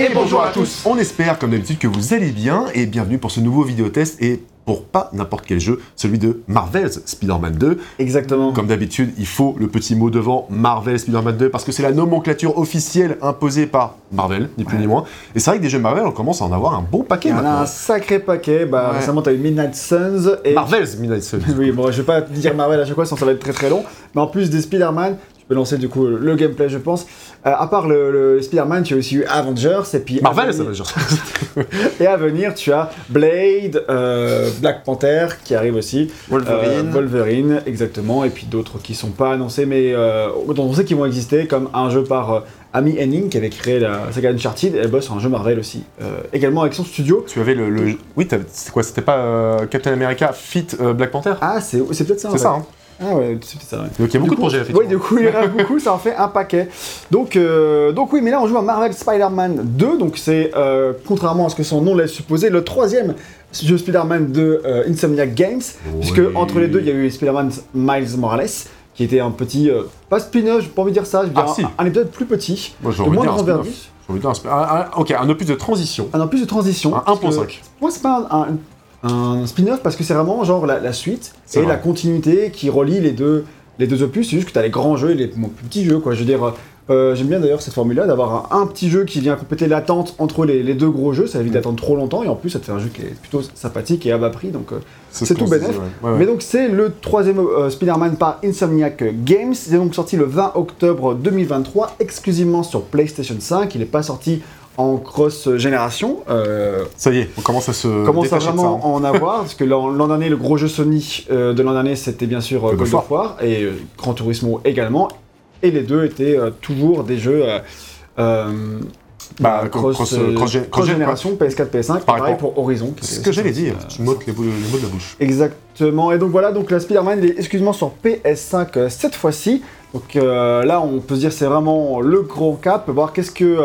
Et bonjour à tous On espère comme d'habitude que vous allez bien et bienvenue pour ce nouveau vidéo test et pour pas n'importe quel jeu, celui de Marvel's Spider-Man 2. Exactement. Comme d'habitude, il faut le petit mot devant Marvel Spider-Man 2 parce que c'est la nomenclature officielle imposée par Marvel, ni plus ni moins. Et c'est vrai que des jeux Marvel, on commence à en avoir un bon paquet en a un sacré paquet. Bah, Ouais. récemment, t'as eu Midnight Suns et. Marvel's Midnight Suns. oui, bon, je vais pas dire Marvel à chaque fois, sinon ça va être très très long. Mais en plus des Spider-Man, lancer du coup le gameplay, je pense. Euh, à part le, le Spider-Man, tu as aussi eu Avengers et puis. Marvel, venir- dire. Et à venir, tu as Blade, euh, Black Panther qui arrive aussi. Wolverine. Euh, Wolverine, exactement. Et puis d'autres qui sont pas annoncés, mais euh, dont on sait qu'ils vont exister, comme un jeu par euh, Amy Henning qui avait créé la saga Uncharted. Et elle bosse sur un jeu Marvel aussi. Euh, également avec son studio. Tu avais le. le- Oui, c'était quoi C'était pas euh, Captain America Fit euh, Black Panther? Ah, c'est c'est peut-être ça. C'est ça, hein Ah ouais, c'est ça. ouais. Donc il y a beaucoup de projets, Oui, effectivement. du coup, il y en a beaucoup, ça en fait un paquet. Donc, euh, donc oui, mais là, on joue à Marvel Spider-Man 2, donc c'est, euh, contrairement à ce que son nom laisse supposer, le troisième jeu Spider-Man de euh, Insomniac Games, puisque Oui. entre les deux, il y a eu Spider-Man Miles Morales, qui était un petit, pas spin-off, j'ai pas envie de dire ça, je veux Ah, dire si. un, épisode plus petit, Moi, de moins de dire un un- Ok, un opus de transition. un en plus de transition. Un parce que 1.5. Moi, c'est pas un, un- un spin-off parce que c'est vraiment genre la, la suite et vrai. la continuité qui relie les deux, les deux opus. C'est juste que tu as les grands jeux et les plus petits jeux, quoi. Je veux dire, euh, j'aime bien d'ailleurs cette formule-là d'avoir un, un petit jeu qui vient compléter l'attente entre les, les deux gros jeux. Ça Mm. évite d'attendre trop longtemps et en plus, ça te fait un jeu qui est plutôt sympathique et à bas prix. Donc, euh, ce c'est tout ouais. Ouais, ouais. Mais donc, c'est le troisième euh, Spider-Man par Insomniac Games. Il est donc sorti le 20 octobre 2023, exclusivement sur PlayStation 5. Il n'est pas sorti en cross-génération. Euh, Ça y est, on commence à se commence à détacher de ça. vraiment hein. en avoir, parce que l'an dernier, le gros jeu Sony euh, de l'an dernier, c'était bien sûr euh, God of War, et euh, Gran Turismo également, et les deux étaient toujours des jeux Bah, cross, cross- cross- cross- cross-génération, PS4, PS5, Pareil pour- pour Horizon. C'est ce que j'allais dire. Tu m'ôtes les, mots de la bouche. Exactement, et donc voilà, donc la Spider-Man est exclusivement sur PS5 euh, cette fois-ci. Donc là, on peut se dire c'est vraiment le gros cap, voir qu'est-ce que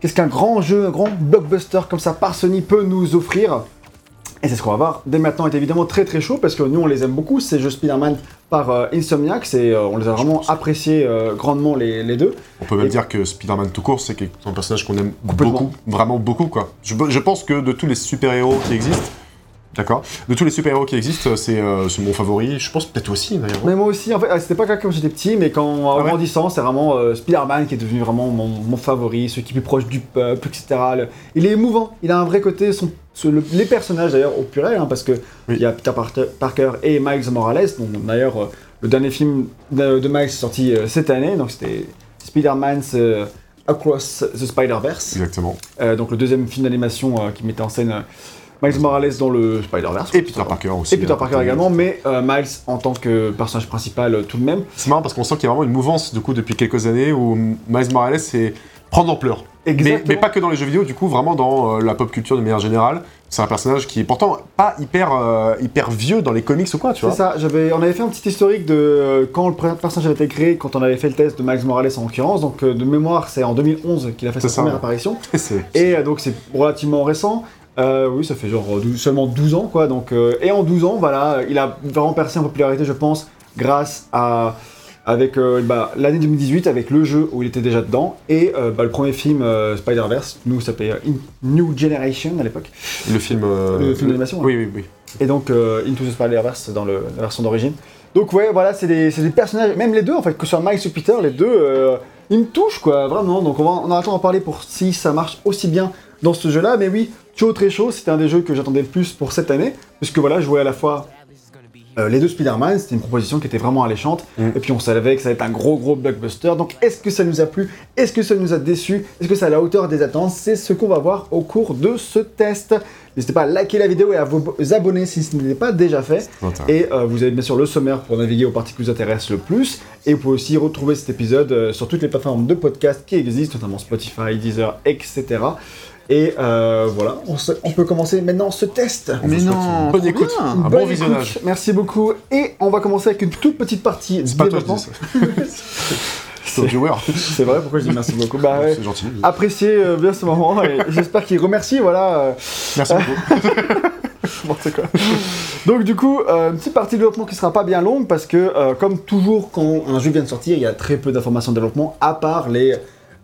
qu'est-ce qu'un grand jeu, un grand blockbuster comme ça par Sony peut nous offrir. Et c'est ce qu'on va voir dès maintenant est évidemment très très chaud parce que nous on les aime beaucoup ces jeux Spider-Man par euh, Insomniac, c'est euh, on les a vraiment appréciés euh, grandement les, les deux. On peut même Et- dire que Spider-Man tout court, c'est un personnage qu'on aime beaucoup, vraiment beaucoup quoi. Je, je pense que de tous les super-héros qui existent, d'accord, de tous les super-héros qui existent, c'est euh, c'est mon favori. Je pense peut-être aussi d'ailleurs. Mais moi aussi, en fait, ah, c'était pas le cas quand j'étais petit, mais quand en Ah ouais grandissant, c'est vraiment euh, Spider-Man qui est devenu vraiment mon, mon favori, celui qui est plus proche du peuple, etc. Le- il est émouvant, il a un vrai côté. Son, ce- le- les personnages d'ailleurs au pluriel, hein, parce que il y a Peter Parker et Miles Morales. Donc d'ailleurs, euh, le dernier film de, de Miles est sorti euh, cette année, donc c'était Spider-Man's euh, Across the Spider-Verse. Exactement. Euh, donc le deuxième film d'animation euh, qui mettait en scène euh, Miles Morales dans le Spider-Verse. Et Peter Parker aussi. Et Peter hein, Parker également, mais euh, Miles en tant que personnage principal euh, tout de même. C'est marrant parce qu'on sent qu'il y a vraiment une mouvance du coup depuis quelques années où Miles Morales c'est prendre d'ampleur. Mais, mais pas que dans les jeux vidéo, du coup, vraiment dans euh, la pop culture de manière générale. C'est un personnage qui est pourtant pas hyper, hyper vieux dans les comics ou quoi, tu C'est vois. ça, j'avais, on avait fait un petit historique de quand le personnage avait été créé, quand on avait fait le test de Miles Morales en l'occurrence. Donc de mémoire, c'est en 2011 qu'il a fait C'est sa ça, première ouais. apparition. C'est- Et donc c'est relativement récent. Euh, oui, ça fait genre 12 seulement 12 ans quoi. Donc, euh, et en 12 ans, voilà, il a vraiment percé en popularité, je pense, grâce à avec euh, bah, l'année 2018 avec le jeu où il était déjà dedans et euh, bah, le premier film euh, Spider-Verse, nous ça s'appelait New Generation à l'époque. Le film. Le film d'animation, Oui, oui, oui. Et donc Into the Spider-Verse dans le- la version d'origine. Donc ouais, voilà, c'est des, personnages, même les deux en fait, que ce soit Miles ou Peter, les deux, ils me touchent quoi, vraiment. Donc on va on d'en parler pour si ça marche aussi bien dans ce jeu-là. Mais oui, chaud très chaud, c'était un des jeux que j'attendais le plus pour cette année, puisque voilà, jouer à la fois euh, les deux Spider-Man, c'était une proposition qui était vraiment alléchante. Mm. Et puis on savait que ça allait être un gros gros blockbuster. Donc est-ce que ça nous a plu? Est-ce que ça nous a déçus? Est-ce que c'est à la hauteur des attentes? C'est ce qu'on va voir au cours de ce test. N'hésitez pas à liker la vidéo et à vous abonner si ce n'est pas déjà fait. Et euh, vous avez bien sûr le sommaire pour naviguer aux parties qui vous intéressent le plus. Et vous pouvez aussi retrouver cet épisode euh, sur toutes les plateformes de podcast qui existent, notamment Spotify, Deezer, etc. Et euh, voilà, on, se- on peut commencer maintenant ce test. On vous souhaite une bonne écoute, un Bonne bon écoute, visionnage. Merci beaucoup. Et on va commencer avec une toute petite partie C'est pas toi, je développement. dis ça. C'est vrai, pourquoi je dis merci beaucoup Bah. C'est gentil. Appréciez euh, bien ce moment et j'espère qu'il remercie, voilà. euh, Merci beaucoup. quoi. Donc du coup, euh, une petite partie de développement qui sera pas bien longue parce que euh, comme toujours quand un jeu vient de sortir, il y a très peu d'informations de développement à part les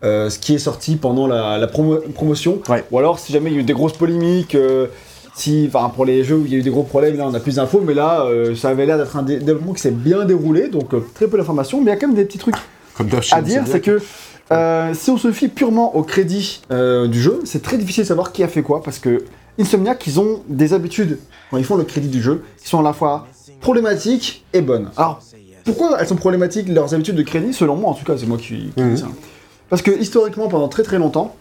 euh, ce qui est sorti pendant la, la promo- promotion. Ouais. Ou alors, si jamais il y a eu des grosses polémiques, euh, si, pour les jeux où il y a eu des gros problèmes, là, on a plus d'infos, mais là, euh, ça avait l'air d'être un dé- développement qui s'est bien déroulé, donc euh, très peu d'informations, mais il y a quand même des petits trucs Comme à dire, c'est que si on se fie purement au crédit du jeu, c'est très difficile de savoir qui a fait quoi, parce que Insomniac, ils ont des habitudes, quand ils font le crédit du jeu, qui sont à la fois problématiques et bonnes. Alors, pourquoi elles sont problématiques, leurs habitudes de crédit Selon moi, en tout cas, c'est moi qui, qui Mhm. dis ça. Parce que historiquement, pendant très très longtemps,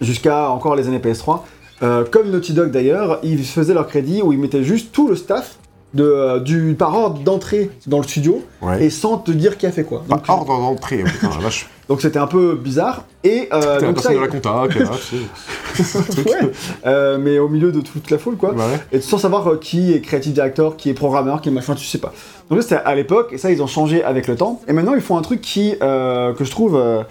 jusqu'à encore les années PS3, euh, comme Naughty Dog d'ailleurs, ils faisaient leur crédit où ils mettaient juste tout le staff de, euh, du, par ordre d'entrée dans le studio Ouais. et sans te dire qui a fait quoi. Donc, ordre d'entrée, oh, putain, la vache. donc c'était un peu bizarre. Et euh, T'es la donc ça, de la compta, là, ouais, euh, mais au milieu de toute la foule quoi. Ouais. Et sans savoir euh, qui est creative director, qui est programmeur, qui est machin, tu sais pas. Donc là c'était à l'époque, et ça ils ont changé avec le temps. Et maintenant ils font un truc qui que je trouve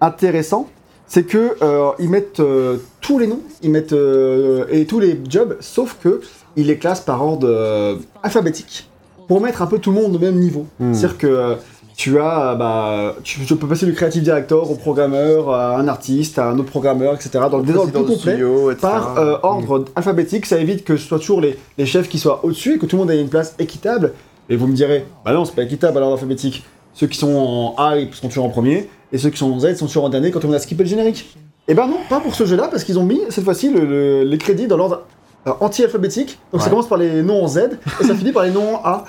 intéressant, c'est que euh, ils mettent euh, tous les noms, ils mettent euh, et tous les jobs, sauf que ils les classent par ordre alphabétique pour mettre un peu tout le monde au même niveau. Hmm. C'est-à-dire que tu as, bah, tu, tu peux passer du creative director au programmeur, à un artiste, à un autre programmeur, etc. Dans le désordre tout complet studio, par euh, ordre alphabétique, ça évite que ce soit toujours les, les chefs qui soient au-dessus et que tout le monde ait une place équitable. Et vous me direz, bah non, c'est pas équitable à l'ordre alphabétique. Ceux qui sont en A ils sont toujours en premier, et ceux qui sont en Z sont toujours en dernier quand on a skippé le générique. Et ben non, pas pour ce jeu-là, parce qu'ils ont mis cette fois-ci le- le- les crédits dans l'ordre euh, anti-alphabétique. Donc ça commence par les noms en Z et ça finit par les noms en A.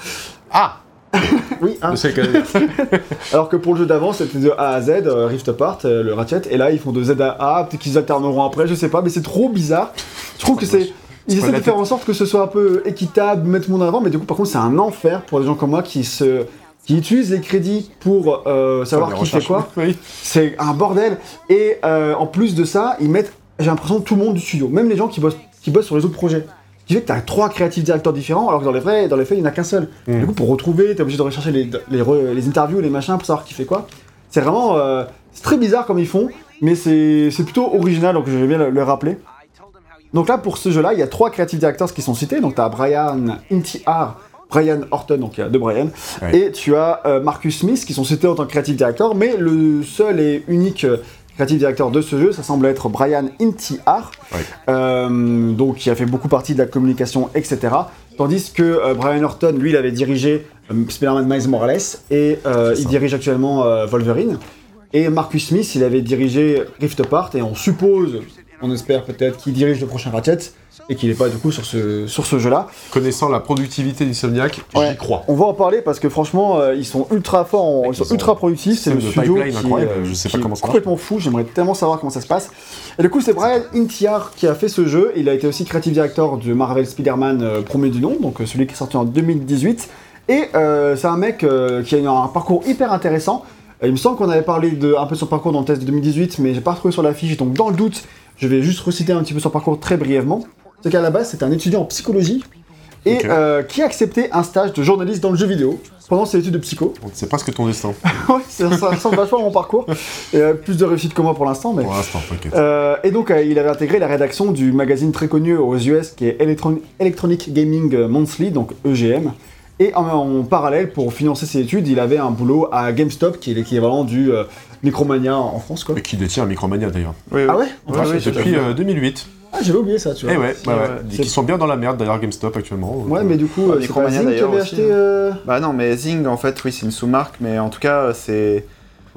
Ah Oui, A. Je sais que. Alors que pour le jeu d'avant, c'était de A à Z, euh, Rift Apart, euh, le Ratchet, et là ils font de Z à A, peut-être qu'ils alterneront après, je sais pas, mais c'est trop bizarre. Je trouve que c'est. Ils essaient de faire en sorte que ce soit un peu équitable, mettre tout le monde en avant, mais du coup, par contre, c'est un enfer pour des gens comme moi qui se. Qui utilisent les crédits pour euh, savoir qui fait quoi. Oui. C'est un bordel. Et euh, en plus de ça, ils mettent, j'ai l'impression, tout le monde du studio, même les gens qui bossent, qui bossent sur les autres projets. Ce qui fait que t'as trois créatifs directeurs différents, alors que dans les faits, dans les faits il n'y en a qu'un seul. Mm. Du coup, pour retrouver, t'es obligé de rechercher les, les, re- les interviews, les machins, pour savoir qui fait quoi. C'est vraiment. euh, c'est très bizarre comme ils font, mais c'est plutôt original, donc je vais bien le, le rappeler. Donc là, pour ce jeu-là, il y a trois creative directors qui sont cités. Donc tu as Brian Intiar, Brian Horton, donc il y a deux Brian, et tu as euh, Marcus Smith qui sont cités en tant que creative director, mais le seul et unique euh, creative director de ce jeu, ça semble être Brian Intiar, Ouais. euh, donc qui a fait beaucoup partie de la communication, etc. Tandis que euh, Brian Horton, lui, il avait dirigé Spider-Man Miles Morales et il dirige actuellement Wolverine. Et Marcus Smith, il avait dirigé Rift Apart et on suppose, on espère peut-être qu'il dirige le prochain Ratchet et qu'il n'est pas du coup sur ce, sur ce jeu-là. Connaissant la productivité d'Insomniac, Ouais. j'y crois. On va en parler parce que franchement, euh, ils sont ultra forts, en- ils sont ils ont ultra productifs. C'est le studio qui, est, je sais qui pas est comment ça marche. complètement fou. J'aimerais tellement savoir comment ça se passe. Et du coup, c'est Brian Intiar qui a fait ce jeu. Il a été aussi creative director de Marvel Spider-Man euh, premier du nom, donc euh, celui qui est sorti en 2018. Et euh, c'est un mec euh, qui a eu un parcours hyper intéressant. Euh, il me semble qu'on avait parlé de, un peu de son parcours dans le test de 2018, mais j'ai pas retrouvé sur la fiche. Donc dans le doute, je vais juste reciter un petit peu son parcours très brièvement. C'est qu'à la base, c'est un étudiant en psychologie et euh, qui a accepté un stage de journaliste dans le jeu vidéo pendant ses études de psycho. C'est presque ton destin, ouais, ça, ça ressemble vachement à mon parcours. Et euh, plus de réussite que moi pour l'instant, mais. pour l'instant, t'inquiète. Euh, et donc, euh, il avait intégré la rédaction du magazine très connu aux US qui est Electron- Electronic Gaming Monthly, donc EGM. Et en, en parallèle, pour financer ses études, il avait un boulot à GameStop, qui est l'équivalent du euh, Micromania en France, quoi. Et qui détient un Micromania d'ailleurs. Oui, oui. Ah ouais? Ouais, tout à Depuis fait. euh, 2008. Ah, j'avais oublié ça, tu vois. Eh ouais, bah ouais. qui sont bien dans la merde d'ailleurs GameStop actuellement. Ouais, mais du coup, Ah, euh, c'est pas Micromania, Zing qui d'ailleurs, avait aussi, acheté. hein. euh, Bah non, mais Zing, en fait, oui, c'est une sous-marque, mais en tout cas, c'est.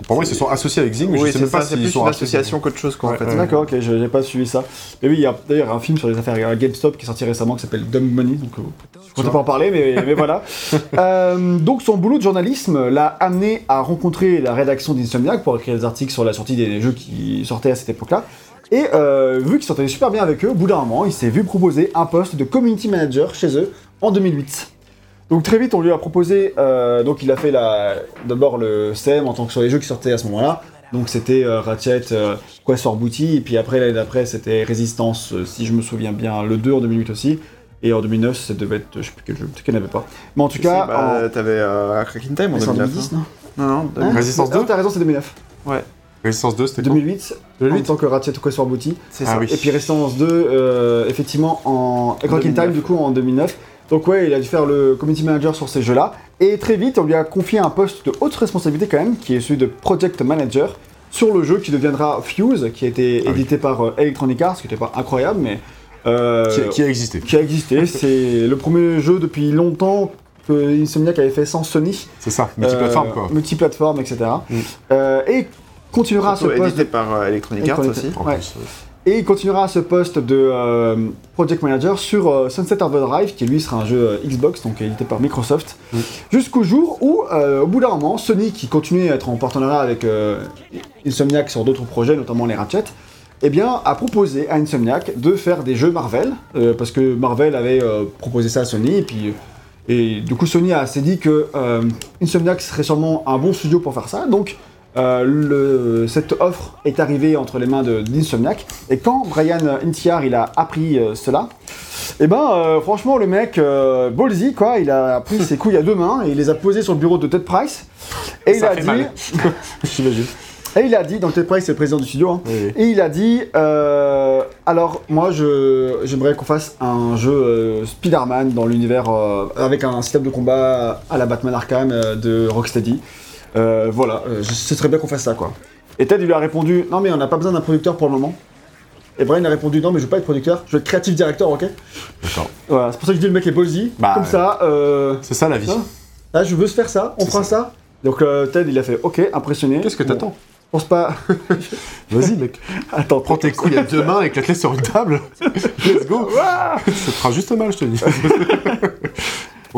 Pour moi ils se sont associés avec Zing, mais oui, je sais c'est même pas ça, s'ils plus sont une association qu'autre chose, quoi, Ouais, en fait. ouais. D'accord, ok, je n'ai pas suivi ça. Mais oui, il y a d'ailleurs un film sur les affaires GameStop qui est sorti récemment qui s'appelle Dumb Money, donc euh, je comptais pas en parler, mais, mais voilà. Euh, donc son boulot de journalisme l'a amené à rencontrer la rédaction d'Insomniac pour écrire des articles sur la sortie des jeux qui sortaient à cette époque-là. Et euh, vu qu'il s'entendait super bien avec eux, au bout d'un moment, il s'est vu proposer un poste de community manager chez eux en 2008. Donc très vite, on lui a proposé, euh, donc il a fait la- d'abord le CM en tant que sur les jeux qui sortaient à ce moment-là. Donc c'était euh, Ratchet, euh, Quest for Booty, et puis après l'année d'après c'était Resistance, euh, si je me souviens bien, le 2 en 2008 aussi. Et en 2009, ça devait être, je sais plus quel jeu, peut-être qu'il n'y en avait pas. Mais en tout cas, bah, en... t'avais euh, Cracking Time en mais c'est en 2009. 2010, hein. non Non, non, Hein 2009. Resistance Ah, 2 T'as raison, c'est 2009. Résistance 2 c'était quoi 2008, en 2008 tant que Ratchet Quest for Booty. c'est Ah ça. oui. Et puis Resistance 2, euh, effectivement, en Cracking Time, 2009. du coup, en 2009. Donc ouais, il a dû faire le community manager sur ces jeux-là. Et très vite, on lui a confié un poste de haute responsabilité quand même, qui est celui de project manager. sur le jeu qui deviendra Fuse, qui a été Ah oui. édité par euh, Electronic Arts, ce qui n'était pas incroyable, mais euh, Qui, qui a existé. qui a existé. C'est le premier jeu depuis longtemps que Insomniac avait fait sans Sony. C'est ça, multiplateforme Euh, quoi. Multiplateforme, etc. Mm. Euh, et continuera à ce poste. édité par euh, Electronic Arts aussi. Ouais. Et il continuera à ce poste de euh, Project Manager sur euh, Sunset Overdrive, qui lui sera un jeu euh, Xbox, donc édité par Microsoft, Mm. jusqu'au jour où, au bout d'un moment, Sony, qui continue à être en partenariat avec Insomniac sur d'autres projets, notamment les Ratchet, eh bien, a proposé à Insomniac de faire des jeux Marvel, parce que Marvel avait proposé ça à Sony, et puis... Et du coup, Sony a- s'est dit que Insomniac serait sûrement un bon studio pour faire ça, donc euh, le- cette offre est arrivée entre les mains de- d'Insomniac. Et quand Brian Intiar il a appris euh, cela, et ben euh, franchement le mec ballsy quoi, il a pris ses couilles à deux mains et il les a posées sur le bureau de Ted Price. Et il a dit. J'imagine. et il a dit, donc Ted Price c'est le président du studio, hein, Oui, oui. et il a dit alors moi j'aimerais qu'on fasse un jeu Spider-Man dans l'univers avec un système de combat à la Batman Arkham de Rocksteady. Euh, voilà, euh, ce serait bien qu'on fasse ça quoi. Et Ted il lui a répondu non mais on n'a pas besoin d'un producteur pour le moment. Et Brian a répondu non mais je veux pas être producteur, je veux être creative director, ok D'accord. Voilà, c'est pour ça que je dis le mec est ballsy. Bah, Comme ça, euh, C'est ça la vie. Hein là je veux se faire ça, on fera ça. Donc euh, Ted il a fait ok, impressionné. Qu'est-ce que t'attends Je pense pas. Vas-y mec. Attends, Prends tes couilles à deux mains, éclate-les sur une table. Let's go. Ça te fera juste mal, je te dis.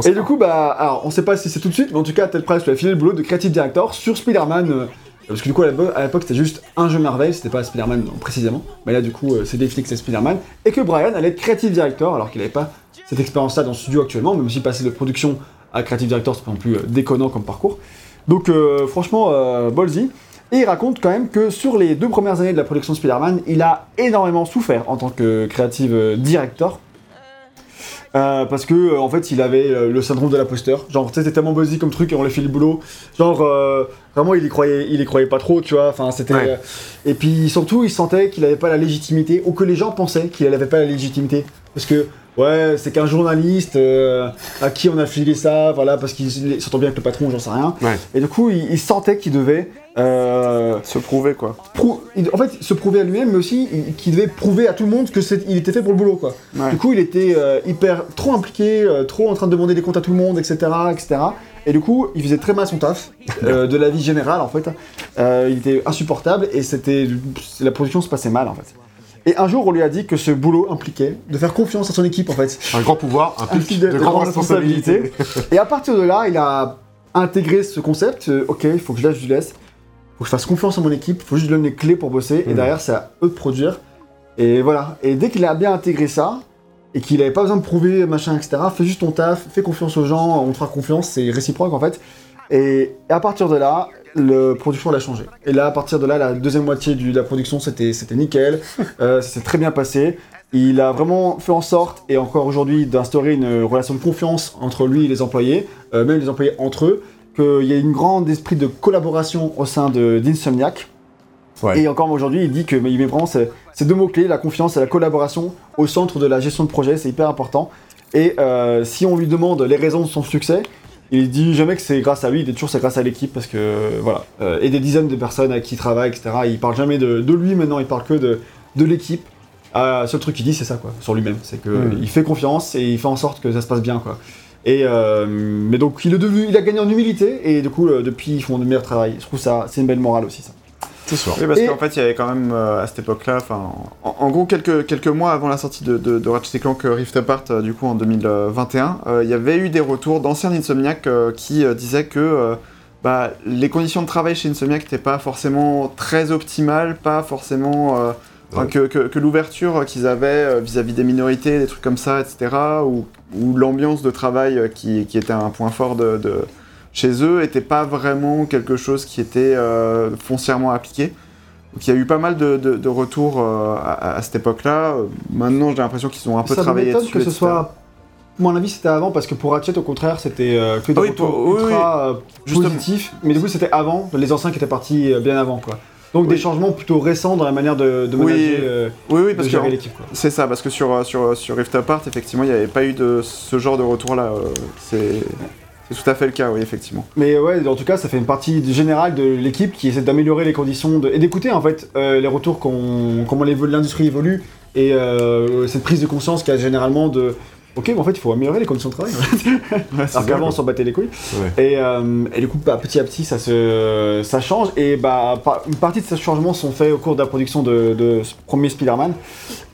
Et du coup, bah, alors, on sait pas si c'est tout de suite, mais en tout cas, Ted Price lui a filé le boulot de creative director sur Spider-Man. euh, parce que du coup, à l'époque- c'était juste un jeu Marvel, c'était pas Spider-Man précisément. Mais là, du coup, euh, c'est que c'est Spider-Man. Et que Brian allait être creative director, alors qu'il avait pas cette expérience-là dans le studio actuellement, même si passer de production à creative director, c'est pas non plus euh, déconnant comme parcours. Donc, euh, franchement, euh. Et il raconte quand même que sur les deux premières années de la production de Spider-Man, il a énormément souffert en tant que creative director. Euh, parce que euh, en fait il avait euh, le syndrome de l'imposteur. Genre c'était tellement buzzy comme truc et on lui fait le boulot. Genre vraiment il y croyait il y croyait pas trop tu vois. Enfin c'était Ouais. et puis surtout il sentait qu'il avait pas la légitimité ou que les gens pensaient qu'il avait pas la légitimité. Parce que ouais c'est qu'un journaliste euh, à qui on a filé ça voilà parce qu'il il s'entend bien avec le patron j'en sais rien Ouais. et du coup il, il sentait qu'il devait euh, Se prouver quoi. prou- il- en fait se prouver à lui-même mais aussi il- qu'il devait prouver à tout le monde que il était fait pour le boulot quoi Ouais. du coup, il était euh, hyper trop impliqué, trop en train de demander des comptes à tout le monde, etc., etc. Et du coup, il faisait très mal son taf de la vie générale en fait. Il était insupportable et c'était la production se passait mal en fait. Et un jour, on lui a dit que ce boulot impliquait de faire confiance à son équipe en fait. Un grand pouvoir implique Implique de, grandes responsabilités. Et à partir de là, il a intégré ce concept. euh, ok, il faut que je lâche du laisse. faut que je fasse confiance à mon équipe. faut juste que je donne les clés pour bosser. Et Mhm. derrière, c'est à eux de produire. Et voilà. Et dès qu'il a bien intégré ça, et qu'il avait pas besoin de prouver, machin, etc., fais juste ton taf, fais confiance aux gens, on te fera confiance, c'est réciproque en fait. Et à partir de là, la production elle a changé. Et là, à partir de là, la deuxième moitié de la production, c'était nickel. Euh, ça s'est très bien passé. Il a vraiment fait en sorte, et encore aujourd'hui, d'instaurer une relation de confiance entre lui et les employés, euh, même les employés entre eux, qu'il y a une grande esprit de collaboration au sein de- d'Insomniac. Ouais. Et encore aujourd'hui, il dit que mais il met vraiment ces, ces deux mots-clés, la confiance et la collaboration, au centre de la gestion de projet, c'est hyper important. Et euh, si on lui demande les raisons de son succès, il dit jamais que c'est grâce à lui, il dit toujours c'est grâce à l'équipe, parce que voilà. Euh, et des dizaines de personnes avec qui il travaille, etc. Il parle jamais de, de lui maintenant, il parle que de, de l'équipe. Euh, seul truc qu'il dit, c'est ça, quoi, sur lui-même. C'est que Mm. il fait confiance et il fait en sorte que ça se passe bien, quoi. Et euh, mais donc il est devenu, il a gagné en humilité et du coup euh, depuis ils font de meilleur travail. Je trouve ça, c'est une belle morale aussi ça. C'est sûr. Oui, parce Et- qu'en fait, il y avait quand même euh, à cette époque-là, en, en gros, quelques, quelques mois avant la sortie de, de, de Ratchet Clank euh, Rift Apart, euh, du coup, en 2021, euh, il y avait eu des retours d'anciens Insomniac euh, qui euh, disaient que euh, bah, les conditions de travail chez Insomniac n'étaient pas forcément très optimales, pas forcément. euh, Ouais. que, que, que l'ouverture qu'ils avaient vis-à-vis des minorités, des trucs comme ça, etc., ou, ou l'ambiance de travail qui, qui était un point fort de, de- chez eux, était pas vraiment quelque chose qui était euh, foncièrement appliqué. Donc il y a eu pas mal de, de- de retours euh, à, à cette époque-là. Maintenant, j'ai l'impression qu'ils ont un peu ça travaillé dessus. que ce etc. soit. À mon avis, c'était avant parce que pour Ratchet, au contraire, c'était euh, que des Ah oui, retours pour- oui, ultra euh, positifs. Mais du coup, c'était avant, les anciens qui étaient partis bien avant, quoi. Donc des changements plutôt récents dans la manière de, de Oui, manager, Oui, de parce gérer l'équipe, c'est ça, parce que sur, sur, sur Rift Apart, effectivement, il n'y avait pas eu de ce genre de retour-là. c'est C'est tout à fait le cas, oui, effectivement. Mais ouais, en tout cas, ça fait une partie générale de l'équipe qui essaie d'améliorer les conditions de- et d'écouter en fait euh, les retours, qu'on- comment l'industrie évolue et euh, cette prise de conscience qu'il y a généralement de. Ok, mais en fait, il faut améliorer les conditions de travail. Alors qu'avant, on s'en battait les couilles. Ouais. Et, euh, et du coup, bah, petit à petit, ça, se, ça change. Et bah, par- une partie de ces changements sont faits au cours de la production de, de ce premier Spider-Man.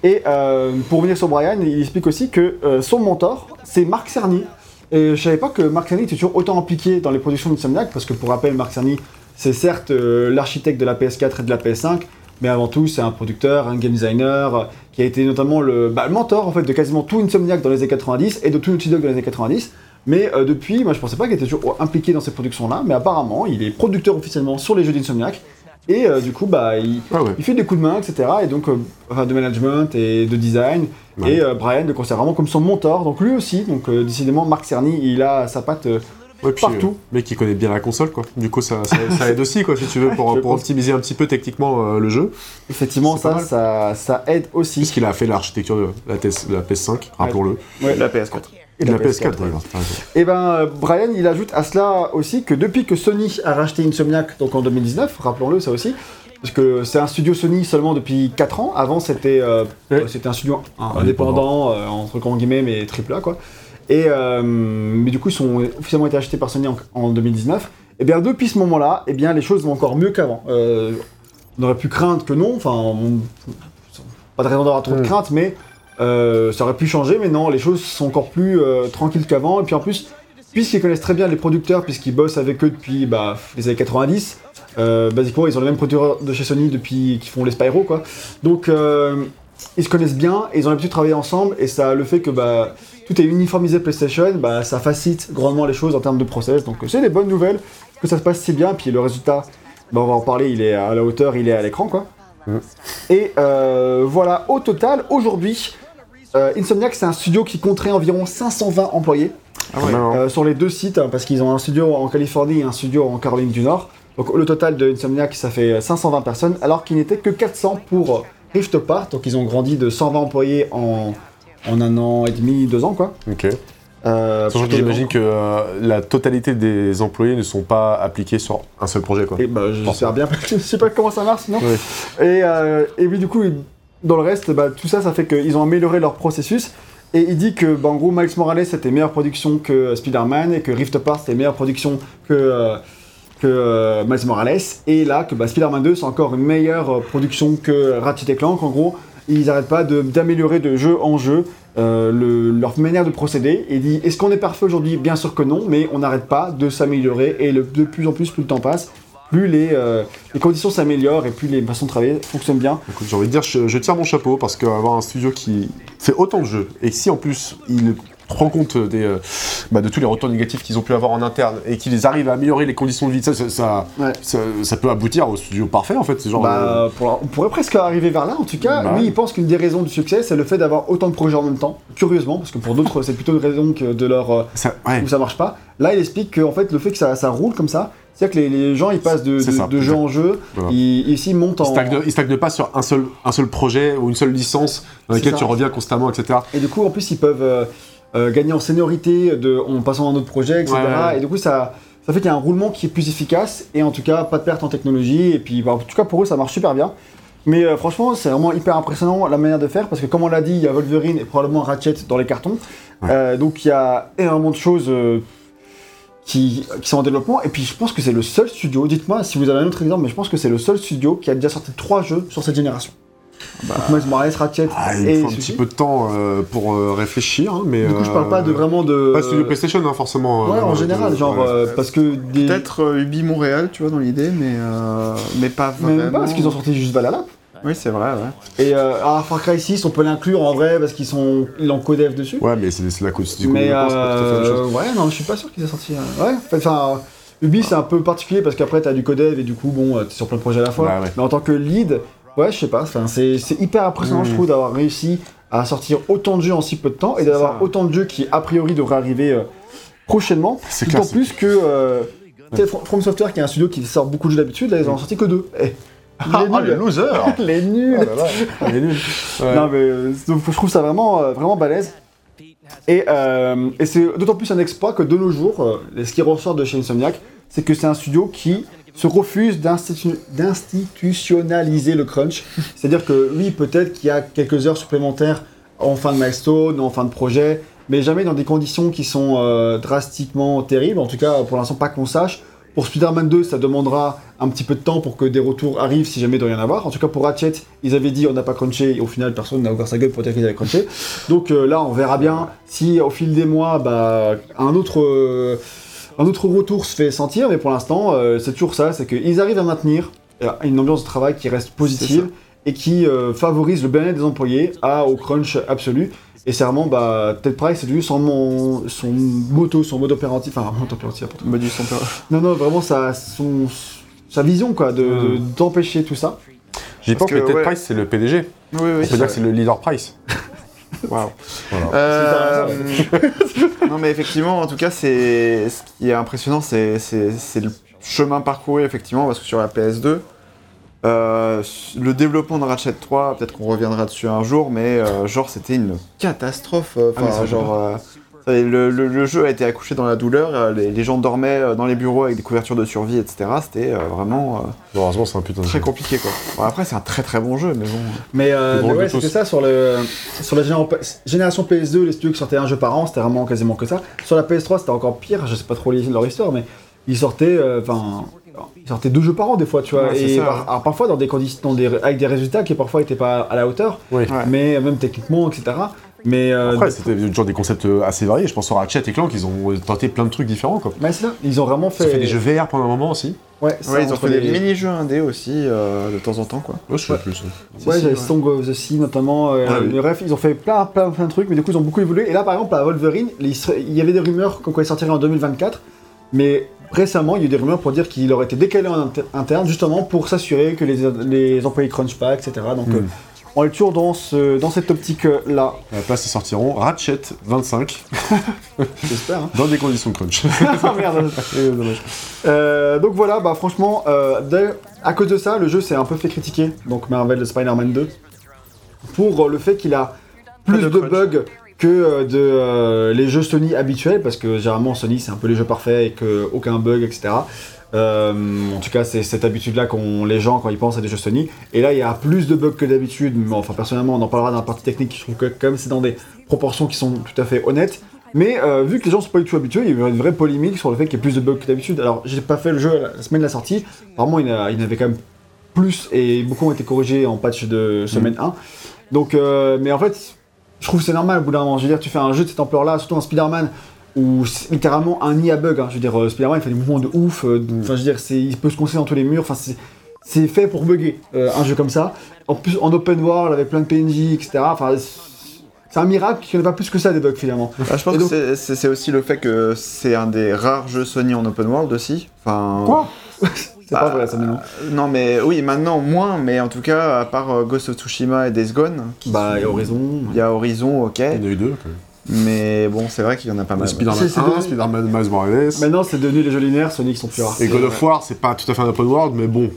Et euh, pour revenir sur Brian, il explique aussi que euh, son mentor, c'est Marc Cerny. Et je savais pas que Marc Cerny était toujours autant impliqué dans les productions d'Insomniac, parce que pour rappel, Marc Cerny, c'est certes euh, l'architecte de la PS4 et de la PS5, mais avant tout, c'est un producteur, un game designer, euh, qui a été notamment le, bah, le mentor en fait, de quasiment tout Insomniac dans les années 90 et de tout Naughty Dog dans les années 90. Mais euh, depuis, moi je pensais pas qu'il était toujours impliqué dans ces productions-là, mais apparemment, il est producteur officiellement sur les jeux d'Insomniac. Et euh, du coup, bah, il, Ah ouais. il fait des coups de main, etc. Et donc, euh, enfin, de management et de design. Ouais. Et euh, Brian le considère vraiment comme son mentor. Donc lui aussi, donc euh, décidément, Marc Cerny, il a sa patte. euh, Ouais, puis, Partout. euh, mec qui connaît bien la console, quoi. Du coup, ça, ça, ça aide aussi, quoi, si tu veux, pour, pour optimiser un petit peu techniquement euh, le jeu. effectivement, ça, ça, ça aide aussi. Puisqu'il a fait l'architecture de la, la PS5, rappelons-le. Ouais. La PS4. Et de la la PS4, ouais. d'ailleurs. Et ben, euh, Brian, il ajoute à cela aussi que depuis que Sony a racheté Insomniac, donc en 2019, rappelons-le ça aussi, parce que c'est un studio Sony seulement depuis 4 ans. Avant, c'était euh, euh, un studio Indépendant. euh, entre grands guillemets, mais triple A, quoi. Et, euh, mais du coup, ils sont officiellement été achetés par Sony en, en 2019. Et bien, depuis ce moment-là, eh bien, les choses vont encore mieux qu'avant. On aurait pu craindre que non, enfin, on- pas de raison d'avoir trop de Mm. crainte, mais euh, ça aurait pu changer, mais non, les choses sont encore plus euh, tranquilles qu'avant. Et puis en plus, puisqu'ils connaissent très bien les producteurs, puisqu'ils bossent avec eux depuis bah, les années 90, euh, basiquement, ils ont les mêmes producteurs de chez Sony depuis qui font les Spyro, quoi. Donc, ils se connaissent bien, et ils ont l'habitude de travailler ensemble, et ça, le fait que bah, tout est uniformisé PlayStation, bah, ça facilite grandement les choses en termes de process. Donc, c'est des bonnes nouvelles que ça se passe si bien, puis le résultat, bah, on va en parler, il est à la hauteur, il est à l'écran, quoi. Mm. Et voilà, au total, aujourd'hui, euh, Insomniac, c'est un studio qui compterait environ 520 employés Ah ouais. Euh, sur les deux sites, hein, parce qu'ils ont un studio en Californie et un studio en Caroline du Nord. Donc le total de Insomniac, ça fait 520 personnes, alors qu'il n'était que 400 pour euh, Rift Apart. Donc ils ont grandi de 120 employés en, en un an et demi, deux ans, quoi. Ok. Euh, Sachant que plutôt j'imagine que euh, la totalité des employés ne sont pas appliqués sur un seul projet, quoi. Et bah, j'espère bien, parce que je sais pas comment ça marche sinon. Et, euh, et oui, du coup, dans le reste, bah, tout ça, ça fait qu'ils ont amélioré leur processus. Et il dit que, bah, en gros, Miles Morales c'était meilleure production que euh, Spider-Man et que Rift Apart c'était meilleure production que, euh, euh, Miles Morales. Et là, que bah, Spider-Man 2 c'est encore une meilleure production que Ratchet et Clank. En gros, ils n'arrêtent pas d'améliorer de, jeu en jeu le- leur manière de procéder. Et il dit est-ce qu'on est parfait aujourd'hui? Bien sûr que non, mais on n'arrête pas de s'améliorer. Et le- de plus en plus, plus le temps passe, plus les, euh, les conditions s'améliorent et plus les façons de travailler fonctionnent bien. Écoute, j'ai envie de dire, je, je tire mon chapeau parce qu'avoir un studio qui fait autant de jeux et si en plus il rend compte des, euh, bah, de tous les retours négatifs qu'ils ont pu avoir en interne et qu'ils arrivent à améliorer les conditions de vie, ça, ça, ça, Ouais. ça- ça peut aboutir au studio parfait en fait. Genre. Bah, pour la- on pourrait presque arriver vers là. En tout cas, Bah lui, ouais. il pense qu'une des raisons du succès, c'est le fait d'avoir autant de projets en même temps. Curieusement, parce que pour d'autres, c'est plutôt une raison que de leur euh, ouais. où ça marche pas. Là, il explique que en fait, le fait que ça, ça roule comme ça, c'est-à-dire que les, les gens, ils passent de, jeu en jeu, Voilà. ils, ils montent Ils en. stagnent, ils stagnent pas sur un seul, un seul projet ou une seule licence dans laquelle ça. tu reviens constamment, etc. Et du coup, en plus, ils peuvent euh, euh, gagner en seniorité de, en passant à un autre projet, etc. Ouais. Et du coup, ça, ça fait qu'il y a un roulement qui est plus efficace et en tout cas, pas de perte en technologie. Et puis, bah, en tout cas, pour eux, ça marche super bien. Mais euh, franchement, c'est vraiment hyper impressionnant la manière de faire parce que, comme on l'a dit, il y a Wolverine et probablement Ratchet dans les cartons. Ouais. Euh, donc, il y a énormément de choses. euh, qui, qui sont en développement, et puis je pense que c'est le seul studio, dites-moi si vous avez un autre exemple, mais je pense que c'est le seul studio qui a déjà sorti trois jeux sur cette génération. Donc, Miles Morales, Ratchet Ah, il et faut un petit peu de temps euh, pour euh, réfléchir, hein, mais. Du coup, je parle pas de euh, vraiment de. Pas studio PlayStation, hein, forcément. Ouais, euh, en de- général, genre, ouais. euh, parce que des. Peut-être euh, Ubi Montréal, tu vois, dans l'idée, mais, euh, mais pas vraiment. même pas, parce qu'ils ont sorti juste Valhalla. Oui, c'est vrai, ouais. Et euh, ah, Far Cry 6, on peut l'inclure en vrai, parce qu'ils sont. Ils ont codev dessus. Ouais, mais c'est la cause du coup, mais euh, ouais, non, je suis pas sûr qu'ils aient sorti. euh, Ouais, enfin. Ubi, c'est un peu particulier parce qu'après, t'as du codev et du coup, bon, euh, t'es sur plein de projets à la fois. Bah ouais. Mais en tant que lead, ouais, je sais pas, c'est hyper impressionnant, je trouve, d'avoir réussi à sortir autant de jeux en si peu de temps et d'avoir autant de jeux qui, a priori, devraient arriver euh, prochainement. C'est D'autant clair. plus que. Euh, tu sais, From Software, qui est un studio qui sort beaucoup de jeux d'habitude, là, ils en ont sorti que deux. Eh, Ah, les losers Les nuls Ah. Ouais. Non mais euh, donc, je trouve ça vraiment, euh, vraiment balèze. Et, euh, et c'est d'autant plus un exploit que de nos jours, ce qui ressort de chez Insomniac, c'est que c'est un studio qui se refuse d'institu- d'institutionnaliser le crunch. C'est-à-dire que oui, peut-être qu'il y a quelques heures supplémentaires en fin de milestone, en fin de projet, mais jamais dans des conditions qui sont euh, drastiquement terribles. En tout cas, pour l'instant, pas qu'on sache. Pour Spider-Man 2, ça demandera un petit peu de temps pour que des retours arrivent si jamais il doit y en avoir. En tout cas, pour Ratchet, ils avaient dit on n'a pas crunché et au final, personne n'a ouvert sa gueule pour dire qu'ils avaient crunché. Donc euh, là, on verra bien si au fil des mois, bah, un autre. euh, un autre retour se fait sentir, mais pour l'instant, euh, c'est toujours ça, c'est qu'ils arrivent à maintenir une ambiance de travail qui reste positive et qui favorise le bien-être des employés à, au crunch absolu. Et c'est vraiment, bah, Ted Price, c'est devenu son, mon- son moto, son mode opératif, enfin, mode opératif, operandi. Non, non, vraiment sa, son, sa vision, quoi, de- Hmm. de- d'empêcher tout ça. J'y pense que, que Ted ouais. Price, c'est le PDG. Oui, oui. On peut dire que c'est le leader Price. Waouh. Voilà. Euh, non, mais effectivement, en tout cas, c'est ce qui est impressionnant, c'est c'est- c'est le chemin parcouru, effectivement, parce que sur la PS2, euh, le développement de Ratchet 3, peut-être qu'on reviendra dessus un jour, mais euh, genre, c'était une catastrophe. euh, Ah, Enfin, genre. euh, le, le- le jeu a été accouché dans la douleur, les, les gens dormaient dans les bureaux avec des couvertures de survie, etc. C'était euh, vraiment euh, Bon, heureusement, c'est un putain de très jeu. compliqué, quoi. Bon, après, c'est un très très bon jeu, mais bon. Mais, euh, ouais, c'était ça sur, le, sur la génération, génération PS2, les studios qui sortaient un jeu par an, c'était vraiment quasiment que ça. Sur la PS3, c'était encore pire, je sais pas trop leur histoire, mais ils sortaient, euh, enfin, ils sortaient deux jeux par an des fois, tu vois. Ouais, et ça, par- ouais. alors, parfois dans des conditions, dans des, avec des résultats qui parfois étaient pas à la hauteur. Ouais. mais même techniquement, etc. Mais euh, Après, c'était toujours des concepts euh, assez variés. Je pense au Ratchet et Clank, ils ont tenté plein de trucs différents. Quoi. c'est ça, ils ont vraiment Ils fait. ont fait des jeux VR pendant un moment aussi. Ouais, ça, Ouais, ils ont fait les- des mini-jeux indés aussi, euh, de temps en temps, quoi. Ouais, je sais plus. Ouais. Song of the Sea notamment. euh, Ah oui. bref, ils ont fait plein, plein, plein de trucs, mais du coup, ils ont beaucoup évolué. Et là, par exemple, à Wolverine, il y avait des rumeurs comme quoi il sortirait en 2024, mais récemment, il y a eu des rumeurs pour dire qu'il aurait été décalé en inter- interne, justement pour s'assurer que les, les employés crunch pas, etc. Donc, Hmm. euh, on est toujours dans, ce, dans cette optique-là, À la place, ils sortiront Ratchet 25 j'espère. hein. dans des conditions de crunch. Ah, merde. Dommage. Euh, donc voilà, bah franchement, euh, à cause de ça, le jeu s'est un peu fait critiquer, donc Marvel Spider-Man 2, pour le fait qu'il a plus de bugs que euh, de euh, les jeux Sony habituels, parce que généralement Sony c'est un peu les jeux parfaits et que aucun bug, etc. Euh, en tout cas, c'est cette habitude-là qu'ont les gens quand ils pensent à des jeux Sony. Et là, il y a plus de bugs que d'habitude, mais enfin personnellement, on en parlera dans la partie technique. Je trouve que quand même c'est dans des proportions qui sont tout à fait honnêtes. Mais euh, vu que les gens sont pas du tout habitués, il y a eu une vraie polémique sur le fait qu'il y ait plus de bugs que d'habitude. Alors, j'ai pas fait le jeu la semaine de la sortie. Apparemment, il y en avait quand même plus et beaucoup ont été corrigés en patch de semaine 1. Donc, euh, mais en fait, je trouve que c'est normal au bout d'un moment. Je veux dire, tu fais un jeu de cette ampleur-là, surtout un Spider-Man, où c'est littéralement un nid à bugs. hein. Je veux dire, euh, Spider-Man, il fait des mouvements de ouf. euh, Enfin, je veux dire, c'est- il peut se coincer dans tous les murs. Enfin, c'est. Fait pour bugger euh, un jeu comme ça. En plus, en open world avec plein de PNJ, etc. Enfin, c'est un miracle qu'il n'y en ait pas plus que ça des bugs finalement. Ah, je pense donc- que c'est- aussi le fait que c'est un des rares jeux Sony en open world aussi. Enfin, C'est pas Bah, vrai ça, mais non. euh, Non, mais oui, maintenant moins, mais en tout cas, à part euh, Ghost of Tsushima et Days Gone, Bah, sont- et Horizon. il y a Horizon, ok, Il y en a eu deux. quand même. mais bon, c'est vrai qu'il y en a pas mal. Spider-Man C'est- c'est 1, devenu- Spider-Man Miles Morales. Maintenant, c'est devenu les jeux linéaires Sony qui sont plus rares. Et God of War, c'est pas tout à fait un open world, mais bon.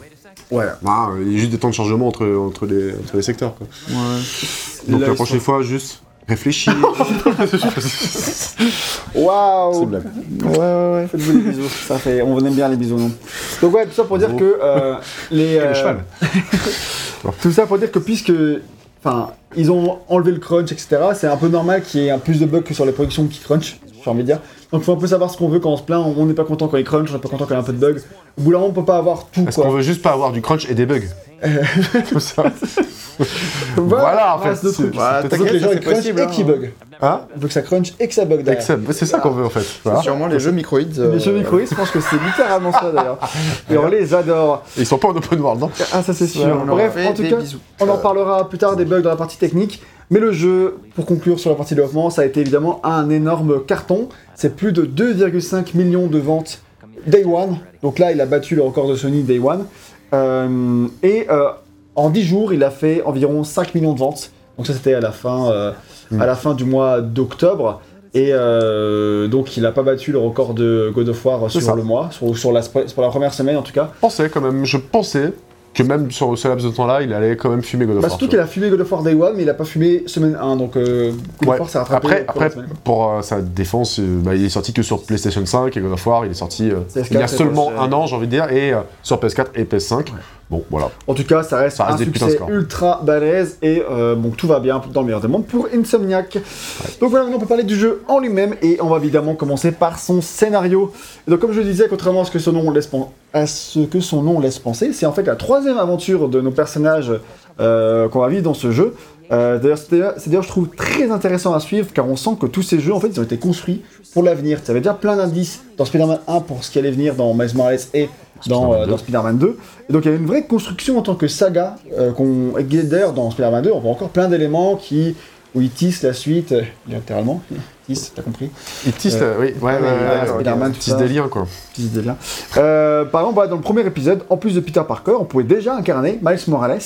Ouais. Ah, il y a juste des temps de chargement entre, entre, les, entre les secteurs. Quoi. Ouais. Donc Là, la prochaine sont- fois, juste réfléchis. C'est Waouh blague. Ouais, ouais, ouais. Faites-vous des bisous, ça fait, on aime bien les bisous, non Donc ouais, tout ça pour dire que euh, les... le euh, cheval. tout ça pour dire que puisque... Enfin, ils ont enlevé le crunch, etc., c'est un peu normal qu'il y ait un plus de bugs que sur les productions qui crunch, j'ai envie de dire. Donc faut un peu savoir ce qu'on veut quand on se plaint, on n'est pas content quand il crunch, on n'est pas content quand il y a un peu de bugs. Au bout d'un moment, on peut pas avoir tout, Parce qu'on quoi. veut juste pas avoir du crunch et des bugs. Comme ça. Voilà, en fait, c'est que t'inquiète, les gens ils possible, et hein. qu'ils bug. Hein On veut que ça crunch et que ça bug derrière. C'est ça qu'on veut en fait. Voilà. Sûrement les jeux microïdes. Les jeux microïdes, je pense que c'est littéralement ça d'ailleurs. Et on les adore. Et ils sont pas en open world, non Ah, ça c'est sûr. Bref, en tout cas, bisous. on en parlera plus tard des bugs dans la partie technique. Mais le jeu, pour conclure sur la partie développement, ça a été évidemment un énorme carton. C'est plus de 2,5 millions de ventes Day One. Donc là, il a battu le record de Sony Day One. Euh, et euh, en 10 jours, il a fait environ 5 millions de ventes. Donc ça, c'était à la fin, euh, à la fin du mois d'octobre. Et euh, donc, il n'a pas battu le record de God of War sur ça. le mois, sur, sur la, pour la première semaine en tout cas. Je pensais quand même, je pensais que même sur ce laps de temps-là, il allait quand même fumer God of Bah, War. surtout qu'il a fumé God of War Day One, mais il a pas fumé semaine 1, donc euh, God Ouais. of War s'est rattrapé. Après, après semaine. pour euh, sa défense, euh, bah, il est sorti que sur PlayStation 5 et God of War, il est sorti PS4 il y a seulement PS5. un an, j'ai envie de dire, et sur PS4 et PS5. Bon, voilà. En tout cas, ça reste, Ça reste un succès ultra balèze et bon, tout va bien dans le meilleur des mondes pour Insomniac. Donc voilà, maintenant on peut parler du jeu en lui-même et on va évidemment commencer par son scénario. Et donc comme je le disais, contrairement à ce que son nom laisse, pen- à ce que son nom laisse penser, c'est en fait la troisième aventure de nos personnages euh, qu'on va vivre dans ce jeu. Euh, D'ailleurs, c'est d'ailleurs- je trouve, très intéressant à suivre car on sent que tous ces jeux, en fait, ils ont été construits pour l'avenir. Tu avais déjà plein d'indices dans Spider-Man 1 pour ce qui allait venir dans Miles Morales et dans, Spider-Man euh, 2. dans Spider-Man 2. Et donc il y a une vraie construction en tant que saga. Euh, qu'on... D'ailleurs, dans Spider-Man 2, on voit encore plein d'éléments qui... où ils tissent la suite, euh, littéralement. Tissent, t'as compris Il tisse, Euh, oui, ouais, ouais, des liens, quoi. Tissent des liens. Euh, par exemple, voilà, dans le premier épisode, en plus de Peter Parker, on pouvait déjà incarner Miles Morales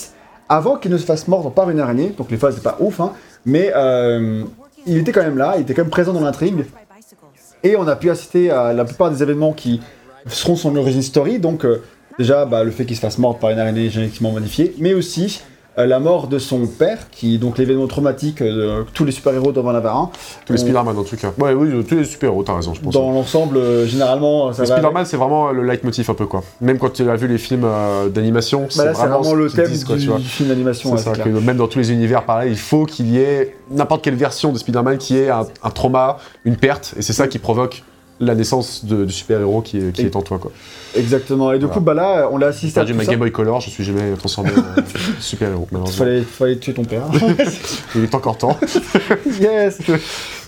avant qu'il ne se fasse mordre par une araignée. Donc les phases, c'est pas ouf, hein, mais euh, il était quand même là, il était quand même présent dans l'intrigue. Et on a pu assister à la plupart des événements qui seront son origin story. Donc, euh, déjà, bah, le fait qu'il se fasse mordre par une araignée génétiquement modifiée, mais aussi euh, la mort de son père, qui est donc l'événement traumatique euh, que tous les super-héros doivent en avoir un. Tous les On- Spider-Man, en tout cas. Ouais, oui, tous les super-héros, t'as raison, je pense. Dans l'ensemble, euh, généralement, ça. Spider-Man, c'est vraiment le leitmotiv un peu, quoi. Même quand tu as vu les films euh, d'animation, Bah c'est vraiment, le thème disent, quoi, du, tu du film d'animation. C'est ouais, même dans tous les univers, pareil, il faut qu'il y ait n'importe quelle version de Spider-Man qui ait un, un trauma, une perte, et c'est ça qui provoque la naissance de- du super-héros qui, est- qui Et- est en toi, quoi. Exactement. Et du coup, bah là, on l'a J'ai assisté à perdu tout ma. Game Boy Color, je suis jamais transformé en super-héros, fallait, fallait tuer ton père. Il est encore temps. yes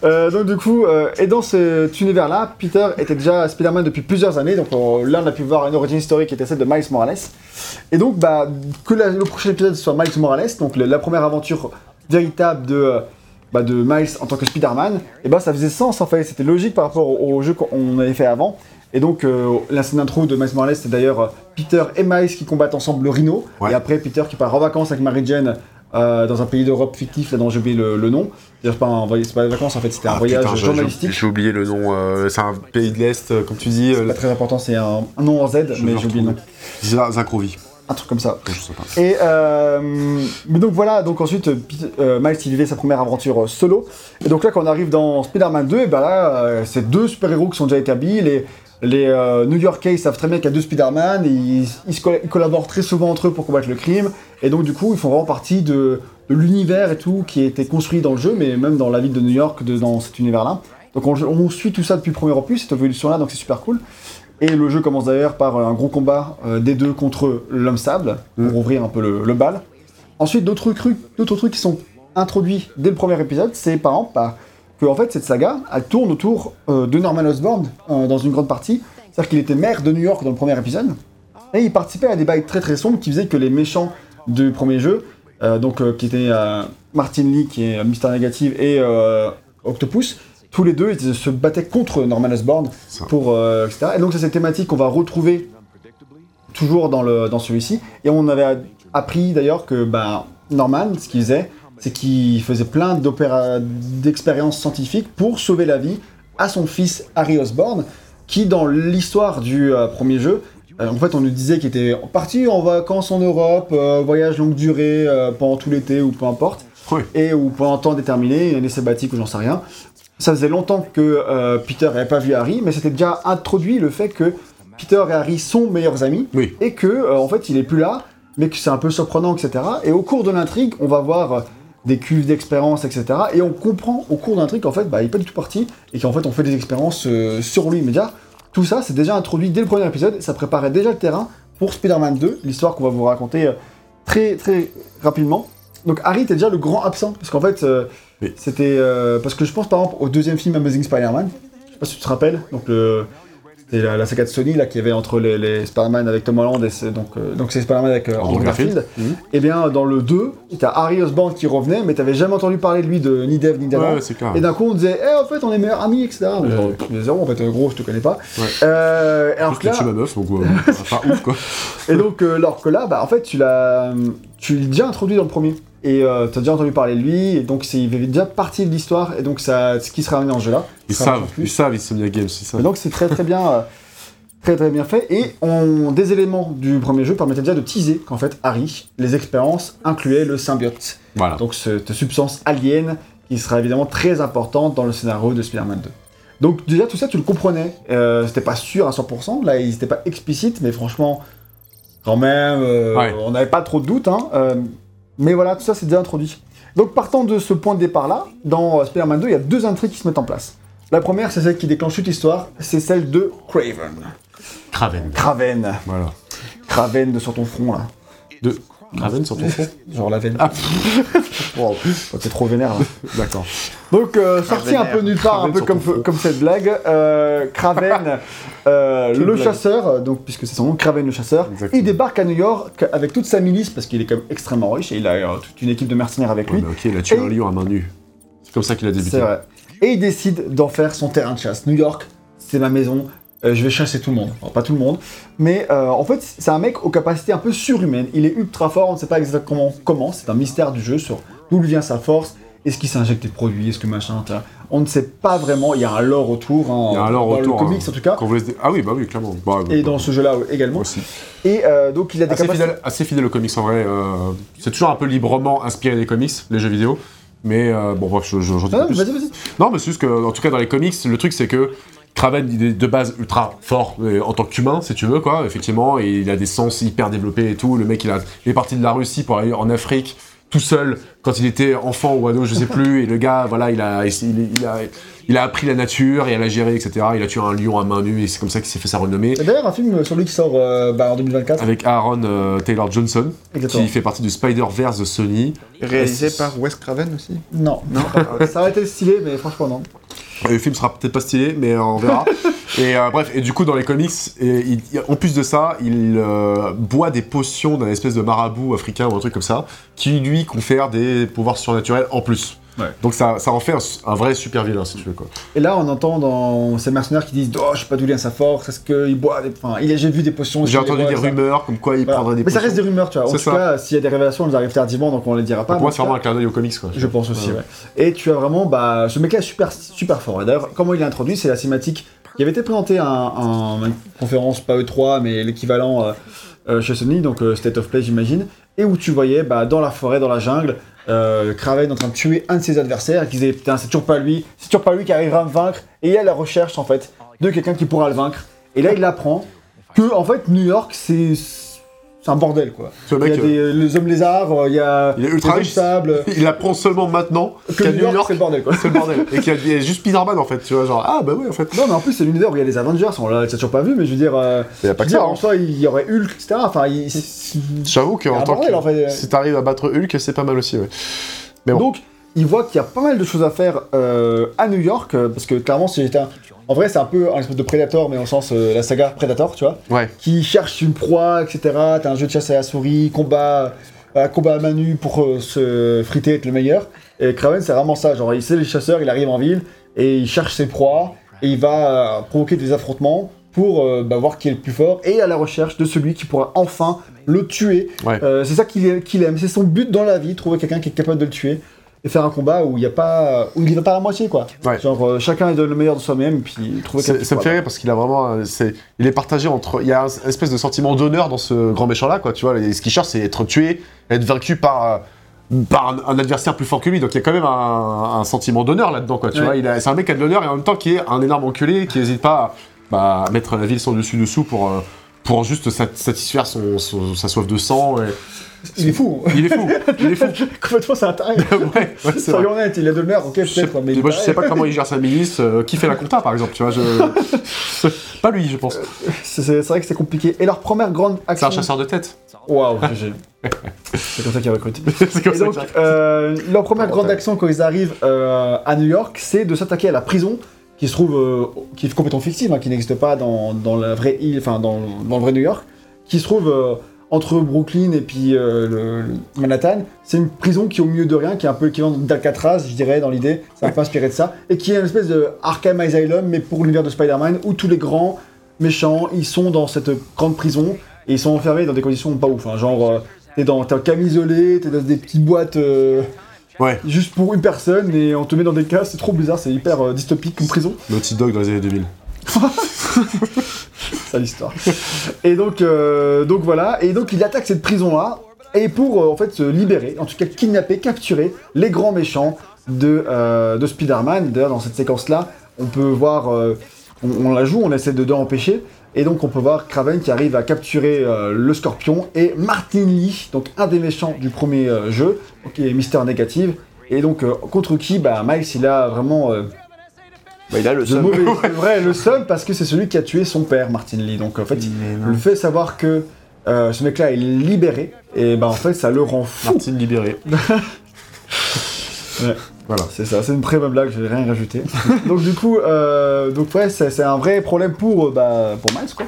Euh, Donc du coup, euh, et dans cet univers-là, Peter était déjà Spider-Man depuis plusieurs années. Donc là, on a pu voir une origin story qui était celle de Miles Morales. Et donc, bah, que la- le prochain épisode soit Miles Morales, donc le- la première aventure véritable de, euh, bah, de Miles en tant que Spider-Man, et bah ça faisait sens en fait. C'était logique par rapport au, au jeu qu'on avait fait avant. Et donc, euh, la scène d'intro de Miles Morales, c'est d'ailleurs euh, Peter et Miles qui combattent ensemble le Rhino. Ouais. Et après, Peter qui part en vacances avec Mary Jane euh, dans un pays d'Europe fictif, là dont j'ai oublié le, le nom. C'est pas, un voyage- c'est pas des vacances en fait, c'était un Ah, voyage putain, journalistique. J'ai oublié le nom. euh, c'est un pays de l'Est, comme tu dis. Pas très important, c'est un, un nom en Z, mais j'ai oublié le nom. Un truc comme ça. Je sais pas. Et euh, mais donc voilà, donc ensuite euh, euh, Miles il vivait sa première aventure solo. Et donc là quand on arrive dans Spider-Man 2, et ben là c'est deux super-héros qui sont déjà établis. Les, les euh, New Yorkais ils savent très bien qu'il y a deux Spider-Man, et ils, collaborent très souvent entre eux pour combattre le crime. Et donc du coup ils font vraiment partie de, de l'univers et tout qui a été construit dans le jeu, mais même dans la ville de New York, de- dans cet univers-là. Donc on, on suit tout ça depuis le premier opus, cette évolution-là, donc c'est super cool. Et le jeu commence d'ailleurs par euh, un gros combat euh, des deux contre l'homme sable, pour ouvrir un peu le, le bal. Ensuite, d'autres trucs, d'autres trucs qui sont introduits dès le premier épisode, c'est par exemple bah, que en fait, cette saga, elle tourne autour euh, de Norman Osborn euh, dans une grande partie. C'est-à-dire qu'il était maire de New York dans le premier épisode, et il participait à des bails très très sombres qui faisaient que les méchants du premier jeu, euh, donc qui étaient Martin Lee, qui est Mister Negative, et Octopus, tous les deux ils se battaient contre Norman Osborn pour euh, etc. Et donc c'est cette thématique qu'on va retrouver toujours dans, le, dans celui-ci. Et on avait appris d'ailleurs que bah, Norman, ce qu'il faisait, c'est qu'il faisait plein d'expériences scientifiques pour sauver la vie à son fils Harry Osborn, qui dans l'histoire du euh, premier jeu, euh, en fait on nous disait qu'il était parti en vacances en Europe, euh, voyage longue durée pendant tout l'été ou peu importe, Oui. et ou pendant un temps déterminé, une année sabbatique ou j'en sais rien. Ça faisait longtemps que euh, Peter n'avait pas vu Harry, mais c'était déjà introduit le fait que Peter et Harry sont meilleurs amis Oui. et que euh, en fait il est plus là, mais que c'est un peu surprenant, etc. Et au cours de l'intrigue, on va voir euh, des cuves d'expérience, etc. Et on comprend au cours de l'intrigue qu'en fait, bah, il est pas du tout parti et qu'en fait on fait des expériences sur lui immédiat. Tout ça, c'est déjà introduit dès le premier épisode. et Ça préparait déjà le terrain pour Spider-Man 2, l'histoire qu'on va vous raconter très très rapidement. Donc Harry était déjà le grand absent parce qu'en fait Oui. c'était euh, parce que je pense par exemple au deuxième film Amazing Spider-Man. Je sais pas si tu te rappelles. Donc le c'était la, la saga de Sony là qui avait entre les, les Spider-Man avec Tom Holland et c'est donc euh, donc c'est Spider-Man avec euh, Andrew Garfield. Garfield. Mhm. Et bien dans le 2, t'as Harry Osborn qui revenait mais t'avais jamais entendu parler de lui de ni d'Eve ni d'Adam. Ouais. Et d'un coup, on disait, eh, en fait, on est meilleurs amis, etc. Mais genre, mais zéro, en fait, euh, gros, je te connais pas. Ouais. Euh, et alors que là- ma meuf, donc ouais, ouf quoi. et donc, alors que là, bah, en fait, tu l'as, tu l'as déjà introduit dans le premier. Et euh, t'as déjà entendu parler de lui, et donc il fait déjà partie de l'histoire, et donc ça, ce qui sera amené en jeu là. Ils savent, ils savent, Insomnia Games, ils Et savent. donc c'est très très bien, euh, Très très bien fait. Et on, des éléments du premier jeu permettaient déjà de teaser qu'en fait, Harry, les expériences incluaient le symbiote. Voilà. Donc cette substance alien qui sera évidemment très importante dans le scénario de Spider-Man 2. Donc déjà tout ça tu le comprenais, euh, c'était pas sûr à 100%, là ils étaient pas explicites, mais franchement quand même euh, Ouais. on n'avait pas trop de doutes, hein, euh, mais voilà tout ça c'est déjà introduit. Donc partant de ce point de départ là, dans euh, Spider-Man 2 il y a deux intrigues qui se mettent en place. La première c'est celle qui déclenche toute l'histoire, c'est celle de Craven. Craven. Craven, Voilà. Craven de sur ton front là, De Craven sur ton front genre la veine. Ah. Wow, t'es trop vénère là. D'accord. Donc, euh, sorti un peu nulle part, un peu comme, cette blague, euh, Kraven, euh, Quelle le blague. chasseur, euh, donc puisque c'est son nom, Kraven le chasseur, Exactement. il débarque à New York avec toute sa milice, parce qu'il est quand même extrêmement riche, et il a euh, toute une équipe de mercenaires avec lui. Ok, il a tué Et- un lion à main nue. C'est comme ça qu'il a débuté. c'est vrai. Et il décide d'en faire son terrain de chasse. New York, c'est ma maison, euh, je vais chasser tout le monde. Pas tout le monde, mais euh, en fait, c'est un mec aux capacités un peu surhumaines. Il est ultra fort, on ne sait pas exactement comment, c'est un mystère du jeu sur d'où lui vient sa force. Est-ce qu'il s'injecte des produits? Est-ce que machin. On ne sait pas vraiment. Il y a un lore autour. hein, Il y a un lore dans autour, le comics hein. en tout cas. Laisse Ah oui, bah oui, clairement. Bah, Et bah, dans ce jeu-là également. aussi. Et euh, donc il a des Assez capacités. fidèle, assez fidèle aux comics en vrai. c'est toujours un peu librement inspiré des comics, les jeux vidéo. Mais euh, bon, bref, je, je, j'en dis Ah pas non, plus. vas-y, vas-y. Non, mais c'est juste que, en tout cas, dans les comics, le truc, c'est que Kraven, il est de base ultra fort euh, en tant qu'humain, si tu veux, quoi, effectivement, et il a des sens hyper développés et tout. Le mec, il, a, il est parti de la Russie pour aller en Afrique tout seul quand il était enfant ou ado, je sais plus, et le gars, voilà, il a, il, il a, il a appris la nature et à la gérer, etc. Il a tué un lion à main nue, et c'est comme ça qu'il s'est fait sa renommée. D'ailleurs, un film sur lui qui sort euh, bah, en 2024. Avec Aaron euh, Taylor Johnson, Exactement. qui fait partie du Spider-Verse de Sony. Réalisé c'est- par Wes Craven aussi Non, non. ça aurait été stylé, mais franchement non. Le film sera peut-être pas stylé, mais euh, on verra. et euh, bref, et du coup, dans les comics, et, il- il- en plus de ça, il euh, boit des potions d'un espèce de marabout africain ou un truc comme ça, qui lui confère des pouvoirs surnaturels en plus. Ouais. Donc ça, ça en fait un, un vrai super vilain, si tu veux. Quoi. Et là, on entend dans ces mercenaires qui disent Oh, je sais pas d'où vient sa force, est-ce qu'il boit des. Enfin, il a- j'ai vu des potions. J'ai entendu des ça. rumeurs comme quoi il Voilà. prendrait des Mais ça reste des rumeurs, tu vois. En tout ça. cas, s'il y a des révélations, elles arrivent tardivement, donc on les dira pas. Pour moi, c'est vraiment un clin d'œil aux comics. Quoi. Je pense aussi, Ouais. ouais. Et tu as vraiment, bah, ce mec-là est super, super fort. Et d'ailleurs, comment il est introduit, c'est la cinématique qui avait été présentée à, un- un- une conférence, pas E3, mais l'équivalent euh, euh, chez Sony, donc euh, State of Play, j'imagine, et où tu voyais, bah, dans la forêt, dans la jungle, euh, en train de tuer un de ses adversaires, et qu'ils disaient, putain, c'est toujours pas lui, c'est toujours pas lui qui arrivera à me vaincre, et il y a la recherche, en fait, de quelqu'un qui pourra le vaincre. Et là, il apprend que, en fait, New York, c'est. C'est un bordel, quoi. Ce Il y a des, les hommes lézards, euh, il y a Il est ultra riche. euh, il apprend seulement maintenant Que qu'à New New York, York, c'est le bordel, quoi. c'est le bordel. Et qu'il y a il y a juste Spider-Man en fait, tu vois, genre, ah bah oui, en fait. Non, mais en plus, c'est l'univers où il y a les Avengers. On l'a toujours pas vu, mais je veux dire. euh, Il y a pas que dire, ça. en hein. soi, il y aurait Hulk, etc. Enfin, il- J'avoue qu'en tant bordel, que. en fait. Si t'arrives à battre Hulk, c'est pas mal aussi, ouais. Mais bon. Donc, il voit qu'il y a pas mal de choses à faire euh, à New York, euh, parce que clairement, si j'étais un. En vrai, c'est un peu un espèce de Predator, mais au sens euh, la saga Predator, tu vois, Ouais. qui cherche une proie, etc. T'as un jeu de chasse à la souris, combat, euh, combat à main nue pour se friter, être le meilleur. Et Kraven, c'est vraiment ça. Genre, il sait les chasseurs, il arrive en ville et il cherche ses proies et il va provoquer des affrontements pour euh, bah, voir qui est le plus fort et à la recherche de celui qui pourra enfin le tuer. Ouais. Euh, c'est ça qu'il aime, c'est son but dans la vie, trouver quelqu'un qui est capable de le tuer et faire un combat où il y a pas, où il va pas à moitié quoi. Ouais. Genre euh, chacun donne le meilleur de soi-même puis trouver. Ça me fait rire parce qu'il a vraiment. euh, c'est- il est partagé entre. Il y a un espèce de sentiment d'honneur dans ce grand méchant là, quoi. Tu vois, qu'il cherche, c'est être tué, être vaincu par. euh, par un, un adversaire plus fort que lui, donc il y a quand même un, un sentiment d'honneur là-dedans, quoi. Tu Ouais. vois, c'est un mec qui a de l'honneur et en même temps qui est un énorme enculé, qui n'hésite pas à, bah, à mettre la ville sans dessus dessous pour pour juste sat- satisfaire son, son- sa soif de sang. et- Il est fou. Il est fou, il est fou. Complètement, c'est un taré. ouais, ouais, c'est. Soyons honnêtes, il a de l'honneur, ok, Je sais- peut-être, mais est moi, je sais pas comment il gère sa milice, euh, qui fait la compta par exemple, tu vois. Je... pas lui, je pense. C'est c'est vrai que c'est compliqué. Et leur première grande C'est action. un chasseur de tête. Waouh, c'est comme ça qu'ils recrutent. c'est comme Et ça donc, euh, leur première grande action quand ils arrivent euh, à New York, c'est de s'attaquer à la prison qui se trouve, euh, qui est complètement fictive, hein, qui n'existe pas dans, dans la vraie île, enfin dans, dans le vrai New York, qui se trouve entre Brooklyn et puis euh, le, le Manhattan. C'est une prison qui est au milieu de rien, qui est un peu l'équivalent d'Alcatraz, je dirais, dans l'idée. Ça m'a pas inspiré de ça. Et qui est une espèce de Arkham Asylum, mais pour l'univers de Spider-Man, où tous les grands méchants, ils sont dans cette grande prison et ils sont enfermés dans des conditions pas ouf. hein. genre, euh, t'es dans t'es en cam isolé, t'es dans des petites boîtes. euh, Ouais, juste pour une personne et on te met dans des cases, c'est trop bizarre, c'est hyper euh, dystopique comme prison. Naughty Dog dans les années 2000. L'histoire. Et donc, euh, donc voilà, et donc il attaque cette prison-là, et pour euh, en fait se libérer, en tout cas kidnapper, capturer les grands méchants de, euh, de Spider-Man. D'ailleurs, dans cette séquence-là, on peut voir, on, la joue, on essaie de, de empêcher, et donc on peut voir Kraven qui arrive à capturer le Scorpion et Martin Lee, donc un des méchants du premier jeu, qui est Mister Négative. Et donc contre qui, bah Miles il a vraiment Bah, il a le seum. mauvais, c'est vrai, le seum parce que c'est celui qui a tué son père, Martin Lee. Donc en fait, le fait de savoir que euh, ce mec-là est libéré, et ben en fait ça le rend fou. Martine libérée. Ouais. Voilà. C'est ça, c'est une très bonne blague, je vais rien rajouter. donc du coup, euh, donc ouais, c'est c'est un vrai problème pour, euh, bah, pour Miles quoi.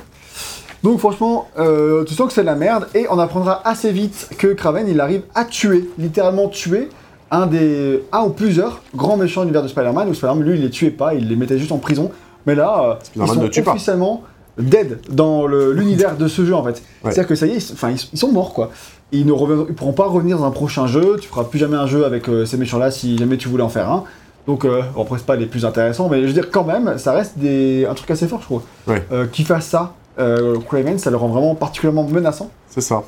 Donc franchement, euh, tu sens que c'est de la merde et on apprendra assez vite que Kraven il arrive à tuer, littéralement tuer un des un ou plusieurs grands méchants de l'univers de Spider-Man. Où Spider-Man lui il les tuait pas, il les mettait juste en prison. Mais là, euh, ils sont ne tue pas. officiellement dead dans l'univers de ce jeu en fait. Ouais. C'est-à-dire que ça y est, ils, enfin, ils, ils sont morts quoi. Ils ne ils pourront pas revenir dans un prochain jeu. Tu feras plus jamais un jeu avec euh, ces méchants-là si jamais tu voulais en faire un. Donc, euh, bon, après, c'est pas les plus intéressants, mais je veux dire, quand même, ça reste des... un truc assez fort, je trouve. Ouais. Euh, Qu'ils fassent ça, euh, Craven, ça le rend vraiment particulièrement menaçant. C'est ça.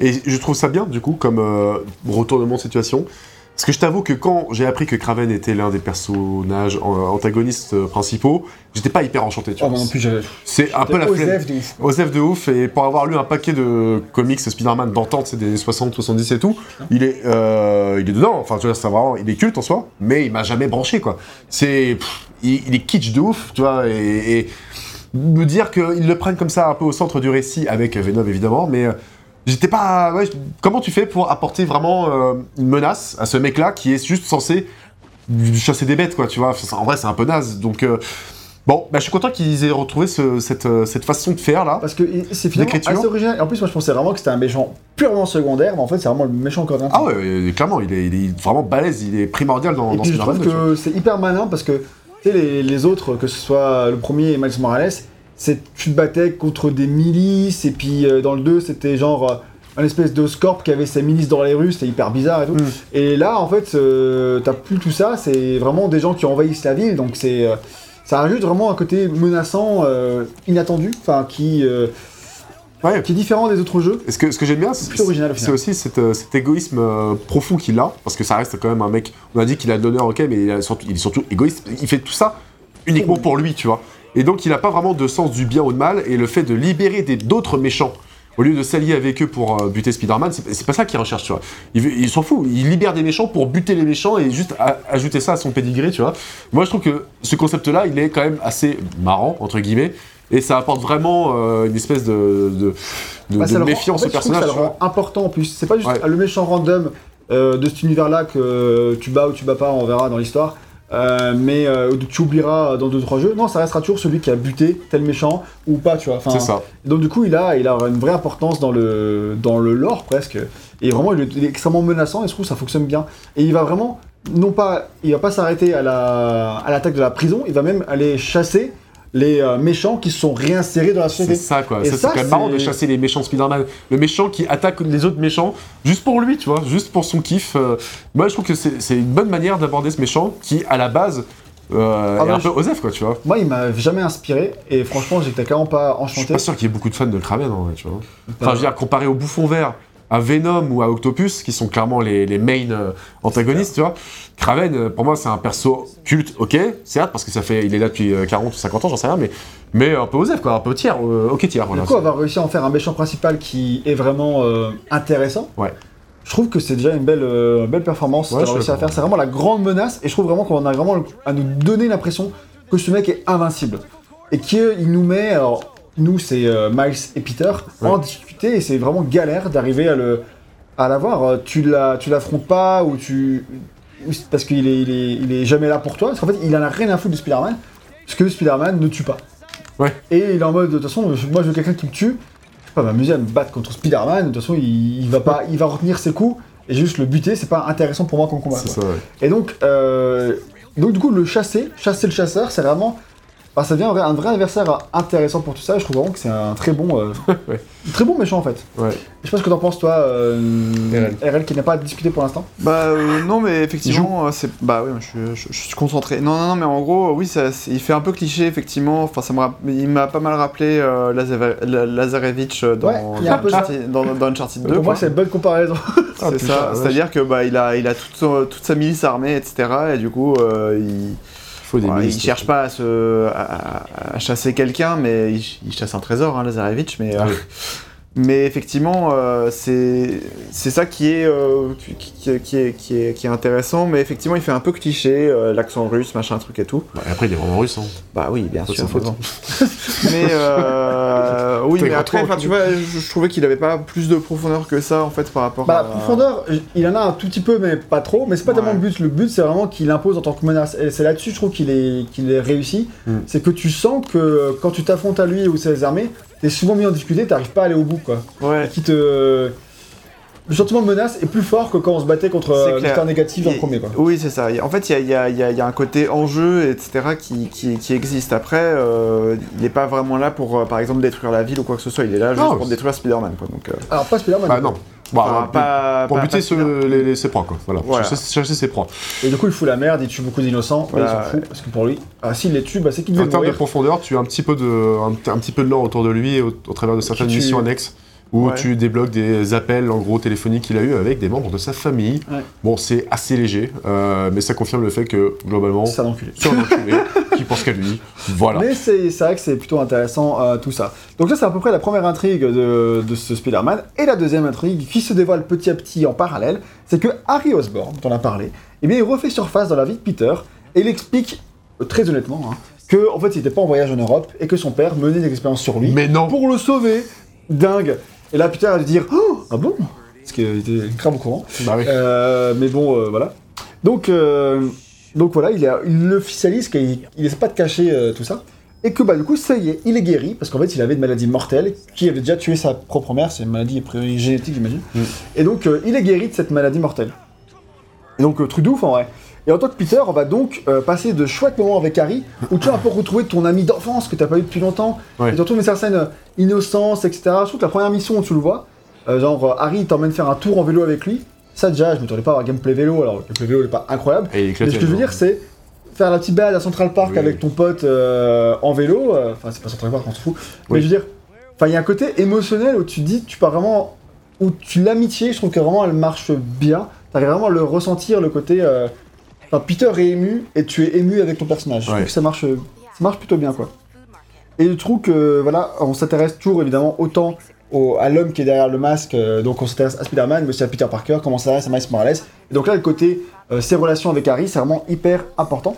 Et je trouve ça bien, du coup, comme retournement de situation. Parce que je t'avoue que quand j'ai appris que Kraven était l'un des personnages euh, antagonistes euh, principaux, j'étais pas hyper enchanté, tu Oh, vois. non plus. C'est un peu la flemme. Osef de ouf. Osef de ouf, et pour avoir lu un paquet de comics Spider-Man d'antan, c'est des 60, 70 et tout, il est, euh, il est dedans, enfin, tu vois, c'est vraiment, il est culte en soi, mais il m'a jamais branché, quoi. C'est, il, il est kitsch de ouf, tu vois, et, et me dire qu'ils le prennent comme ça un peu au centre du récit, avec Venom évidemment, mais j'étais pas, ouais, je- comment tu fais pour apporter vraiment euh, une menace à ce mec-là qui est juste censé chasser des bêtes, quoi, tu vois, en vrai, c'est un peu naze, donc... euh, Bon, bah, je suis content qu'ils aient retrouvé ce- cette, euh, cette façon de faire là. Parce que c'est finalement assez original. Et en plus, moi, je pensais vraiment que c'était un méchant purement secondaire, mais en fait, c'est vraiment le méchant coréen. Ah ouais, clairement, il est, il est vraiment balèze, il est primordial dans, Et dans puis je Spider-Man trouve 2, tu vois. que c'est hyper malin parce que tu sais, les, les autres, que ce soit le premier et Miles Morales, tu te battais contre des milices et puis euh, dans le 2 c'était genre euh, un espèce de Scorp qui avait ses milices dans les rues, c'était hyper bizarre et tout. Mm. Et là en fait euh, t'as plus tout ça, c'est vraiment des gens qui envahissent la ville donc c'est euh, ça rajoute vraiment un côté menaçant, inattendu, enfin qui, Ouais. qui est différent des autres jeux. Et ce que, ce que j'aime bien, c'est aussi cet, cet égoïsme euh, profond qu'il a, parce que ça reste quand même un mec, on a dit qu'il a de l'honneur, ok, mais il, a surtout- il est surtout égoïste, il fait tout ça uniquement pour lui, tu vois. Et donc il n'a pas vraiment de sens du bien ou de mal, et le fait de libérer d'autres méchants, au lieu de s'allier avec eux pour euh, buter Spider-Man, c'est pas ça qu'il recherche, tu vois. Il, s'en fout, il libère des méchants pour buter les méchants et juste a- ajouter ça à son pédigré, tu vois. Moi je trouve que ce concept-là, il est quand même assez marrant, entre guillemets, et ça apporte vraiment euh, une espèce de, de, de- Bah, de rend- méfiance en fait, au personnage. Ça le rend important en plus. C'est pas juste Ouais. le méchant random euh, de cet univers-là que tu bats ou tu bats pas, on verra dans l'histoire. Euh, mais euh, tu oublieras dans 2-3 jeux. Non, ça restera toujours celui qui a buté tel méchant ou pas, tu vois. Enfin, C'est ça. Donc du coup, il a, il a une vraie importance dans le, dans le lore presque. Et vraiment, il est, il est extrêmement menaçant et je trouve ça fonctionne bien. Et il va vraiment, non pas, il va pas s'arrêter à la, à l'attaque de la prison, il va même aller chasser les euh, méchants qui sont réinsérés dans la C'est société. ça quoi, Et Ça, c'est quand même marrant de c'est- chasser les méchants Spider-Man. Le méchant qui attaque les autres méchants juste pour lui, tu vois, juste pour son kiff. euh. Moi je trouve que c'est c'est une bonne manière d'aborder ce méchant qui à la base euh, Ah, un je- peu Osef quoi, tu vois. Moi, il m'a jamais inspiré et franchement, j'étais carrément pas Je suis enchanté. pas sûr qu'il y ait beaucoup de fans de Kraven en vrai, tu vois. Bah, Enfin je veux dire, comparé au Bouffon Vert, à Venom ou à Octopus, qui sont clairement les, les main euh, antagonistes, tu vois. Kraven, euh, pour moi, c'est un perso culte, ok, certes, parce que ça fait, il est là depuis euh, 40 ou 50 ans, j'en sais rien, mais, mais un peu Osef quoi, un peu tiers, euh, ok tiers, voilà. du coup, avoir réussi à en faire un méchant principal qui est vraiment euh, intéressant, Ouais. je trouve que c'est déjà une belle, euh, belle performance Ouais, réussi à faire. C'est vraiment la grande menace et je trouve vraiment qu'on a vraiment à nous donner l'impression que ce mec est invincible et qu'il nous met, alors nous c'est euh, Miles et Peter, Ouais. en difficulté et c'est vraiment galère d'arriver à le à l'avoir. Euh, Tu la, tu l'affrontes pas ou tu parce qu'il est, il est, il est jamais là pour toi. Parce qu'en fait, il en a rien à foutre de Spider-Man parce que Spider-Man ne tue pas. Ouais. Et il est en mode de toute façon, moi je veux quelqu'un qui me tue. Je vais pas m'amuser à me battre contre Spider-Man. De toute façon, il, il va pas, il va retenir ses coups et juste le buter. C'est pas intéressant pour moi comme combat. Ça, ouais. Et donc, euh, donc du coup, le chasser, chasser le chasseur, c'est vraiment bah, ça devient un vrai, un vrai adversaire intéressant pour tout ça. Je trouve vraiment que c'est un très bon, euh, Ouais. très bon méchant en fait. Ouais. Je sais pas ce que t'en penses toi, euh, RL. RL qui n'a pas discuté pour l'instant. Bah euh, non mais effectivement c'est bah oui je, je- je suis concentré non non non mais en gros oui ça il fait un peu cliché effectivement enfin ça me rapp- il m'a pas mal rappelé euh, Lazare- La- Lazarevich dans, Ouais, a un dans, dans Uncharted 2 pour moi c'est une bonne comparaison. Ah, c'est putain, ça ouais. c'est à dire que bah il a il a toute, toute sa milice armée etc et du coup euh, Il faut des Ouais, il milices. cherche pas à, se, à, à chasser quelqu'un, mais il, chasse un trésor, hein, Lazarevich. Mais, euh, Ah. mais effectivement, euh, c'est c'est ça qui est, euh, qui, qui- qui est, qui, est, qui est intéressant. Mais effectivement, il fait un peu cliché, euh, l'accent russe, machin, truc et tout. Ouais, après, il est vraiment russe. Hein. Bah oui, bien sûr. mais euh, oui, mais après, enfin, tu vois, je, je trouvais qu'il avait pas plus de profondeur que ça en fait par rapport Bah, à. profondeur, il en a un tout petit peu, mais pas trop. Mais c'est pas Ouais. tellement le but. Le but, c'est vraiment qu'il impose en tant que menace. Et c'est là-dessus, je trouve qu'il est, qu'il est réussi. Mm. C'est que tu sens que quand tu t'affrontes à lui ou ses armées, t'es souvent mis en difficulté, t'arrives pas à aller au bout, quoi. Ouais. Qui te. Le sentiment de menace est plus fort que quand on se battait contre euh, l'histoire négative dans le Il- premier, quoi. Oui, c'est ça. En fait, il y a, il y a- il y a- il y a un côté enjeu, etc., qui, qui, qui existe. Après, euh, il n'est pas vraiment là pour, euh, par exemple, détruire la ville ou quoi que ce soit. Il est là juste pour détruire Spider-Man. Quoi. Donc, euh, Alors, pas Spider-Man. Bah non. Enfin, pas, pour pas- buter pas ce- Spider- les, les- ses proies, quoi. Voilà. Voilà. Chercher, chercher ses proies. Et du coup, il fout la merde, il tue beaucoup d'innocents. Voilà, il s'en fout, parce que pour lui, ah, s'il les tue, bah, c'est qu'il En devait termes de profondeur, tu as un petit peu de, un, un petit peu de lore autour de lui au, au travers de certaines tu- missions annexes où Ouais. tu débloques des appels en gros téléphoniques qu'il a eu avec des membres de sa famille. Ouais. Bon, c'est assez léger, euh, mais ça confirme le fait que globalement, C'est un enculé. c'est un enculé qui pense qu'à lui. Voilà. Mais c'est vrai que c'est plutôt intéressant euh, tout ça. Donc ça c'est à peu près la première intrigue de, de ce Spider-Man. Et la deuxième intrigue qui se dévoile petit à petit en parallèle, c'est que Harry Osborn, dont on a parlé, eh bien il refait surface dans la vie de Peter et il explique euh, très honnêtement hein, que en fait il n'était pas en voyage en Europe et que son père menait des expériences sur lui Mais non. pour le sauver. Dingue. Et là Peter a dû dire oh, ah bon? Parce qu'il était grave au courant. Bah oui. Euh, mais bon, euh, voilà. Donc, euh, donc voilà, il, est- il officialise qu'il il essaie pas de cacher tout ça. Et que bah du coup, ça y est, il est guéri, parce qu'en fait, il avait une maladie mortelle qui avait déjà tué sa propre mère, c'est une maladie a génétique, j'imagine. Mm. Et donc, il est guéri de cette maladie mortelle. Et donc, truc de ouf en vrai. Et en tant que Peter, on va donc euh, passer de chouettes moments avec Harry, où tu vas un peu retrouver ton ami d'enfance que t'as pas eu depuis longtemps, Ouais. et tu retrouves une certaine euh, innocence, etc. Je trouve que la première mission où tu le vois, euh, genre Harry t'emmène faire un tour en vélo avec lui, ça déjà, je m'attendais pas à avoir gameplay vélo, alors gameplay vélo n'est pas incroyable, Et mais ce que je veux dire, c'est faire la petite balade à Central Park Oui, avec ton pote euh, en vélo. Enfin, c'est pas Central Park, on s'en fout. Mais je veux dire, il y a un côté émotionnel où tu dis, tu pars vraiment. Où tu l'amitié, je trouve que vraiment elle marche bien. T'arrives vraiment à le ressentir, le côté. euh, Enfin, Peter est ému et tu es ému avec ton personnage. Je Ouais. trouve que ça marche, ça marche plutôt bien, quoi. Et je trouve que, voilà, on s'intéresse toujours évidemment autant au- à l'homme qui est derrière le masque, euh, donc on s'intéresse à Spider-Man, mais aussi à Peter Parker, comment ça s'intéresse à Miles Morales. Et donc là, le côté, euh, ses relations avec Harry, c'est vraiment hyper important.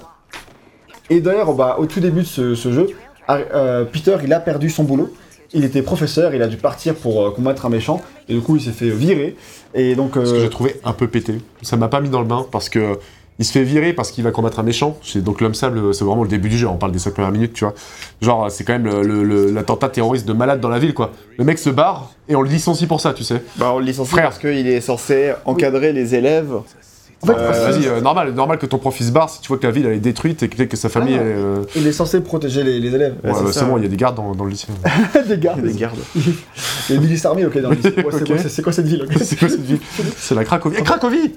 Et d'ailleurs, bah, au tout début de ce, ce jeu, Harry- euh, Peter, il a perdu son boulot. Il était professeur, il a dû partir pour euh, combattre un méchant, et du coup, il s'est fait virer. Et donc, Ce que euh, j'ai trouvé un peu pété. Ça m'a pas mis dans le bain parce que il se fait virer parce qu'il va combattre un méchant. C'est donc l'homme sable, c'est vraiment le début du jeu. On parle des 5 premières minutes, tu vois. Genre, c'est quand même le- le- le- l'attentat terroriste de malade dans la ville, quoi. Le mec se barre et on le licencie pour ça, tu sais. Bah, on le licencie Frère. parce qu'il est censé encadrer les élèves. en fait, Euh, Vas-y, euh, normal, normal que ton prof il se barre si tu vois que la ville elle est détruite et que, que sa famille Ah. elle euh, il est censé protéger les, les élèves. Ouais, ouais, c'est bah, c'est bon, il y a des gardes dans, dans le lycée. des gardes. Les gardes. Il y a Milice Army, ok, dans le lycée. Ouais, c'est quoi- c'est- c'est quoi cette ville ok? C'est quoi cette ville? C'est la Cracovie. Eh, Cracovie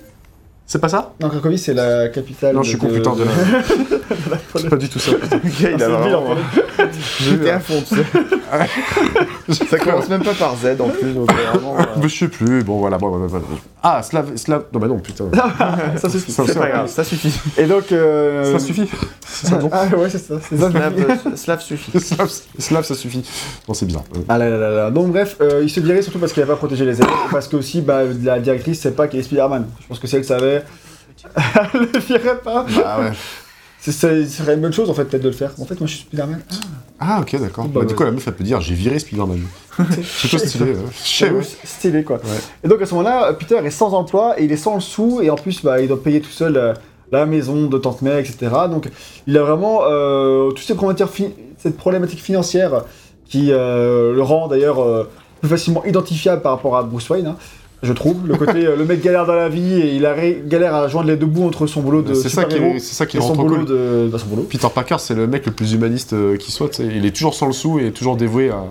C'est pas ça? Non, Cracovie, c'est la capitale. Non, je suis con, putain, de la- C'est pas du tout ça. gars, il Ah, a vraiment. J'étais à fond, tu sais. Ça commence même pas par Z en plus, donc euh, vraiment. euh, Je sais plus, bon voilà, bon. Ah, Slav, Slav. Non, bah non, putain. Ça suffit. Ça, pas grave, ça suffit. Et donc. Euh... Ça suffit. Ça, non Ah ouais, c'est ça. Slav, euh, Slav suffit. Slav, Slav, ça suffit. Non, c'est bizarre. Ah là là là là. Donc bref, il se virait surtout parce qu'il avait pas protégé les élèves, parce que aussi bah, la directrice sait pas qu'il est Spider-Man. Je pense que si elle savait, elle le virait pas. Ah ouais. Ce serait une bonne chose en fait peut-être de le faire. En fait moi je suis Spider-Man. Ah, ok, d'accord. Bah, Bah, du coup, la meuf, elle peut dire j'ai viré Spider-Man. C'est tout stylé. Chez stylé quoi. Ouais. Et donc à ce moment-là, Peter est sans emploi et il est sans le sou et en plus bah, il doit payer tout seul euh, la maison de Tante May, etc. Donc il a vraiment euh, toutes ces problématiques, fi- cette problématique financière qui euh, le rend d'ailleurs euh, plus facilement identifiable par rapport à Bruce Wayne. hein. Je trouve. Le côté, euh, le mec galère dans la vie et il a galère à joindre les deux bouts entre son boulot de C'est ça qui est- c'est ça qui rend son boulot cool. de, bah, son boulot. Peter Parker, c'est le mec le plus humaniste euh, qui soit. tu sais. Il est toujours sans le sou et toujours dévoué à,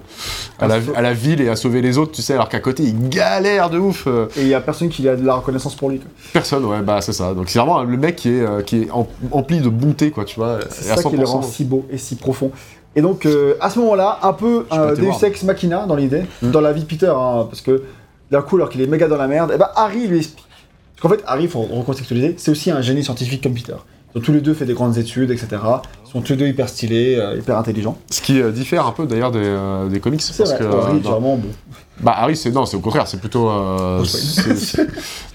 à la, à la ville et à sauver les autres, tu sais, alors qu'à côté, il galère de ouf. euh, Et il y a personne qui a de la reconnaissance pour lui. quoi. Personne, ouais, bah c'est ça. Donc c'est vraiment le mec qui est, qui est em- empli de bonté, quoi, tu vois. C'est à ça qui le 100%. rend si beau et si profond. Et donc, euh, à ce moment-là, un peu euh, Deus. Ex Machina dans l'idée, Mm. dans la vie de Peter, hein, parce que d'un coup, alors qu'il est méga dans la merde, et ben Harry lui explique. Parce qu'en fait, Harry, faut recontextualiser, c'est aussi un génie scientifique comme Peter. Ont tous les deux fait des grandes études, etc. Ils sont tous les deux hyper stylés, euh, hyper intelligents. Ce qui euh, diffère un peu d'ailleurs des, euh, des comics. C'est vrai, que, Harry, dans- bon. Bah Harry, c'est non, c'est au contraire, c'est plutôt. euh, Bruce Wayne. c'est- c'est-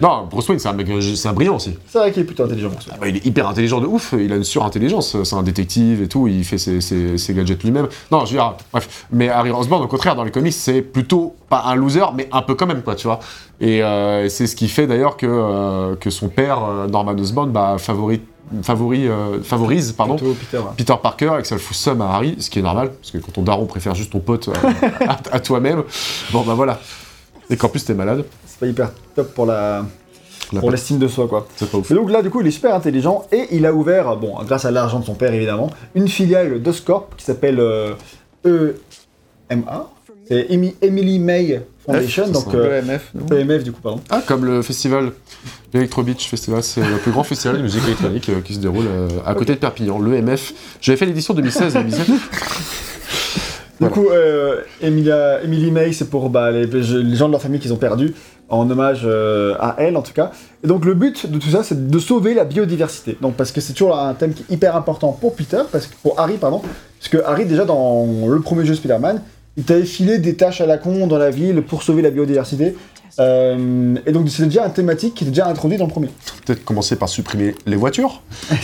non, Bruce Wayne, c'est un mec, euh, c'est un brillant aussi. C'est vrai qu'il est plutôt intelligent. Ah bah, il est hyper intelligent de ouf, il a une surintelligence, c'est un détective et tout, il fait ses, ses- ses gadgets lui-même. Non, je veux dire, bref. Mais Harry Osborn, au contraire, dans les comics, c'est plutôt pas un loser, mais un peu quand même, quoi, tu vois. Et euh, c'est ce qui fait d'ailleurs que, euh, que son père, euh, Norman Osborn, bah, favori, favori, euh, favorise pardon, Plutôt Peter. Parker et que ça le fout seum à Harry, ce qui est normal, parce que quand ton daron préfère juste ton pote euh, à, à toi-même, bon bah voilà. Et qu'en plus t'es malade, C'est pas hyper top pour la La pour l'estime de soi, quoi. c'est pas ouf. Et donc là, du coup, il est super intelligent et il a ouvert, bon, grâce à l'argent de son père évidemment, une filiale d'Oscorp qui s'appelle euh, EMA. C'est Emi- Emily May Foundation, F, donc euh, EMF, EMF du coup, pardon. Ah, comme le festival, l'Electro Beach Festival, c'est le plus grand festival de musique électronique euh, qui se déroule euh, à côté de Perpignan, l'EMF. J'avais fait l'édition 2016-2017. Du coup, euh, Emilia- Emily May, c'est pour bah, les, les gens de leur famille qu'ils ont perdu, en hommage euh, à elle en tout cas. Et donc le but de tout ça, c'est de sauver la biodiversité. Donc parce que c'est toujours un thème qui est hyper important pour Peter, parce que pour Harry pardon, parce que Harry déjà dans le premier jeu Spider-Man, il t'avait filé des tâches à la con dans la ville pour sauver la biodiversité. Euh, et donc c'est déjà un thématique qui est déjà introduit dans le premier. Peut-être commencer par supprimer les voitures.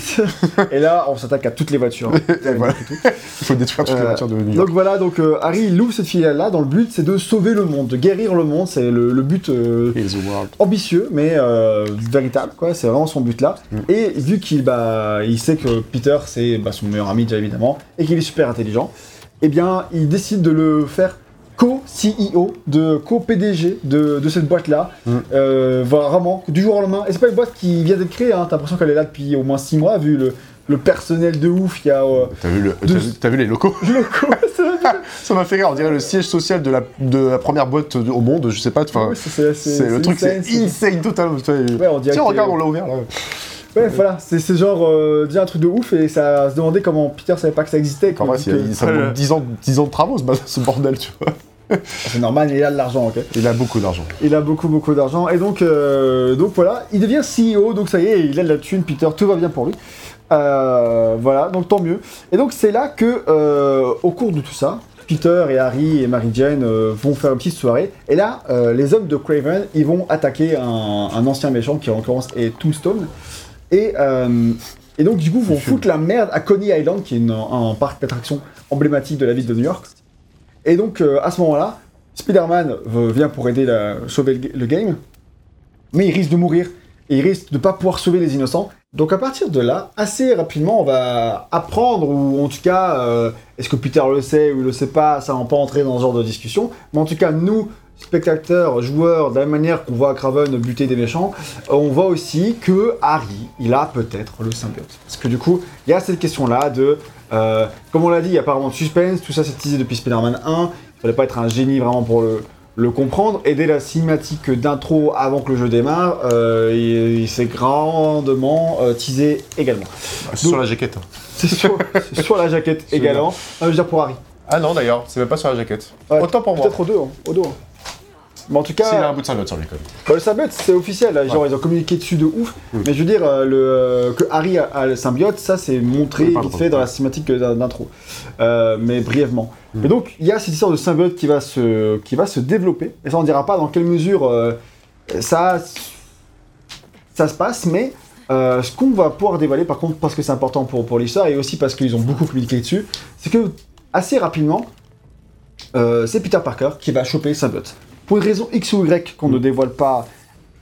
et là, on s'attaque à toutes les voitures. Voilà. Il faut détruire toutes les Euh, voitures de New York. Donc voilà, donc euh, Harry il ouvre cette filiale-là dans le but, c'est de sauver le monde, de guérir le monde, c'est le, le but Et the World. ambitieux, mais véritable, quoi. C'est vraiment son but là. Mm. Et vu qu'il bah, il sait que Peter c'est bah, son meilleur ami déjà évidemment, et qu'il est super intelligent, eh bien il décide de le faire co-CEO, de co-PDG de, de cette boîte là. Mm. Euh, vraiment, du jour au lendemain. Et c'est pas une boîte qui vient d'être créée, hein. t'as l'impression qu'elle est là depuis au moins 6 mois, vu le, le personnel de ouf, il y a. euh, T'as vu, le- de- t'as vu- t'as vu les locaux? Locaux, Ça m'a fait rire, on dirait le siège social de la, de la première boîte au monde, je sais pas. enfin, c'est- c'est- c'est- c'est le truc, c'est insane, c'est- insane total. Ouais, on dirait Tiens, regarde, on l'a ouvert là. Ouais, voilà, c'est c'est genre euh, déjà un truc de ouf et ça se demandait comment Peter savait pas que ça existait. En quoi, vrai, vu c'est- que- ça demande 10 ans, 10 ans de travaux ce, ce bordel, tu vois. C'est normal, il a de l'argent, ok. Il a beaucoup d'argent. Il a beaucoup, beaucoup d'argent et donc, euh, donc voilà, il devient CEO, donc ça y est, il a de la thune, Peter, tout va bien pour lui. Euh, voilà, donc tant mieux. Et donc c'est là que, euh, au cours de tout ça, Peter et Harry et Mary Jane euh, vont faire une petite soirée. Et là, euh, les hommes de Craven, ils vont attaquer un, un ancien méchant qui en l'occurrence est Tombstone. Et, euh, et donc du coup, vont foutre la merde à Coney Island, qui est une- un parc d'attractions emblématique de la ville de New York. Et donc euh, à ce moment-là, Spider-Man vient pour aider à sauver le, le game, mais il risque de mourir et il risque de pas pouvoir sauver les innocents. Donc à partir de là, assez rapidement, on va apprendre, ou en tout cas, euh, est-ce que Peter le sait ou il le sait pas, ça va pas entrer dans ce genre de discussion. Mais en tout cas, nous, spectateurs, joueurs, de la même manière qu'on voit Craven buter des méchants, euh, on voit aussi que Harry, il a peut-être le symbiote. Parce que du coup, il y a cette question-là de, euh, comme on l'a dit, il y a pas vraiment de suspense, tout ça c'est teasé depuis Spider-Man 1, il fallait pas être un génie vraiment pour le, le comprendre. Et dès la cinématique d'intro avant que le jeu démarre, euh, il, il s'est grandement euh, teasé également. sur la jaquette. C'est sur, c'est sur la jaquette C'est également. Non, je veux dire pour Harry. Ah non, d'ailleurs, c'est même pas sur la jaquette. Ouais, Autant pour moi. Peut-être au dos, hein, au dos. hein. Mais en tout cas, S'il a un bout de symbiote sur lui, quand même. bah, le symbiote c'est officiel, là. genre ils ont communiqué dessus de ouf. Mm. Mais je veux dire, euh, le, euh, que Harry a, a le symbiote, ça c'est montré vite fait dans la cinématique d'in- d'intro. Euh, mais brièvement. Mm. Et donc il y a cette histoire de symbiote qui va se, qui va se développer. Et ça on dira pas dans quelle mesure euh, ça, ça se passe, mais euh, ce qu'on va pouvoir dévoiler par contre, parce que c'est important pour, pour l'histoire et aussi parce qu'ils ont beaucoup communiqué dessus, c'est que assez rapidement, euh, c'est Peter Parker qui va choper symbiote. Pour une raison X ou Y qu'on ne dévoile pas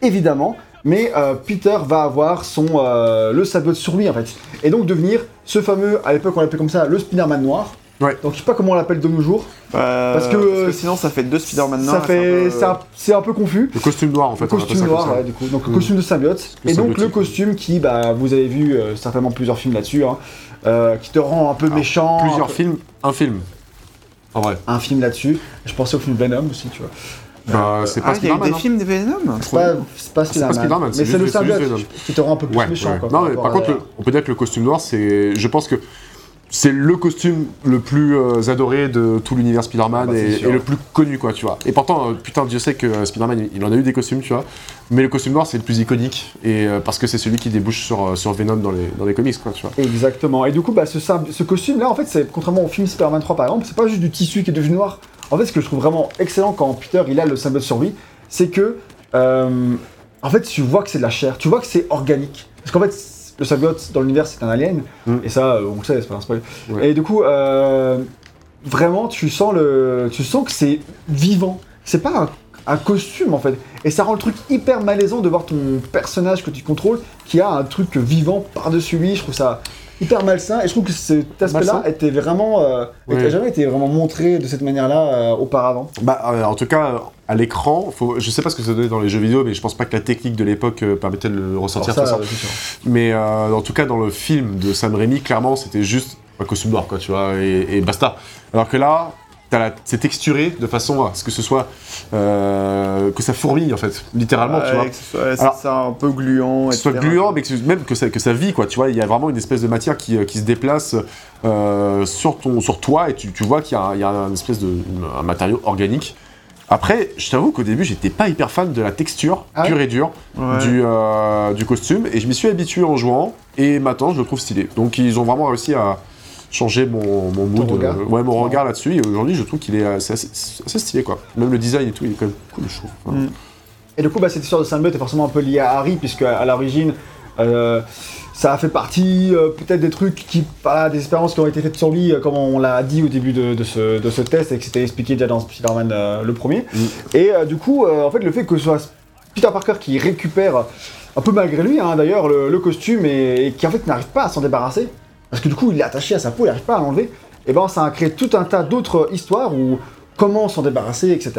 évidemment, mais euh, Peter va avoir son euh, le symbiote sur lui en fait, et donc devenir ce fameux, à l'époque on l'appelait comme ça, le Spider-Man noir, Ouais. Donc je sais pas comment on l'appelle de nos jours. Euh, Parce que, sinon, ça fait deux Spider-Man ça noirs. fait, c'est un peu- un, confus. Le costume noir en fait. Le costume ça noir, ça. ouais, du coup. Donc le Mm. costume de symbiote. Le Et donc le costume qui, bah, vous avez vu euh, certainement plusieurs films là-dessus, hein, euh, qui te rend un peu méchant. Plusieurs peu- films, un film. En vrai. Un film là-dessus. Je pensais au film Venom aussi, tu vois. Bah, c'est pas Ah, il y a eu Spider-Man. des hein. films de Venom C'est pas, Spider-Man. Spider-Man, c'est mais c'est le symbiote qui te rend un peu plus Ouais, méchant. ouais. Quoi, Non, mais par contre, la- le- on peut dire que le costume noir, c'est. Je pense que c'est le costume le plus euh, adoré de tout l'univers Spider-Man Ah bah, et, le plus connu, quoi, tu vois. Et pourtant, euh, putain, Dieu sait que euh, Spider-Man, il- en a eu des costumes, tu vois. Mais le costume noir, c'est le plus iconique. Et euh, parce que c'est celui qui débouche sur, sur Venom dans les, dans les comics, quoi, tu vois. Exactement. Et du coup, bah, ce, ce costume-là, en fait, c'est contrairement au film Spider-Man 3 par exemple, c'est pas juste du tissu qui est devenu noir. En fait, ce que je trouve vraiment excellent quand Peter il a le symbiote sur lui, c'est que euh, en fait, tu vois que c'est de la chair, tu vois que c'est organique. Parce qu'en fait, le symbiote dans l'univers c'est un alien, Mm. et ça, euh, on le sait, c'est pas un spoil. Ouais. Et du coup, euh, vraiment, tu sens le, tu sens que c'est vivant. C'est pas un, un costume en fait, et ça rend le truc hyper malaisant de voir ton personnage que tu contrôles qui a un truc vivant par-dessus lui. Je trouve ça hyper malsain, et je trouve que cet aspect-là était vraiment, euh, était jamais été vraiment montré de cette manière-là euh, auparavant. Bah, euh, en tout cas, à l'écran, faut... je sais pas ce que ça donnait dans les jeux vidéo, mais je pense pas que la technique de l'époque euh, permettait de le ressentir ça. Mais en tout cas, dans le film de Sam Raimi, clairement, c'était juste un costume noir, quoi, tu vois, et, et basta. Alors que là, c'est texturé de façon à ce que ce soit. euh, que ça fourmille, en fait, littéralement, tu Ouais, vois. que ce soit, c'est Alors, ça, un peu gluant. Que ce soit gluant, mais que, même que ça, que ça vit, quoi, tu vois. Il y a vraiment une espèce de matière qui, euh, qui se déplace euh, sur, ton, sur toi, et tu, tu vois qu'il y a, un- il y a une espèce de un matériau organique. Après, je t'avoue qu'au début, j'étais pas hyper fan de la texture Ah pure et dure Ouais. du, euh, du costume et je m'y suis habitué en jouant et maintenant je le trouve stylé. Donc ils ont vraiment réussi à changer mon, mon mood, regard. euh, ouais, mon regard là-dessus et aujourd'hui je trouve qu'il est assez, stylé quoi. Même le design et tout, il est quand même cool je trouve. Enfin, Mm. Et du coup, bah, cette histoire de symbiote est forcément un peu liée à Harry, puisque à, à l'origine, euh, ça a fait partie euh, peut-être des trucs qui, voilà, des expériences qui ont été faites sur lui, euh, comme on l'a dit au début de, de ce, de ce test et que c'était expliqué déjà dans Spider-Man le premier. Mm. Et du coup, en fait, le fait que ce soit Peter Parker qui récupère, un peu malgré lui hein, d'ailleurs, le, le costume et, et qui en fait n'arrive pas à s'en débarrasser, parce que du coup, il est attaché à sa peau, il n'arrive pas à l'enlever, et ben ça a créé tout un tas d'autres histoires où comment s'en débarrasser, etc.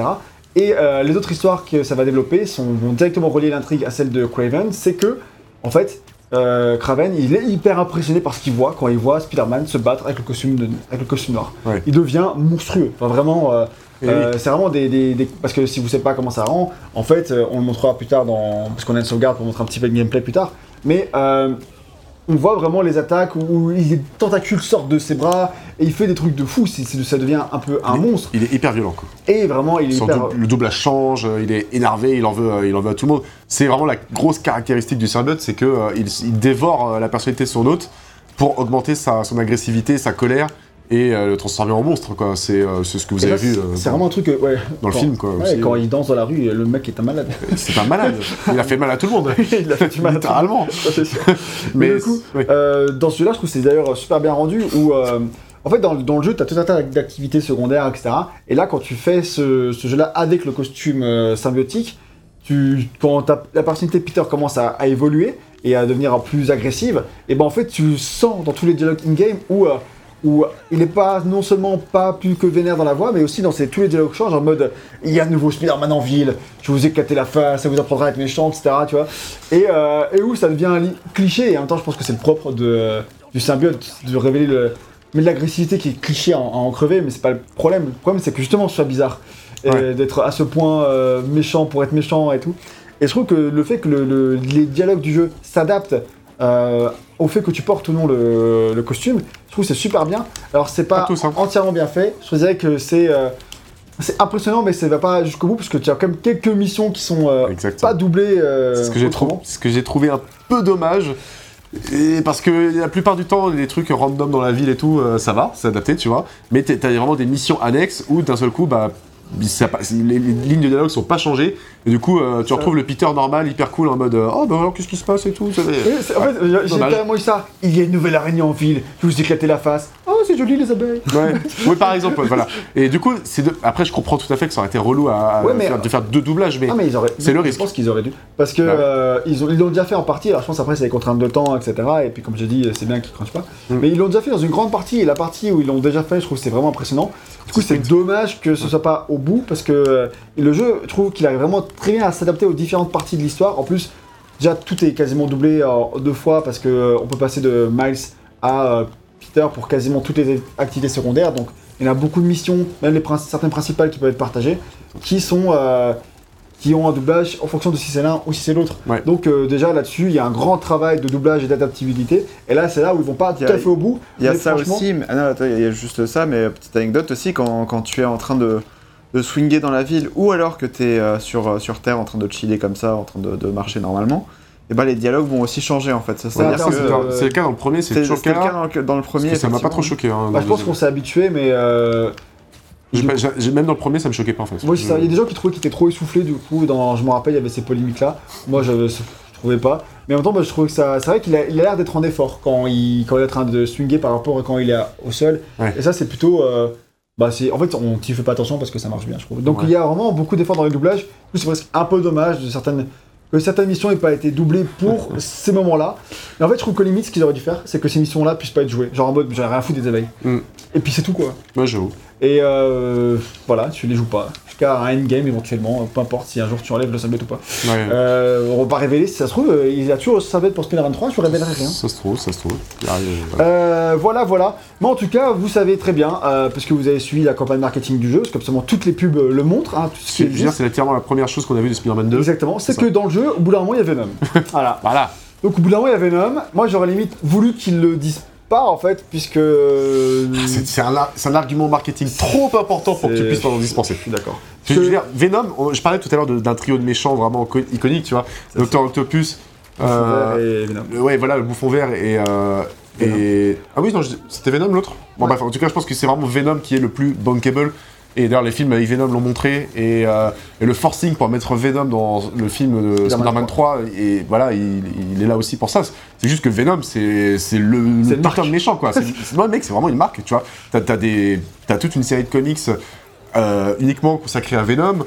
Et euh, les autres histoires que ça va développer sont, vont directement relier l'intrigue à celle de Craven, c'est que, en fait, euh, Craven, il est hyper impressionné par ce qu'il voit quand il voit Spider-Man se battre avec le costume, de- avec le costume noir. Ouais. Il devient monstrueux. Enfin, vraiment, euh, Et euh, c'est vraiment des, des- des- Parce que si vous savez pas comment ça rend, en fait, euh, on le montrera plus tard dans. Parce qu'on a une sauvegarde pour montrer un petit peu le gameplay plus tard. Mais euh, on voit vraiment les attaques où les tentacules sortent de ses bras et il fait des trucs de fou. ça devient un peu un il, est- monstre. il est hyper violent quoi. Et vraiment, il est Son hyper. double- le doublage change, euh, il est énervé, il en veut, euh, il en veut à tout le monde. C'est vraiment la grosse caractéristique du symbiote, c'est que euh, il, il dévore la personnalité de son hôte pour augmenter sa, son agressivité, sa colère et euh, le transformer en monstre quoi. C'est euh, ce que vous Et avez ça, vu c'est- euh, c'est vraiment un truc. euh, Ouais, dans le quand- film quoi. Ouais, aussi. quand il danse dans la rue, le mec est un malade. C'est un malade. il a fait mal à tout le monde. il a fait du mal à tout le monde. Littéralement. Ça, sûr. Mais Mais du coup, oui. Euh, dans celui-là, je trouve que c'est d'ailleurs super bien rendu où, euh, en fait, dans, dans le jeu, tu as tout un tas d'activités secondaires, etc. Et là, quand tu fais ce, ce jeu-là avec le costume euh, symbiotique, tu, quand la personnalité de Peter commence à, à évoluer et à devenir plus agressive, et ben en fait, tu sens dans tous les dialogues in-game où, euh, où il n'est pas non seulement pas plus que vénère dans la voix, mais aussi dans ses, tous les dialogues changent en mode il y a un nouveau Spider-Man en ville, je vous éclater la face, ça vous apprendra à être méchant, etc. Tu vois et, euh, et où ça devient li- cliché, et en même temps, je pense que c'est le propre de, du symbiote, de révéler le. Mais l'agressivité qui est cliché à en, en crever, mais c'est pas le problème. Le problème, c'est que justement, ce soit bizarre. Et Ouais. d'être à ce point euh, méchant pour être méchant et tout. Et je trouve que le fait que le- le- les dialogues du jeu s'adaptent euh, au fait que tu portes ou non le, le costume, je trouve que c'est super bien. Alors, c'est pas Pas tous, hein. entièrement bien fait. Je dirais que c'est. euh, c'est impressionnant, mais ça va pas jusqu'au bout, parce que tu as quand même quelques missions qui sont euh, Exactement. pas doublées. euh, C'est ce que j'ai trouvé, ce que j'ai trouvé un peu dommage. Et parce que la plupart du temps, les trucs random dans la ville et tout, euh, ça va, c'est adapté, tu vois. Mais t'as vraiment des missions annexes où d'un seul coup, bah, les, les lignes de dialogue sont pas changées. Et du coup, euh, tu retrouves le Peter normal, hyper cool, en mode euh, Oh, bah alors qu'est-ce qui se passe et tout. ça Oui, en fait, j'ai- j'ai carrément eu ça. Il y a une nouvelle araignée en ville, je vous éclater la face. Oh, c'est joli les abeilles. Ouais. oui, par exemple, voilà. Et du coup, de... après, je comprends tout à fait que ça aurait été relou à, à Ouais, mais- faire- de faire deux doublages, mais Ah mais ils auraient. C'est le je risque. pense qu'ils auraient dû. Parce que euh, ils ont- ils l'ont déjà fait en partie. Alors je pense après c'est les contraintes de temps, etc. Et puis comme j'ai dit, c'est bien qu'ils crunchent pas. Mm. Mais ils l'ont déjà fait dans une grande partie. Et la partie où ils l'ont déjà fait, je trouve que c'est vraiment impressionnant. Du coup c'est dommage que ce soit pas au bout parce que euh, le jeu, je trouve qu'il arrive vraiment très bien à s'adapter aux différentes parties de l'histoire. En plus, déjà tout est quasiment doublé en deux fois parce que euh, on peut passer de Miles à euh, Peter pour quasiment toutes les activités secondaires. Donc il y en a beaucoup de missions, même les prin- certaines principales qui peuvent être partagées, qui sont euh, qui ont un doublage en fonction de si c'est l'un ou si c'est l'autre. Ouais. Donc euh, déjà là-dessus, il y a un grand travail de doublage et d'adaptabilité. Et là, c'est là où ils vont pas tout a- à fait au bout. Il y a ça franchement- aussi, mais ah non, attends, il y a juste ça, mais petite anecdote aussi, quand, quand tu es en train de, de swinger dans la ville, ou alors que tu es sur, euh, sur Terre en train de chiller comme ça, en train de, de marcher normalement, et ben les dialogues vont aussi changer en fait. Ça, Ouais, c'est euh, le- c'est le cas dans le premier, c'est c'est toujours le c'était cas le là. cas dans le, dans le Parce premier. ça m'a pas trop choqué. hein, Bah, je pense qu'on s'est habitué, mais euh, J'ai pas- j'ai- j'ai- Même dans le premier, ça me choquait pas en fait. moi, c'est il y a des gens qui trouvaient qu'il était trop essoufflé. Du coup, dans, je me rappelle, il y avait ces polémiques là. Moi, je, je trouvais pas. Mais en même temps, bah, je trouvais que ça. C'est vrai qu'il a il a l'air d'être en effort quand il, quand il est en train de swinger par rapport à quand il est au sol. Ouais. Et ça, c'est plutôt. euh, bah, c'est, en fait, on n'y fait pas attention parce que ça marche bien, je trouve. Donc, Ouais. il y a vraiment beaucoup d'efforts dans les doublages. C'est presque un peu dommage de certaines, que certaines missions n'aient pas été doublées pour ces moments-là. Et en fait, je trouve que limite, ce qu'ils auraient dû faire, c'est que ces missions-là puissent pas être jouées. Genre en mode, j'en ai rien à foutre des abeilles. Mm. Et puis c'est tout, quoi. Ouais, j'avoue. Et euh, voilà, tu les joues pas. Jusqu'à un endgame éventuellement, peu importe si un jour tu enlèves le sablet ou pas. Ouais. Euh, on va pas révéler si ça se trouve, euh, il a toujours sablet pour Spider-Man 3, je révélerai rien. Ça se trouve, ça se trouve. Euh, voilà, voilà. Mais en tout cas, vous savez très bien, euh, parce que vous avez suivi la campagne marketing du jeu, parce qu'absolument toutes les pubs le montrent, hein, tout ce qui c'est littéralement la première chose qu'on a vu de Spider-Man 2. Exactement, c'est que ça. dans le jeu, au bout d'un moment, il y a Venom. voilà. Voilà. Donc au bout d'un moment, il y a Venom. Moi, j'aurais limite voulu qu'ils le disent pas, en fait, puisque... euh, C'est c'est un, un argument marketing trop important pour que tu puisses t'en dispenser. Je suis d'accord. Je veux dire, Venom, je parlais tout à l'heure d'un trio de méchants vraiment co- iconique, tu vois. Docteur Octopus. euh, Et Venom. le- ouais, voilà, le bouffon vert et. euh, et... Ah oui, non, c'était Venom l'autre? Bon, Ouais. bref, en tout cas, je pense que c'est vraiment Venom qui est le plus bankable. Et d'ailleurs, les films avec Venom l'ont montré. Et, euh, et le forcing pour mettre Venom dans le film de Spider-Man Spider-Man 3, et voilà, il, il est là aussi pour ça. C'est juste que Venom, c'est le, le putain de méchant, quoi. Non, mec, c'est vraiment une marque, tu vois. T'as as toute une série de comics euh, uniquement consacrés à Venom.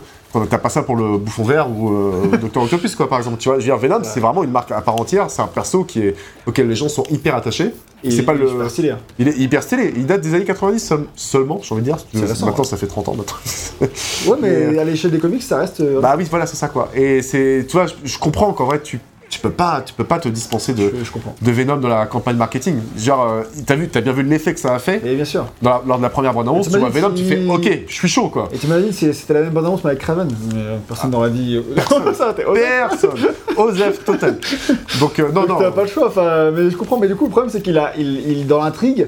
T'as pas ça pour le bouffon vert ou euh, Docteur Octopus, quoi, par exemple. Tu vois, je veux dire, Venom, c'est vraiment une marque à part entière. C'est un perso qui est, auquel les gens sont hyper attachés. Et c'est pas il est le. super stylé, hein. Il est hyper stylé. Il date des années 90 seul- seulement, j'ai envie de dire. Maintenant, ouais. ça fait 30 ans. maintenant. Ouais, mais Mais, à l'échelle des comics, ça reste. euh, bah oui, voilà, c'est ça, quoi. Et c'est. Tu vois, je, je comprends qu'en vrai, tu, tu, peux pas, tu peux pas te dispenser de, je, de Venom dans la campagne marketing. Genre, euh, t'as vu, t'as bien vu l'effet que ça a fait Et bien sûr. dans la- lors de la première bande-annonce. Tu vois Venom, tu fais OK, je suis chaud, quoi. Et t'imagines si c'était la même bande-annonce mais avec Kraven mais, euh, Personne n'aurait dit. euh, ça, Personne. Osef total. Donc, euh, non, non. T'as pas le choix, enfin, mais je comprends. Mais du coup, le problème, c'est qu'il a, il, il- dans l'intrigue,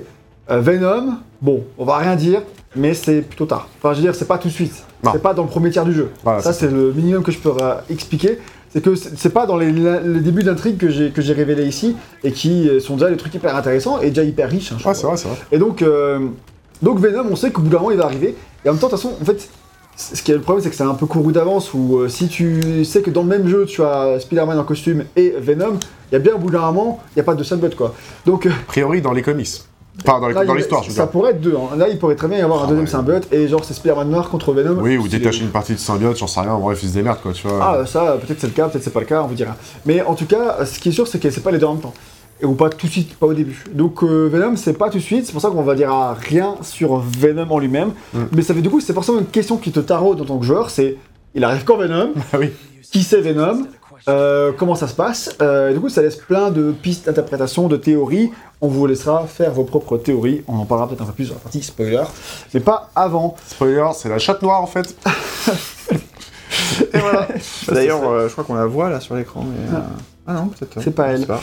euh, Venom, bon, on va rien dire, mais c'est plutôt tard. Enfin, je veux dire, c'est pas tout de suite. C'est pas dans le premier tiers du jeu. Voilà, ça, c'est le minimum que je peux euh, expliquer. C'est que c'est pas dans les, les débuts d'intrigue que j'ai que j'ai révélé ici et qui euh, sont déjà des trucs hyper intéressants et déjà hyper riches. hein, je trouve. c'est vrai, c'est vrai. Et donc, euh, donc Venom, on sait qu'au bout d'un moment, il va arriver. Et en même temps, de toute façon, en fait, ce qui est le problème, c'est que c'est un peu couru d'avance. Où euh, si tu sais que dans le même jeu, tu as Spider-Man en costume et Venom, il y a bien au bout d'un moment, il n'y a pas de sunbut, quoi. Donc, A priori, dans les comics. Pas dans les- là, dans il- l'histoire, je veux ça dire. pourrait être deux. hein. Là, il pourrait très bien y avoir un Ah, deuxième ouais. symbiote et genre c'est Spider-Man noir contre Venom. Oui, ou détacher une partie de symbiote, j'en sais rien. Bref, ils se démerdent, quoi, tu vois. Ah, ça, peut-être c'est le cas, peut-être c'est pas le cas, on vous dira. Mais en tout cas, ce qui est sûr, c'est que c'est pas les deux en même temps. Et, ou pas tout de suite, pas au début. Donc euh, Venom, c'est pas tout de suite, c'est pour ça qu'on va dire rien sur Venom en lui-même. Mm. Mais ça fait du coup, c'est forcément une question qui te taraude en tant que joueur, c'est il arrive quand Venom? Ah oui. Qui c'est Venom? Euh, Comment ça se passe Euh, Du coup, ça laisse plein de pistes d'interprétation, de théories. On vous laissera faire vos propres théories. On en parlera peut-être un peu plus sur la partie spoiler, mais pas avant. Spoiler, c'est la chatte noire, en fait. Et voilà. D'ailleurs, euh, je crois qu'on la voit là sur l'écran. Mais, euh, Ah non, peut-être. C'est pas elle. pas.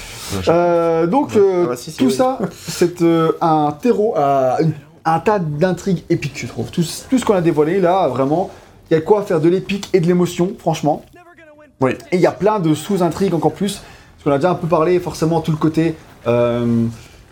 Euh, donc, Ouais. euh, Ah bah, si, si, tout oui. ça, c'est euh, un terreau, à un tas d'intrigues épiques, je trouve. Tout, tout ce qu'on a dévoilé là, vraiment, il y a de quoi faire de l'épique et de l'émotion, franchement. Oui. Et il y a plein de sous-intrigues encore plus. Parce qu'on a déjà un peu parlé, forcément, tout le côté. euh,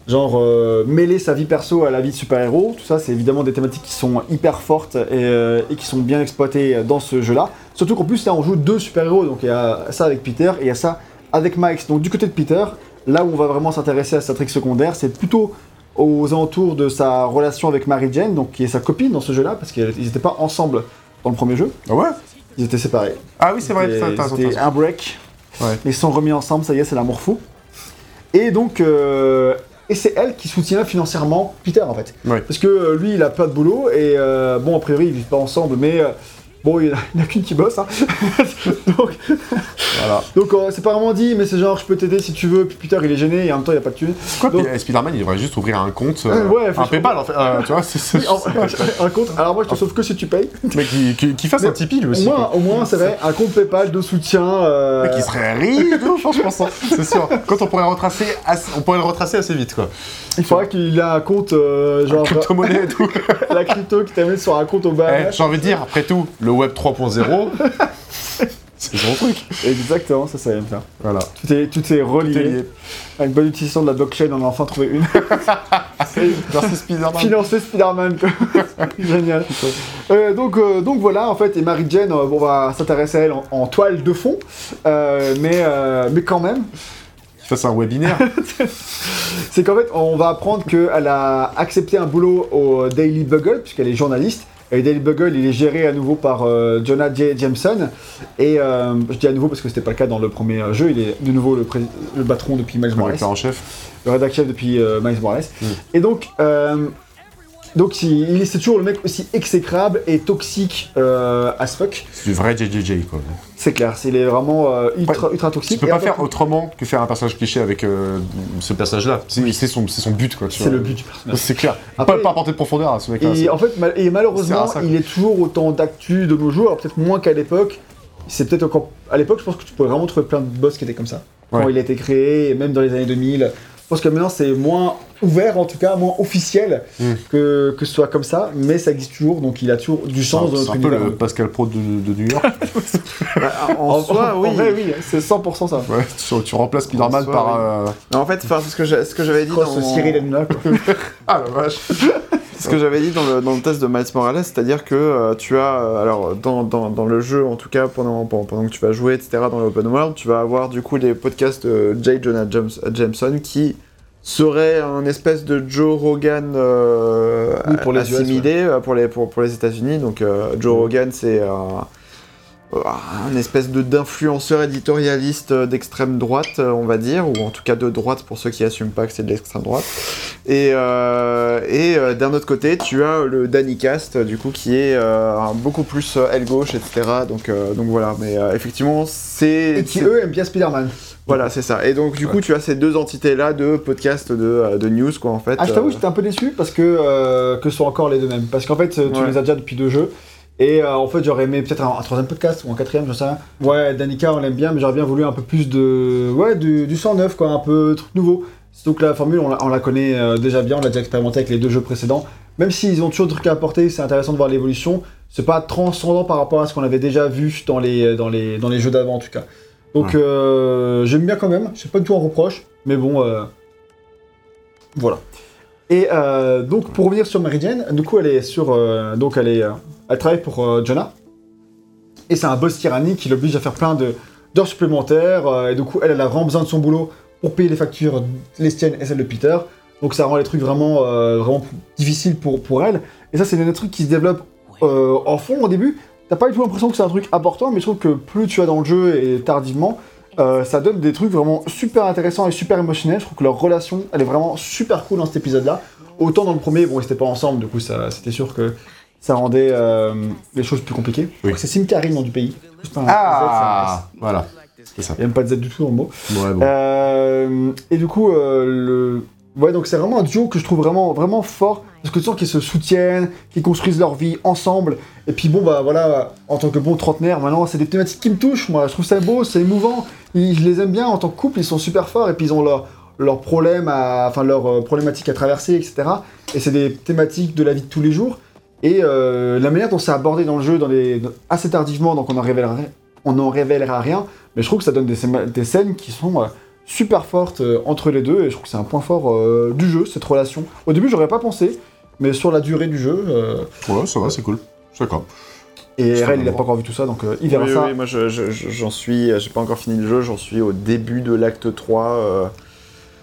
genre, euh, mêler sa vie perso à la vie de super-héros. Tout ça, c'est évidemment des thématiques qui sont hyper fortes et, euh, et qui sont bien exploitées dans ce jeu-là. Surtout qu'en plus, là, on joue deux super-héros. Donc, il y a ça avec Peter et il y a ça avec Miles. Donc, du côté de Peter, là où on va vraiment s'intéresser à sa trick secondaire, c'est plutôt aux alentours de sa relation avec Mary Jane, donc qui est sa copine dans ce jeu-là, parce qu'ils n'étaient pas ensemble dans le premier jeu, Ah ouais? Ils étaient séparés. Ah oui, c'est vrai, C'était- un break. Ouais. Ils sont remis ensemble, ça y est, c'est l'amour fou. Et donc, euh, et c'est elle qui soutient financièrement Peter en fait. Ouais. Parce que euh, lui, il a pas de boulot et euh, bon, a priori, ils vivent pas ensemble, mais bon, il y en a, a qu'une qui bosse. Hein. donc, Voilà. donc euh, c'est pas vraiment dit, mais c'est genre, je peux t'aider si tu veux. Puis Peter, il est gêné et en même temps, il a pas de thune. Quoi, Donc- euh, Spider-Man, il devrait juste ouvrir un compte, euh, ouais, un franchement. PayPal, en fait. euh, tu vois, c'est Oui, un compte. Alors moi, je te sauve que si tu payes. Mais qui, qui, qui fasse Mais un Tipeee, lui Au aussi. moins, quoi. au moins, c'est vrai, un compte PayPal de soutien. Mais qui serait riche, je pense, hein. c'est sûr. Quand on pourrait le retracer, assez- on pourrait le retracer assez vite, quoi. Il faudra qu'il ait un compte genre Crypto-monnaie et tout. la crypto qui t'amène sur un compte au Eh, Bahamas. J'ai envie de dire, après tout, le web 3.0, c'est son truc. Exactement, ça, ça aime ça. Voilà. Tout est, tout est relié. Tout est lié. Avec bonne utilisation de la blockchain, on a enfin trouvé une. Merci Spider-Man. Financer Spider-Man, quoi. Génial. Euh, donc, euh, donc voilà, en fait, et Mary Jane, euh, bon, on va s'intéresser à elle en, en toile de fond, Euh, mais, euh, mais quand même, Qu'il fasse un webinaire. c'est qu'en fait, on va apprendre qu'elle a accepté un boulot au Daily Bugle, puisqu'elle est journaliste. Et le Daily Bugle, il est géré à nouveau par euh, Jonah J. Jameson. Et euh, je dis à nouveau parce que c'était pas le cas dans le premier jeu. Il est de nouveau le, le patron depuis Miles Le Morales. rédacteur en chef. le rédacteur chef depuis euh, Miles Morales. Mm. Et donc, euh, donc c'est toujours le mec aussi exécrable et toxique euh, as fuck. C'est du vrai JJJ, quoi. C'est clair, c'est il est vraiment euh, ultra, ultra Tu toxique. peux Et pas faire autrement que faire un personnage cliché avec euh, ce personnage-là. C'est c'est son, c'est son but, quoi. tu C'est le but du personnage. C'est clair. Après- pas, pas apporter de profondeur à ce mec-là. Et c'est- en fait, mal- et malheureusement, il est toujours autant d'actu de nos jours, alors peut-être moins qu'à l'époque. C'est peut-être encore. À l'époque, je pense que tu pourrais vraiment trouver plein de boss qui étaient comme ça. Quand il a été créé, même dans les années 2000. Je pense que maintenant, c'est moins ouvert, en tout cas, moins officiel Mm. que, que ce soit comme ça, mais ça existe toujours, donc il a toujours du sens c'est notre un peu le Pascal Pro de, de New York. En, soi, oui. en vrai, oui, c'est 100% ça. ouais, tu, tu remplaces Spider-Man par. euh, En fait, ce que ce que j'avais dit Cross dans... Cyril Hanouna, quoi. Ah la vache. Ce que j'avais dit dans le, dans le test de Miles Morales, c'est-à-dire que euh, tu as, euh, alors dans, dans, dans le jeu en tout cas, pendant, pendant, pendant que tu vas jouer, etc., dans l'open world, tu vas avoir du coup les podcasts de J. Jonah James- Jameson qui serait un espèce de Joe Rogan euh, Oui, pour les US, assimilé euh, pour, les, pour, pour les États-Unis. Donc euh, Joe Rogan, c'est un, un espèce de d'influenceur éditorialiste d'extrême droite, on va dire, ou en tout cas de droite pour ceux qui assument pas que c'est de l'extrême droite. Et, euh, et d'un autre côté, tu as le Danny Cast, du coup, qui est beaucoup plus aile gauche, etc. Donc, donc voilà, mais effectivement, c'est. Et qui, eux, aiment bien Spider-Man. Voilà, c'est ça. Et donc, du coup, tu as ces deux entités-là de podcast de, euh, de news, quoi, en fait. Ah, je t'avoue, Euh, j'étais un peu déçu parce que, euh, que ce sont encore les deux mêmes. Parce qu'en fait, tu Ouais. les as déjà depuis deux jeux. Et euh, en fait, j'aurais aimé peut-être un, un troisième podcast ou un quatrième, je sais rien. Ouais, Danica, on l'aime bien, mais j'aurais bien voulu un peu plus de. Ouais, du, du sang neuf, quoi, un peu truc nouveau. Surtout que la formule, on la, on la connaît euh, déjà bien, on l'a déjà expérimenté avec les deux jeux précédents. Même s'ils ont toujours des trucs à apporter, c'est intéressant de voir l'évolution. C'est pas transcendant par rapport à ce qu'on avait déjà vu dans les, dans les, dans les jeux d'avant, en tout cas. Donc, euh, j'aime bien quand même, je sais pas du tout en reproche, mais bon, euh, voilà. Et euh, donc pour revenir sur Mary Jane, du coup elle est sur, euh, donc elle est, euh, elle travaille pour euh, Jonah, et c'est un boss tyrannique qui l'oblige à faire plein de d'heures supplémentaires, euh, et du coup elle, elle a vraiment besoin de son boulot pour payer les factures, les siennes et celles de Peter. Donc ça rend les trucs vraiment, euh, vraiment difficiles pour, pour elle. Et ça c'est un truc qui se développe euh, en fond au début. T'as pas du tout l'impression que c'est un truc important, mais je trouve que plus tu vas dans le jeu et tardivement, euh, ça donne des trucs vraiment super intéressants et super émotionnels. Je trouve que leur relation, elle est vraiment super cool dans cet épisode-là. Autant dans le premier, bon, ils étaient pas ensemble, du coup, ça, c'était sûr que ça rendait euh, les choses plus compliquées. C'est Simkari, le nom du pays. Juste un Z, Ah Voilà. C'est ça. ça- Il n'y a même pas de Z du tout dans le mot. Ouais, bon. Euh, et du coup, le... ouais, donc c'est vraiment un duo que je trouve vraiment, vraiment fort. Parce que tu sens qu'ils se soutiennent, qu'ils construisent leur vie ensemble. Et puis bon, bah voilà, en tant que bon trentenaire, maintenant, c'est des thématiques qui me touchent. Moi, je trouve ça beau, c'est émouvant. Ils- je les aime bien en tant que couple, ils sont super forts. Et puis ils ont leur- leurs problèmes, à... enfin leurs euh, problématiques à traverser, etc. Et c'est des thématiques de la vie de tous les jours. Et euh, la manière dont c'est abordé dans le jeu, dans les... assez tardivement, donc on en révélera, on en révélera rien. Mais je trouve que ça donne des, scènes- des scènes qui sont euh, super fortes euh, entre les deux. Et je trouve que c'est un point fort euh, du jeu, cette relation. Au début, j'aurais pas pensé. Mais sur la durée du jeu, euh, Ouais, ça va, c'est cool. D'accord. et va il a voir. pas encore vu tout ça, donc euh, il verra oui, ça. oui, moi je- je- je- j'en suis, j'ai pas encore fini le jeu, j'en suis au début de l'acte 3. euh,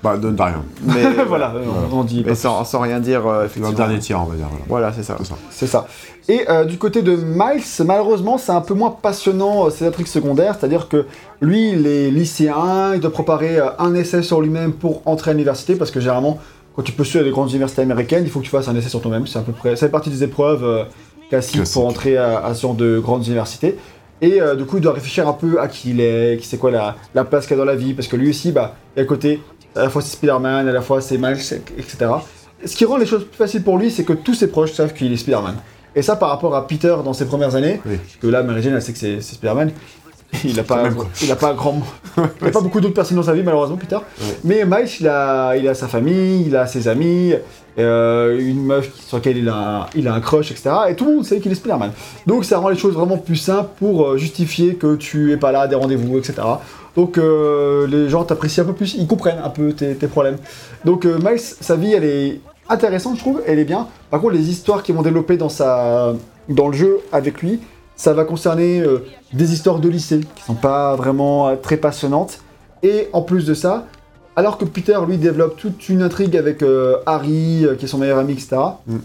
Bah, de, de rien. Mais voilà, on, on dit Mais sans, sans rien dire, euh, C'est le effectivement. dernier tiers, on va dire. Voilà. Voilà, c'est ça. C'est ça. Et euh, du côté de Miles, malheureusement, c'est un peu moins passionnant euh, ces intrigues secondaires, c'est-à-dire que lui, il est lycéen, il doit préparer euh, un essai sur lui-même pour entrer à l'université, parce que généralement, quand tu peux suivre les grandes universités américaines, il faut que tu fasses un essai sur toi-même. C'est à peu près, ça fait partie des épreuves euh, classiques Classique. pour entrer à, à ce genre de grandes universités. Et euh, du coup, il doit réfléchir un peu à qui il est, qui c'est quoi la, la place qu'il a dans la vie, parce que lui aussi, bah, et à côté, à la fois c'est Spider-Man, à la fois c'est Miles, etc. Ce qui rend les choses plus faciles pour lui, c'est que tous ses proches savent qu'il est Spider-Man. Et ça, par rapport à Peter dans ses premières années, Oui. parce que là, Mary Jane, elle sait que c'est Spider-Man. Il a pas, il a pas grand, il a pas beaucoup d'autres personnes dans sa vie malheureusement, Peter. Mais Miles, il a, il a sa famille, il a ses amis, euh, une meuf sur laquelle il a, il a un crush, etc. Et tout le monde sait qu'il est Spider-Man. Donc ça rend les choses vraiment plus simples pour euh, justifier que tu es pas là à des rendez-vous, etc. Donc euh, les gens t'apprécient un peu plus, ils comprennent un peu tes, tes problèmes. Donc euh, Miles, sa vie, elle est intéressante, je trouve, elle est bien. Par contre, les histoires qui vont développer dans, sa, dans le jeu avec lui, ça va concerner euh, des histoires de lycée qui sont pas vraiment très passionnantes. Et en plus de ça, alors que Peter, lui, développe toute une intrigue avec Harry, qui est son meilleur ami, etc., Mm.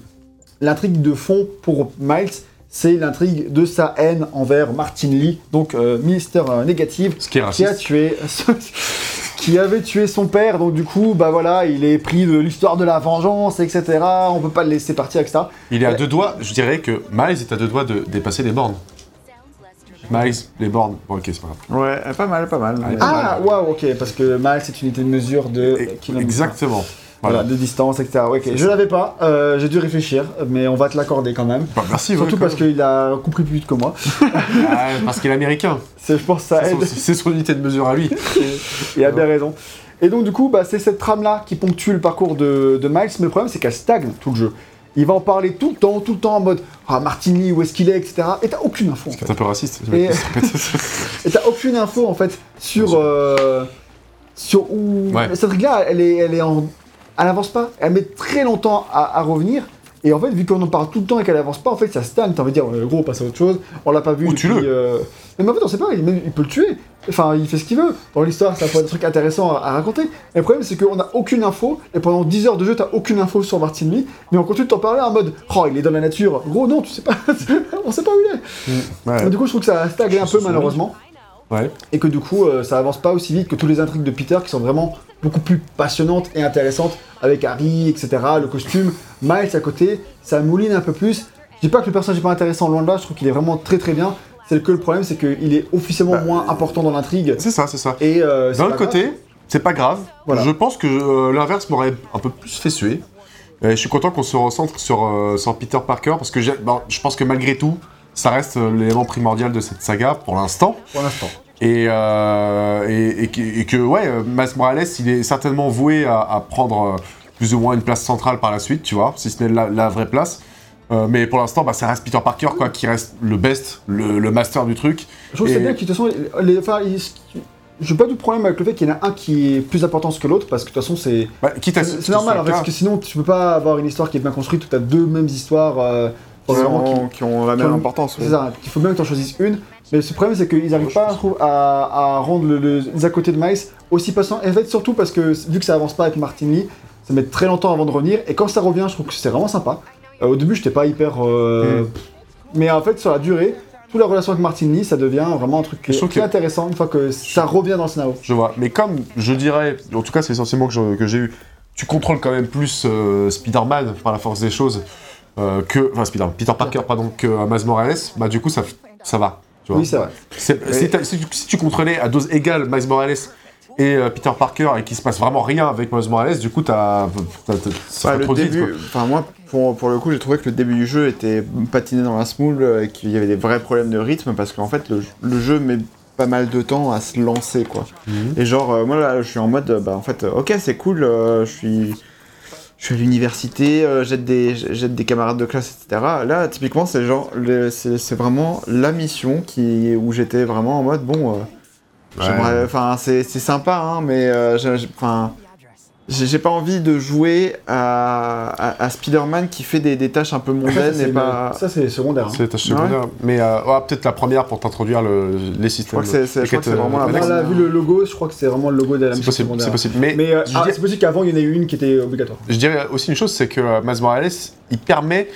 l'intrigue de fond pour Miles, c'est l'intrigue de sa haine envers Martin Lee, donc euh, ministère euh, négative, Ce qui est qui a tué qui avait tué son père donc du coup bah voilà il est pris de l'histoire de la vengeance etc on peut pas le laisser partir etc Il est à deux doigts, je dirais que Miles est à deux doigts de dépasser les bornes. Miles, les bornes. Bon, ok, c'est pas grave. Ouais, pas mal, pas mal. Ah, waouh ok parce que Miles c'est une unité de mesure de. Exactement. Voilà Voilà. de distance etc Ouais, ok je l'avais pas euh, j'ai dû réfléchir mais on va te l'accorder quand même Bah, merci. surtout ouais, parce qu'il a compris plus vite que moi Ah, parce qu'il est américain. c'est je pense ça C'est aide son, c'est son unité de mesure à lui. Il a bien raison. Et donc, du coup, bah, c'est cette trame-là qui ponctue le parcours de, de Miles, mais le problème, c'est qu'elle stagne tout le jeu. Il va en parler tout le temps, tout le temps en mode Ah, Martin Lee, où est-ce qu'il est, etc. Et t'as aucune info, en fait. C'est un peu raciste. Et- Et t'as aucune info, en fait, sur. euh, sur où. Ouais. Cette règle-là, elle est, elle est en. Elle avance pas. Elle met très longtemps à, à revenir. Et en fait, vu qu'on en parle tout le temps et qu'elle avance pas, en fait, ça stagne. T'as envie de dire, gros, on passe à autre chose. On l'a pas vu. Ou depuis, tue-le. euh, Mais en fait, on sait pas. Il, il peut le tuer. Enfin, il fait ce qu'il veut. Dans l'histoire, ça peut être des trucs intéressants à, à raconter. Le problème, c'est qu'on a aucune info. Et pendant 10 heures de jeu, t'as aucune info sur Martin Lee. Mais on continue de t'en parler en mode, oh, il est dans la nature. Gros, non, tu sais pas. on sait pas où il est. Ouais. Mais du coup, je trouve que ça a stagné un peu, malheureusement Ouais. et que du coup euh, ça avance pas aussi vite que toutes les intrigues de Peter qui sont vraiment beaucoup plus passionnantes et intéressantes avec Harry, etc. Le costume, Miles à côté, ça mouline un peu plus. Je dis pas que le personnage est pas intéressant, loin de là, je trouve qu'il est vraiment très très bien. C'est que le problème, c'est qu'il est officiellement Bah, moins important dans l'intrigue. C'est ça, c'est ça. Et euh, D'un côté, c'est pas grave. Voilà. Je pense que euh, l'inverse m'aurait un peu plus fait suer. Et je suis content qu'on se recentre sur, euh, sur Peter Parker parce que bon, je pense que malgré tout, ça reste l'élément primordial de cette saga pour l'instant. pour l'instant. Et, euh, et, et que, et que, ouais, Miles Morales, il est certainement voué à, à prendre euh, plus ou moins une place centrale par la suite, tu vois, si ce n'est la, la vraie place. Euh, mais pour l'instant, bah, ça reste Peter Parker, quoi, qui reste le best, le, le master du truc. Je trouve que c'est Et- bien qu'il de toute façon, les, enfin, j'ai pas du problème avec le fait qu'il y en a un qui est plus important que l'autre parce que de toute façon c'est Bah, C'est normal, en fait, parce que sinon tu peux pas avoir une histoire qui est bien construite où t'as deux mêmes histoires. Euh, Qui, vraiment qui- ont, qui ont la qui même ont- importance. C'est ça, il faut bien que tu en choisisses une. Mais le problème, c'est qu'ils n'arrivent pas je trouve, à, à rendre le, le- les à côté de Miles aussi passant. Et en fait, surtout parce que vu que ça avance pas avec Martin Lee, ça met très longtemps avant de revenir. Et quand ça revient, je trouve que c'est vraiment sympa. Euh, au début, j'étais pas hyper. euh, Mm. Mais en fait, sur la durée, toute la relation avec Martin Lee, ça devient vraiment un truc qui est très que- intéressant une fois que ça revient dans le scénario. Je vois. Mais comme je dirais, en tout cas, c'est essentiellement que j'ai eu, tu contrôles quand même plus euh, Spider-Man par la force des choses euh, que. Enfin, Spider Peter Parker, pardon, que euh, Miles Morales, bah du coup, ça, ça va. Tu vois. Oui, c'est vrai. C'est- si, tu- si tu contrôlais à dose égale Miles Morales et euh, Peter Parker et qu'il se passe vraiment rien avec Miles Morales, du coup, t'as. ça Ouais, trop début, enfin moi, pour, pour le coup, j'ai trouvé que le début du jeu était patiné dans la smoule et qu'il y avait des vrais problèmes de rythme parce qu'en fait, le, le jeu met pas mal de temps à se lancer, quoi. Mhm. Et genre, euh, moi là, je suis en mode, bah en fait, ok, c'est cool, euh, je suis. Je suis à l'université, euh, jette des, des camarades de classe, etc. Là, typiquement, c'est genre, le- c'est c'est vraiment la mission qui, où j'étais vraiment en mode, bon, euh, Ouais. j'aimerais, enfin, c'est c'est sympa, hein, mais, euh, enfin, j'ai pas envie de jouer à, à- à Spider-Man qui fait des, des tâches un peu ça, mondaines c'est et le- pas. ça, c'est secondaire. hein. C'est ta secondaire. Mais euh, ouais, peut-être la première pour t'introduire le, les Je systèmes. crois que c'est c'est- je crois que c'est vraiment la là, vu le logo, je crois que c'est vraiment le logo de la C'est mission possible, secondaire. c'est possible. Mais, Mais euh, je, ah, dirais, c'est possible qu'avant, il y en ait eu une qui était obligatoire. je dirais aussi une chose, c'est que euh, Miles Morales, il permet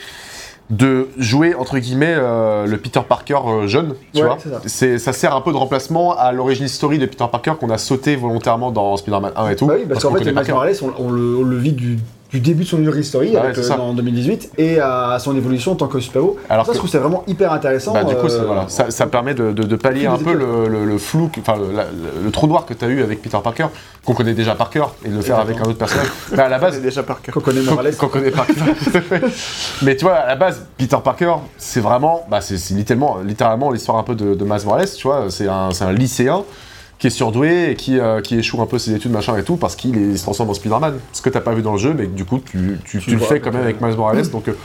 de jouer entre guillemets euh, le Peter Parker euh, jeune, tu Ouais, vois. c'est ça. Ça sert un peu de remplacement à l'origine story de Peter Parker qu'on a sauté volontairement dans Spider-Man 1 et tout. Bah oui, parce qu'en fait, Miles. Morales, on, on le, on le vit du, du début de son origin story Bah avec, ouais, c'est euh, ça. en 2018 et à son évolution en tant que super-héros. Alors ça, que- je trouve que c'est vraiment hyper intéressant. Bah, du coup, ça, euh, voilà, ça, ça permet de, de- de pallier un peu le, le- le flou, enfin le, trou noir que tu as eu avec Peter Parker, qu'on connaît déjà par cœur, et de le faire avec un autre personnage. Mais à la base, déjà par cœur. Qu'on connaît Morales. qu'on connaît Parker. Mais tu vois, à la base, Peter Parker, c'est vraiment, bah, c'est littéralement, littéralement l'histoire un peu de, de Miles Morales, tu vois. C'est un, c'est un lycéen qui est surdoué et qui, euh, qui échoue un peu ses études, machin et tout, parce qu'il se transforme en Spider-Man. Ce que t'as pas vu dans le jeu, mais du coup, tu, tu, tu le fais quand même avec Miles Morales, donc euh,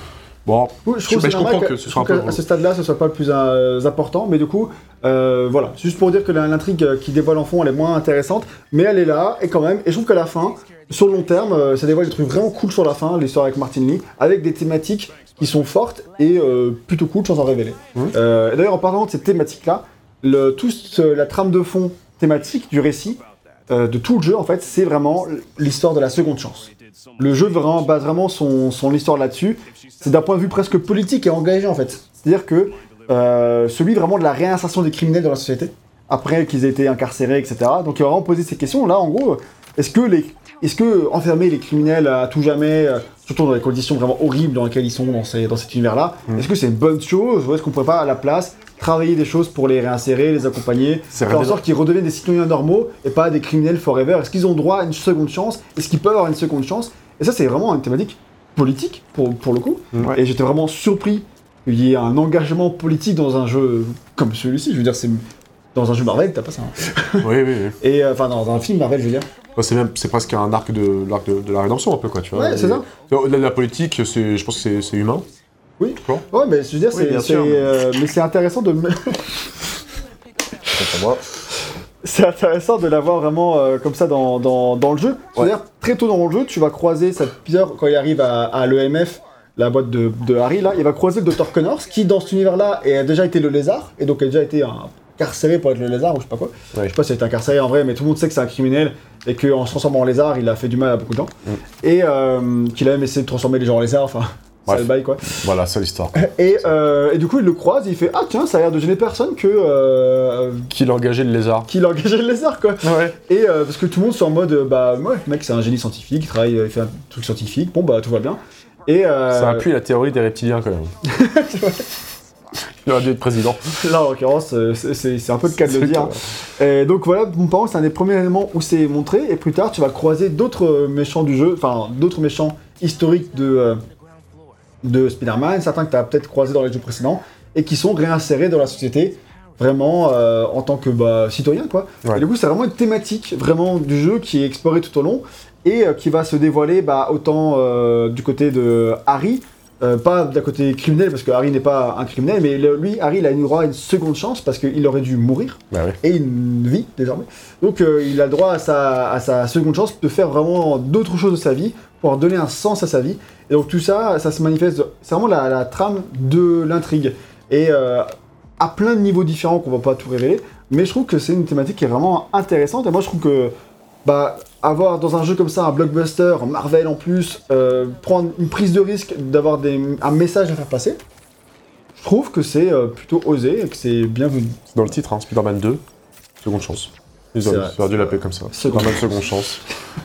bon. Oui, je, comprends que ce soit un peu. qu'à- À ce stade-là, ce soit pas le plus euh, important, mais du coup, euh, voilà. Juste pour dire que l'intrigue qui dévoile en fond, elle est moins intéressante, mais elle est là, et quand même. Et je trouve qu'à la fin, sur le long terme, euh, ça dévoile des trucs vraiment cool sur la fin, l'histoire avec Martin Lee, avec des thématiques qui sont fortes et euh, plutôt cool sans en révéler. Et D'ailleurs, en parlant de ces thématiques-là, le, tout ce- la trame de fond thématique du récit, euh, de tout le jeu, en fait, c'est vraiment l'histoire de la seconde chance. Le jeu vraiment, base vraiment son, son histoire là-dessus. C'est d'un point de vue presque politique et engagé, en fait. C'est-à-dire que euh, celui vraiment de la réinsertion des criminels dans la société, après qu'ils aient été incarcérés, etc. Donc il va vraiment poser ces questions. Là, en gros, est-ce que, les, est-ce que enfermer les criminels à tout jamais, euh, surtout dans les conditions vraiment horribles dans lesquelles ils sont dans, ces- dans cet univers-là, Mm. est-ce que c'est une bonne chose ou est-ce qu'on pourrait pas, à la place, travailler des choses pour les réinsérer, les accompagner, faire en sorte qu'ils redeviennent des citoyens normaux et pas des criminels forever Est-ce qu'ils ont droit à une seconde chance? Est-ce qu'ils peuvent avoir une seconde chance? Et ça, c'est vraiment une thématique politique, pour, pour le coup. Ouais. Et j'étais vraiment surpris qu'il y ait un engagement politique dans un jeu comme celui-ci. Je veux dire, c'est dans un jeu Marvel, t'as pas ça. hein. Oui, oui, oui. Et euh, enfin, dans un film Marvel, je veux dire. Ouais, c'est même, c'est presque un arc de l'arc de, de la rédemption un peu quoi, tu vois. Ouais, c'est ça. Au-delà de la politique, c'est, je pense que c'est humain. Oui. Ouais, mais je veux dire, Oui, c'est, bien c'est, sûr. euh, mais c'est intéressant de. c'est intéressant de l'avoir vraiment euh, comme ça dans, dans, dans le jeu. C'est-à-dire, très tôt dans le jeu, tu vas croiser cette Peter quand il arrive à, à l'EMF, la boîte de, de Harry, là, il va croiser le Dr. Connors, qui dans cet univers-là a déjà été le lézard, et donc a déjà été un- incarcéré pour être le lézard, ou je sais pas quoi. Ouais. Je sais pas a été incarcéré en vrai, mais tout le monde sait que c'est un criminel, et qu'en se transformant en lézard, il a fait du mal à beaucoup de gens. Mm. Et euh, qu'il a même essayé de transformer les gens en lézards, enfin, ça Bref. le bail quoi. Voilà, c'est l'histoire. Et, euh, et du coup, il le croise et il fait Ah, tiens, ça a l'air de gêner personne que. Euh, Qui l'a engagé le lézard qu'il a engagé le lézard, quoi. Ouais. Et euh, parce que tout le monde sont en mode Bah, ouais, le mec, c'est un génie scientifique, il travaille, il fait un truc scientifique, bon, bah, tout va bien. Et. Euh, Ça appuie la théorie des reptiliens quand même. Il aurait dû être président. Là, en l'occurrence, c'est- un peu le cas de le dire. Et donc voilà, mon parent, c'est un des premiers éléments où c'est montré, et plus tard, tu vas croiser d'autres méchants du jeu, enfin, d'autres méchants historiques de, euh, de Spider-Man, certains que tu as peut-être croisés dans les jeux précédents, et qui sont réinsérés dans la société, vraiment euh, en tant que bah, citoyen, quoi. Ouais. Et du coup, c'est vraiment une thématique vraiment du jeu qui est explorée tout au long, et euh, qui va se dévoiler bah, autant euh, du côté de Harry, euh, pas d'un côté criminel, parce que Harry n'est pas un criminel, mais le- lui, Harry, il a eu droit à une seconde chance, parce qu'il aurait dû mourir, Bah oui. et une vie, désormais. Donc euh, il a le droit à sa, à sa seconde chance de faire vraiment d'autres choses de sa vie, pour donner un sens à sa vie. Et donc tout ça, ça se manifeste, c'est vraiment la, la trame de l'intrigue. Et euh, à plein de niveaux différents qu'on va pas tout révéler, mais je trouve que c'est une thématique qui est vraiment intéressante, et moi je trouve que bah, avoir dans un jeu comme ça un blockbuster, Marvel en plus, euh, prendre une prise de risque d'avoir des- un message à faire passer, je trouve que c'est euh, plutôt osé et que c'est bienvenu. C'est dans le titre, hein, Spider-Man 2, seconde chance. Ils ils auraient dû l'appeler comme ça. Seconde Spider-Man seconde chance.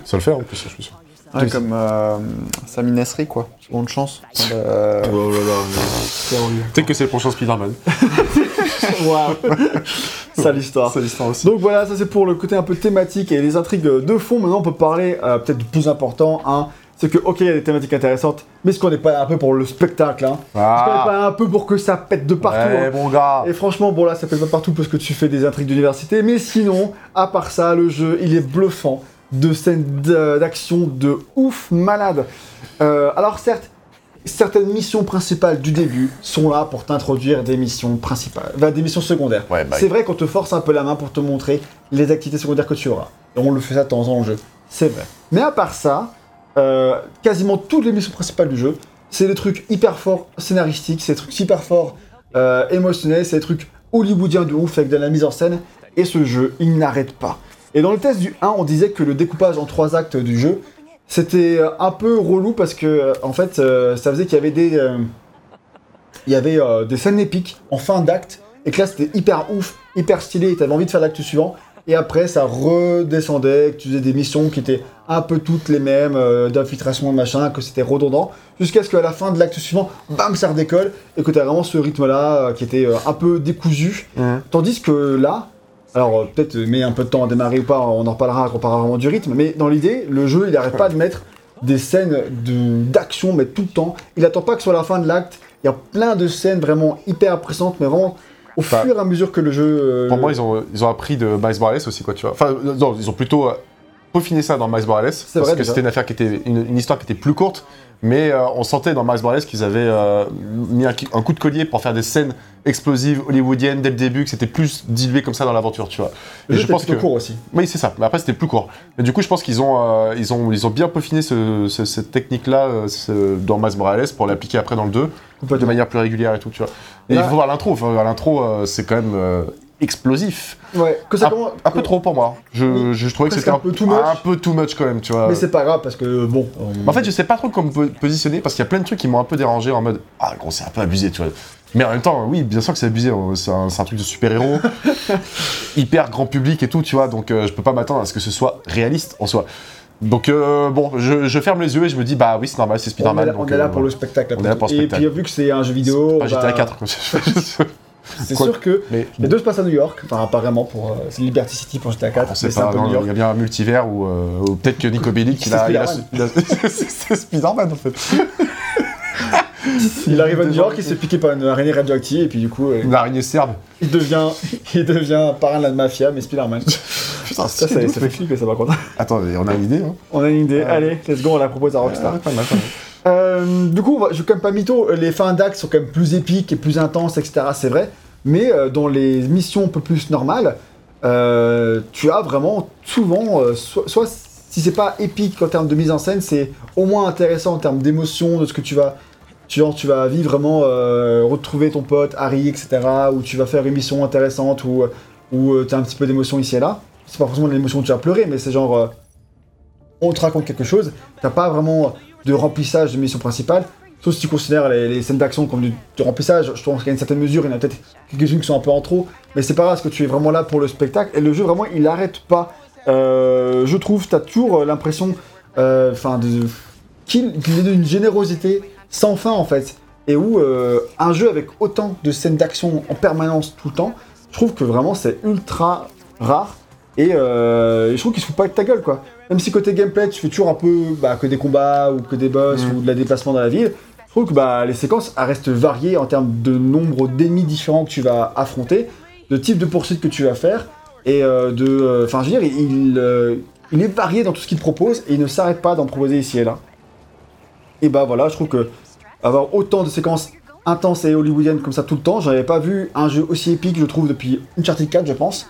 Ça le fait en plus, je suis sûr. Ouais, Oui, comme euh, Sami Nasri, quoi. Seconde chance. Euh, Oh là là. Peut-être que c'est le prochain Spider-Man. Waouh Ça l'histoire. C'est l'histoire aussi. Donc voilà, ça c'est pour le côté un peu thématique et les intrigues de fond. Maintenant, on peut parler euh, peut-être du plus important. Hein, c'est que, ok, il y a des thématiques intéressantes, mais est-ce qu'on n'est pas un peu pour le spectacle hein? Est-ce qu'on n'est Ah, pas un peu pour que ça pète de partout ouais, hein? gars. Et franchement, bon là, ça pète pas partout parce que tu fais des intrigues d'université, mais sinon, à part ça, le jeu, il est bluffant, de scènes d'action de ouf malade. Euh, alors certes, certaines missions principales du début sont là pour t'introduire des missions principales, enfin, des missions secondaires. Ouais, bah, C'est vrai qu'on te force un peu la main pour te montrer les activités secondaires que tu auras. Et on le fait ça de temps en temps dans le jeu. C'est vrai. Mais à part ça, euh, quasiment toutes les missions principales du jeu, c'est des trucs hyper forts scénaristiques, c'est des trucs hyper forts euh, émotionnels, c'est des trucs hollywoodiens de ouf avec de la mise en scène. Et ce jeu, il n'arrête pas. Et dans le test du 1, on disait que le découpage en trois actes du jeu, c'était euh, un peu relou parce que, euh, en fait, euh, ça faisait qu'il y avait des. euh, il y avait euh, des scènes épiques en fin d'acte, et que là c'était hyper ouf, hyper stylé, et t'avais envie de faire l'acte suivant. Et après, ça redescendait, que tu faisais des missions qui étaient un peu toutes les mêmes, d'infiltration et machin, que c'était redondant, jusqu'à ce qu'à la fin de l'acte suivant, bam, ça redécolle, et que t'as vraiment ce rythme-là qui était un peu décousu. Tandis que là, alors euh, peut-être euh, met un peu de temps à démarrer ou pas, on en reparlera quand on parlera vraiment du rythme, mais dans l'idée, le jeu, il arrête pas de mettre des scènes de- d'action, mais tout le temps. Il attend pas que ce soit la fin de l'acte. Il y a plein de scènes vraiment hyper impressionnantes, mais vraiment au fur et à mesure que le jeu. euh, Pour moi, ils ont, ils ont appris de Miles Morales aussi, quoi, tu vois. Enfin, non, ils ont plutôt peaufiné ça dans Miles Morales. parce vrai, que c'était une affaire qui était, une, une histoire qui était plus courte, mais euh, on sentait dans Miles Morales qu'ils avaient euh, mis un, coup de collier pour faire des scènes explosives hollywoodiennes dès le début, que c'était plus dilué comme ça dans l'aventure, tu vois. le Et jeu je pense que. court aussi. Oui, c'est ça. Mais après, c'était plus court. Mais du coup, je pense qu'ils ont, euh, ils ont, ils ont bien peaufiné ce- ce- cette technique-là dans Miles Morales pour l'appliquer après dans le 2 de manière plus régulière et tout, tu vois. Et Là- il faut voir l'intro. Enfin, l'intro, c'est quand même explosif. Ouais, que ça Un, commence. un peu trop pour moi. Je, je trouvais que c'était un peu too much. un peu too much quand même, tu vois. Mais c'est pas grave parce que bon. on- En fait, je sais pas trop comment me positionner parce qu'il y a plein de trucs qui m'ont un peu dérangé en mode Ah, gros, c'est un peu abusé, tu vois. Mais en même temps, oui, bien sûr que c'est abusé. C'est un, truc de super-héros, hyper grand public et tout, tu vois. Donc, euh, je peux pas m'attendre à ce que ce soit réaliste en soi. Donc, euh, bon, je, je ferme les yeux et je me dis Bah oui, c'est normal, c'est on est Spider-Man. là, donc, on est là euh, pour le spectacle. on est là pour le Et puis vu que c'est un jeu vidéo, Pas GTA bah, 4. C'est Quoi- sûr que Mais les deux se passent à New York. Enfin, vraiment pour. euh, c'est Liberty City pour GTA 4. on sait mais c'est pas, il y a bien un multivers ou, euh, peut-être que Nico Bellic, il a. il a- il a- c'est Spider-Man en fait. Il arrive à New York, il se fait piquer par une araignée radioactive et puis du coup, euh, Une araignée serbe. il devient, il devient parrain de la mafia, mais Spider-Man. Putain, Ça, ça, c'est ça fait flipper, ça par contre. Attends, on a une idée, hein On a une idée. Ouais. Allez, let's go, on la propose à Rockstar. Pas mal, pas mal. Euh, du coup, je vais quand même pas mytho, les fins d'acte sont quand même plus épiques et plus intenses, etc. C'est vrai. Mais euh, dans les missions un peu plus normales, euh, tu as vraiment souvent, euh, soit, si c'est pas épique en termes de mise en scène, c'est au moins intéressant en termes d'émotion, de ce que tu vas. Tu, vas vivre vraiment, euh, retrouver ton pote, Harry, etc. Ou tu vas faire une mission intéressante, ou, tu as un petit peu d'émotion ici et là. C'est pas forcément l'émotion où tu vas pleurer, mais c'est genre. euh, on te raconte quelque chose, t'as pas vraiment de remplissage de mission principale. Sauf si tu considères les, scènes d'action comme du, remplissage, je pense qu'il y a une certaine mesure, il y en a peut-être quelques-unes qui sont un peu en trop, mais c'est pas grave parce que tu es vraiment là pour le spectacle. Et le jeu, vraiment, il arrête pas. Euh, je trouve, t'as toujours euh, l'impression, euh, enfin, qu'il est d'une générosité sans fin en fait. Et où un jeu avec autant de scènes d'action en permanence tout le temps, je trouve que vraiment c'est ultra rare. Et je trouve qu'il se fout pas de ta gueule quoi. Même si côté gameplay tu fais toujours un peu bah, que des combats ou que des boss Mm. ou de la déplacement dans la ville, je trouve que bah, les séquences elles restent variées en termes de nombre d'ennemis différents que tu vas affronter, de type de poursuite que tu vas faire, et euh, de. euh, Enfin, je veux dire, il, euh, il est varié dans tout ce qu'il propose et il ne s'arrête pas d'en proposer ici et là. Et bah voilà, je trouve que avoir autant de séquences intenses et hollywoodiennes comme ça tout le temps, j'en avais pas vu un jeu aussi épique, je trouve, depuis Uncharted 4, je pense.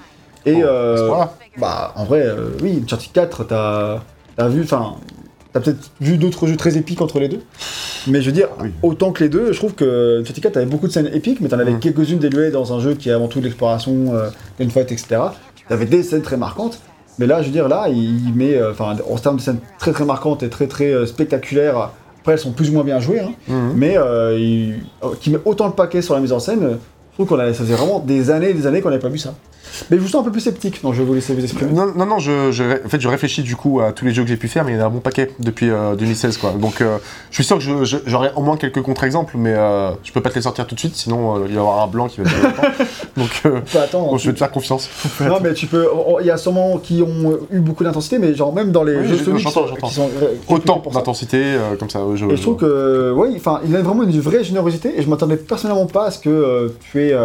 Et Oh, euh, bah, en vrai, euh, oui, Uncharted 4, t'as as vu, enfin, t'as peut-être vu d'autres jeux très épiques entre les deux. Mais je veux dire, Oui. autant que les deux, je trouve que Uncharted 4, t'avais beaucoup de scènes épiques, mais t'en avais Mm. quelques-unes déluées dans un jeu qui est avant tout de l'exploration, euh, gunfight, etc. T'avais des scènes très marquantes. Mais là, je veux dire, là, il il met, euh, enfin, en termes de scènes très très marquantes et très très spectaculaires, après elles sont plus ou moins bien jouées, hein, Mhm. mais il, euh, qui met autant le paquet sur la mise en scène, je trouve qu'on a, ça faisait vraiment des années et des années qu'on n'avait pas vu ça. Mais je vous sens un peu plus sceptique, donc je vais vous laisser vous exprimer. Non, non, non, je, en fait, je réfléchis du coup à tous les jeux que j'ai pu faire, mais il y en a un bon paquet depuis euh, 2016, quoi. Donc, euh, je suis sûr que j'aurai au moins quelques contre-exemples, mais euh, je peux pas te les sortir tout de suite, sinon euh, il va y avoir un blanc qui va longtemps. Donc, euh, attendre. bon, je vais te faire confiance. Non, mais tu peux. Il y a sûrement qui ont eu beaucoup d'intensité, mais genre même dans les Oui, jeux je- Sonic j'entends, qui j'entends. sont euh, Autant d'intensité, euh, comme ça. euh, je, Et je trouve que, ouais, enfin, il a vraiment une vraie générosité et je m'attendais personnellement pas à ce que euh, tu aies.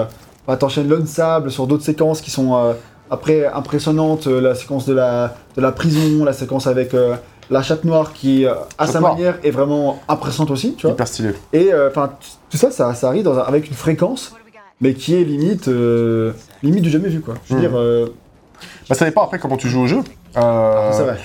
Bah, t'enchaînes Lone Sable sur d'autres séquences qui sont euh, après impressionnantes, euh, la séquence de la, de la prison, la séquence avec euh, la chatte noire qui, euh, à Chatte sa noire. manière, est vraiment impressionnante aussi, tu vois. hyper stylé. Et enfin, tout ça, ça, ça arrive dans un- avec une fréquence, mais qui est limite, limite du jamais vu, quoi. Je veux Mhm. dire, Bah, ça dépend après comment tu joues au jeu. Euh, c'est vrai.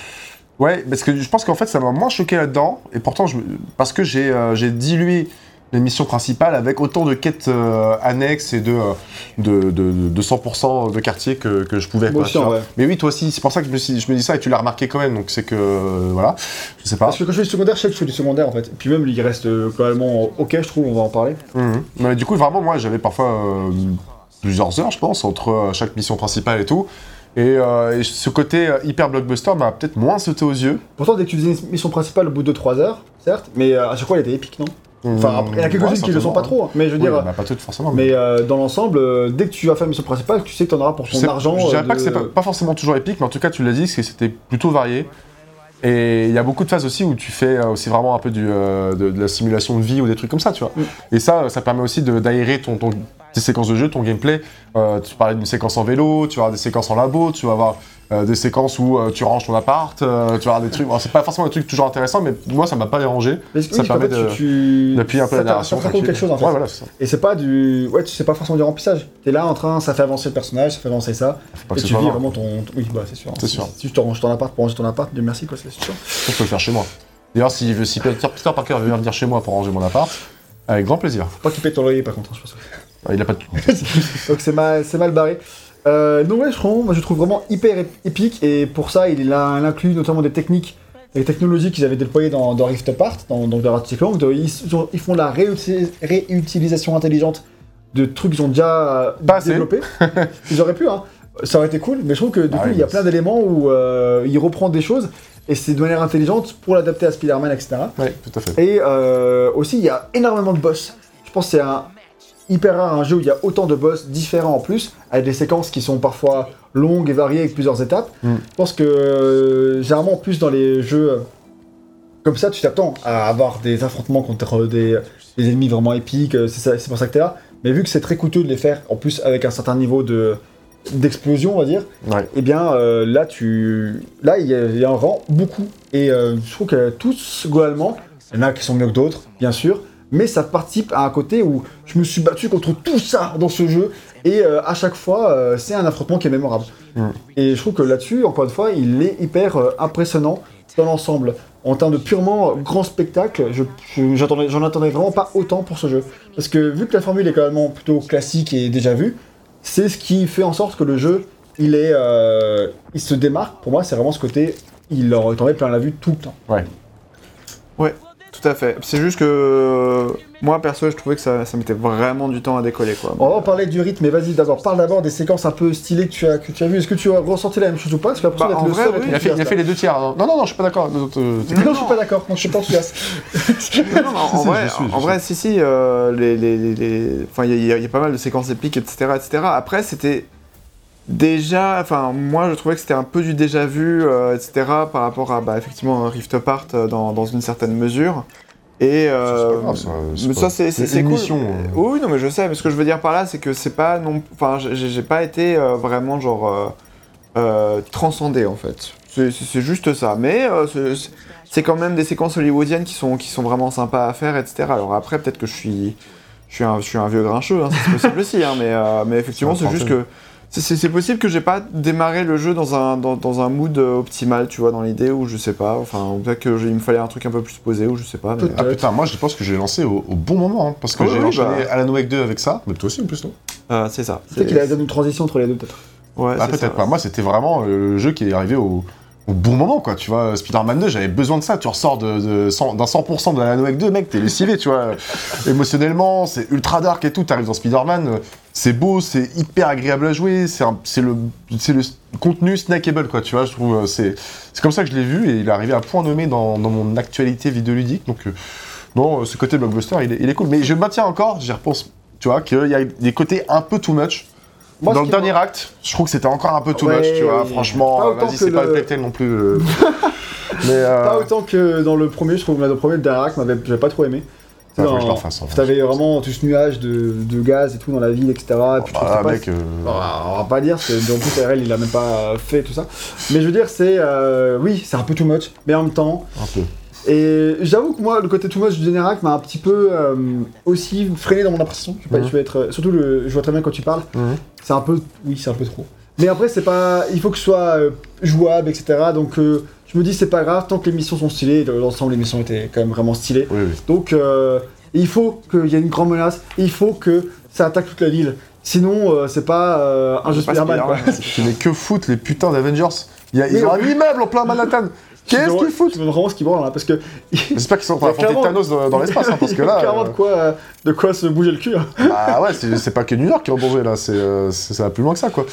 Ouais, parce que je pense qu'en fait, ça m'a moins choqué là-dedans, et pourtant, je, parce que j'ai j'ai dilué les missions principales avec autant de quêtes euh, annexes et de, euh, de, de, de 100% de quartier que, que je pouvais. Moi quoi, aussi. Mais oui, toi aussi, c'est pour ça que je me, suis- je me dis ça, et tu l'as remarqué quand même, donc c'est que, euh, voilà, je sais pas. Parce que quand je fais du secondaire, je sais que je fais du secondaire en fait. Et puis même, il reste globalement ok, je trouve, on va en parler. Mhm. Mais du coup, vraiment, moi, j'avais parfois euh, plusieurs heures, je pense, entre chaque mission principale et tout. Et, euh, et ce côté hyper blockbuster m'a peut-être moins sauté aux yeux. Pourtant, dès que tu faisais une mission principale au bout de 3 heures, certes, mais euh, à chaque fois, elle était épique, non? Enfin, après, il y a quelques-unes qui ne le sont pas trop, hein, mais je veux dire. bah, pas toutes forcément. Mais euh, dans l'ensemble, euh, dès que tu vas faire une mission principale, tu sais que tu en auras pour ton sais- argent. Je dirais euh, pas que c'est pas, pas forcément toujours épique, mais en tout cas, tu l'as dit, c'était plutôt varié. Et il y a beaucoup de phases aussi où tu fais aussi vraiment un peu du, euh, de, de la simulation de vie ou des trucs comme ça, tu vois. Mm. Et ça, ça permet aussi d'aérer ton, ton- tes séquences de jeu, ton gameplay. Tu parlais d'une séquence en vélo, tu vas avoir des séquences en labo, tu vas avoir euh, des séquences où euh, tu ranges ton appart, euh, tu vas des trucs. bon, c'est pas forcément des trucs toujours intéressants, mais moi, ça m'a pas dérangé. Mais oui, ça qu'en permet de- tu- D'appuyer un peu ça la narration. Ça te raconte quelque chose en fait. Ouais, voilà, ça. Et c'est pas du. Ouais, tu sais pas forcément du remplissage. T'es là en train, ça fait avancer le personnage, ça fait avancer ça. Faut pas et que tu vis vraiment ton. Oui, bah c'est sûr. C'est sûr. Si tu te ranges ton appart pour ranger ton appart, Dieu merci quoi, c'est sûr. Je peux le faire chez moi. D'ailleurs, si, si Peter, Peter Parker veut venir chez moi pour ranger mon appart, avec grand plaisir. Faut pas qu'il paye ton loyer par contre, hein, je pense. Ah, Il a pas de. Donc c'est mal, c'est mal barré. Euh, donc ouais, je trouve, moi je trouve vraiment hyper ép- épique et pour ça il, a, il inclut notamment des techniques, des technologies qu'ils avaient déployées dans, dans Rift Apart, dans, dans Ratchet Clank. De- ils, ils font la réuti- réutilisation intelligente de trucs qu'ils ont déjà euh, Pas développés. ils auraient pu, hein. Ça aurait été cool, mais je trouve que du Ah coup oui, il y a plein d'éléments où euh, il reprend des choses et c'est de manière intelligente pour l'adapter à Spider-Man, etc. Oui, tout à fait. Et euh, aussi, il y a énormément de boss. Je pense que c'est un hyper rare un jeu où il y a autant de boss différents en plus, avec des séquences qui sont parfois longues et variées avec plusieurs étapes. Mm. Je pense que euh, généralement, en plus dans les jeux euh, comme ça, tu t'attends à avoir des affrontements contre des, des ennemis vraiment épiques, euh, c'est pour ça que t'es là. Mais vu que c'est très coûteux de les faire, en plus avec un certain niveau de d'explosion, on va dire, Ouais. eh bien euh, là tu là il y, en rend beaucoup et euh, je trouve que tous globalement il y en a qui sont mieux que d'autres bien sûr mais ça participe à un côté où je me suis battu contre tout ça dans ce jeu et euh, à chaque fois euh, c'est un affrontement qui est mémorable Mm. et je trouve que là-dessus encore une fois il est hyper euh, impressionnant dans l'ensemble en termes de purement grand spectacle je, je- j'attendais- j'en attendais vraiment pas autant pour ce jeu parce que vu que la formule est quand même plutôt classique et déjà vue c'est ce qui fait en sorte que le jeu, il est, il se démarque. Pour moi, c'est vraiment ce côté, il t'en met plein la vue tout le temps. Tout à fait. C'est juste que euh, moi perso, je trouvais que ça, ça mettait vraiment du temps à décoller quoi. On va en parler du rythme, mais vas-y d'abord, parle d'abord des séquences un peu stylées que tu as, que tu as vues. Est-ce que tu as ressenti la même chose ou pas? Parce que Bah, en vrai, oui. Il a, fait, il a fait les deux tiers. Non, non, non, je suis pas d'accord. Non, euh, t'es- Non, je suis pas d'accord, non, je suis pas enthousiaste. Non, non, en, vrai, je suis, je en vrai, si, si, euh, les, les, les- les- enfin, il y, y a pas mal de séquences épiques, etc., etc. Après, c'était déjà, enfin, moi, je trouvais que c'était un peu du déjà vu, euh, etc., par rapport à, bah, effectivement, Rift Apart euh, dans, dans une certaine mesure. Et euh, grave, ça, c'est mais pas- ça, c'est cool. mission, euh. Oui, non, mais je sais. Mais ce que je veux dire par là, c'est que c'est pas non, enfin, j'ai pas été vraiment genre transcendé en fait. C'est- juste ça. Mais c'est- quand même des séquences hollywoodiennes qui sont qui sont vraiment sympas à faire, etc. Alors après, peut-être que je suis je suis un, je suis un vieux grincheux, hein, c'est possible aussi, hein, mais, mais effectivement, C'est juste que c'est- possible que j'ai pas démarré le jeu dans un, dans, dans un mood euh, optimal, tu vois, dans l'idée où je sais pas, enfin, peut-être qu'il me fallait un truc un peu plus posé, ou je sais pas. Mais... Ah putain, moi je pense que j'ai lancé au, au bon moment, hein, parce que j'ai oui, enchaîné bah. Alan Wake 2 avec ça, mais toi aussi en plus, non? Euh, c'est ça. Peut-être qu'il a donné une transition entre les deux, peut-être. Ouais, Ah c'est peut-être ça. pas, moi c'était vraiment euh, le jeu qui est arrivé au, au bon moment, quoi, tu vois, Spider-Man 2, j'avais besoin de ça, tu ressors de, de 100 d'un 100% de Alan Wake 2, mec, t'es lessivé, tu vois, émotionnellement, c'est ultra dark et tout, t'arrives dans Spider-Man, euh, c'est beau, c'est hyper agréable à jouer, c'est le, contenu snackable, quoi, tu vois, je trouve, euh, c'est comme ça que je l'ai vu, et il est arrivé à point nommé dans, dans mon actualité vidéoludique, donc... euh, non, euh, ce côté blockbuster, il est, il est cool. Mais je maintiens encore, j'y repense, tu vois, qu'il y a des côtés un peu too much. Moi, Dans le dernier acte, je trouve que c'était encore un peu too Ouais, much, tu vois. Franchement, vas-y, que c'est pas le- non plus. euh. Mais euh, Pas autant que dans le premier, je trouve, mais le premier, le dernier acte, j'avais pas trop aimé. Ça, faut Non, que je. T'avais vraiment tout ce nuage de, de gaz et tout dans la ville, etc. Et puis je trouve Bah, c'est mec, euh, on va pas dire, parce que en plus RL il a même pas fait tout ça. Mais je veux dire, c'est. euh, oui, c'est un peu too much, mais en même temps. un peu. Et j'avoue que moi, le côté too much du général m'a un petit peu euh, aussi freiné dans mon impression. Je, pas- Mhm. je vais être. Surtout, le, je vois très bien quand tu parles. C'est un peu. Oui, c'est un peu trop. Mais après, c'est pas. Il faut que ce soit euh, jouable, etc. Donc, euh, je me dis c'est pas grave tant que les missions sont stylées. L'ensemble, les missions étaient quand même vraiment stylées. Oui, oui. Donc euh, il faut qu'il y ait une grande menace. Il faut que ça attaque toute la ville. Sinon, euh, c'est pas euh, un jeu Spider-Man. quoi. Spider-Man. Mais que foutent les putains d'Avengers Il y a- Ils ont un immeuble en plein Manhattan Qu'est-ce qu'ils foutent Je me demande vraiment ce qu'ils branlent là, parce que J'espère qu'ils sont en train Il y a d'affronter clairement- Thanos dans, dans l'espace, hein, parce que il y a là... clairement euh, de quoi, euh, de quoi se bouger le cul. hein. Bah ouais, c'est c'est pas que New York qui est en danger là, c'est euh, c'est- ça va plus loin que ça quoi.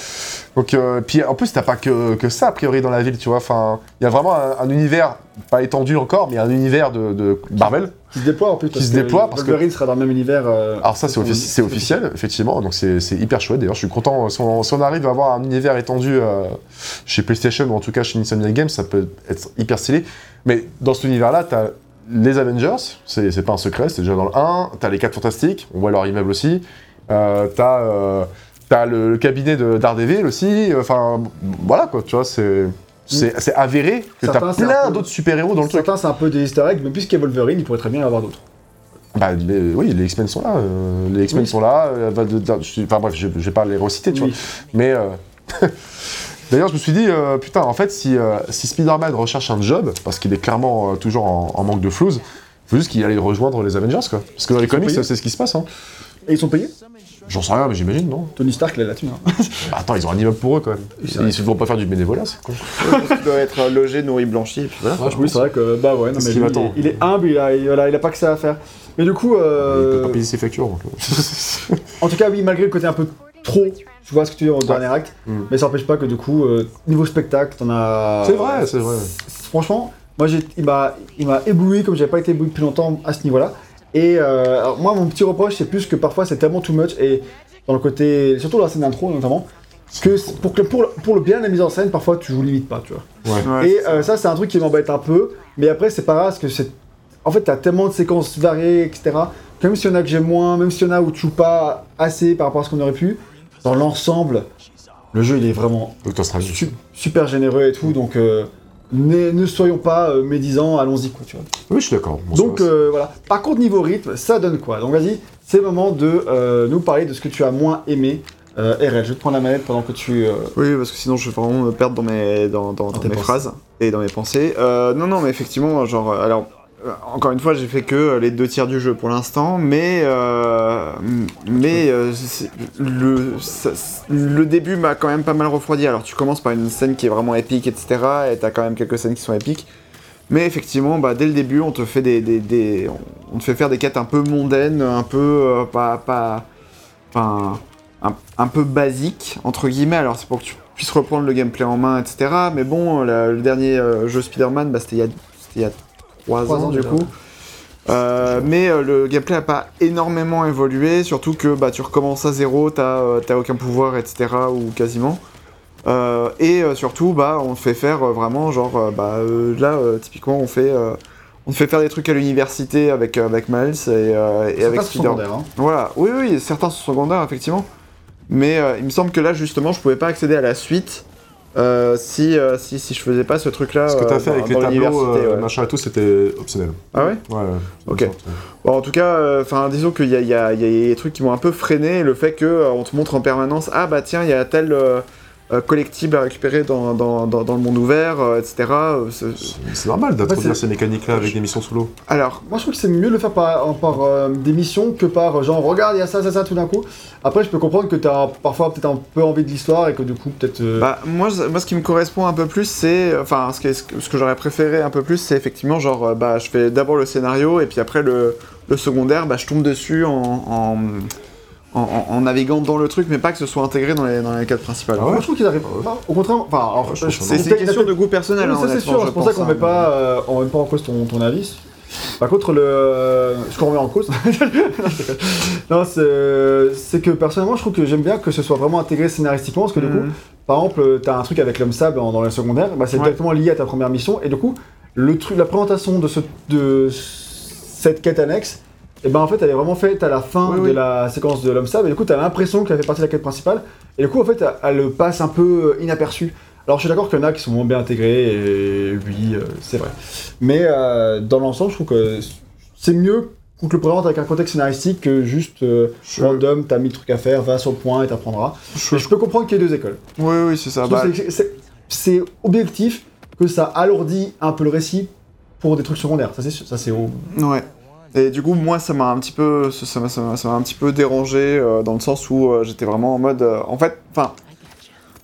Donc, euh, puis en plus, t'as pas que, que ça a priori dans la ville, tu vois. Enfin, il y a vraiment un, un univers, pas étendu encore, mais un univers de, de Marvel. Qui se déploie en plus. parce se que déploie, parce que- Wolverine sera dans le même univers. euh, Alors, ça, c'est que offici- officiel, effectivement, donc c'est hyper chouette. D'ailleurs, je suis content. Si on, si on arrive à avoir un univers étendu euh, chez PlayStation ou en tout cas chez Insomniac Games, ça peut être hyper stylé. Mais dans cet univers-là, t'as les Avengers, c'est pas un secret, c'est déjà dans le 1. T'as les 4 Fantastiques, on voit leur immeuble aussi. Euh, t'as euh, t'as le, le cabinet de Daredevil aussi. Enfin, voilà quoi, tu vois, c'est. C'est c'est avéré que Certains, t'as c'est un plein d'autres super-héros dans le truc. Certains, c'est un peu des easter eggs, mais puisqu'il y a Wolverine, il pourrait très bien y en avoir d'autres. Bah les- oui, les X-Men sont là. euh, les X-Men Oui. sont là. euh, va de- de- je- Enfin bref, je, je vais pas les reciter, tu Oui. vois. Mais euh, d'ailleurs, je me suis dit, putain, en fait, si, si Spider-Man recherche un job, parce qu'il est clairement toujours en, en manque de flouze, faut juste qu'il aille rejoindre les Avengers, quoi. Parce que dans les comics, c'est ce qui se passe, hein. Et ils sont payés? J'en sais rien, mais j'imagine, non Tony Stark, il a la thune. hein. Bah, Attends, ils ont un immeuble pour eux, quand même. Ils ne vont pas faire du bénévolat, c'est con. Il doit être logé, nourri, blanchi, et puis voilà. Ah, oui, c'est vrai que, bah ouais, non, mais lui, il, est, il est humble, il a, il, voilà, il a pas que ça à faire. Mais du coup, Il peut euh, pas payer ses factures, donc. euh. en tout cas, oui, malgré le côté un peu trop, tu vois ce que tu dis au dernier acte, Mm. mais ça n'empêche pas que du coup, euh, niveau spectacle, t'en as. C'est vrai, c'est vrai. Franchement, moi, j'ai, il m'a, il m'a ébloui comme j'avais pas été ébloui depuis longtemps à ce niveau-là. Et euh, alors, moi, mon petit reproche, c'est plus que parfois c'est tellement too much et dans le côté, surtout dans la scène d'intro notamment, que pour, que pour, le- pour le bien de la mise en scène, parfois tu joues limite pas, tu vois. Ouais. Ouais, Et euh, ça. c'est un truc qui m'embête un peu. Mais après, c'est pas grave parce que c'est. En fait, t'as tellement de séquences variées, etc. que Même s'il y en a que j'ai moins, même s'il y en a où tu joues pas assez par rapport à ce qu'on aurait pu, dans l'ensemble, le jeu il est vraiment super généreux et tout. Donc, euh, ne, soyons pas euh, médisants, allons-y quoi, tu vois. Oui, je suis d'accord. Bon, donc euh, voilà. Par contre, niveau rythme, ça donne quoi? Donc vas-y, c'est le moment de euh, nous parler de ce que tu as moins aimé. Euh, RL, je vais te prendre la manette pendant que tu. euh, Oui, parce que sinon je vais vraiment me perdre dans mes, dans, dans, mes pensées. phrases et dans mes pensées. Euh, non, non, mais effectivement, genre, alors, encore une fois, j'ai fait que euh, les deux tiers du jeu pour l'instant, mais, euh, mais euh, le, début m'a quand même pas mal refroidi. Alors, tu commences par une scène qui est vraiment épique, etc., et t'as quand même quelques scènes qui sont épiques. Mais effectivement, bah, dès le début, on te fait des, on te fait faire des quêtes un peu mondaines, un peu euh, pas, pas, un, peu basiques entre guillemets. Alors c'est pour que tu puisses reprendre le gameplay en main, etc. Mais bon, le dernier euh, jeu Spider-Man, bah, c'était il c'était il y a 3 Trois ans, ans du déjà, coup. ouais. Euh, mais euh, le gameplay n'a pas énormément évolué, surtout que bah, tu recommences à zéro, t'as euh, aucun pouvoir, etc. ou quasiment. Euh, et euh, surtout, bah, on te fait faire euh, vraiment, genre, bah, là, typiquement, on fait, on te fait faire des trucs à l'université avec, avec Miles et, et avec Spider. hein. Voilà, oui, oui, certains sont secondaires, effectivement. Mais il me semble que là, justement, je pouvais pas accéder à la suite euh, si, euh, si, si je faisais pas ce truc-là. Ce que t'as euh, fait avec les tableaux, ouais. machin et tout, c'était optionnel. Ah ouais Ouais. Ok. Bon, en tout cas, enfin, disons qu'il y a, y, a, il y a des trucs qui m'ont un peu freiné, le fait que euh, on te montre en permanence, ah bah tiens, il y a tel euh, euh, collectible à récupérer dans, dans, dans, dans le monde ouvert, euh, etc. euh, c'est- normal d'introduire ces mécaniques-là avec des missions sous l'eau. Alors, Moi, je trouve que c'est mieux de le faire par, par euh, des missions que par genre, regarde, il y a ça, ça, ça tout d'un coup. Après, je peux comprendre que t'as parfois peut-être un peu envie de l'histoire et que du coup, peut-être. euh, Bah, moi, moi, ce qui me correspond un peu plus, c'est. Enfin, ce que, ce que, j'aurais préféré un peu plus, c'est effectivement, genre, bah, je fais d'abord le scénario, et puis après, le, le secondaire, bah, je tombe dessus en, en, en, en- en naviguant dans le truc, mais pas que ce soit intégré dans les, dans les quêtes principales. Ah ouais Moi, je trouve qu'ils arrivent. enfin, au contraire, enfin, C'est une question de goût personnel, hein, ça c'est sûr, je c'est pour ça qu'on hein, met pas, euh, on met pas en cause ton, ton avis. Par contre, le, ce qu'on remet en cause, non, c'est c'est que personnellement, je trouve que j'aime bien que ce soit vraiment intégré scénaristiquement, parce que du coup, Mhm. par exemple, t'as un truc avec l'homme sable dans, le secondaire, bah, c'est Ouais. directement lié à ta première mission, et du coup, le truc, la présentation de, ce, de cette quête annexe, et ben en fait, elle est vraiment faite à la fin Oui, de oui. la séquence de l'homme sable, et du coup, t'as l'impression qu'elle fait partie de la quête principale, et du coup, en fait, elle, elle passe un peu inaperçue. Alors, je suis d'accord qu'il y en a qui sont moins bien intégrés, et oui, euh, c'est vrai. Mais euh, dans l'ensemble, je trouve que c'est mieux qu'on te le présente avec un contexte scénaristique que juste euh, Je- random, t'as mis le truc à faire, va sur le point et t'apprendras. Je- je peux comprendre qu'il y ait deux écoles. Oui, oui, c'est ça. Bah, c'est- objectif, que ça alourdit un peu le récit pour des trucs secondaires. Ça c'est ça c'est au- Ouais. Et du coup, moi, ça m'a un petit peu, ça m'a, un petit peu dérangé euh, dans le sens où euh, j'étais vraiment en mode, euh, en fait, enfin,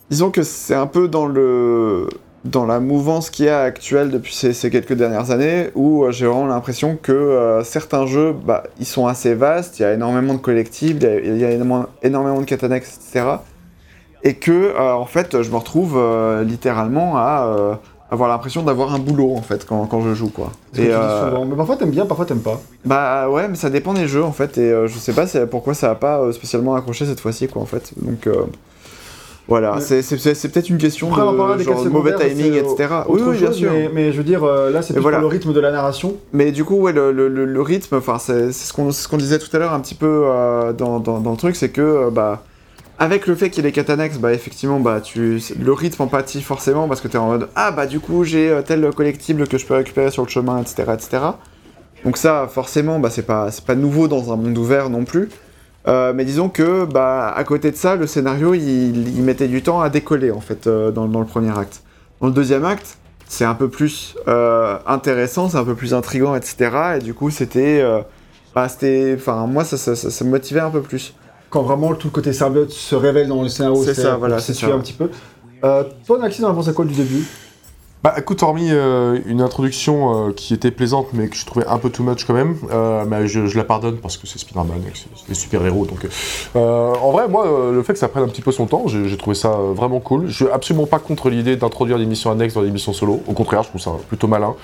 disons que c'est un peu dans le, dans la mouvance qu'il y a actuelle depuis ces, ces quelques dernières années, où j'ai vraiment l'impression que certains jeux, bah, ils sont assez vastes, il y a énormément de collectibles, il y a, il y a énormément, énormément de catanex, etc. Et que, en fait, je me retrouve littéralement à avoir l'impression d'avoir un boulot, en fait, quand, quand je joue, quoi. que Et, tu dis euh, souvent. Mais parfois t'aimes bien, parfois t'aimes pas. bah ouais, mais ça dépend des jeux en fait, et euh, je sais pas pourquoi ça a pas euh, spécialement accroché cette fois-ci quoi en fait. Donc euh, voilà, Mais- c'est- peut-être une question Après, de genre, mauvais timing, etc. Oui, bien chose, sûr. Mais, mais je veux dire, là c'est voilà. le rythme de la narration. Mais du coup, ouais, le, le- le- le rythme, enfin, c'est ce qu'on ce qu'on disait tout à l'heure un petit peu dans, dans- dans le truc, c'est que, bah, avec le fait qu'il y ait les catanex, bah, effectivement, bah, tu, le rythme empathie forcément parce que t'es en mode, ah, bah, du coup, j'ai euh, tel collectible que je peux récupérer sur le chemin, etc., etc. Donc ça, forcément, bah, c'est pas, c'est pas nouveau dans un monde ouvert non plus. Euh, mais disons que, bah, à côté de ça, le scénario, il, mettait du temps à décoller, en fait, euh, dans, le premier acte. Dans le deuxième acte, c'est un peu plus intéressant, c'est un peu plus intriguant, etc. Et du coup, c'était... bah, c'était... Enfin, moi, ça, ça- ça me motivait un peu plus. Quand vraiment tout le côté symbiote se révèle dans le scénario, C'est ça, voilà, c'est un petit peu. Euh, toi, Naxi, t'en as pensé quoi du début? Bah écoute, hormis euh, une introduction euh, qui était plaisante, mais que je trouvais un peu too much quand même, euh, mais je, je la pardonne parce que c'est Spider-Man, c'est des super-héros. Donc, euh, en vrai, moi, euh, le fait que ça prenne un petit peu son temps, j'ai trouvé ça vraiment cool. Je suis absolument pas contre l'idée d'introduire des missions annexes dans des missions solo. Au contraire, je trouve ça plutôt malin.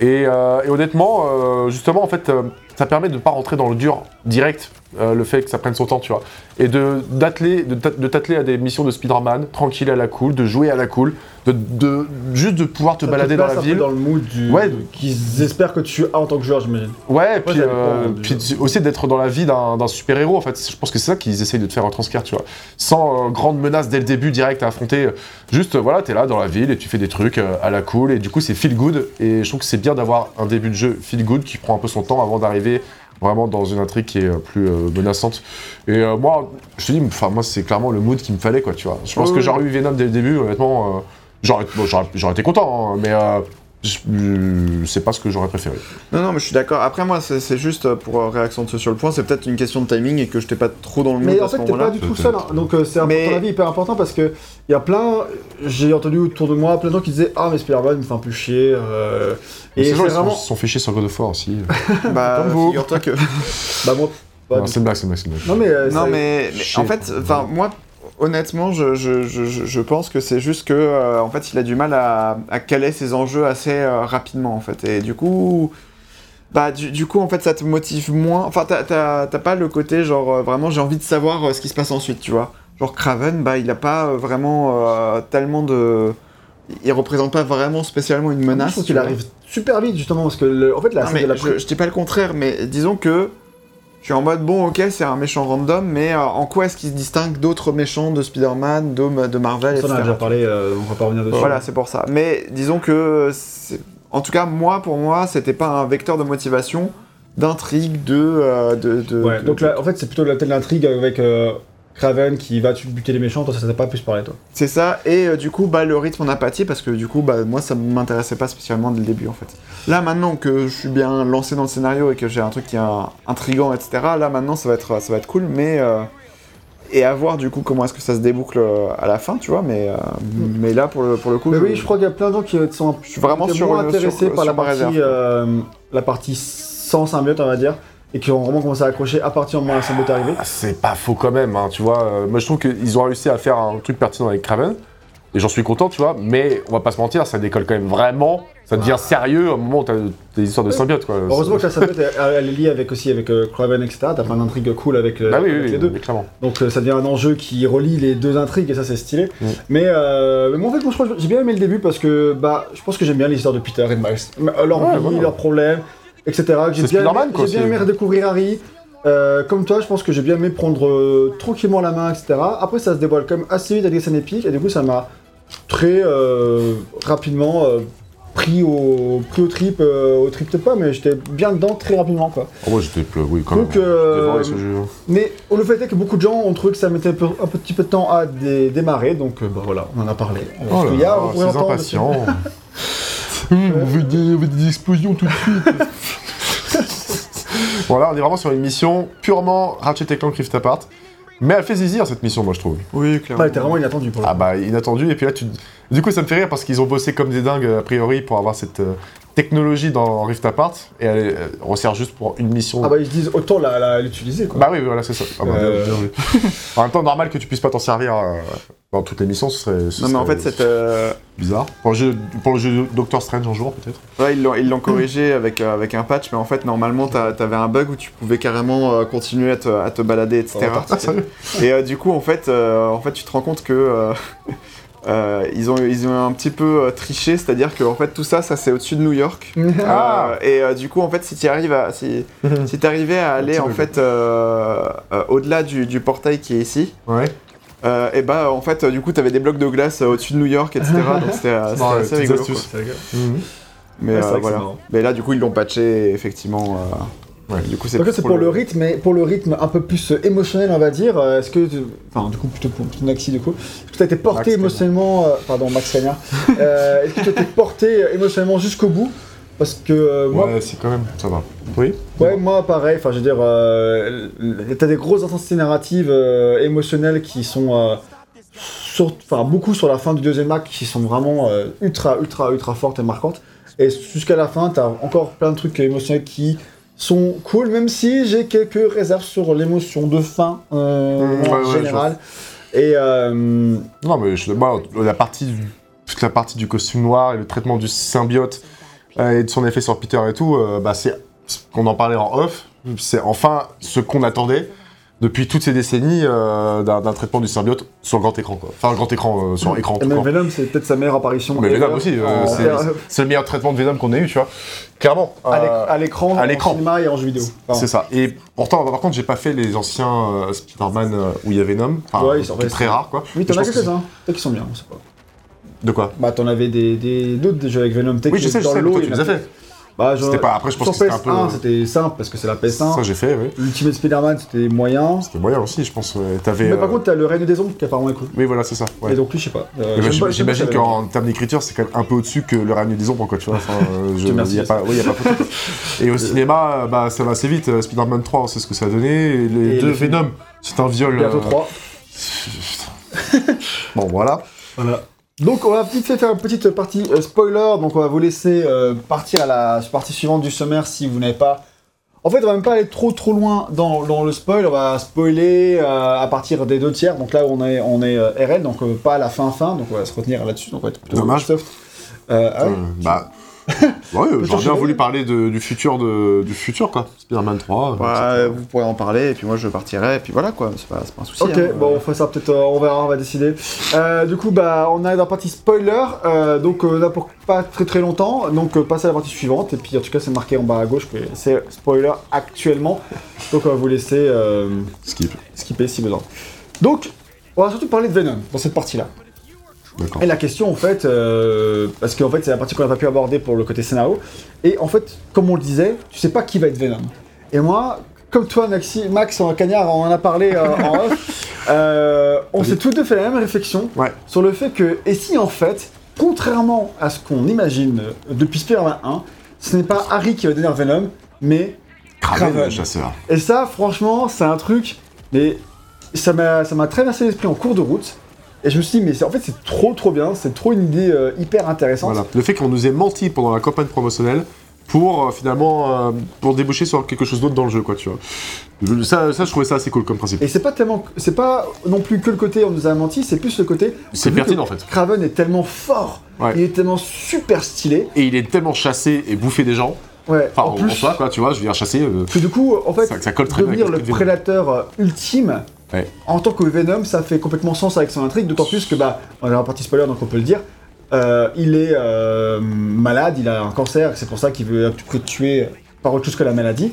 Et, euh, et honnêtement, euh, justement, en fait, euh, ça permet de ne pas rentrer dans le dur direct, euh, le fait que ça prenne son temps, tu vois. Et de d'atteler, de t'atteler à des missions de Spider-Man, tranquille à la cool, de jouer à la cool, de, de juste de pouvoir te Ça balader dans la un peu ville. Dans le mood du... Ouais. qu'ils espèrent que tu as en tant que joueur, j'imagine. Ouais, puis, euh, puis aussi d'être dans la vie d'un d'un super-héros, en fait. Je pense que c'est ça qu'ils essayent de te faire retranscrire, tu vois. Sans euh, grande menace dès le début, direct à affronter. Juste, euh, voilà, t'es là dans la ville et tu fais des trucs à la cool, et du coup, c'est feel good. Et je trouve que c'est bien d'avoir un début de jeu feel good qui prend un peu son temps avant d'arriver vraiment dans une intrigue qui est euh, plus euh, menaçante. Et euh, moi, je te dis, enfin, moi, c'est clairement le mood qu'il me fallait, quoi, tu vois. Je pense que j'aurais eu Venom dès le début, honnêtement, j'aurais bon, été content, hein, mais c'est pas ce que j'aurais préféré. Non, non, mais je suis d'accord. Après, moi, c'est c'est juste euh, pour euh, réaccentuer sur le point, c'est peut-être une question de timing et que j'étais pas trop dans le mood Mais en fait, t'es pas du tout seul. hein. Donc, euh, c'est un Mais- ton avis hyper important parce que il y a plein. J'ai entendu autour de moi plein de gens qui disaient Ah, mais Spider-Man me fait un peu chier. euh, Et ces gens, ils vraiment. sont fait chier sur God of War aussi. Bah, Comme vous. figure-toi que. Bah, moi. bah, non, c'est une blague, c'est une blague, c'est blague. non, mais. euh, Non, mais, mais en fait, enfin, moi, honnêtement, je, je, je, je- je pense que c'est juste que, euh, en fait, il a du mal à, à caler ses enjeux assez euh, rapidement, en fait. Et du coup, bah, du, du coup, en fait, ça te motive moins. Enfin, t'as- pas le côté, genre, euh, vraiment, j'ai envie de savoir ce qui se passe ensuite, tu vois. Genre, Craven, bah, il a pas vraiment tellement de. Il représente pas vraiment spécialement une je menace. trouve tu qu'il arrive super vite, justement, parce que, le- en fait, la Non, scène mais de la je, je dis pas le contraire, mais disons que je suis en mode bon, ok, c'est un méchant random, mais euh, en quoi est-ce qu'il se distingue d'autres méchants de Spider-Man, de, de Marvel, Ça, on en a déjà parlé, euh, on va pas revenir dessus. Voilà, c'est pour ça. Mais disons que, en tout cas, moi, pour moi, c'était pas un vecteur de motivation, d'intrigue, de, euh, de, de- Ouais, de- donc là, en fait, c'est plutôt la telle l'intrigue avec Kraven qui va buter les méchants. Toi, ça t'a pas plus parlé, toi. C'est ça, et euh, du coup, bah, le rythme en apathie, parce que du coup, bah, moi, ça m'intéressait pas spécialement dès le début, en fait. Là, maintenant que je suis bien lancé dans le scénario et que j'ai un truc qui est intrigant, etc., là, maintenant, ça va être, ça va être cool, mais... euh, et à voir, du coup, comment est-ce que ça se déboucle euh, à la fin, tu vois, mais, euh, mais là, pour le, pour le coup... Mais je- oui, je crois qu'il y a plein de gens qui sont Je suis vraiment sur intéressés sur- par la sur ma partie, euh, la partie sans symbiote, on va dire, et qui ont vraiment commencé à accrocher à partir du moment où la symbiote est arrivée. Ah, c'est pas faux quand même, hein, tu vois. Euh, moi, je trouve qu'ils ont réussi à faire un truc pertinent avec Kraven. Et j'en suis content, tu vois. Mais on va pas se mentir, ça décolle quand même vraiment. Ça devient sérieux au moment où t'as des histoires de symbiote, quoi. Heureusement que la symbiote, elle, est liée avec aussi avec euh, Kraven, etc. T'as plein d'intrigues cool avec, euh, Bah oui, avec oui, les oui, deux. clairement. Donc euh, ça devient un enjeu qui relie les deux intrigues et ça c'est stylé. Mm. Mais, euh, mais moi en fait moi, je crois que j'ai bien aimé le début parce que bah je pense que j'aime bien l'histoire de Peter et de Miles. Euh, Leur Ouais, vie, voilà. leurs problèmes, etc. J'ai C'est bien, aimé- quoi, bien c'est- aimé redécouvrir Harry. Euh, comme toi, je pense que j'ai bien aimé prendre euh, tranquillement la main, etc. Après, ça se dévoile quand même assez vite avec des scènes épiques, et du coup, ça m'a très euh, rapidement pris au pris au trip, au trip peut-être pas, mais j'étais bien dedans très rapidement, quoi. Oh, moi, j'étais plus. Oui, quand Donc, même. Dévoré, ce jeu. Mais oh, le fait est que beaucoup de gens ont trouvé que ça mettait un, peu- un petit peu de temps à dé- démarrer, donc bah, voilà, on en a parlé. Oh là là, ces représentant de- impatients. on, veut des, on veut des explosions tout de suite. voilà, on est vraiment sur une mission purement Ratchet Clank Rift Apart. Mais elle fait zizir cette mission, moi je trouve. Oui, clairement. Ouais, t'es vraiment inattendu pour le Ah coup. bah inattendu, et puis là tu... Du coup ça me fait rire parce qu'ils ont bossé comme des dingues a priori pour avoir cette euh, technologie dans Rift Apart, et elle, elle resserre juste pour une mission. Ah bah ils se disent autant l'utiliser quoi. Bah oui, voilà, c'est ça. Ah bah, Euh. bien, bien vu. en même temps, normal que tu puisses pas t'en servir euh, dans toutes les missions, ce serait, ce Non, mais en fait, cette, euh, bizarre. Pour le, jeu, pour le jeu Doctor Strange un jour, peut-être. ouais, ils l'ont ils l'ont corrigé avec, euh, avec un patch, mais en fait, normalement, t'a- t'avais un bug où tu pouvais carrément euh, continuer à te, à te balader, etc. On. Ah, Et euh, du coup, en fait, euh, en fait, tu te rends compte que euh, ils, ont, ils ont un petit peu euh, triché, c'est-à-dire que en fait, tout ça, ça c'est au-dessus de New York. Ah. Euh, et du coup, en fait, si tu arrives à, si, si t'arrivais à aller en fait au-delà du, du portail qui est ici, Ouais. et bah en fait, du coup, t'avais des blocs de glace au-dessus de New York, etc. donc c'était assez rigolo. quoi. Ouais, voilà. Mais là, du coup, ils l'ont patché, effectivement. Ouais. Du coup, c'est c'est pour le rythme, mais pour le rythme un peu plus euh, émotionnel, on va dire. euh, Est-ce que, tu- enfin, du coup, plutôt pour Naxi, du coup, est-ce que tu as été porté Max émotionnellement, euh, pardon, Max Cagnard, euh, est-ce que tu as été porté émotionnellement jusqu'au bout? Parce que euh, moi, Ouais, si, quand même, ça va. Oui? Ouais, moi, pareil. Enfin, je veux dire, euh, t'as des grosses intensités narratives euh, émotionnelles qui sont, euh, enfin, beaucoup sur la fin du deuxième acte, qui sont vraiment euh, ultra, ultra, ultra fortes et marquantes. Et jusqu'à la fin, t'as encore plein de trucs émotionnels qui sont cool, même si j'ai quelques réserves sur l'émotion de fin euh, Mmh, en ouais, ouais, général. Et euh, Non, mais je, moi, la partie, du- toute la partie du costume noir et le traitement du symbiote euh, et de son effet sur Peter et tout, bah, c'est qu'on en parlait en off, c'est enfin ce qu'on attendait depuis toutes ces décennies euh, d'un traitement du symbiote sur grand écran, quoi. Enfin, grand écran, euh, sur écran, et même. Venom, c'est peut-être sa meilleure apparition. Mais Venom aussi, euh, c'est c'est le meilleur traitement de Venom qu'on ait eu, tu vois. Clairement. à l'éc- à l'écran, à en l'écran. cinéma et en jeu vidéo. C'est ça. Et pourtant, par contre, j'ai pas fait les anciens Spider-Man où il y avait Venom. Enfin, Ouais, ils sont- qui est ouais, très c'est- rare, quoi. Oui, t'en as quelques-uns. Peut-être qu'ils sont bien, on sait pas. c'est- De quoi? Bah, t'en avais des, des, d'autres des jeux avec Venom. Oui, je sais, je dans sais, tu les as a fait. Bah, pas- après, je pense que c'était un peu, PS1, euh, c'était simple parce que c'est la PS1. Ça, j'ai fait, oui. Ultimate Spider-Man, c'était moyen. C'était moyen aussi, je pense. Mais par euh, contre, t'as le règne des ombres qui apparemment est cool. Oui, voilà, c'est ça. ouais. Et donc, lui, je sais pas. Euh, J'imagine qu'en termes d'écriture, c'est quand même un peu au-dessus que le règne des ombres, quoi, tu vois. Enfin, je, Dieu merci, y a pas, y a pas. Et au cinéma, bah, ça va assez vite. Spider-Man 3, on sait ce que ça a donné. Et les Et deux. Venom, c'est un viol. Bientôt euh, 3. Bon, voilà. Voilà. Donc on va vite fait faire une petite partie euh, spoiler, donc on va vous laisser euh, partir à la partie suivante du sommaire si vous n'avez pas... En fait on va même pas aller trop trop loin dans, dans le spoil, on va spoiler euh, à partir des deux tiers, donc là on est, on est RL, donc pas à la fin fin, donc on va se retenir là-dessus, donc on va être plutôt Dommage. soft. Ah ouais. Bah. ouais, j'aurais bien voulu parler de- du futur, de, du futur, quoi. Spider-Man 3. Ouais, vous pourrez en parler, et puis moi je partirai, et puis voilà quoi, c'est pas, un souci. Ok, hein. bon, on fait ça peut-être, euh, on verra, on va décider. Euh, du coup, bah, on est dans la partie spoiler, euh, donc euh, là pour pas très très longtemps, donc euh, passer à la partie suivante, et puis en tout cas c'est marqué en bas à gauche que c'est spoiler actuellement, donc on va vous laisser euh, Skip. skipper si besoin. Donc, on va surtout parler de Venom dans cette partie-là. D'accord. Et la question en fait, euh, parce qu'en fait c'est la partie qu'on n'a pas pu aborder pour le côté scénario, et en fait, comme on le disait, tu sais pas qui va être Venom. Et moi, comme toi, Maxi, Max, en cagnard, on en a parlé euh, en off, euh, on s'est tous deux fait la même réflexion Ouais. sur le fait que, et si en fait, contrairement à ce qu'on imagine euh, depuis Spider-Man 1, ce n'est pas Harry qui va devenir Venom, mais Kraven, Kraven. le chasseur. et ça, franchement, c'est un truc, mais ça m'a ça m'a traversé l'esprit en cours de route. Et je me suis dit, mais en fait, c'est trop trop bien, c'est trop une idée euh, hyper intéressante. Voilà. Le fait qu'on nous ait menti pendant la campagne promotionnelle pour euh, finalement euh, pour déboucher sur quelque chose d'autre dans le jeu, quoi, tu vois. Ça, ça, je trouvais ça assez cool comme principe. Et c'est pas tellement, c'est pas non plus que le côté on nous a menti, c'est plus le côté. C'est pertinent, en fait. Craven est tellement fort, Ouais. il est tellement super stylé. Et il est tellement chassé et bouffé des gens. Ouais. Enfin, en en, plus, soi, quoi, tu vois, je dire chasser. que du coup, en fait, Ça- ça colle très bien devenir le prédateur ultime. En tant que Venom, ça fait complètement sens avec son intrigue, d'autant plus que bah, on est en partie spoiler, donc on peut le dire. euh, il est euh, malade, il a un cancer, c'est pour ça qu'il veut tuer par autre chose que la maladie.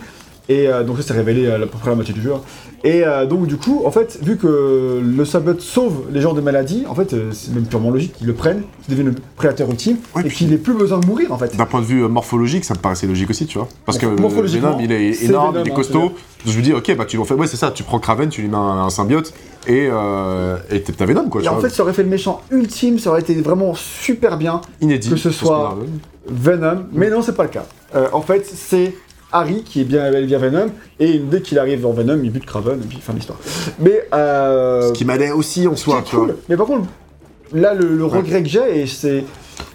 Et euh, donc ça s'est révélé à peu près la moitié du jeu. hein. Et euh, donc du coup, en fait, vu que le symbiote sauve les gens de maladies, en fait, euh, c'est même purement logique qu'ils le prennent, qu'ils deviennent le prédateur ultime, et qu'il n'ait plus besoin de mourir en fait. D'un point de vue morphologique, ça me paraissait logique aussi, tu vois. Parce que morphologiquement, Venom, il est énorme, Venom, il est hein, costaud. Donc je me dis, ok, bah tu l'en fais. Ouais, c'est ça, tu prends Kraven, tu lui mets un, un symbiote et euh, t'as Venom, quoi. Et en vois. fait, ça aurait fait le méchant ultime, ça aurait été vraiment super bien. inédit. que ce soit-. Venom, mais non, c'est pas le cas. En fait, c'est Harry qui est bien, et bien Venom, et dès qu'il arrive dans Venom, il bute Kraven, et puis fin de l'histoire. Mais, euh, Ce qui m'allait aussi en soi, c'est tu cool. vois. Mais par contre, là, le, le Ouais. regret que j'ai, et c'est.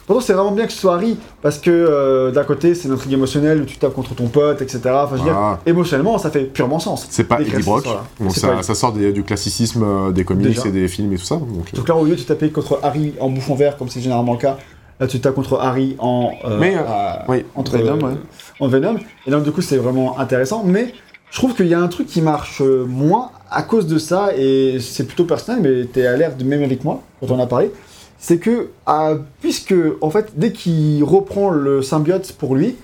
Pourtant, c'est vraiment bien que ce soit Harry, parce que euh, d'un côté, c'est une intrigue émotionnelle où tu tapes contre ton pote, etc. Enfin, je veux dire, émotionnellement, ça fait purement sens. C'est pas Eddie Brock, ça, pas- ça sort des- du classicisme euh, des comics Déjà. et des films et tout ça. Donc, Donc là, au lieu de taper contre Harry en bouffon vert, comme c'est généralement le cas, là, tu tapes contre Harry en. euh, Mais, euh, oui, entre Venom, euh, ouais. En Venom. Et donc, du coup, c'est vraiment intéressant. Mais je trouve qu'il y a un truc qui marche euh, moins à cause de ça, et c'est plutôt personnel, mais t'es à l'air de même avec moi quand on en a parlé. C'est que, ah, puisque, en fait, dès qu'il reprend le symbiote pour lui,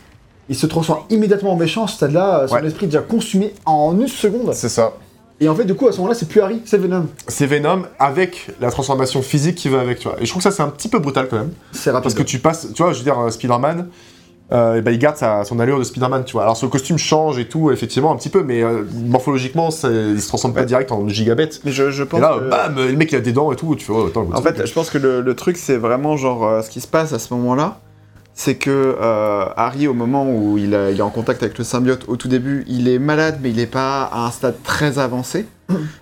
il se transforme immédiatement en méchant. Ce stade-là, son Ouais. esprit est déjà consumé en une seconde. c'est ça. Et en fait, du coup, à ce moment-là, c'est plus Harry, c'est Venom. C'est Venom avec la transformation physique qui va avec, tu vois. Et je trouve que ça, c'est un petit peu brutal quand même. C'est rapide. Parce que tu passes, tu vois, je veux dire, euh, Spider-Man, euh, ben, il garde sa- son allure de Spider-Man, tu vois. Alors, son costume change et tout, effectivement, un petit peu, mais euh, morphologiquement, il se transforme pas direct en gigabête. Mais je, je pense Et là, que- bam, le mec, il a des dents et tout, tu fais, oh, attends, En fait, je pense que le, le truc, c'est vraiment genre euh, ce qui se passe à ce moment-là, c'est que Harry, au moment où il, a- il est en contact avec le symbiote, au tout début, il est malade, mais il n'est pas à un stade très avancé.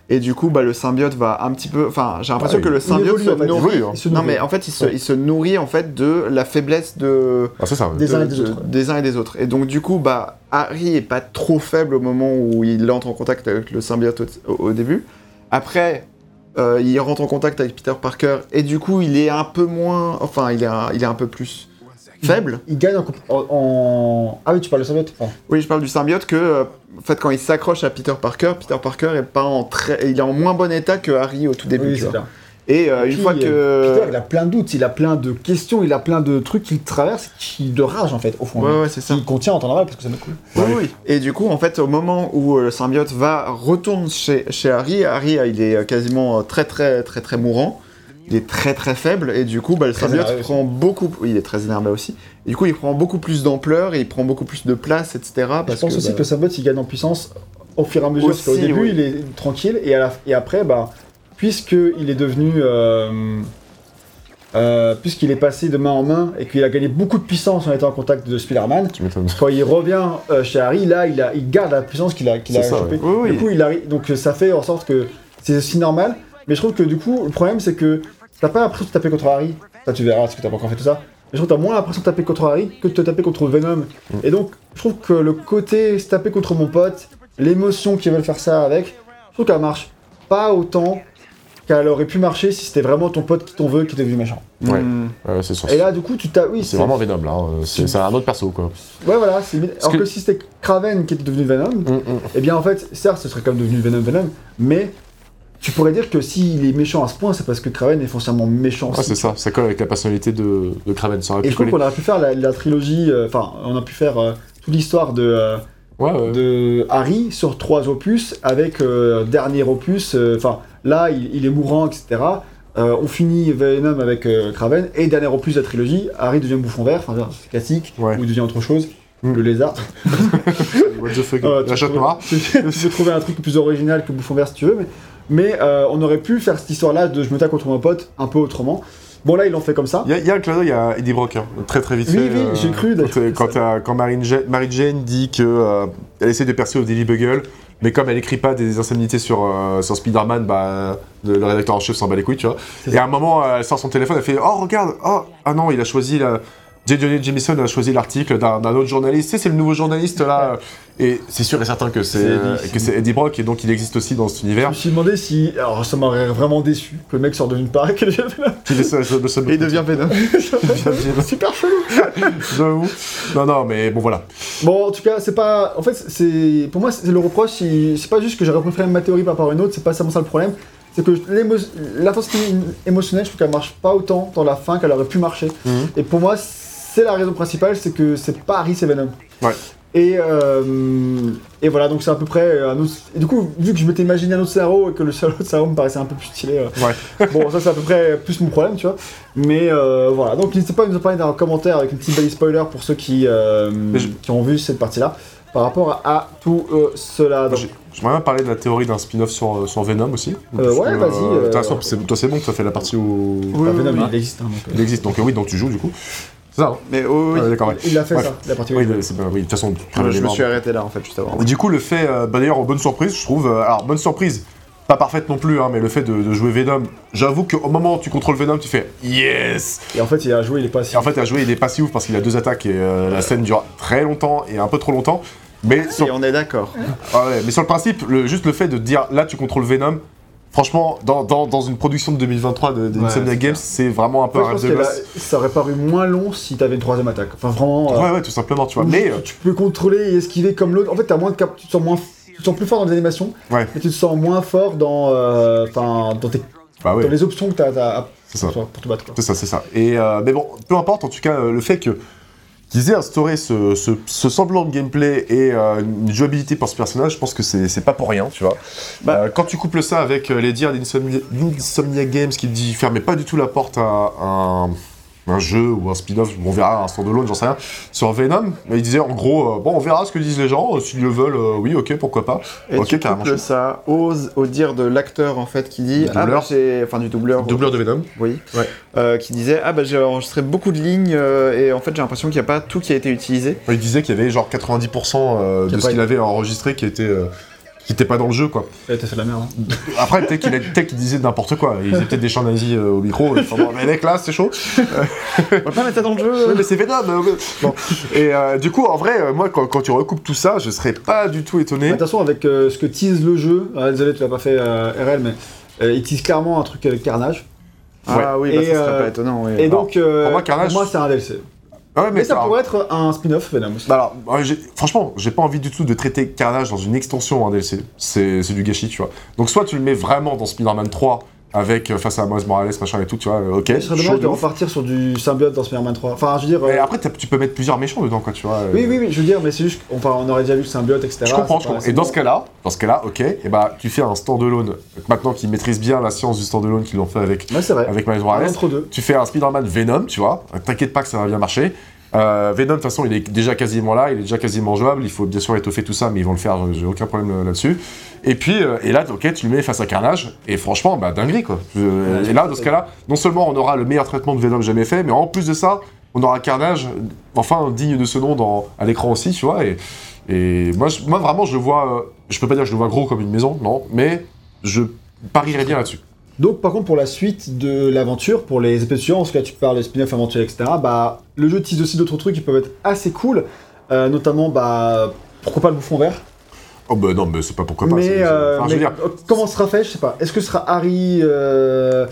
Et du coup, bah, le symbiote va un petit peu. Enfin, j'ai l'impression Ouais, que le symbiote évolue, se en fait. nourrit. Évolue, hein. Non, mais en fait, il se, Ouais. il se nourrit en fait de la faiblesse de, Ah, ça. Des uns et de- des de- autres. des uns et des autres. Et donc, du coup, bah, Harry est pas trop faible au moment où il entre en contact avec le symbiote au, au- au début. Après, euh, il rentre en contact avec Peter Parker et du coup, il est un peu moins. Enfin, il est un, il est un peu plus faible. Il gagne en, en- Ah oui, tu parles de symbiote Enfin, Oui, je parle du symbiote que, euh, en fait, quand il s'accroche à Peter Parker, Peter Parker est pas en très, il est en moins bon état que Harry au tout début. oui, tu c'est vois. clair. Et euh, Et une puis, fois euh, que. Peter, il a plein de doutes, il a plein de questions, il a plein de trucs qu'il traverse, qui de rage en fait, au fond. Ouais, ouais, c'est ça. Il contient en temps normal parce que ça me cool. Oui, oui. Et du coup, en fait, au moment où euh, le symbiote va retourne chez, chez Harry, Harry, euh, il est euh, quasiment euh, très, très, très, très mourant. Il est très, très faible. Et du coup, bah, le symbiote prend beaucoup. Oui, il est très énervé aussi. Et du coup, il prend beaucoup plus d'ampleur et il prend beaucoup plus de place, etc. Je pense que, aussi bah, que le symbiote il gagne en puissance au fur et à mesure. Aussi, parce qu'au début oui. il est tranquille et, à la- et après, bah, puisqu'il est devenu. euh, euh, Puisqu'il est passé de main en main et qu'il a gagné beaucoup de puissance en étant en contact de Spider-Man, quand il revient euh, chez Harry, là, il, a, il garde la puissance qu'il a, qu'il a C'est ça, chopée. ouais. Oui, oui. Du coup, il arrive, donc ça fait en sorte que c'est aussi normal. Mais je trouve que du coup, le problème, c'est que t'as pas l'impression de taper contre Harry. Ça, tu verras, parce que t'as pas encore fait tout ça. Mais je trouve que t'as moins l'impression de taper contre Harry que de te taper contre Venom. Mm. Et donc, je trouve que le côté se taper contre mon pote, l'émotion qu'ils veulent faire ça avec, je trouve qu'elle marche pas autant qu'elle aurait pu marcher si c'était vraiment ton pote qui t'en veut qui est devenu méchant. Ouais. Ouais, c'est sûr. Et là, du coup, tu t'as. Oui, C'est vraiment Venom, là. hein. C'est un autre perso, quoi. Ouais, voilà. c'est- Alors que- que... si c'était Kraven qui était devenu Venom, Mm, mm. Eh bien, en fait, certes, ce serait comme devenu Venom Venom, mais tu pourrais dire que s'il est méchant à ce point, c'est parce que Kraven est foncièrement méchant Ouais, c'est ça. Ça colle avec la personnalité de, de Kraven. Ça Et je trouve qu'on aurait pu faire la, la trilogie, euh, enfin, on a pu faire euh, toute l'histoire de, euh, Ouais, ouais. de Harry sur trois opus, avec dernier opus, enfin, là, il, il est mourant, etc. On finit Venom avec Kraven, et dernier opus de la trilogie, Harry devient bouffon vert, enfin, c'est classique, ou il devient autre chose, Mm. le lézard. What the fuck. La chatte noire. Peux trouver un truc plus original que Bouffon Vert si tu veux, mais, mais euh, on aurait pu faire cette histoire-là de je me tape contre mon pote un peu autrement. Bon, là, ils l'ont fait comme ça. Il y, a- il y a un clin d'œil à Eddie Brock, hein, très très vite Oui, fait. oui, j'ai cru, d'ailleurs. Quand, euh, quand, quand Mary Jane, dit que euh, elle essaie de percer au Daily Bugle, mais comme elle écrit pas des insanités sur, euh, sur Spider-Man, bah, le, rédacteur en chef s'en bat les couilles, tu vois. Et à un moment, euh, elle sort son téléphone, elle fait Oh, regarde, oh, ah non, il a choisi. La... J. Jonah Jameson a choisi l'article d'un autre journaliste. Tu sais, c'est le nouveau journaliste là. Et c'est sûr et certain que c'est euh, Eddie. Brock, et donc il existe aussi dans cet Je univers. me suis demandé si. Alors, ça m'aurait vraiment déçu que le mec sorte d'une part et. Qu'il est le seul- Et il devient Venom. Super chelou. J'avoue. Non, non, mais bon, voilà. Bon, en tout cas, c'est pas. En fait, c'est. Pour moi, c'est le reproche. C'est pas juste que j'aurais préféré ma théorie par rapport à une autre, c'est pas seulement ça le problème. C'est que l'intensité émotionnelle, je trouve qu'elle marche pas autant dans la fin qu'elle aurait pu marcher. Mhm. Et pour moi, c'est la raison principale, c'est que c'est pas Harry, c'est Venom. Ouais. Et, euh, et voilà, donc c'est à peu près un autre... Et du coup, vu que je m'étais imaginé un autre cerveau et que le seul autre cerveau me paraissait un peu plus stylé, euh, Ouais. bon, ça c'est à peu près plus mon problème, tu vois. Mais euh, voilà, donc n'hésitez pas à nous en parler dans un commentaire avec une petite balise spoiler pour ceux qui, euh, je- qui ont vu cette partie-là, par rapport à tout euh, cela. Donc, J'ai- J'aimerais bien parler de la théorie d'un spin-off sur, sur Venom aussi. Euh, ouais, vas-y, euh, toi c'est bon, tu as fait la partie où bah, Venom, ouais. il existe. hein, donc, euh, il existe. Donc euh, oui, donc tu joues du coup. C'est ça, hein Mais oh, oui, Ouais, D'accord, ouais. Il l'a fait Bref. ça, la partie où Oui, il- c'est- bah, oui, de toute façon, je me énorme. suis arrêté là en fait juste avant. Et du coup, le fait, euh, bah, d'ailleurs, bonne surprise, je trouve. euh, alors, bonne surprise, pas parfaite non plus, hein, mais le fait de, de jouer Venom, j'avoue qu'au moment où tu contrôles Venom, tu fais yes Et en fait, il a joué, il est pas si. Et en fait, à jouer, il est pas si ouf parce qu'il a deux attaques et euh, la scène dure très longtemps et un peu trop longtemps. Mais sur, Et on est d'accord. ah ouais, mais sur le principe, le- juste le fait de dire là, tu contrôles Venom. Franchement, dans, dans, dans une production de 2023 de, de Ouais, Games, c'est vraiment un peu Ouais, un je pense gosse. ça aurait paru moins long si t'avais une troisième attaque. Enfin, vraiment. euh, Ouais, ouais, tout simplement, tu vois. Mais tu peux contrôler et esquiver comme l'autre. En fait, t'as moins de cap... tu te sens moins, tu te sens plus fort dans les animations, Ouais. mais tu te sens moins fort dans, euh, enfin, dans, tes- bah ouais, dans les options que t'as, c'est ça. pour, te battre. Quoi. C'est ça, c'est ça. Et euh, mais bon, peu importe, en tout cas, le fait que qu'ils aient instauré ce, ce- ce semblant de gameplay et euh, une jouabilité pour ce personnage, je pense que c'est c'est pas pour rien, tu vois. Bah- Euh, quand tu couples ça avec euh, les dires d'Insomnia d'Insomniac Games qui dit fermez pas du tout la porte à un, un jeu ou un spin-off, on verra un standalone, j'en sais rien, sur Venom, mais il disait en gros, euh, bon, on verra ce que disent les gens, euh, s'ils le veulent, euh, oui, ok, pourquoi pas. Et Ok, tu carrément. ça au, au dire de l'acteur en fait qui dit Du ah doubleur. bah j'ai enfin du doubleur Doubleur de Venom. oui Ouais. euh, qui disait ah bah j'ai enregistré beaucoup de lignes euh, et en fait j'ai l'impression qu'il n'y a pas tout qui a été utilisé Il disait qu'il y avait genre 90% euh, Qui a de pas ce qu'il été- avait enregistré qui était, euh, qui était pas dans le jeu, quoi. Ouais, t'as fait de la merde. hein. Après, peut-être qu'il disait n'importe quoi. Il faisait peut-être des chants nazis euh, au micro. Enfin, bon, mais mec, là, c'est chaud. pas mettre ça dans le jeu Ouais, mais c'est Venom. euh, ouais. Bon. Et euh, du coup, en vrai, euh, moi, quand, quand tu recoupes tout ça, je serais pas du tout étonné. Attention avec euh, ce que tease le jeu. Ah, désolé, tu l'as pas fait euh, RL, mais euh, il tease clairement un truc avec Carnage. ah oui bah, Et, ça serait euh, pas étonnant oui. Et donc, euh, pour moi, Carnage- c'est un DLC. Ah ouais, Mais, ça alors- pourrait être un spin-off Venom aussi. Bah alors, franchement, j'ai pas envie du tout de traiter Carnage dans une extension en DLC. C'est c'est du gâchis, tu vois. Donc, soit tu le mets vraiment dans Spider-Man 3 avec euh, face à Miles Morales, machin et tout, tu vois. euh, Ok. Ce serait dommage de repartir sur du symbiote dans Spider-Man 3. Enfin, je veux dire. euh, Mais après, tu peux mettre plusieurs méchants dedans, quoi, tu vois. Oui, oui, oui, je veux dire, mais c'est juste qu'on on aurait déjà vu le symbiote, etc. Je comprends, je comprends. Et dans ce cas-là, dans ce cas-là, ok, et bah tu fais un standalone. Maintenant qu'ils maîtrisent bien la science du standalone qu'ils l'ont fait avec, Ouais, vrai. avec Miles Morales, tu fais un Spider-Man Venom, tu vois. T'inquiète pas que ça va bien marcher. Euh, Venom, de toute façon, il est déjà quasiment là, il est déjà quasiment jouable. Il faut bien sûr étoffer tout ça, mais ils vont le faire, euh, j'ai aucun problème euh, là-dessus. Et puis, et là, ok, tu le mets face à Carnage, et franchement, bah dinguerie quoi. Et là, dans ce cas-là, non seulement on aura le meilleur traitement de Venom jamais fait, mais en plus de ça, on aura Carnage, enfin digne de ce nom dans, à l'écran aussi, tu vois. Et, et moi, moi, vraiment, je vois, je peux pas dire que je le vois gros comme une maison, non, mais je parierais bien là-dessus. Donc, par contre, pour la suite de l'aventure, pour les épisodes suivants, parce que là tu parles de spin-off aventure, etc., bah, le jeu tease aussi d'autres trucs qui peuvent être assez cool, euh, notamment, bah, pourquoi pas le bouffon vert? Oh bah non, mais c'est pas pourquoi pas. Mais, euh, enfin, je veux mais dire, comment ce sera fait, je sais pas. Est-ce que ce sera Harry euh,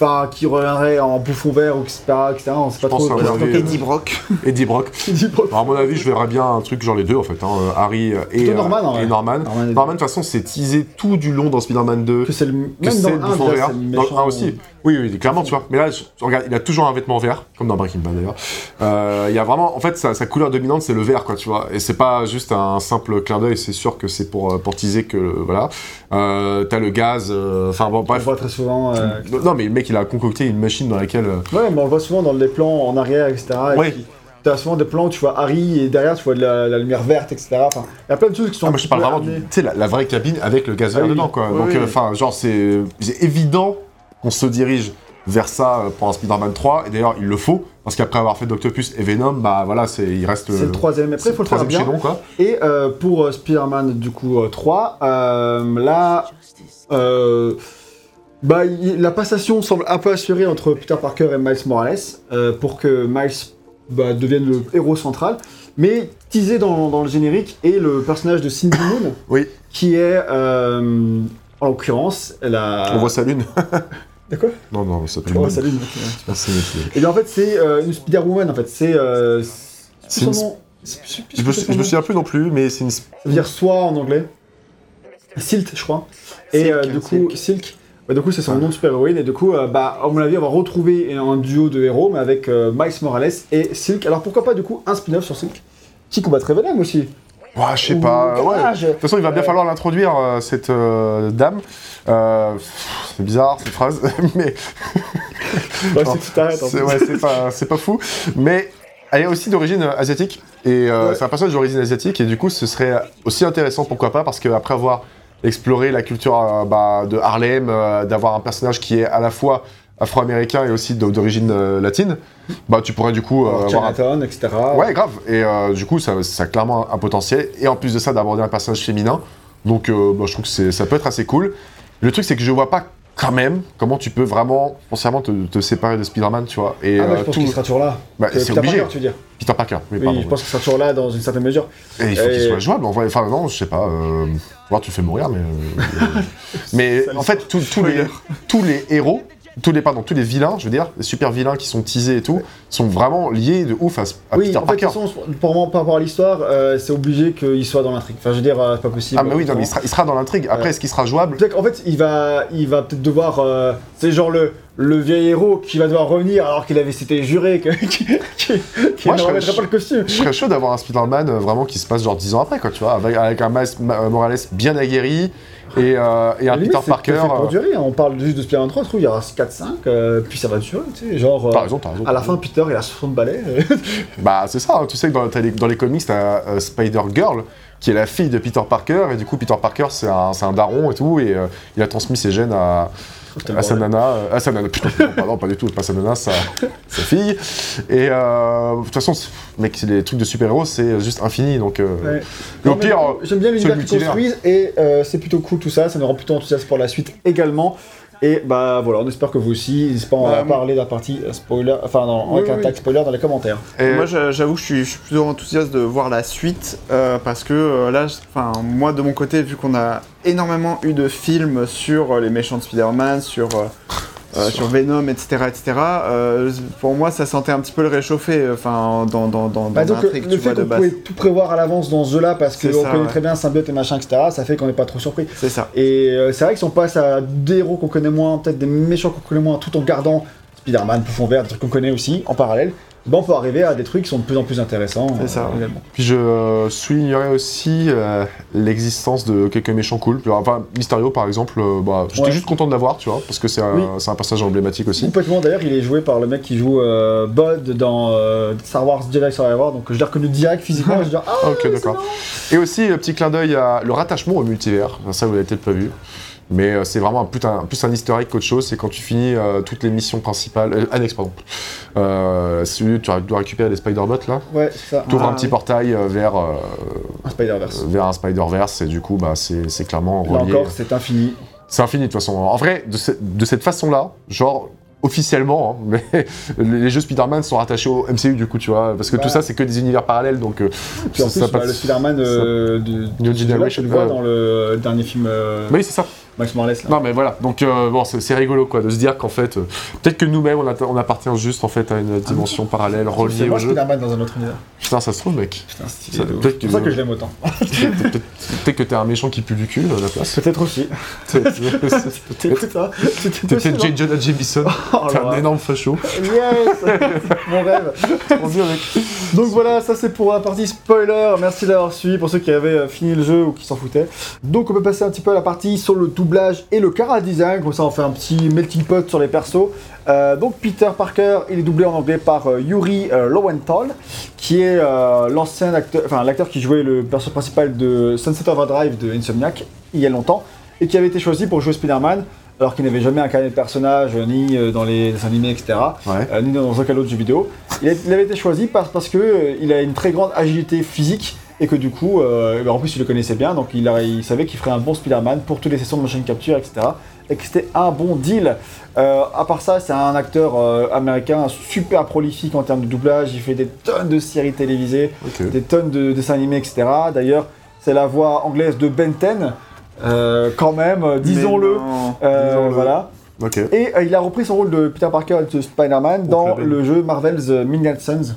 enfin, qui reviendrait en bouffon vert, ou etc., etc., on sait pas trop. quel- Eddie Brock Eddie Brock. Eddie Brock. Alors, à mon avis, je verrais bien un truc genre les deux en fait, hein, euh, Harry euh, et, euh, Norman, en vrai. et Norman. Norman, Eddie. Norman, de toute façon, c'est teasé tout du long dans Spider-Man 2. Que c'est le que même dans c'est le le 1, bouffon vert. Dans le méchant. 1 aussi. Oui, oui, clairement, tu vois. Mais là, je, regarde, il a toujours un vêtement vert, comme dans Breaking Bad d'ailleurs. Euh, il y a vraiment, en fait, sa, sa couleur dominante, c'est le vert, quoi, tu vois. Et c'est pas juste un simple clin d'œil, c'est sûr que c'est pour, euh, pour teaser que, voilà. Euh, T'as le gaz, euh, enfin bon, On bref. voit très souvent. euh, Non, mais le mec, il a concocté une machine dans laquelle. euh, Ouais, mais on le voit souvent dans les plans en arrière, etc. et Ouais. puis, T'as souvent des plans où tu vois Harry et derrière tu vois de la, la lumière verte, etc. Enfin, il y a plein de choses qui sont. Ah, moi je parle vraiment du, amenées. tu sais, la, la vraie cabine avec le gaz Ah vert oui. dedans, quoi. Oui, Donc, oui. euh, enfin, genre, c'est évident qu'on se dirige vers ça euh, pour un Spider-Man 3, et d'ailleurs, il le faut, parce qu'après avoir fait Doctopus et Venom, bah voilà, c'est il reste. C'est le troisième. Après, il faut le faire troisième bien. chaînon, quoi. Et euh, pour euh, Spider-Man du coup euh, 3, euh, là, euh, bah, il- la passation semble un peu assurée entre Peter Parker et Miles Morales euh, pour que Miles bah, devienne le héros central. Mais teasé dans, dans le générique est le personnage de Cindy Moon, Oui. qui est euh, en l'occurrence la. On voit sa lune. Quoi? Non, non, ça s'appelle On voit sa lune. ok, ouais. C'est- c'est- Et bien en fait c'est euh, une Spider-Woman en fait. C'est. Euh, une- nom. Je me, je me souviens plus non plus, mais c'est une. Ça veut dire soit en anglais. Silt, je crois. Et Silk, euh, du coup, Silk. Bah, du coup, c'est son nom de super-héroïne. Et du coup, euh, bah, à mon avis, on va retrouver un duo de héros, mais avec euh, Miles Morales et Silk. Alors pourquoi pas, du coup, un spin-off sur Silk? Qui combattrait Venom aussi? Ouais, je sais pas. ouais. De toute façon, il va bien falloir l'introduire, euh, cette dame. C'est bizarre cette phrase, mais c'est ouais, pas, pas fou. Mais elle est aussi d'origine asiatique. Et euh, Ouais. c'est un personnage d'origine asiatique. Et du coup, ce serait aussi intéressant, pourquoi pas, parce qu'après avoir exploré la culture euh, bah, de Harlem, euh, d'avoir un personnage qui est à la fois afro-américain et aussi d'o- d'origine euh, latine, bah tu pourrais du coup euh, avoir un Chinatown, etc. Ouais, grave. Et euh, du coup, ça, ça a clairement un potentiel. Et en plus de ça, d'aborder un personnage féminin. Donc, bah, je trouve que ça peut être assez cool. Le truc, c'est que je vois pas quand même comment tu peux vraiment, foncièrement, te, te séparer de Spider-Man, tu vois. Et Ah, ouais, euh, je pense tout- qu'il sera toujours là. Bah, Euh, c'est Peter obligé. Parker, tu veux dire Peter Parker, oui, Oui, pardon. je pense qu'il sera toujours là dans une certaine mesure. Et il faut qu'il soit jouable. En vrai, enfin, non, je sais pas. Euh... Tu le fais mourir, mais. euh, mais en fait, tous les, tous les héros. Tous les, pardon, tous les vilains, je veux dire, les super vilains qui sont teasés et tout, sont vraiment liés de ouf à, à oui, Peter en fait, Parker. façon, pour moi, par rapport à l'histoire, euh, c'est obligé qu'il soit dans l'intrigue. Enfin, je veux dire, euh, c'est pas possible. ah, mais oui, non, mais il sera, il sera dans l'intrigue. Après, Ouais. est-ce qu'il sera jouable? Qu'en fait, il va, il va peut-être devoir. euh, c'est genre le, le vieil héros qui va devoir revenir alors qu'il avait s'était juré que- Moi, ne remettrait pas le costume. Je serais chaud d'avoir un Spider-Man euh, vraiment qui se passe genre 10 ans après, quoi, tu vois, avec, avec un Miles Morales bien aguerri et, euh, et un Limite, Peter Parker. pour euh, durer. hein. On parle juste de Spider-Man 3, je trouve, il y aura 4-5, euh, puis ça va durer, tu sais. Genre, t'as raison. à la fin. Peter, il a 60 balais. Bah, c'est ça, hein, tu sais que dans, les, dans les comics, t'as euh, Spider-Girl, qui est la fille de Peter Parker, et du coup, Peter Parker, c'est un, un daron et tout, et euh, il a transmis ses gènes à, à sa nana, euh, à sa nana, putain, non, pas, non, pas du tout, pas sa nana, sa, sa fille. Et euh, de toute façon, mec, c'est les trucs de super-héros, c'est juste infini, donc. euh, Ouais. Et au Non, mais pire, J'aime bien l'univers qu'ils construisent et euh, c'est plutôt cool tout ça, ça nous rend plutôt enthousiaste pour la suite également. Et bah voilà, on espère que vous aussi, n'hésitez pas à Bah, parler de la partie spoiler, enfin non, Oui, avec un oui. tag spoiler dans les commentaires. et- Moi, j'a- j'avoue que je suis, je suis plutôt enthousiaste de voir la suite euh, parce que euh, là, enfin, moi de mon côté, vu qu'on a énormément eu de films sur euh, les méchants de Spider-Man, sur euh, sur Venom, etc., etc. euh, pour moi, ça sentait un petit peu le réchauffer, enfin, dans dans dans, Bah, dans donc le tu fait qu'on pouvait tout prévoir à l'avance dans ce jeu-là parce qu'on connaît ouais. très bien symbiote et machin, etc., ça fait qu'on n'est pas trop surpris. C'est ça. Et euh, c'est vrai que si on passe à des héros qu'on connaît moins, peut-être des méchants qu'on connaît moins, tout en gardant Spider-Man, Poufon Vert, des trucs qu'on connaît aussi en parallèle, bah on peut arriver à des trucs qui sont de plus en plus intéressants. C'est ça, également. Puis je euh, soulignerais aussi euh, l'existence de quelques méchants cool. Enfin, Mysterio par exemple, euh, bah, j'étais Ouais. juste content de l'avoir, tu vois, parce que c'est un, Oui. c'est un personnage emblématique aussi. Complètement d'ailleurs, il est joué par le mec qui joue euh, Bud dans euh, Star Wars Jedi Survivor, donc je l'ai reconnu direct physiquement, je dis ah, ok, d'accord. Et aussi, le petit clin d'œil à le rattachement au multivers. Enfin, Ça, vous l'avez peut-être pas vu. Mais euh, c'est vraiment un, putain, plus un easter egg qu'autre chose. C'est quand tu finis euh, toutes les missions principales, euh, annexes, pardon. Euh, celui tu dois récupérer les Spider-Bots là. ouais, c'est ça, Tu ouvres Ah, un petit oui. portail euh, vers, euh, un Spider-Verse. vers un Spider-Verse et du coup, bah, c'est c'est clairement Là relié. encore, c'est infini. C'est infini de toute façon. En vrai, de, ce- de cette façon-là, genre officiellement, hein, mais les jeux Spider-Man sont rattachés au MCU du coup, tu vois, parce que Bah. tout ça c'est que des univers parallèles, donc euh, Puis en ça- plus, ça a pas bah, le Spider-Man euh, de, New Generation, tu le vois euh. dans le dernier film euh, oui c'est ça. Max Morales. Là. Non mais voilà, donc euh, bon, c'est rigolo quoi, de se dire qu'en fait, euh, peut-être que nous-mêmes on, appartient juste en fait à une dimension parallèle C'est reliée moi au jeu. Spider-Man dans un autre univers. Putain, ça se trouve mec. Putain, peut-être C'est pour ça que- je l'aime autant. Peut-être que t'es un méchant qui pue du cul à la place. Peut-être aussi. T'es Peut-être ça. C'était t'es peut-être J. Jonah Jameson, Oh, t'es un énorme facho. Yes Mon rêve Donc voilà, ça c'est pour la partie spoiler. Merci d'avoir suivi pour ceux qui avaient euh, fini le jeu ou qui s'en foutaient. Donc on peut passer un petit peu à la partie sur le doublage et le cara design. Comme ça on fait un petit melting pot sur les persos. Euh, donc Peter Parker, il est doublé en anglais par euh, Yuri euh, Lowenthal, qui est l'ancien acteur, enfin l'acteur qui jouait le personnage principal de Sunset Overdrive de Insomniac il y a longtemps et qui avait été choisi pour jouer Spider-Man. Alors qu'il n'avait jamais incarné de personnage, ni dans les dessins animés, etc Ouais. ni dans aucun autre jeu vidéo. Il, a- il avait été choisi parce, parce que il a une très grande agilité physique et que du coup, euh, bah, en plus il le connaissait bien, donc il, a- il savait qu'il ferait un bon Spider-Man pour toutes les sessions de motion capture, etc. Et que c'était un bon deal. Euh, à part ça, c'est un acteur euh, américain super prolifique en termes de doublage. Il fait des tonnes de séries télévisées, des tonnes de dessins animés, etc. D'ailleurs, c'est la voix anglaise de Ben 10. Euh, quand même, disons-le. Disons-le. voilà. Et il a repris son rôle de Peter Parker et de Spider-Man dans Ben. le jeu Marvel's Midnight Suns.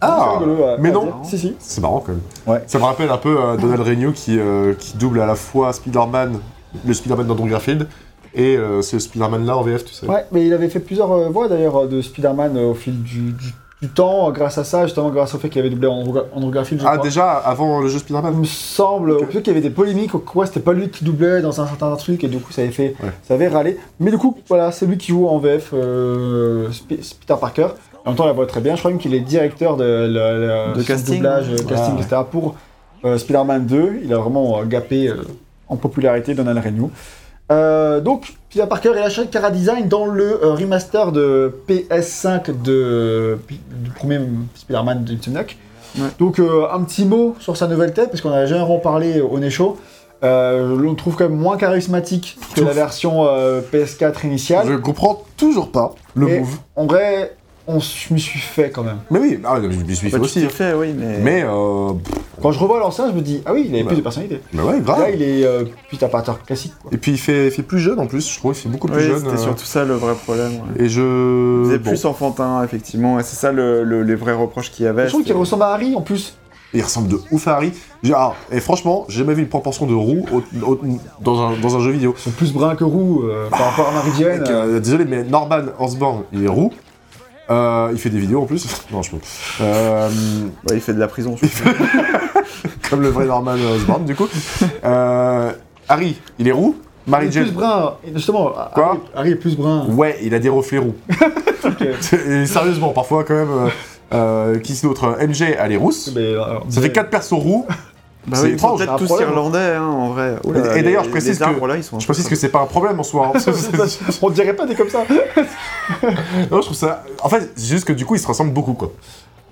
Ah, mais non. Si, si. C'est marrant quand même. Ouais. Ça me rappelle un peu euh, Donald Renew qui, euh, qui double à la fois Spider-Man, le Spider-Man d'Andrew Garfield, et euh, ce Spider-Man là en VF, tu sais. Ouais, mais il avait fait plusieurs euh, voix d'ailleurs de Spider-Man au fil du, du du temps grâce à ça, justement grâce au fait qu'il avait doublé Andrew Andrew Garfield, je Ah, crois. déjà, avant le jeu Il Spider-Man me semble, Ok. au plus qu'il y avait des polémiques, quoi c'était pas lui qui doublait dans un certain truc et du coup ça avait fait, Ouais. ça avait râlé. Mais du coup, voilà, c'est lui qui joue en VF Peter Parker. En même temps, il la voit très bien. Je crois même qu'il est directeur de, la- la- De casting. doublage, euh, casting, ouais. etc. pour euh, Spider-Man 2. Il a vraiment euh, gapé euh, en popularité Donald Renew. Euh, donc, Peter Parker et la chaîne Cara Design dans le euh, remaster de PS5 de, du premier Spider-Man de. Ouais. Donc, euh, un petit mot sur sa nouvelle tête, parce qu'on en a jamais vraiment parlé au nez chaud. Euh, on le trouve quand même moins charismatique que la version euh, PS4 initiale. Je comprends toujours pas le Et move. En vrai, on, je m'y suis fait quand même. Mais oui, ah, je me suis fait Bah, aussi. hein. fait, oui, mais. Mais, euh, Quand je revois l'ancien, je me dis, ah oui, il avait Bah. plus de personnalité. mais ouais, grave. Là, il est euh, Peter Parker classique. Quoi. Et puis il fait, il fait plus jeune en plus, je trouve, il fait beaucoup plus Oui, jeune. c'était euh, surtout ça le vrai problème. ouais. Et je. Il faisait bon. plus enfantin, effectivement, et c'est ça le, le- les vrais reproches qu'il y avait. je trouve qu'il ressemble à Harry en plus. Il ressemble de ouf à Harry. Ah, et franchement, j'ai jamais vu une proportion de roux au- au- dans, un, dans un jeu vidéo. Ils sont plus bruns que roux euh, par rapport à Jane. Mec, euh, désolé, mais Norman Osborn, il est roux. Euh, il fait des vidéos en plus. non, je peux. Euh, Ouais, il fait de la prison, surtout. comme le vrai Norman Osborn, du coup. Euh, Harry, il est roux. il Mary est plus Jane. brun. Justement, Quoi Harry, Harry est plus brun. Ouais, il a des reflets roux. Et sérieusement, parfois quand même. qui c'est d'autre? MJ, elle est rousse. Mais, euh, Ça fait 4 persos roux. Bah C'est oui, ils sont étrange, peut-être tous problème. irlandais, hein, en vrai. Oula, Et- et d'ailleurs, je précise arbres, que- là, ils sont un Je précise que c'est pas un problème en soi. hein. On dirait pas des comme ça. non, je trouve ça. En fait, c'est juste que du coup, ils se ressemblent beaucoup, quoi.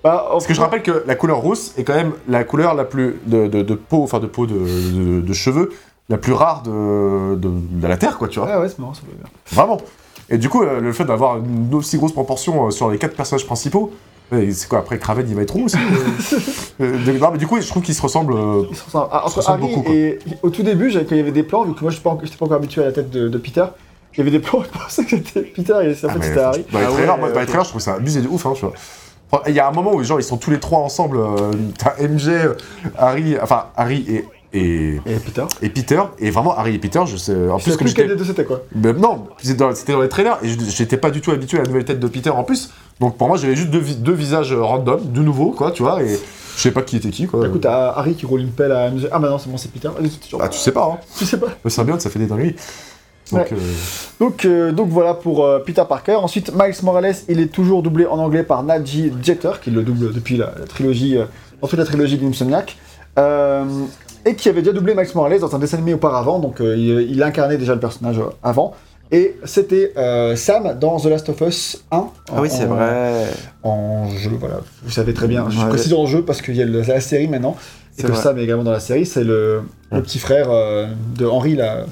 Bah, Parce que je rappelle que la couleur rousse est quand même la couleur la plus de, de, de peau, enfin de peau de, de, de cheveux, la plus rare de, de, de la Terre, quoi, tu vois. Ah ouais, c'est marrant, ça peut bien. Vraiment. Et du coup, euh, le fait d'avoir une aussi grosse proportion euh, sur les quatre personnages principaux, c'est quoi après Kraven, il va être roux aussi. euh, non, mais du coup, je trouve qu'ils se ressemblent. euh, Ils se ressemblent. Ah, se entre ressemblent Harry beaucoup, et au tout début, j'avais- quand il y avait des plans, vu que moi je n'étais pas, j'étais pas encore habitué à la tête de, de Peter, il y avait des plans, je pensais que c'était Peter et en fait ah, mais c'était Harry. Dans les trailers, ouais, moi, dans les ok. trailers, je trouve ça abusé de ouf, hein, tu vois. Il y a un moment où genre, ils sont tous les trois ensemble. euh, T'as MJ, Harry, enfin Harry et, et, Et Peter. et Peter. Et vraiment, Harry et Peter, je sais. En Je plus, sais plus quel j'étais. des deux c'était quoi. Mais non, c'était dans, les trailers et j'étais pas du tout habitué à la nouvelle tête de Peter en plus. Donc pour moi, j'avais juste deux, vi- deux visages random, de nouveau, quoi, tu vois, et je sais pas qui était qui, quoi. Bah, écoute, t'as Harry qui roule une pelle à MJ. Ah bah non, c'est bon, c'est Peter. Ah, tu sais pas, hein. Tu sais pas. Le symbiote, ça fait des dingueries. Donc, Ouais. euh, Donc, euh, donc voilà pour euh, Peter Parker. Ensuite, Miles Morales, il est toujours doublé en anglais par Nadji Jeter, qui le double depuis la, la trilogie, dans toute la trilogie d'Insomniac. Euh, et qui avait déjà doublé Miles Morales dans un dessin animé auparavant, donc il, il incarnait déjà le personnage avant. Et c'était euh, Sam dans The Last of Us 1. Ah oui, c'est vrai. En jeu, voilà. Vous savez très bien. Je Ouais. précise en jeu parce qu'il y a le- la série maintenant. Et que vrai. Sam est également dans la série. C'est le, petit frère euh, de Henry, là.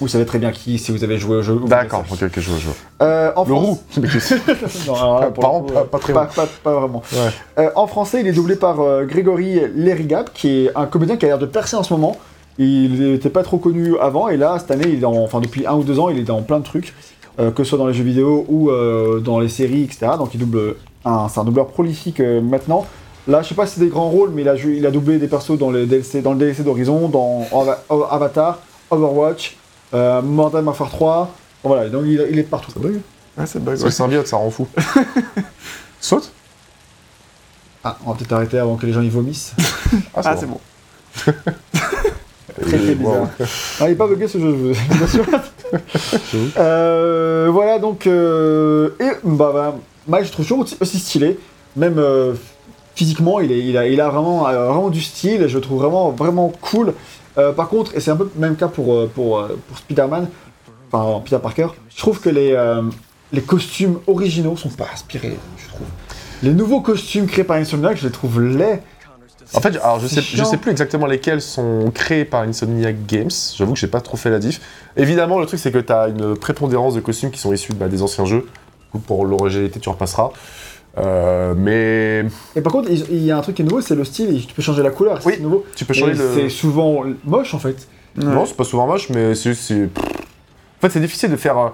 Vous savez très bien qui, si vous avez joué au jeu. D'accord, ok, ok, je vois, je vois. Euh, en Le France- roux. non, alors là, pour Pas- le coup, pas- pas très pas, bon. pas- pas vraiment. Ouais. Euh, en français, il est doublé par euh, Grégory Lerigab, qui est un comédien qui a l'air de percer en ce moment. Il n'était pas trop connu avant, et là, cette année, il est en- enfin depuis un ou deux ans, il est dans plein de trucs, euh, que ce soit dans les jeux vidéo ou euh, dans les séries, etc. Donc il double un, c'est un doubleur prolifique euh, maintenant. Là, je sais pas si c'est des grands rôles, mais il a, joué- il a doublé des persos dans, les DLC, dans le DLC d'Horizon, dans Ava- Avatar, Overwatch, euh, Modern Warfare 3. Bon, voilà, donc il, il est partout. Ça bug Ouais, c'est bug. C'est le symbiote, ça rend fou. Saute Ah, on va peut-être arrêter avant que les gens y vomissent. Ah, c'est bon. Très très bizarre. Il est pas bugué ce jeu, je vous assure. Euh, voilà donc. euh, et bah, bah, Miles, je trouve toujours aussi, stylé. Même euh, physiquement, il, est, il, a, il a vraiment, euh, vraiment du style je le trouve vraiment, vraiment cool. Par contre, et c'est un peu le même cas pour, pour, pour Spider-Man, enfin Peter Parker, je trouve que les, les costumes originaux sont pas inspirés, je trouve. Les nouveaux costumes créés par Insomniac, je les trouve laids. En fait, alors je sais, je sais plus exactement lesquels sont créés par Insomniac Games. J'avoue que j'ai pas trop fait la diff. Évidemment, le truc c'est que tu as une prépondérance de costumes qui sont issus bah, des anciens jeux. Pour l'originalité, tu repasseras. Euh, mais Et par contre, il y a un truc qui est nouveau, c'est le style, tu peux changer la couleur, Oui. c'est nouveau. tu peux changer C'est le. souvent moche en fait. Non, c'est pas souvent moche, mais c'est. c'est- En fait, c'est difficile de faire euh,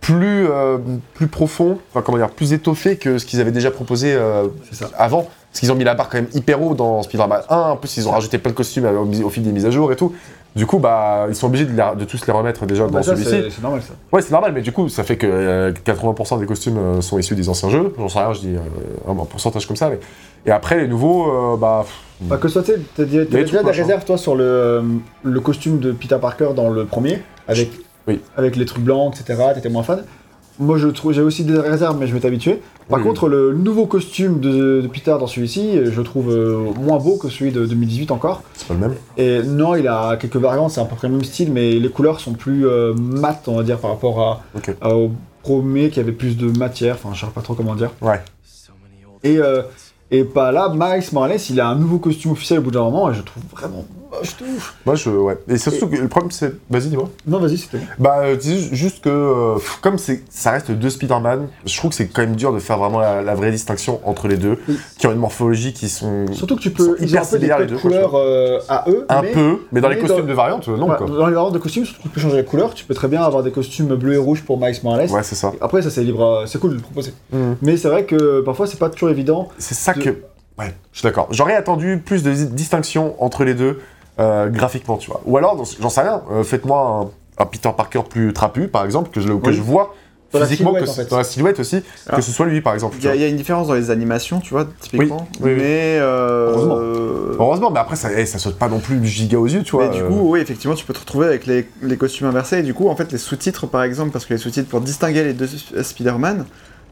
plus, euh, plus profond, enfin comment dire, plus étoffé que ce qu'ils avaient déjà proposé euh, ça. avant. Parce qu'ils ont mis la barre quand même hyper haut dans Spider-Man 1. En plus, ils ont rajouté plein de costumes au, au fil des mises à jour et tout. Du coup, bah, ils sont obligés de, tous les remettre déjà dans Bah, ça, celui-ci. c'est normal ça. Ouais, c'est normal, mais du coup, ça fait que euh, 80% des costumes euh, sont issus des anciens jeux. J'en sais rien, je dis euh, un pourcentage comme ça. Mais... Et après, les nouveaux, euh, bah. Bah, que soit, tu sais, t'as déjà, des réserves, toi, sur le, euh, le costume de Peter Parker dans le premier, avec, Oui. avec les trucs blancs, etc. T'étais moins fan. Moi, je trouve, j'ai aussi des réserves, mais je m'étais habitué. Par Oui, contre, le nouveau costume de, de Peter dans celui-ci, je le trouve euh, moins beau que celui de 2018 encore. c'est pas le même. Et non, il a quelques variantes, c'est à peu près le même style, mais les couleurs sont plus euh, mates, on va dire, par rapport à, au premier qui avait plus de matière. Enfin, je sais pas trop comment dire. Ouais. Et, euh, et pas là, Miles Morales, il a un nouveau costume officiel au bout d'un moment, et je le trouve vraiment de ouf. Moi, je. Ouais. Et surtout que le problème, c'est. Vas-y, dis-moi. Non, vas-y, c'était. Bah, euh, dis juste que, euh, comme c'est, ça reste deux Spider-Man, je trouve que c'est quand même dur de faire vraiment la, la vraie distinction entre les deux, Oui. qui ont une morphologie qui sont Surtout que tu peux. sont Ils ont hyper un peu des similaires, les deux, couleurs euh, à eux. un mais- peu, mais dans les mais costumes dans- de variantes, non, voilà, quoi. dans les variantes de costumes, surtout que tu peux changer les couleurs, tu peux très bien avoir des costumes bleu et rouge pour Miles Morales. Ouais, c'est ça. Après, ça c'est libre, à- c'est cool de le proposer. Mhm. Mais c'est vrai que parfois c'est pas toujours évident. C'est ça De- que. Ouais, je suis d'accord. J'aurais attendu plus de di- distinction entre les deux euh, graphiquement, tu vois. Ou alors, j'en sais rien, euh, faites-moi un, un Peter Parker plus trapu, par exemple, que je, que Oui. je vois Dans la physiquement, que en fait. dans la silhouette aussi, Ah. que ce soit lui, par exemple. Il y, a- y une différence dans les animations, tu vois, typiquement. Oui, oui, oui. Mais. euh, Heureusement. Heureusement, mais après, ça, eh, ça saute pas non plus giga aux yeux, tu vois. Mais du coup, oui, effectivement, tu peux te retrouver avec les, les costumes inversés. Et du coup, en fait, les sous-titres, par exemple, parce que les sous-titres, pour distinguer les deux Sp- Spider-Man,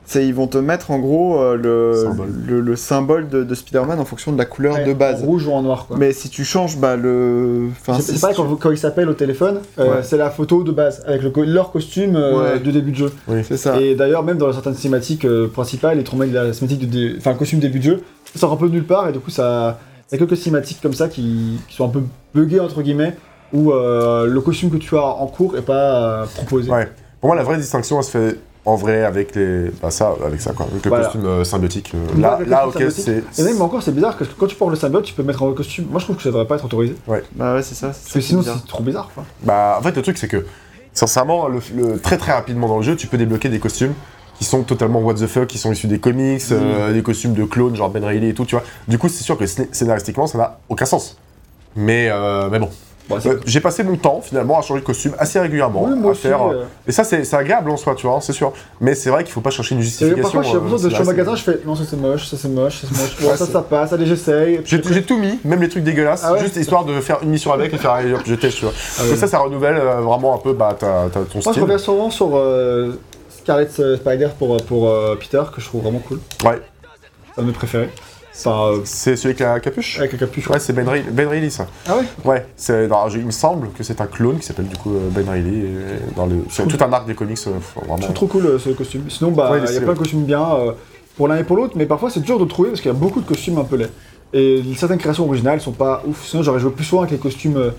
c'est ils vont te mettre en gros euh, le, Symbole. le, le symbole de, de Spider-Man en fonction de la couleur Ouais, de base. En rouge ou en noir quoi. Mais si tu changes bah, le. Enfin, C'est si pareil tu- quand, quand ils s'appellent au téléphone, euh, Ouais. c'est la photo de base avec le co- leur costume euh, Ouais. de début de jeu. C'est ça. Et d'ailleurs, même dans certaines cinématiques euh, principales, ils te remettent la cinématique de, dé- enfin, le costume début de jeu. Ça sort un peu de nulle part et du coup, ça, il y a quelques cinématiques comme ça qui, qui sont un peu buggées entre guillemets, où euh, le costume que tu as en cours est pas euh, proposé. Ouais. Pour moi, la vraie distinction, elle se fait en vrai avec les. Bah, ça, avec ça, quoi. Avec le Voilà. costume euh, symbiotique. euh, Ouais, là, là, costume ok, c'est. Et même encore, c'est bizarre parce que quand tu portes le symbiote, tu peux mettre un costume. Moi, je trouve que ça devrait pas être autorisé. Bah ouais, c'est ça. Parce que sinon, c'est trop bizarre. Quoi. Bah, en fait, le truc, c'est que, sincèrement, le, le- très très rapidement dans le jeu, tu peux débloquer des costumes qui sont totalement what the fuck, qui sont issus des comics, euh, des costumes de clones, genre Ben Reilly et tout, tu vois. Du coup, c'est sûr que scé- scénaristiquement, ça n'a aucun sens. Mais, euh, mais bon. Bon, c'est- Euh, J'ai passé mon temps, finalement, à changer de costume assez régulièrement. oui, moi à aussi. faire, euh, euh, Et ça, c'est agréable en soi, tu vois, c'est sûr. Mais c'est vrai qu'il faut pas chercher une justification. parfois, j'ai l'impression euh, de je suis au magasin, je fais non, ça c'est moche, ça c'est moche, ça c'est moche. Bon, Ouais, ça, passe, allez, j'essaye. J'ai tout mis, même les trucs dégueulasses, Ah ouais juste histoire de faire une mission avec et faire allez hop, je teste, tu vois. Ah ça, ça renouvelle euh, vraiment un peu bah, ta, ta- ton Moi, je style. reviens souvent sur euh, Scarlet Spider pour, pour euh, Peter, que je trouve vraiment cool. Ouais, C'est un de mes préférés. C'est celui avec la capuche avec la capuche. Ouais, c'est Ben Reilly, Ben Reilly, ça. Ah ouais Ouais, c'est, non, il me semble que c'est un clone qui s'appelle du coup euh, Ben Reilly. dans le, c'est tout un arc des comics, euh, vraiment. trouve trop cool euh, ce costume. Sinon, bah, Ouais, il il est y a ouais. de costumes bien euh, pour l'un et pour l'autre, mais parfois c'est dur de trouver parce qu'il y a beaucoup de costumes un peu laids. Et certaines créations originales sont pas ouf. Sinon, j'aurais joué plus souvent avec les costumes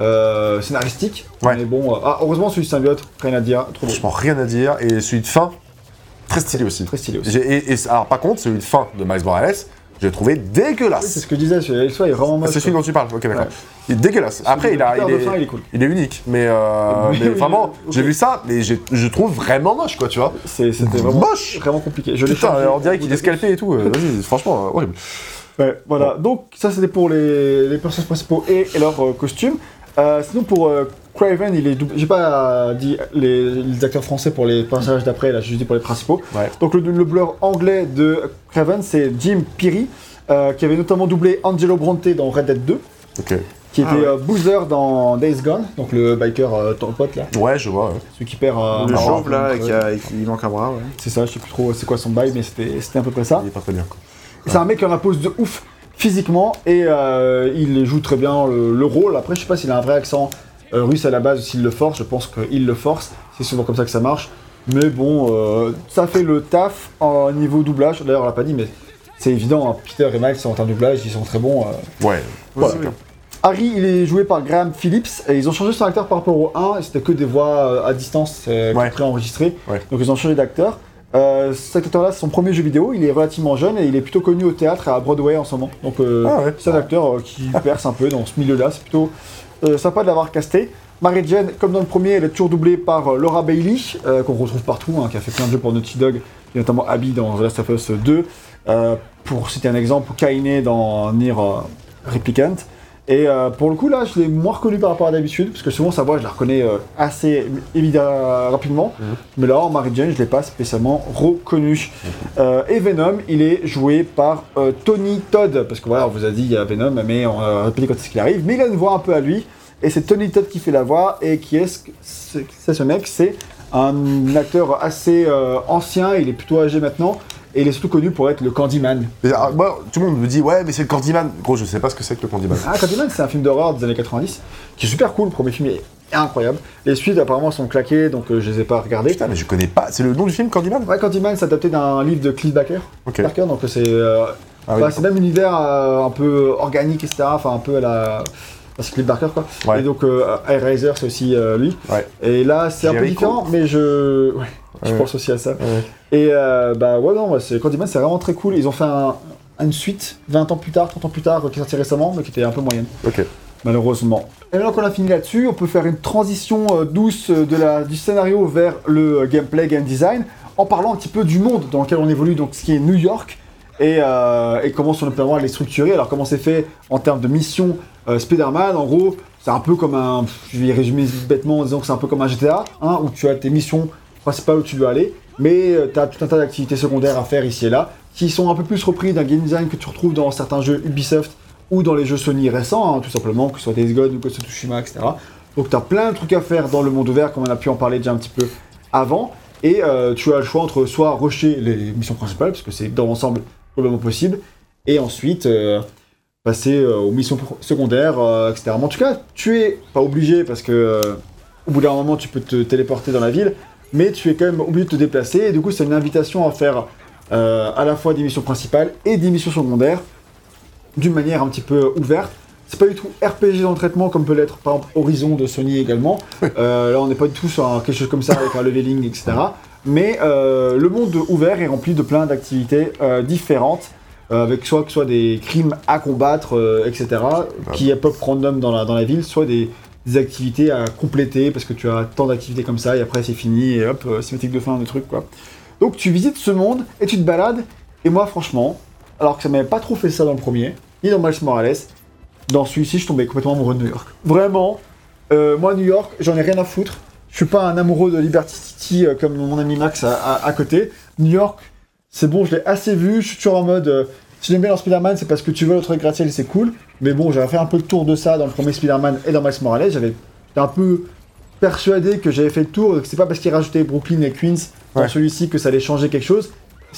euh, scénaristiques. Ouais. Mais bon, euh, ah, heureusement, celui de symbiote, rien à dire, trop beau. Franchement, rien à dire. Et celui de fin, très stylé aussi. Très stylé aussi. Et, et- alors, par contre, celui de fin de Miles Morales, j'ai trouvé Oui, c'est dégueulasse. ce que je disais, celui il est vraiment moche. c'est celui dont tu parles, ok, d'accord. Ouais. Il est dégueulasse. Après, il, a, il, est, fin, il est cool. il est unique, mais, euh, mais vraiment, j'ai vu ça, mais je trouve vraiment moche, quoi, tu vois. C'était vraiment, Moche vraiment compliqué. Je Putain, on dirait qu'il est scalpé et tout. euh, Vas-y, franchement, euh, horrible. Ouais, voilà. Donc ça c'était pour les, les personnages principaux et, et leurs euh, costumes. Euh, sinon pour euh, Craven, il est doublé. J'ai pas euh, dit les, les acteurs français pour les personnages d'après, là j'ai juste dit pour les principaux. Ouais. Donc le doubleur anglais de Craven c'est Jim Piri, euh, qui avait notamment doublé Angelo Bronte dans Red Dead 2, Ok. qui était Ah ouais. euh, Boozer dans Days Gone, donc le biker euh, ton pote là, Ouais, je vois. ouais. celui qui perd un. Le chauve là, donc, qui euh, a- qui- il manque un bras, ouais. C'est ça, je sais plus trop c'est quoi son bail, mais c'était c'était à peu près ça. Il est pas très bien. quoi. C'est un mec qui en impose de ouf physiquement et euh, il joue très bien le, le rôle. Après, je sais pas s'il a un vrai accent euh, russe à la base s'il le force. Je pense qu'il le force. C'est souvent comme ça que ça marche. Mais bon, euh, ça fait le taf en niveau doublage. D'ailleurs, on l'a pas dit, mais c'est évident. hein, Peter et Miles sont en doublage, ils sont très bons. euh. Ouais. Voilà. c'est bien. Harry, il est joué par Graham Phillips et ils ont changé son acteur par rapport au 1. et C'était que des voix euh, à distance Ouais. préenregistrées. Ouais. Donc ils ont changé d'acteur. Euh, cet acteur-là, c'est son premier jeu vidéo. Il est relativement jeune et il est plutôt connu au théâtre et à Broadway en ce moment. Donc euh, Ah ouais. c'est un acteur euh, qui perce un peu dans ce milieu-là. C'est plutôt sympa de l'avoir casté. Mary Jane, comme dans le premier, elle est toujours doublée par euh, Laura Bailey, euh, qu'on retrouve partout, hein, qui a fait plein de jeux pour Naughty Dog, et notamment Abby dans The Last of Us 2, euh, pour citer un exemple, Kaine dans Nier euh, Replicant. Et euh, pour le coup, là, je l'ai moins reconnu par rapport à d'habitude, parce que souvent sa voix, je la reconnais euh, assez évidemment rapidement. Mhm. Mais là, en Mary Jane, je l'ai pas spécialement reconnu. Euh, et Venom, il est joué par euh, Tony Todd, parce que voilà, on vous a dit il y a Venom, mais on a répété quand est-ce qu'il arrive. Mais il a une voix un peu à lui, et c'est Tony Todd qui fait la voix, et qui est-ce que c'est c'est ce mec? C'est un acteur assez euh, ancien, il est plutôt âgé maintenant, et il est surtout connu pour être le Candyman. Mais, ah, moi, tout le monde me dit, ouais, mais c'est le Candyman. Gros, je sais pas ce que c'est que le Candyman. Ah, Candyman, c'est un film d'horreur des années 90 qui est super cool. Le premier film est incroyable. Les suites, apparemment, sont claquées, donc euh, je les ai pas regardées. Putain, mais je connais pas. C'est le nom du film, Candyman? Ouais, Candyman, c'est adapté d'un livre de Cliff Barker. Ok. Barker, donc c'est euh, Ah oui. c'est même un univers euh, un peu organique, etc. Enfin, un peu à la. C'est Cliff Barker, quoi. Ouais. Et donc, euh, Hellraiser, c'est aussi euh, lui. Ouais. Et là, c'est un peu différent, mais je. Ouais, je pense aussi à ça. Et euh, bah ouais, non, c'est Candyman, c'est vraiment très cool. Ils ont fait un- une suite 20 ans plus tard, 30 ans plus tard, qui est sortie récemment, mais qui était un peu moyenne Ok. malheureusement. Et maintenant qu'on a fini là-dessus, on peut faire une transition euh, douce euh, de la, du scénario vers le gameplay, game design, en parlant un petit peu du monde dans lequel on évolue, donc ce qui est New York, et, euh, et comment son opération elle est structurée. Alors comment c'est fait en termes de mission euh, Spider-Man, en gros, c'est un peu comme un... Je vais résumer bêtement en disant que c'est un peu comme un GTA, hein, où tu as tes missions principales où tu dois aller, mais tu as tout un tas d'activités secondaires à faire ici et là, qui sont un peu plus repris d'un game design que tu retrouves dans certains jeux Ubisoft ou dans les jeux Sony récents, hein, tout simplement, que ce soit Days Gone ou Ghost of Tsushima, etc. Donc tu as plein de trucs à faire dans le monde ouvert, comme on a pu en parler déjà un petit peu avant, et euh, tu as le choix entre soit rusher les missions principales, parce que c'est dans l'ensemble probablement possible, et ensuite euh, passer euh, aux missions secondaires, euh, etc. En tout cas, tu es pas obligé, parce que euh, au bout d'un moment, tu peux te téléporter dans la ville, mais tu es quand même obligé de te déplacer, et du coup, c'est une invitation à faire euh, à la fois des missions principales et des missions secondaires, d'une manière un petit peu ouverte. C'est pas du tout RPG dans le traitement comme peut l'être par exemple Horizon de Sony également. Euh, là on n'est pas du tout sur un- quelque chose comme ça avec un leveling, etc. Mais euh, le monde ouvert est rempli de plein d'activités différentes, avec soit que soit des crimes à combattre, euh, etc. qui pop random dans la, dans la ville, soit des, des activités à compléter parce que tu as tant d'activités comme ça et après c'est fini et hop, euh, cinématique de fin, de trucs quoi. Donc tu visites ce monde et tu te balades. Et moi franchement, alors que ça m'avait pas trop fait ça dans le premier, ni dans Miles Morales, dans celui-ci, je tombais complètement amoureux de New York. Vraiment, euh, moi, New York, j'en ai rien à foutre. Je suis pas un amoureux de Liberty City euh, comme mon ami Max à, côté. New York, c'est bon, je l'ai assez vu. Je suis toujours en mode. Si j'aime bien dans Spider-Man, c'est parce que tu veux le truc gratte-ciel, c'est cool. Mais bon, j'avais fait un peu le tour de ça dans le premier Spider-Man et dans Miles Morales. J'avais un peu persuadé que j'avais fait le tour, que c'est pas parce qu'ils rajoutaient Brooklyn et Queens dans Ouais. celui-ci que ça allait changer quelque chose.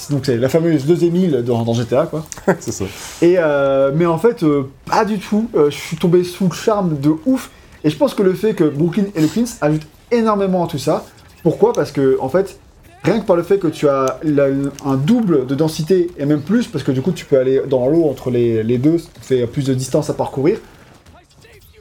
Donc c'est la fameuse deuxième île dans, dans GTA, quoi. c'est ça. Et euh, mais en fait, euh, pas du tout. Euh, je suis tombé sous le charme de ouf. Et je pense que le fait que Brooklyn et le Queens ajoutent énormément à tout ça. Pourquoi? Parce que en fait, rien que par le fait que tu as un double de densité et même plus, parce que du coup tu peux aller dans l'eau entre les, deux, ça fait plus de distance à parcourir.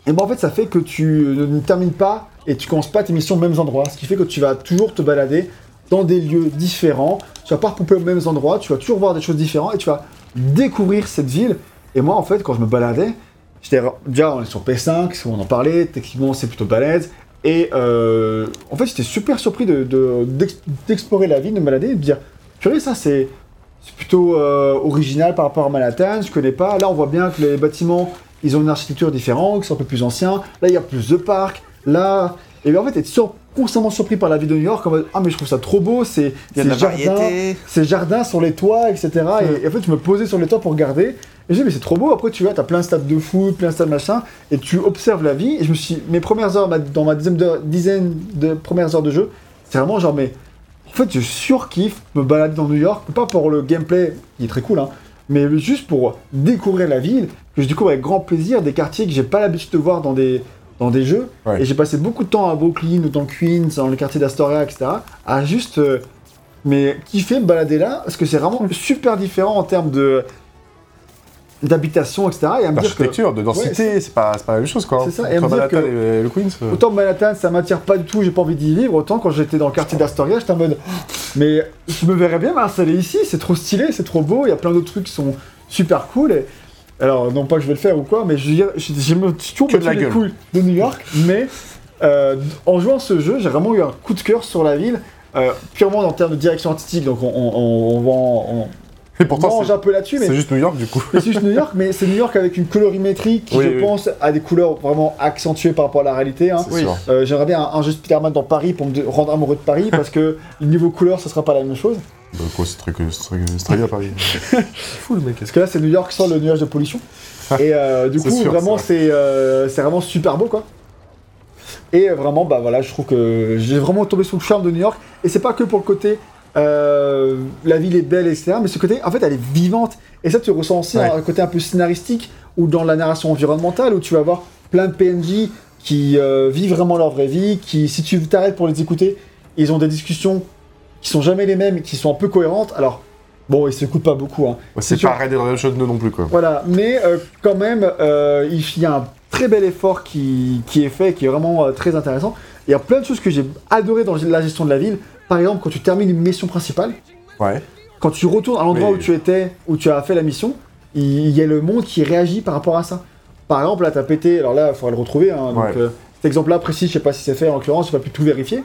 Et ben en fait, ça fait que tu ne termines pas et tu commences pas tes missions aux mêmes endroits. Ce qui fait que tu vas toujours te balader dans des lieux différents. Tu vas pas repomper aux mêmes endroits, tu vas toujours voir des choses différentes et tu vas découvrir cette ville. Et moi, en fait, quand je me baladais, j'étais déjà on est sur P5, on en parlait, techniquement c'est plutôt balèze. Et euh, en fait, j'étais super surpris de- de- d'explorer la ville, de me balader et de dire, purée, ça c'est c'est plutôt euh, original par rapport à Manhattan, je connais pas. Là, on voit bien que les bâtiments, ils ont une architecture différente, qui sont un peu plus anciens. Là, il y a plus de parcs. Là, et bien, en fait, être sur- constamment surpris par la ville de New York, en mode, ah mais je trouve ça trop beau, c'est ces jardins, ces jardins sur les toits, etc. Et, et en fait, je me posais sur les toits pour regarder. Et je dis, mais c'est trop beau. Après, tu vois, t'as plein de stades de foot, plein de stades machin, et tu observes la vie. Et je me suis, mes premières heures, dans ma dizaine de, dizaine de premières heures de jeu, c'est vraiment genre, mais en fait, je surkiffe me balader dans New York, pas pour le gameplay, qui est très cool, hein, mais juste pour découvrir la ville, que je découvre avec grand plaisir des quartiers que j'ai pas l'habitude de voir dans des, dans des jeux. Ouais. Et j'ai passé beaucoup de temps à Brooklyn ou dans Queens, dans le quartier d'Astoria, etc., à juste euh, mais kiffer me balader là, parce que c'est vraiment super différent en termes de d'habitation, etc. Et à me dire que L'architecture, de densité, c'est pas, c'est pas la même chose, quoi. C'est ça, et à me dire Manhattan que- et le Queens. euh. Autant Manhattan, ça m'attire pas du tout, j'ai pas envie d'y vivre. Autant quand j'étais dans le quartier d'Astoria, j'étais en mode, mais je me verrais bien m'installer ici, c'est trop stylé, c'est trop beau, il y a plein d'autres trucs qui sont super cool. Et... Alors, non pas que je vais le faire ou quoi, mais je veux dire, je, je me suis toujours battu les gueule. couilles de New York, mais euh, en jouant ce jeu, j'ai vraiment eu un coup de cœur sur la ville, euh, purement en termes de direction artistique, donc on, on- on- on va en- Et pourtant, mange un peu là-dessus, mais c'est juste New York du coup. mais c'est juste New York, mais c'est New York avec une colorimétrie qui, Oui, je oui. pense, a des couleurs vraiment accentuées par rapport à la réalité. hein. C'est sûr. Euh, J'aimerais bien un, un jeu Spider-Man dans Paris pour me rendre amoureux de Paris parce que le niveau couleur, ce sera pas la même chose. Bah, quoi, c'est très, très, très bien Paris. fou le mec. Parce que là, c'est New York sans le nuage de pollution. Et euh, du coup, sûr, vraiment, c'est euh, vraiment super beau, quoi. Et vraiment, bah voilà, je trouve que j'ai vraiment tombé sous le charme de New York. Et c'est pas que pour le côté euh, la ville est belle, etc. Mais ce côté, en fait, elle est vivante. Et ça, tu ressens aussi Ouais. un côté un peu scénaristique ou dans la narration environnementale où tu vas avoir plein de PNJ qui euh, vivent vraiment leur vraie vie, qui, si tu t'arrêtes pour les écouter, ils ont des discussions qui sont jamais les mêmes, qui sont un peu cohérentes. Alors, bon, ils se coupent pas beaucoup, hein. Ouais, c'est pas Red Dead Redemption 2 non plus quoi. Voilà, mais euh, quand même, euh, il y a un très bel effort qui, qui est fait, qui est vraiment euh, très intéressant. Il y a plein de choses que j'ai adoré dans la gestion de la ville. Par exemple, quand tu termines une mission principale, Ouais. quand tu retournes à l'endroit Mais- où tu étais, où tu as fait la mission, il, y a le monde qui réagit par rapport à ça. Par exemple, là, t'as pété, alors là, il faudra le retrouver. Hein, donc, Ouais. cet exemple-là précis, je sais pas si c'est fait en l'occurrence, j'ai pas pu tout vérifier.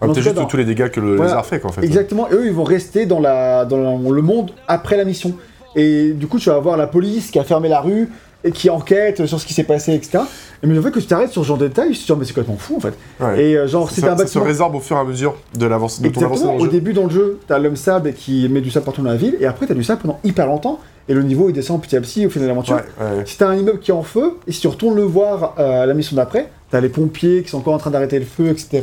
Ah, cas, juste dans- tous les dégâts que le Voilà. lézard fait en fait. Exactement, et eux ils vont rester dans, la, dans la- le monde après la mission. Et du coup, tu vas avoir la police qui a fermé la rue et qui enquête sur ce qui s'est passé, etc. Et mais le fait que tu t'arrêtes sur ce genre de détails, je suis mais c'est complètement fou en fait. Ouais. Et euh, genre, c'était un ça se bâtiment. résorbe au fur et à mesure de, l'avance, de ton avancée Exactement, dans le au jeu. début dans le jeu, t'as l'homme sable qui met du sable partout dans la ville, et après t'as du sable pendant hyper longtemps, et le niveau il descend petit à petit au final de l'aventure. Ouais, ouais. Si t'as un immeuble qui est en feu, et si tu retournes le voir euh, à la mission d'après, t'as les pompiers qui sont encore en train d'arrêter le feu, etc.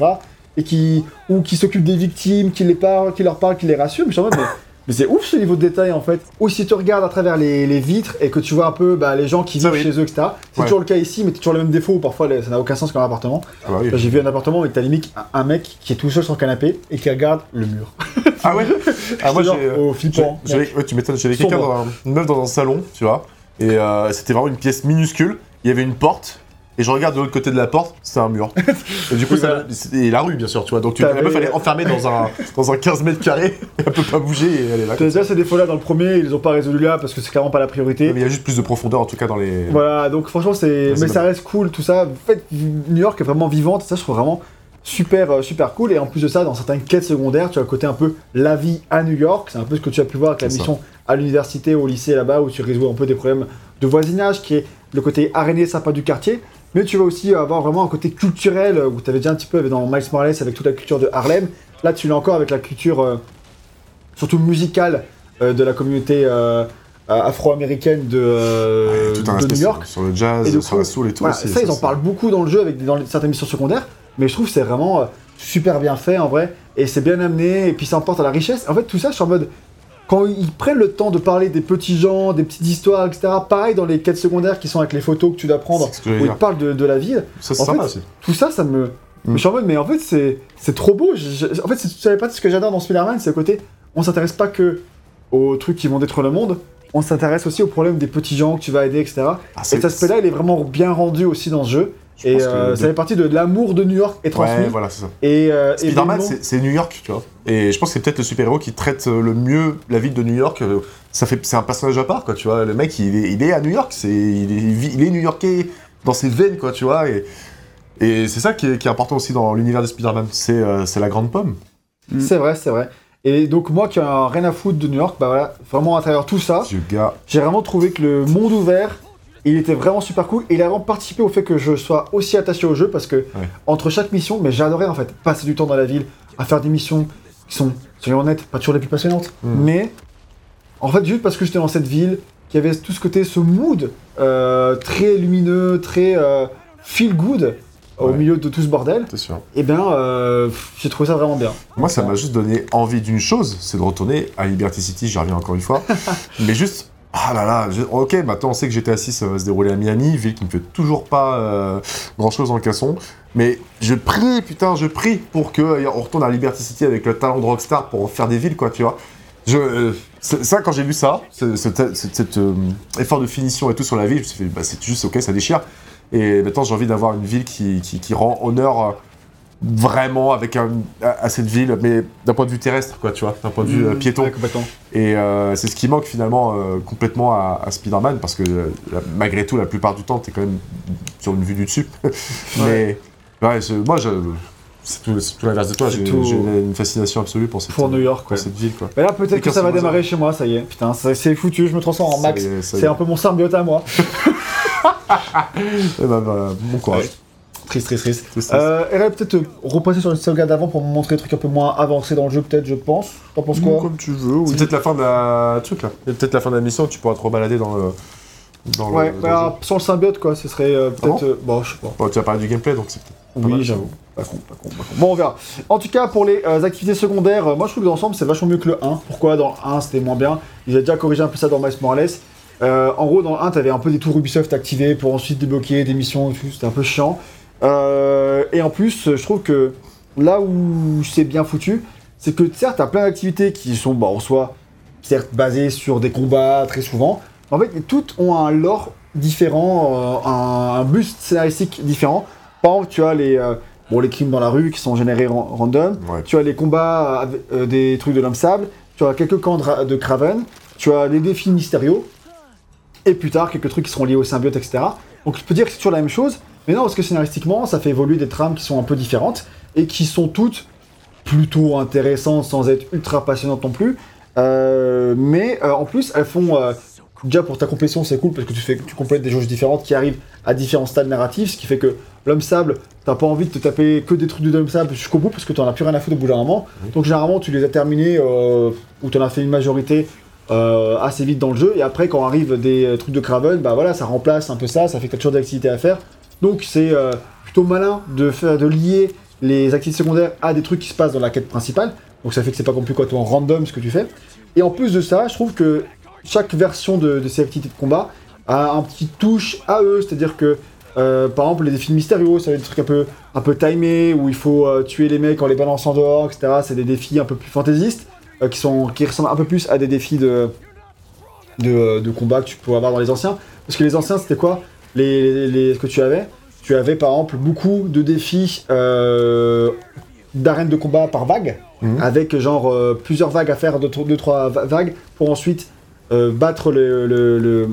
Et qui, ou qui s'occupent des victimes, qui, les parlent, qui leur parlent, qui les rassurent. Mais je suis mais, mais c'est ouf ce niveau de détail en fait. Ou si tu regardes à travers les, les vitres et que tu vois un peu bah, les gens qui vivent oui. chez eux, etc. C'est Ouais. toujours le cas ici, mais t'as toujours les mêmes défauts. où Parfois les- ça n'a aucun sens comme un appartement. Ah, bah oui. Là, J'ai vu un appartement où t'as limite un- mec qui est tout seul sur le canapé et qui regarde le mur. Ah ouais Ah moi j'ai. Oh, j'ai- flippant. Ouais, tu m'étonnes, j'avais quelqu'un dans un- une meuf dans un salon, tu vois, et euh, c'était vraiment une pièce minuscule, il y avait une porte, et je regarde de l'autre côté de la porte, c'est un mur. Et du coup, Oui, ça- et la rue bien sûr, tu vois, donc tu, la meuf elle est enfermée dans un, dans un 15 mètres carrés, elle peut pas bouger et elle est là. T'as déjà ces défauts-là dans le premier, ils les ont pas résolus là parce que c'est clairement pas la priorité. Mais il y a juste plus de profondeur en tout cas dans les. Voilà, donc franchement, c'est. Mais ça reste cool, tout ça. En fait, New York est vraiment vivante, ça, je trouve vraiment super, euh, super cool. Et en plus de ça, dans certaines quêtes secondaires, tu as le côté un peu la vie à New York. C'est un peu ce que tu as pu voir avec la ça. mission à l'université, au lycée là-bas, où tu résous un peu des problèmes de voisinage, qui est le côté araignée sympa du quartier. Mais tu vas aussi avoir vraiment un côté culturel, euh, où tu avais déjà un petit peu dans Miles Morales avec toute la culture de Harlem. Là, tu l'as encore avec la culture, euh, surtout musicale, euh, de la communauté euh, afro-américaine de, Ouais, tout un de aspect New York. Sur, sur le jazz, Et sur la soul et tout. Voilà, aussi, ça, ils en parlent beaucoup dans le jeu avec dans les- certaines missions secondaires, mais je trouve que c'est vraiment super bien fait en vrai, et c'est bien amené, et puis ça emporte à la richesse. En fait, tout ça, je suis en mode. Quand ils prennent le temps de parler des petits gens, des petites histoires, etc., pareil dans les quêtes secondaires qui sont avec les photos que tu dois prendre, où ils parlent de, de la ville, Ça en fait, tout ça, ça me. Mm. Je suis en mode, mais en fait, c'est c'est trop beau. Je- je- en fait, tu savais pas ce que j'adore dans Spider-Man, c'est le côté. On s'intéresse pas que aux trucs qui vont détruire le monde, on s'intéresse aussi aux problèmes des petits gens que tu vas aider, etc. Ah, Et c'est- cet aspect-là, il est vraiment bien rendu aussi dans ce jeu. Je Et euh, ça fait partie de l'amour de New York est transmis. Ouais, voilà, c'est ça. Et, euh, et Spider-Man, c'est- c'est New York, tu vois. Et je pense que c'est peut-être le super-héros qui traite euh, le mieux la ville de New York. Ça fait, c'est un personnage à part, quoi, tu vois. Le mec, il est, il est à New York, c'est, il, est, il est new-yorkais dans ses veines, quoi, tu vois. Et, et c'est ça qui est, qui est important aussi dans l'univers de Spider-Man. C'est, euh, c'est la grande pomme. Mm. C'est vrai, c'est vrai. Et donc moi qui ai un rien à foutre de New York, bah voilà, vraiment à travers tout ça, j'ai vraiment trouvé que le monde ouvert, il était vraiment super cool. Et il a vraiment participé au fait que je sois aussi attaché au jeu parce que entre chaque mission, mais j'adorais en fait passer du temps dans la ville, à faire des missions qui sont, soyons honnêtes, pas toujours les plus passionnantes, Mm. mais en fait juste parce que j'étais dans cette ville, qui avait tout ce côté, ce mood euh, très lumineux, très euh, feel good au Ouais. milieu de tout ce bordel, sûr. et bien euh, j'ai trouvé ça vraiment bien. Moi, ça m'a juste donné envie d'une chose, c'est de retourner à Liberty City, j'y reviens encore une fois. mais juste, ah là là, ok, maintenant on sait que GTA 6 va se dérouler à Miami, ville qui ne fait toujours pas euh, grand chose dans le casson. Mais je prie, putain, je prie pour qu'on retourne à Liberty City avec le talent de Rockstar pour faire des villes, quoi, tu vois. Euh, ça, quand j'ai vu ça, ce- ce- ce- cet euh, effort de finition et tout sur la ville, je me suis fait, bah, c'est juste ok, ça déchire. Et maintenant, j'ai envie d'avoir une ville qui, rend honneur euh, vraiment avec un, à, à cette ville, mais d'un point de vue terrestre, quoi, tu vois, d'un point de vue euh, Mm, piéton. ouais. Et euh, c'est ce qui manque finalement euh, complètement à, à Spider-Man, parce que la- malgré tout, la plupart du temps, t'es quand même sur une vue du dessus. mais ouais, moi, je, C'est tout, tout l'inverse de toi. J'ai tout- une fascination absolue pour cette, Pour New York, ouais. cette ville, quoi. Mais là, peut-être Et que ça va démarrer chez moi, ça y est. Putain, c'est foutu, je me transforme en Max. C'est est. un peu mon symbiote à moi. Eh ben, bah, bon courage. Ouais. Triste, triste, triste. Euh, et là, peut-être euh, repasser sur le sauvegarde d'avant pour me montrer des trucs un peu moins avancés dans le jeu, peut-être, je pense. T'en penses quoi Comme tu veux, oui. C'est peut-être la fin de la truc là. C'est peut-être la fin de la mission. Tu pourras te rebalader dans le. Dans Ouais, le, dans bah, le jeu. sans le symbiote, quoi, ce serait euh, peut-être. Ah euh, bon, je sais pas. Bon, tu as parlé du gameplay donc c'est. Oui, mal. j'avoue. Pas con, pas con, pas con. Bon, on verra. En tout cas, pour les euh, activités secondaires, euh, moi je trouve que dans l'ensemble c'est vachement mieux que le 1. Pourquoi? Dans le 1 c'était moins bien Ils avaient déjà corrigé un peu ça dans Miles Morales. Euh, en gros, dans le 1, t'avais un peu des tours Ubisoft activés pour ensuite débloquer des missions et tout, c'était un peu chiant. Euh, et en plus, je trouve que là où c'est bien foutu, c'est que certes, t'as plein d'activités qui sont, bah, en soi, certes basées sur des combats très souvent, en fait, toutes ont un lore différent, euh, un, un boost scénaristique différent. Par exemple, tu as les, euh, bon, les crimes dans la rue qui sont générés ran- random, Ouais. tu as les combats euh, des trucs de l'homme sable, tu as quelques camps de, de Kraven, tu as les défis mystérieux, et plus tard quelques trucs qui seront liés au symbiote, etc. Donc je peux dire que c'est toujours la même chose, mais non, parce que scénaristiquement, ça fait évoluer des trames qui sont un peu différentes, et qui sont toutes plutôt intéressantes sans être ultra passionnantes non plus. Euh, mais euh, en plus, elles font. euh, déjà pour ta complétion, c'est cool parce que tu, fais, tu complètes des jauges différentes qui arrivent à différents stades narratifs, ce qui fait que l'homme sable, t'as pas envie de te taper que des trucs de l'homme sable jusqu'au bout parce que t'en as plus rien à foutre au bout d'un moment. Donc généralement, tu les as terminés ou t'en as fait une majorité euh, assez vite dans le jeu. Et après, quand arrivent des trucs de Kraven, bah voilà, ça remplace un peu ça, ça fait que t'as toujours des activités à faire. Donc c'est euh, plutôt malin de, faire, de lier les activités secondaires à des trucs qui se passent dans la quête principale. Donc ça fait que c'est pas non plus en random ce que tu fais. Et en plus de ça, je trouve que chaque version de, ces activités de combat a un petit touche à eux, c'est-à-dire que euh, par exemple les défis mystérieux, ça va être des trucs un peu, un peu timés où il faut euh, tuer les mecs en les balançant dehors, etc. C'est des défis un peu plus fantaisistes qui, sont, qui ressemblent un peu plus à des défis de, de, de combat que tu peux avoir dans les anciens. Parce que les anciens, c'était quoi? Les, les, ce que tu avais Tu avais par exemple beaucoup de défis euh, d'arènes de combat par vague, Mhm. avec genre euh, plusieurs vagues à faire, 2-3 vagues, pour ensuite euh, battre le, le- le-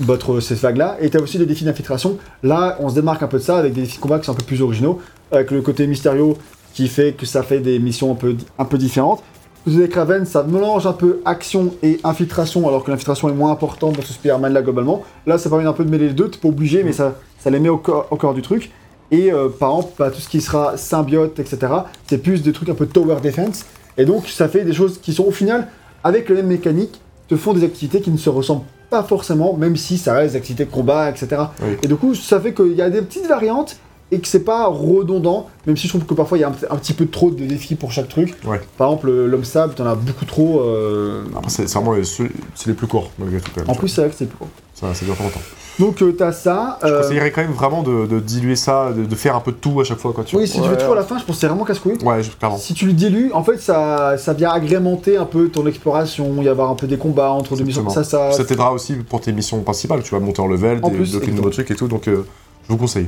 battre ces vagues-là. Et tu as aussi des défis d'infiltration. Là, on se démarque un peu de ça avec des défis de combat qui sont un peu plus originaux, avec le côté mystérieux qui fait que ça fait des missions un peu, un peu différentes. Avez Kraven, ça mélange un peu action et infiltration, alors que l'infiltration est moins importante dans ce Spider-Man là globalement. Là, ça permet un peu de mêler les deux, t'es pas obligé, mais ça, ça les met au, cor- au corps du truc. Et euh, par exemple, bah, tout ce qui sera symbiote, etc., c'est plus des trucs un peu tower defense. Et donc, ça fait des choses qui sont au final, avec la même mécanique, te font des activités qui ne se ressemblent pas forcément, même si ça reste des activités de combat, etc. Oui. Et du coup, ça fait qu'il y a des petites variantes et que c'est pas redondant, même si je trouve que parfois il y a un, un petit peu trop de défis pour chaque truc. Ouais. Par exemple, l'homme sable, t'en as beaucoup trop. euh, Après, c'est vraiment les, ceux- c'est les plus courts, malgré tout, quand même. En plus, c'est vrai que c'est plus vois. ça, ça dure pas longtemps. Donc, euh, t'as ça. Je euh, conseillerais quand même vraiment de, de diluer ça, de, de faire un peu de tout à chaque fois, quoi. Tu Oui, si tu fais toujours à la fin, je pense que c'est vraiment casse-couille. Ouais, je- clairement. Si tu le dilues, en fait, ça, ça vient agrémenter un peu ton exploration, il y avoir un peu des combats entre deux missions. Ça, ça, Ça t'aidera aussi pour tes missions principales. Tu vas monter en level, En des- plus, débloquer de nouveaux trucs et tout. Donc, euh, je vous conseille.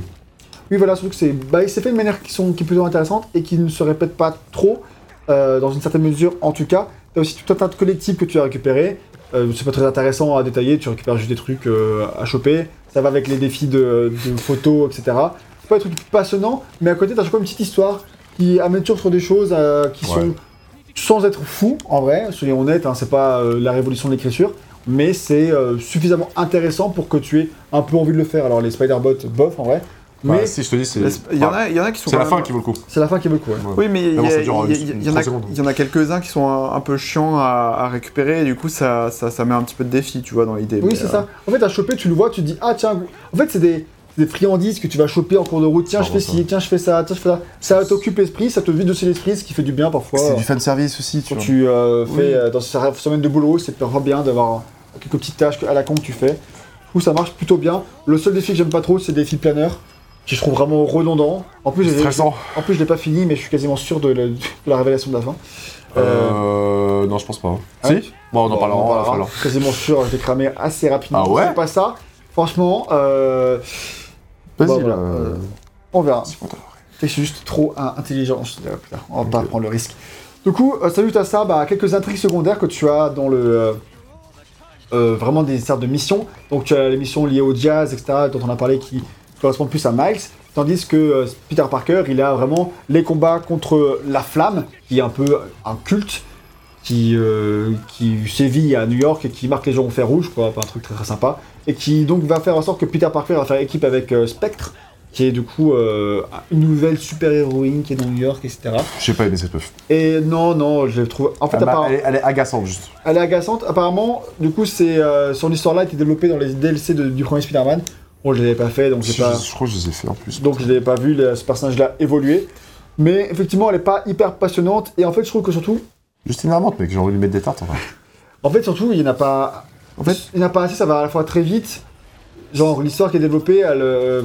Oui, voilà, surtout que c'est bah, fait de manière qui, sont, qui est plutôt intéressante et qui ne se répète pas trop, euh, dans une certaine mesure en tout cas. Tu as aussi tout un tas de collectifs que tu as récupérés. Euh, c'est pas très intéressant à détailler, tu récupères juste des trucs euh, à choper. Ça va avec les défis de, de photos, etc. C'est pas des trucs passionnants, mais à côté, tu as fois une petite histoire qui amène toujours sur des choses euh, qui Ouais. sont sans être fou en vrai, soyons honnêtes, hein, c'est pas la révolution de l'écriture, mais c'est suffisamment intéressant pour que tu aies un peu envie de le faire. Alors les Spider-Bots, bof en vrai, Bah, mais si je te dis, c'est. Il y, en a, il y en a qui sont C'est la fin qui vaut le coup. c'est la fin qui veut le coup. ouais. Ouais. Oui, mais il y, en a, secondes. il y en a quelques-uns qui sont un, un peu chiants à, à récupérer, et du coup, ça, ça, ça met un petit peu de défi, tu vois, dans l'idée. Oui, c'est euh, ça. En fait, à choper, tu le vois, tu te dis, ah tiens, en fait, c'est des, des friandises que tu vas choper en cours de route. Tiens, je fais ci, tiens, je fais ça, tiens, je fais ça. Ça t'occupe l'esprit, ça te vide aussi l'esprit, ce qui fait du bien parfois. C'est du fanservice aussi, tu Quand vois. tu euh, Oui. fais euh, dans cette semaine de boulot, c'est vraiment bien d'avoir quelques petites tâches à la con que tu fais. Du coup, ça marche plutôt bien. Le seul défi que j'aime pas trop, c'est des défis planeurs, qui je trouve vraiment redondants. En plus, stressant. en plus, je l'ai pas fini, mais je suis quasiment sûr de, la- de la révélation de la fin. Euh. Non, je pense pas. Ah Si Bon, on en Bon, parlera. on en on en. Quasiment sûr, je l'ai cramé assez rapidement. Ah ouais C'est pas ça. Franchement, euh, Vas-y, Bon, voilà, euh, on verra. c'est bon, juste trop in- intelligent. Je. On va pas prendre le risque. Du coup, euh, salut à ça, bah, quelques intrigues secondaires que tu as dans le. euh, vraiment des sortes de missions. Donc tu as les missions liées au jazz, etc., dont on a parlé qui correspondent plus à Miles. Tandis que euh, Peter Parker, il a vraiment les combats contre la flamme, qui est un peu un culte, qui, euh, qui sévit à New York et qui marque les gens au fer rouge, quoi, un truc très très sympa. Et qui donc va faire en sorte que Peter Parker va faire équipe avec euh, Spectre, qui est du coup euh, une nouvelle super-héroïne qui est dans New York, etc. J'ai pas aimé cette meuf. Et non, non, je trouve. En fait, Ah bah, apparemment- elle, est, elle est agaçante juste. elle est agaçante. Apparemment, du coup, c'est son histoire-là a été développée dans les DLC de- du premier Spider-Man. Bon, je l'avais pas fait, donc Je, j'ai pas. je crois que je les ai fait en plus. Donc je l'avais pas vu le- ce personnage-là évoluer. Mais effectivement, elle est pas hyper passionnante. Et en fait, je trouve que surtout, Juste énervante, mec, j'ai envie de lui mettre des tartes. Enfin. en fait, surtout, il n'y en a pas. En fait, il n'y en a pas assez. Ça va à la fois très vite. Genre l'histoire qui est développée, elle. euh,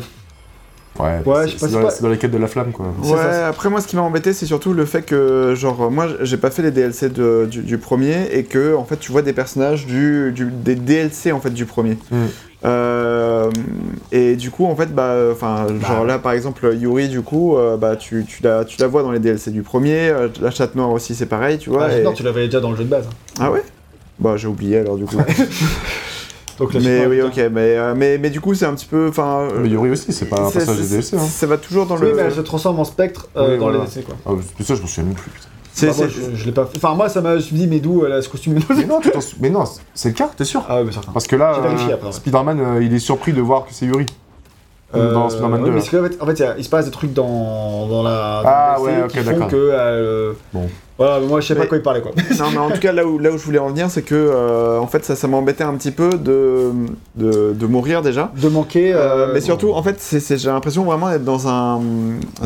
Ouais, Ouais, c'est- je sais pas, c'est c'est dans, pas- c'est dans les quêtes de la flamme, quoi. Ouais, ça, après moi ce qui m'a embêté c'est surtout le fait que genre moi j'ai pas fait les DLC de- du, du premier et que en fait tu vois des personnages du, du- des DLC en fait du premier. Mm. Euh, et du coup en fait bah enfin genre ouais. là par exemple Yuri du coup euh, bah tu, tu, la, tu la vois dans les DLC du premier, euh, la chatte noire aussi c'est pareil tu vois. ah, et- Non, tu l'avais déjà dans le jeu de base. hein. Ah ouais? Bah j'ai oublié alors du coup. Donc, la mais oui ok mais, euh, mais, mais du coup c'est un petit peu enfin. Mais Yuri aussi, c'est pas un passage des DLC. Hein. Ça va toujours dans Oui, le. mais elle se transforme en spectre euh, Oui, dans voilà. les DLC, quoi. Ah, mais ça, je m'en souviens même plus. putain. C'est- Bah, moi, je, je l'ai pas fait. Enfin, moi, ça m'a. Je me mais d'où elle a ce costume Mais non, t'en mais non, c'est le cas, t'es sûr? Ah, oui, mais certain. Parce que là, euh, après, ouais. Spider-Man, euh, il est surpris de voir que c'est Yuri. Comme dans Spider-Man oui, 2. mais c'est qu'en fait, en fait, il, y a- il se passe des trucs dans, dans la. dans Ah, ouais, ok, qui font d'accord. que. euh, Bon. Voilà, mais moi, je sais pas quoi il parlait, quoi. Non, mais en tout cas, là où, là où je voulais en venir, c'est que, euh, en fait, ça, ça m'embêtait un petit peu de, de, de mourir déjà. De manquer. Euh, euh, mais surtout, en fait, c'est, j'ai l'impression vraiment d'être dans un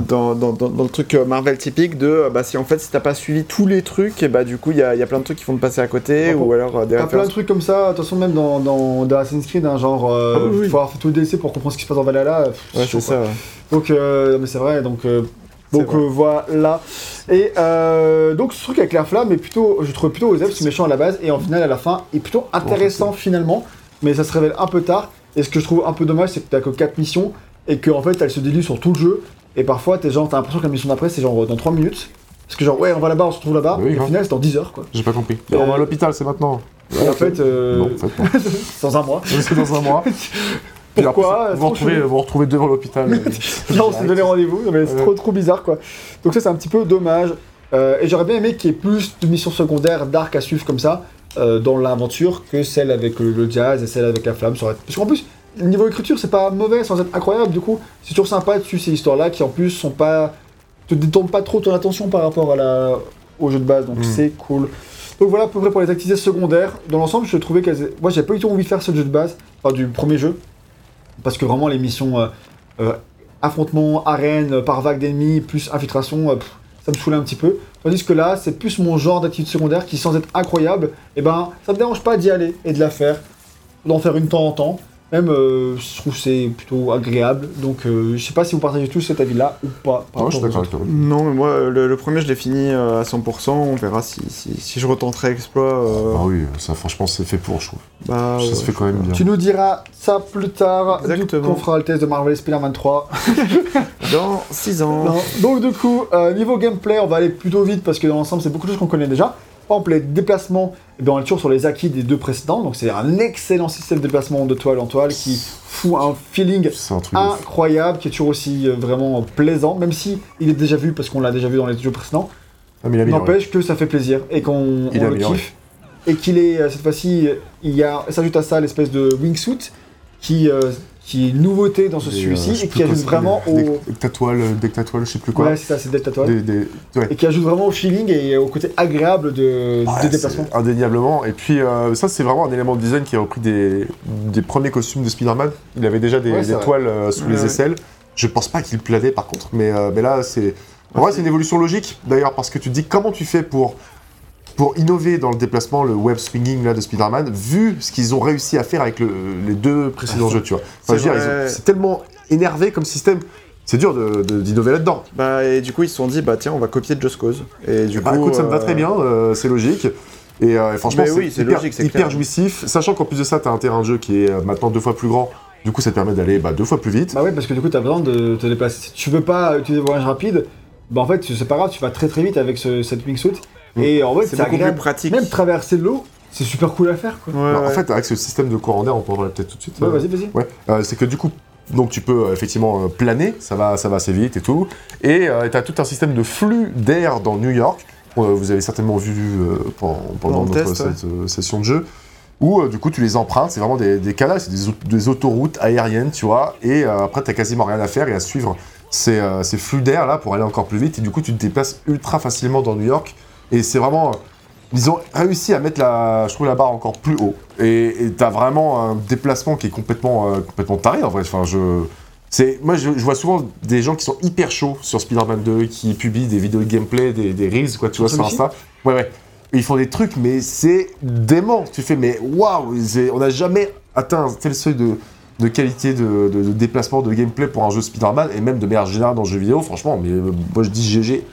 dans, dans, dans, dans le truc Marvel typique de bah si en fait si t'as pas suivi tous les trucs et bah du coup il y a, y a plein de trucs qui vont te passer à côté bon ou alors euh, des T'as plein de trucs comme ça, attention même dans, dans, dans Assassin's Creed, hein, genre, euh, Ah oui, oui. faut avoir fait tout le DLC pour comprendre ce qui se passe dans Valhalla. pff, Ouais, c'est ça. ouais. Donc, euh, mais c'est vrai, donc, donc euh, voilà. Et euh, donc ce truc avec la flamme est plutôt, je trouve plutôt Osef, c'est méchant à la base, et en final à la fin est plutôt intéressant finalement, mais ça se révèle un peu tard. Et ce que je trouve un peu dommage, c'est que t'as que 4 missions, et que en fait elles se diluent sur tout le jeu, et parfois t'es genre, t'as l'impression que la mission d'après c'est genre dans 3 minutes. Parce que genre ouais on va là-bas, on se retrouve là-bas, Oui, et au final c'est dans 10 heures quoi. J'ai pas compris. Euh, On va à l'hôpital, c'est maintenant. Et en fait, euh, Non, en fait, non. dans un mois. c'est dans un mois. Pourquoi après, Vous retrouvez, vous retrouvez devant l'hôpital. Là, on s'est donné rendez-vous, mais c'est trop trop bizarre quoi. Donc ça c'est un petit peu dommage. Euh, et j'aurais bien aimé qu'il y ait plus de missions secondaires d'arc à suivre comme ça euh, dans l'aventure que celle avec le, le jazz et celle avec la flamme. Parce qu'en plus, niveau écriture c'est pas mauvais sans être incroyable, du coup c'est toujours sympa de suivre ces histoires-là qui en plus sont pas. te détournent pas trop ton attention par rapport à la... au jeu de base, donc Mm. c'est cool. Donc voilà à peu près pour les activités secondaires. Dans l'ensemble, je trouvais qu'elles. Moi j'ai pas eu tout envie de faire ce jeu de base, enfin du premier jeu. Parce que vraiment les missions euh, euh, affrontement, arène, euh, par vague d'ennemis, plus infiltration, ça me saoulait un petit peu. Tandis que là, c'est plus mon genre d'activité secondaire qui, sans être incroyable, et ben, ça me dérange pas d'y aller et de la faire, d'en faire une temps en temps. Même, euh, je trouve que c'est plutôt agréable. Donc, euh, je sais pas si vous partagez tous cet avis-là ou pas. par Ah, je suis d'accord avec toi. Non, mais moi le, le premier je l'ai fini euh, à 100%. On verra si, si, si je retenterai Exploit. euh, Ah oui, ça franchement c'est fait pour, je trouve. bah, ça ouais, se fait quand même bien. Tu nous diras ça plus tard. Exactement. Coup, on fera le test de Marvel Spider-Man 3. Dans 6 ans. Non. Donc du coup, euh, niveau gameplay, on va aller plutôt vite parce que dans l'ensemble, c'est beaucoup de choses qu'on connaît déjà. Par exemple, les déplacements, ben, on est toujours sur les acquis des deux précédents. Donc c'est un excellent système de déplacement de toile en toile qui fout un feeling un incroyable, qui est toujours aussi euh, vraiment plaisant, même si il est déjà vu parce qu'on l'a déjà vu dans les jeux précédents. Ah, N'empêche que ça fait plaisir et qu'on on le kiffe. Et qu'il est, euh, cette fois-ci, il y a, s'ajoute à ça l'espèce de wingsuit qui, euh, qui est une nouveauté dans ce euh, celui-ci sais et qui ajoute vraiment des- au. des Dectatoile, euh, Dectatoile, je sais plus quoi. Ouais, c'est ça, c'est. Des- des- ouais. Et qui ajoute vraiment au feeling et au côté agréable de, Ouais, des déplacements. Indéniablement. Et puis, euh, ça, c'est vraiment un élément de design qui a repris des, des premiers costumes de Spider-Man. Il avait déjà des, des toiles euh, sous Ouais, les ouais. aisselles. Je pense pas qu'il planait par contre, mais, euh, mais là, c'est. En vrai, c'est une évolution logique d'ailleurs, parce que tu te dis comment tu fais pour, pour innover dans le déplacement, le web swinging là, de Spider-Man, vu ce qu'ils ont réussi à faire avec le- les deux précédents jeux, tu vois. Enfin, C'est je veux dire, ils vrai. ont- c'est tellement énervé comme système. C'est dur de- de- d'innover là-dedans. Bah, et du coup, ils se sont dit, bah tiens, on va copier Just Cause. Et du Bah coup. écoute, ça me va euh, très bien, euh, c'est logique. Et, euh, et franchement, Mais c'est oui, c'est hyper, logique, c'est hyper clair. jouissif. Sachant qu'en plus de ça, t'as un terrain de jeu qui est euh, maintenant deux fois plus grand. Du coup, ça te permet d'aller bah, deux fois plus vite. Bah ouais, parce que du coup, t'as besoin de te déplacer. Si tu veux pas utiliser le voyage rapide, bah en fait, c'est pas grave, tu vas très très vite avec ce, cette wingsuit. Mm. Et en fait, C'est beaucoup plus pratique. Même traverser l'eau, c'est super cool à faire quoi. Ouais, Alors, En fait, avec ce système de courant d'air, on peut en parler peut-être tout de suite. Ouais, euh, vas-y, vas-y. Ouais, euh, c'est que du coup, donc tu peux euh, effectivement euh, planer, ça va, ça va assez vite et tout. Et tu as tout un système de flux d'air dans New York. Euh, vous avez certainement vu euh, pendant, notre test, cette, session de jeu. Où euh, du coup tu les empruntes, c'est vraiment des, des canals, c'est des, au- des autoroutes aériennes, tu vois. Et euh, après t'as quasiment rien à faire et à suivre ces, euh, ces flux d'air là pour aller encore plus vite. Et du coup tu te déplaces ultra facilement dans New York. Et c'est vraiment. euh, ils ont réussi à mettre la, je trouve, la barre encore plus haut. Et t'as vraiment un déplacement qui est complètement, euh, complètement taré en vrai. Enfin, je, c'est, moi, je, je vois souvent des gens qui sont hyper chauds sur Spider-Man 2, qui publient des vidéos de gameplay, des, des reels, quoi, tu vois, sur Insta. Ouais, ouais. Ils font des trucs, mais c'est dément. Tu fais, mais waouh, on n'a jamais atteint un tel seuil de, de qualité de, de- de déplacement, de gameplay pour un jeu Spider-Man, et même de manière générale dans le jeu vidéo, franchement, mais euh, moi je dis GG,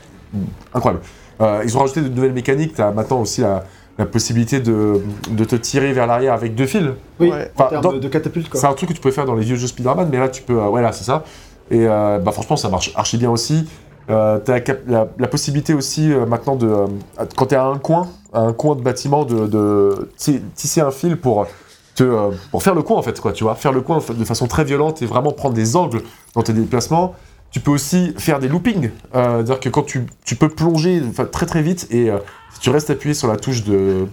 incroyable. Euh, ils ont rajouté de nouvelles mécaniques, tu as maintenant aussi la, la possibilité de, de te tirer vers l'arrière avec deux fils. Oui, Ouais. en termes dans- de, de catapulte. C'est un truc que tu pouvais faire dans les vieux jeux Spider-Man, mais là tu peux. euh, ouais, là c'est ça. Et euh, bah, franchement, ça marche archi bien aussi. Euh, t'as la, cap- la, la possibilité aussi euh, maintenant de. euh, quand t'es à un coin, à un coin de bâtiment, de, de ti- tisser un fil pour. Te, euh, pour faire le coin en fait quoi tu vois faire le coin de façon très violente et vraiment prendre des angles dans tes déplacements tu peux aussi faire des loopings. Euh, c'est à dire que quand tu, tu peux plonger très très vite et euh, si tu restes appuyé sur la touche de,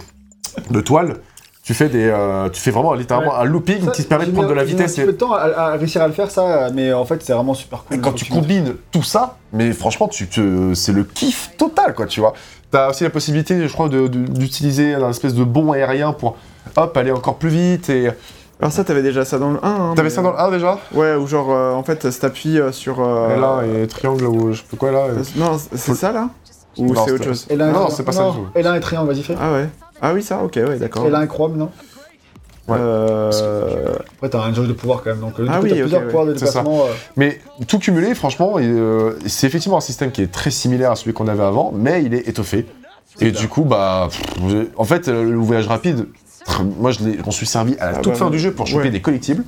de toile tu fais des euh, tu fais vraiment littéralement un looping Ça, qui te permet de prendre de la vitesse un et, petit peu de temps à, à réussir à le faire, ça, mais en fait, c'est vraiment super cool. et quand tu combines tout ça mais franchement tu te c'est le kiff total quoi tu vois. T'as aussi la possibilité je crois d'utiliser un espèce de bond aérien pour hop aller encore plus vite et Alors ça, t'avais déjà ça dans le 1. Hein, t'avais mais- ça dans le 1 déjà? Ouais, ou genre, euh, en fait, ça t'appuie euh, sur... euh, Et là et triangle ou je sais pas quoi là euh, Non, c'est ça, là? Ou c'est autre chose? Et là, Non, c'est pas ça du tout. Et là, un triangle, vas-y, fais. Ah ouais Ah oui, ça, ok, ouais, d'accord. Et là, un chrome, non? Ouais. Euh... Après, t'as un jauge de pouvoir quand même, donc Ah coup, oui, plusieurs ouais. pouvoirs de déplacement. euh, Mais tout cumulé, franchement, et, euh, c'est effectivement un système qui est très similaire à celui qu'on avait avant, mais il est étoffé. Et du coup, bah, pff, en fait, le voyage rapide, moi, je m'en suis servi à la Ah toute bah, fin du jeu pour choper ouais. des collectibles,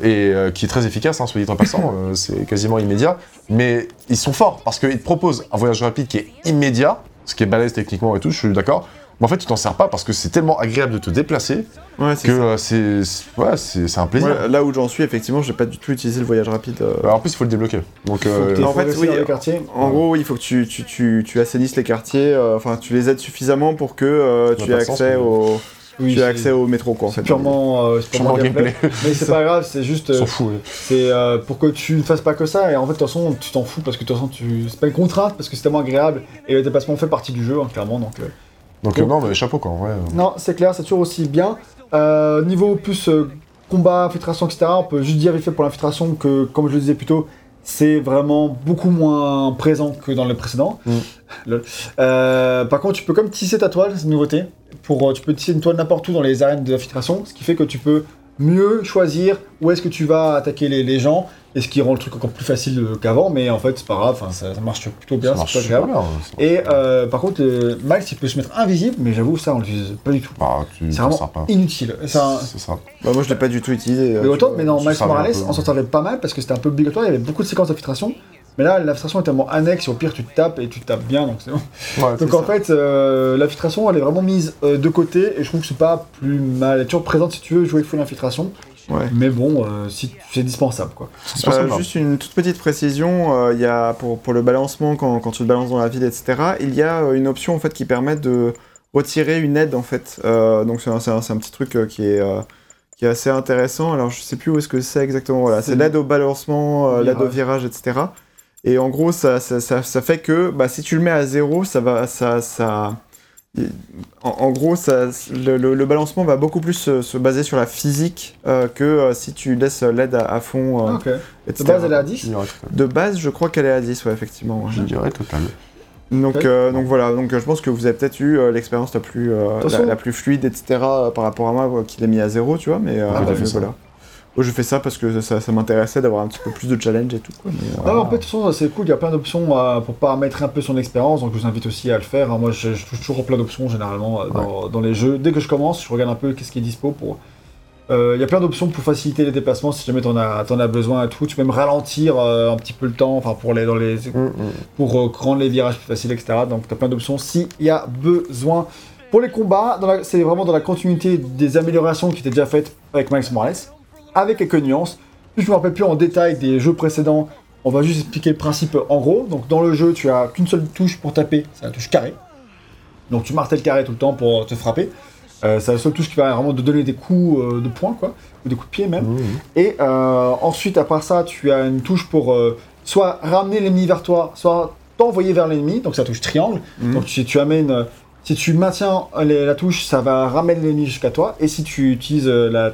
et euh, qui est très efficace, hein, soit dit en passant, euh, c'est quasiment immédiat. Mais ils sont forts parce qu'ils te proposent un voyage rapide qui est immédiat, ce qui est balèze techniquement et tout, je suis d'accord. Mais en fait, tu t'en sers pas parce que c'est tellement agréable de te déplacer Ouais, c'est que euh, c'est ouais, un plaisir. Ouais, là où j'en suis, effectivement, j'ai pas du tout utilisé le voyage rapide. euh. Alors, en plus, il faut le débloquer. Donc, euh, en fait, oui, dans les quartiers. En gros, il faut que tu, tu, tu, tu assainisses les quartiers, euh, enfin, tu les aides suffisamment pour que euh, tu aies de sens, accès mais- au... Oui, tu c'est- accès au métro, quoi, en C'est fait. purement, euh, c'est purement Purement gameplay. gameplay. Mais c'est pas grave, c'est juste. euh, fout. ouais. C'est euh, pour que tu ne fasses pas que ça, et en fait, de toute façon, tu t'en fous parce que de toute façon, tu... c'est pas une contrainte parce que c'est tellement agréable, et le déplacement fait partie du jeu, hein, clairement. Donc, euh, Donc, euh, non, mais chapeau quoi, en vrai. euh. Non, c'est clair, c'est toujours aussi bien. Euh, niveau plus euh, combat, infiltration, etc., on peut juste dire vite fait pour l'infiltration que, comme je le disais plus tôt, c'est vraiment beaucoup moins présent que dans les précédents. Mm. Euh, par contre, tu peux comme tisser ta toile, c'est une nouveauté. Pour, euh, tu peux tisser une toile n'importe où dans les arènes d'infiltration, ce qui fait que tu peux mieux choisir où est-ce que tu vas attaquer les, les gens, et ce qui rend le truc encore plus facile euh, qu'avant, mais en fait, c'est pas grave, enfin, ça, ça marche plutôt bien, c'est pas bien. Et euh, par contre, euh, Max, il peut se mettre invisible, mais j'avoue, ça, on le vise pas du tout. Bah, tu C'est vraiment pas. inutile. C'est un- C'est ça. Bah, moi, je l'ai pas du tout utilisé. euh, Mais autant, mais savais un Morales, peu. on s'en servait pas mal parce que c'était un peu obligatoire, il y avait beaucoup de séquences d'infiltration. Mais là, l'infiltration est tellement annexe, au pire, tu te tapes et tu te tapes bien, donc c'est bon. Ouais, Donc en ça. fait, euh, l'infiltration, elle est vraiment mise euh, de côté et je trouve que c'est pas plus mal. Elle est toujours présente si tu veux jouer full infiltration. Ouais. Mais bon, euh, si, c'est dispensable quoi. Dispensable, juste une toute petite précision, il y a pour, pour le balancement, quand, quand tu te balances dans la ville, etc., il y a une option en fait qui permet de retirer une aide en fait. Donc c'est un, un- un petit truc qui est qui est assez intéressant. Alors je sais plus où est-ce que c'est exactement. Voilà, c'est l'aide au balancement, l'aide au virage, etc. Et en gros, ça, ça, ça, ça fait que bah, si tu le mets à zéro, ça va, ça, ça, en, en gros, ça, le, le- le balancement va beaucoup plus se, se baser sur la physique euh, que euh, si tu laisses l'aide à, à fond, euh, Ah, ok. De base, elle est à Je 10. dirais total. De base, je crois qu'elle est à 10, ouais, effectivement. ouais. Je dirais total. Donc, euh, donc voilà, donc je pense que vous avez peut-être eu euh, l'expérience la plus euh, toute la, façon- la plus fluide, etc. euh, par rapport à moi, euh, qui l'a mis à zéro, tu vois. Mais euh, Ah, ça. voilà. Je fais ça parce que ça, ça m'intéressait d'avoir un petit peu plus de challenge et tout. Quoi, mais, euh, en fait, de toute façon, c'est cool, il y a plein d'options euh, pour paramétrer un peu son expérience, donc je vous invite aussi à le faire. hein. Moi, je, je touche toujours plein d'options généralement euh, dans, dans les jeux. Dès que je commence, je regarde un peu qu'est-ce qui est dispo pour. Euh, Il y a plein d'options pour faciliter les déplacements si jamais t'en as, t'en as besoin et tout. Tu peux même ralentir un petit peu le temps, enfin pour les dans les Mm, mm. pour rendre les virages plus faciles, etc. Donc t'as plein d'options s'il y a besoin. Pour les combats, c'est vraiment dans la continuité des améliorations qui étaient déjà faites avec Miles Morales, avec quelques nuances. je me rappelle plus en détail des jeux précédents, on va juste expliquer le principe en gros. Donc dans le jeu, tu as qu'une seule touche pour taper, c'est la touche carré. Donc tu martèles carré tout le temps pour te frapper. Euh, c'est la seule touche qui permet vraiment de donner des coups euh, de poing, quoi, ou des coups de pied même. Mmh. Et euh, ensuite, à part ça, tu as une touche pour soit ramener l'ennemi vers toi, soit t'envoyer vers l'ennemi. Donc la touche triangle. Mhm. Donc si tu amènes, si tu maintiens les- la touche, ça va ramener l'ennemi jusqu'à toi. Et si tu utilises la,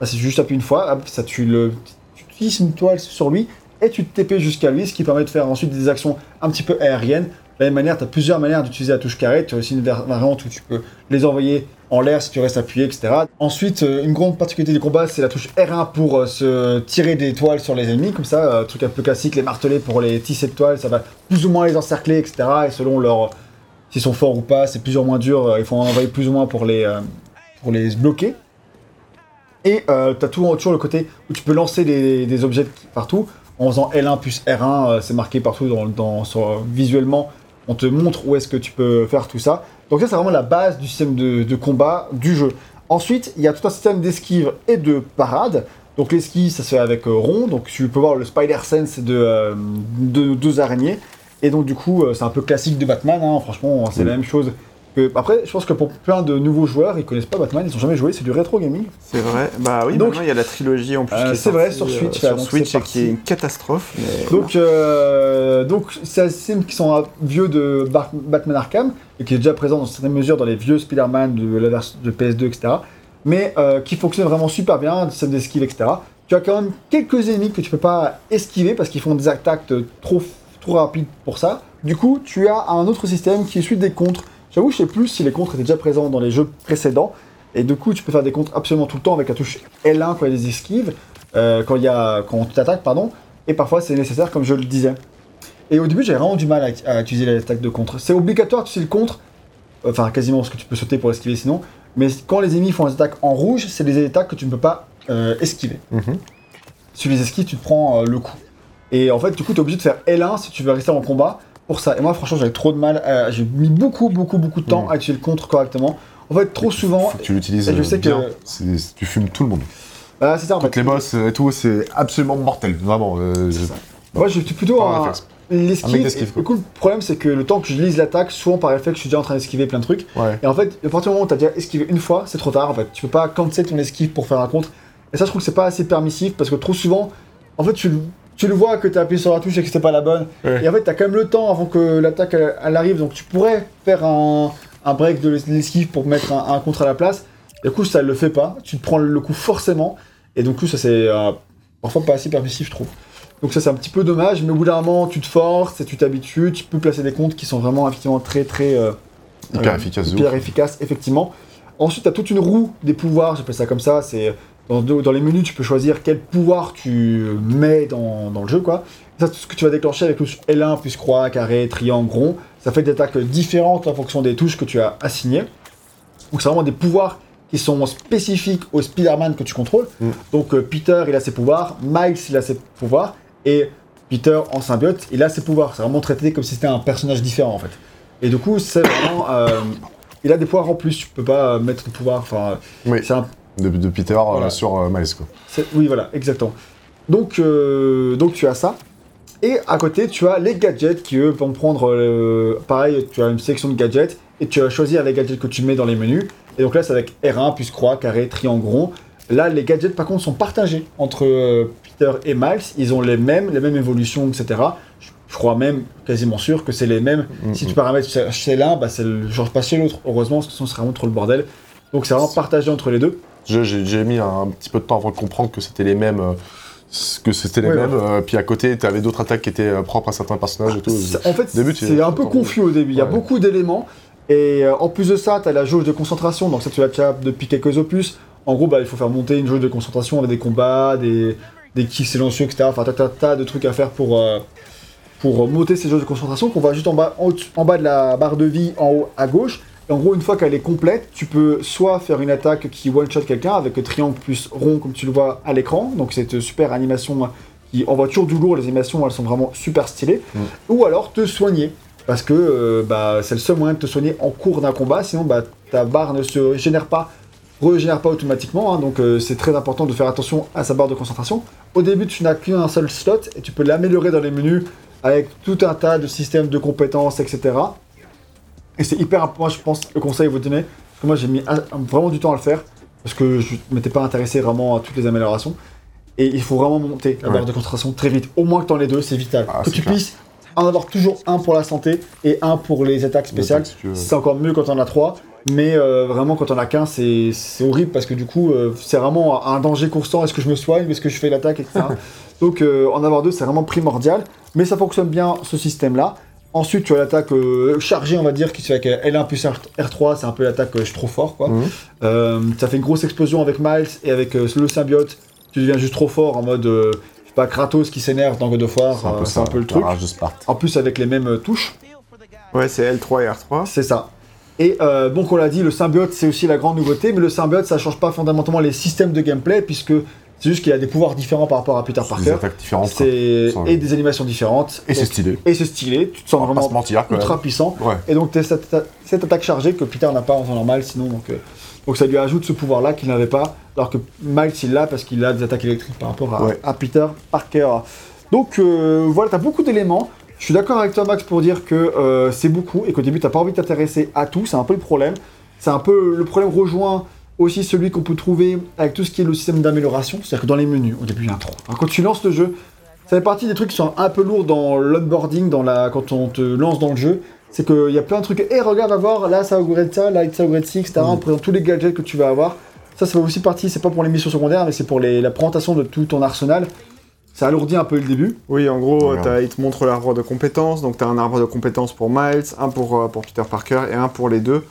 bah, si tu juste appuies une fois, ça tu le, tu une toile sur lui et tu te TP jusqu'à lui, ce qui permet de faire ensuite des actions un petit peu aériennes. De la même manière, tu as plusieurs manières d'utiliser la touche carré. Tu as aussi une var- variante où tu peux les envoyer en l'air si tu restes appuyé, etc. Ensuite, euh, une grande particularité du combat, c'est la touche R1 pour euh, se tirer des toiles sur les ennemis, comme ça, euh, truc un peu classique, les martelets pour les tisser de toiles, ça va plus ou moins les encercler, etc. Et selon leur, s'ils sont forts ou pas, c'est plus ou moins dur, il faut en envoyer plus ou moins pour les, pour les bloquer. Et euh, tu as toujours, toujours le côté où tu peux lancer des, des objets partout en faisant L1 plus R1, euh, c'est marqué partout dans, dans, sur- visuellement, on te montre où est-ce que tu peux faire tout ça. Donc ça c'est vraiment la base du système de, de combat du jeu. Ensuite, il y a tout un système d'esquive et de parade. Donc l'esquive, ça se fait avec euh, rond, donc tu peux voir le Spider Sense de, euh, de deux araignées. Et donc du coup, euh, c'est un peu classique de Batman, hein. franchement, c'est la même chose. Après, je pense que pour plein de nouveaux joueurs, ils connaissent pas Batman, ils ont jamais joué, c'est du rétro gaming. C'est vrai. Bah oui, Donc, maintenant il y a la trilogie en plus euh, qui est c'est vrai, sur Switch, euh, là, donc sur Switch et qui est une catastrophe. mais Donc, euh, donc c'est un système qui sont euh, vieux de Batman Arkham et qui est déjà présent dans certaines mesures dans les vieux Spider-Man de la version de PS2, etc. Mais qui fonctionne vraiment super bien, le système d'esquive, etc. Tu as quand même quelques ennemis que tu peux pas esquiver parce qu'ils font des attaques trop, trop rapides pour ça. Du coup, tu as un autre système qui est celui des contres. J'avoue, je sais plus si les contres étaient déjà présents dans les jeux précédents. Et du coup, tu peux faire des contres absolument tout le temps avec la touche L1 quand il y a des esquives, euh, quand, il y a, quand tu t'attaques, pardon. Et parfois, c'est nécessaire, comme je le disais. Et au début, j'avais vraiment du mal à, à utiliser l'attaque de contre. C'est obligatoire d'utiliser le contre, enfin quasiment parce que tu peux sauter pour esquiver sinon. Mais quand les ennemis font des attaques en rouge, c'est des attaques que tu ne peux pas euh, esquiver. Mhm. Si tu les esquives, tu te prends euh, le coup. Et en fait, du coup, tu es obligé de faire L1 si tu veux rester en combat pour ça. Et moi, franchement, j'avais trop de mal. J'ai mis beaucoup, beaucoup, beaucoup de temps Mhm. à utiliser le contre correctement. En fait, trop souvent. Faut que tu l'utilises je euh, sais que- bien. Tu fumes tout le monde. Bah, c'est ça, en fait. les boss et tout, c'est absolument mortel, vraiment. euh, ça. Moi, je suis plutôt un. L'esquive. coup, le problème, c'est que le temps que je lise l'attaque, souvent par réflexe, je suis déjà en train d'esquiver plein de trucs. Ouais. Et en fait, à partir du moment où tu as déjà esquivé une fois, c'est trop tard en fait. Tu peux pas cancel ton esquive pour faire un contre. Et ça, je trouve que c'est pas assez permissif parce que trop souvent, en fait, tu, tu le vois que tu as appuyé sur la touche et que c'était pas la bonne. Ouais. Et en fait, tu as quand même le temps avant que l'attaque elle, elle arrive. Donc tu pourrais faire un, un break de l'es- l'esquive pour mettre un, un contre à la place. Du coup, ça le fait pas. Tu te prends le coup forcément. Et donc, ça c'est euh, parfois pas assez permissif, je trouve. Donc ça c'est un petit peu dommage, mais au bout d'un moment tu te forces et tu t'habitues, tu peux placer des comptes qui sont vraiment effectivement très très euh, Hyper euh, efficace. de hyper ouf. efficace, effectivement. Ensuite, tu as toute une roue des pouvoirs, j'appelle ça comme ça. C'est dans, dans les menus, tu peux choisir quel pouvoir tu mets dans, dans le jeu, quoi. Ça, c'est ce que tu vas déclencher avec le L1 plus croix, carré, triangle, rond. Ça fait des attaques différentes en fonction des touches que tu as assignées. Donc, c'est vraiment des pouvoirs qui sont spécifiques au Spider-Man que tu contrôles. Mm. Donc, euh, Peter, il a ses pouvoirs, Miles, il a ses pouvoirs, et Peter en symbiote, il a ses pouvoirs. C'est vraiment traité comme si c'était un personnage différent, en fait. Et du coup, c'est vraiment. euh, il a des pouvoirs en plus, tu peux pas euh, mettre de pouvoir. Enfin, Oui, c'est un. De, de Peter euh, Voilà. sur euh, Miles, quoi. Oui, voilà, exactement. Donc, euh, donc tu as ça. Et à côté, tu as les gadgets qui, eux, vont prendre. pareil, tu as une section de gadgets et tu vas choisir les gadgets que tu mets dans les menus. Et donc là, c'est avec R1 plus croix, carré, triangle, rond. Là, les gadgets, par contre, sont partagés entre euh, Peter et Miles. Ils ont les mêmes, les mêmes évolutions, etc. Je, crois même, quasiment sûr, que c'est les mêmes. Mm, Si mm. tu paramètres chez l'un, bah, c'est le change pas chez l'autre. Heureusement, parce que sinon, ce serait vraiment trop le bordel. Donc, c'est vraiment partagé entre les deux. J'ai mis un, petit peu de temps avant de comprendre que c'était les mêmes. euh, que c'était les Ouais, mêmes. euh, puis à côté, tu avais d'autres attaques qui étaient euh, propres à certains personnages et tout. C'est- En fait, c'est un peu confus au début. Il y a Ouais. beaucoup d'éléments. Et euh, en plus de ça, tu as la jauge de concentration. Donc, ça, tu l'as déjà depuis quelques opus. En gros, bah, il faut faire monter une jauge de concentration avec des combats, des, des kicks silencieux, etc. Enfin, t'as, t'as- t'as de trucs à faire pour, pour monter ces jauges de concentration qu'on voit juste en bas, en bas de la barre de vie, en haut à gauche. Et en gros, une fois qu'elle est complète, tu peux soit faire une attaque qui one-shot quelqu'un avec le triangle plus rond, comme tu le vois à l'écran. Donc, cette super animation qui envoie toujours du lourd. Les animations, elles sont vraiment super stylées. Mm. Ou alors te soigner. Parce que euh, bah, c'est le seul moyen de te soigner en cours d'un combat, sinon bah, ta barre ne se génère pas, régénère pas automatiquement, hein. donc euh, c'est très important de faire attention à sa barre de concentration. au début, tu n'as qu'un seul slot et tu peux l'améliorer dans les menus avec tout un tas de systèmes de compétences, etc. Et c'est hyper important, moi je pense, le conseil vous donner, parce que moi j'ai mis vraiment du temps à le faire, parce que je ne m'étais pas intéressé vraiment à toutes les améliorations. Et il faut vraiment monter la barre Ouais. de concentration très vite. Au moins que tu les deux, c'est vital. Ah, que tu clair. puisses en avoir toujours un pour la santé et un pour les attaques spéciales. C'est encore mieux quand on a trois. Mais euh, vraiment, quand on a qu'un, c'est c'est horrible parce que du coup, euh, c'est vraiment un danger constant. Est-ce que je me soigne? Est-ce que je fais l'attaque etc. Donc, euh, en avoir deux, c'est vraiment primordial. Mais ça fonctionne bien, ce système-là. Ensuite, tu as l'attaque euh, chargée, on va dire, qui se fait avec L1 plus R- R3. C'est un peu l'attaque euh, je suis trop fort, quoi. Mhm. Euh, ça fait une grosse explosion avec Miles et avec euh, le symbiote. Tu deviens juste trop fort en mode, euh, je sais pas, Kratos qui s'énerve dans God of War. C'est un euh, peu le truc. de Sparte. En plus, avec les mêmes euh, touches. Ouais, c'est L3 et R3. C'est ça. Et euh, donc on l'a dit, le symbiote c'est aussi la grande nouveauté, mais le symbiote ça change pas fondamentalement les systèmes de gameplay puisque c'est juste qu'il a des pouvoirs différents par rapport à Peter Des Parker. attaques différentes. C'est et des animations différentes. Et c'est stylé. et c'est stylé. Tu te sens On pas se vraiment mentir même. ultra puissant. Ouais. Et donc t'as cette, cette attaque chargée que Peter n'a pas en temps normal sinon donc euh, donc ça lui ajoute ce pouvoir là qu'il n'avait pas alors que Miles il l'a parce qu'il a des attaques électriques par rapport à, Ouais. à Peter Parker. Donc euh, voilà, t'as beaucoup d'éléments. Je suis d'accord avec toi Max pour dire que euh, c'est beaucoup et qu'au début t'as pas envie de t'intéresser à tout, c'est un peu le problème. C'est un peu le problème rejoint aussi celui qu'on peut trouver avec tout ce qui est le système d'amélioration, c'est-à-dire que dans les menus, au début il y a un trop. Alors, quand tu lances le jeu, ça fait partie des trucs qui sont un peu lourds dans l'onboarding, dans la quand on te lance dans le jeu. C'est qu'il y a plein de trucs. Eh, regarde, va voir, là ça upgrade ça, là ça upgrade ci, etc. On te présente tous les gadgets que tu vas avoir. Ça, ça fait aussi partie, c'est pas pour les missions secondaires, mais c'est pour les- la présentation de tout ton arsenal. Ça alourdit un peu le début. Oui, en gros, t'as- il te montre l'arbre de compétences. Donc, tu as un arbre de compétences pour Miles, un pour, euh, pour Peter Parker et un pour les deux.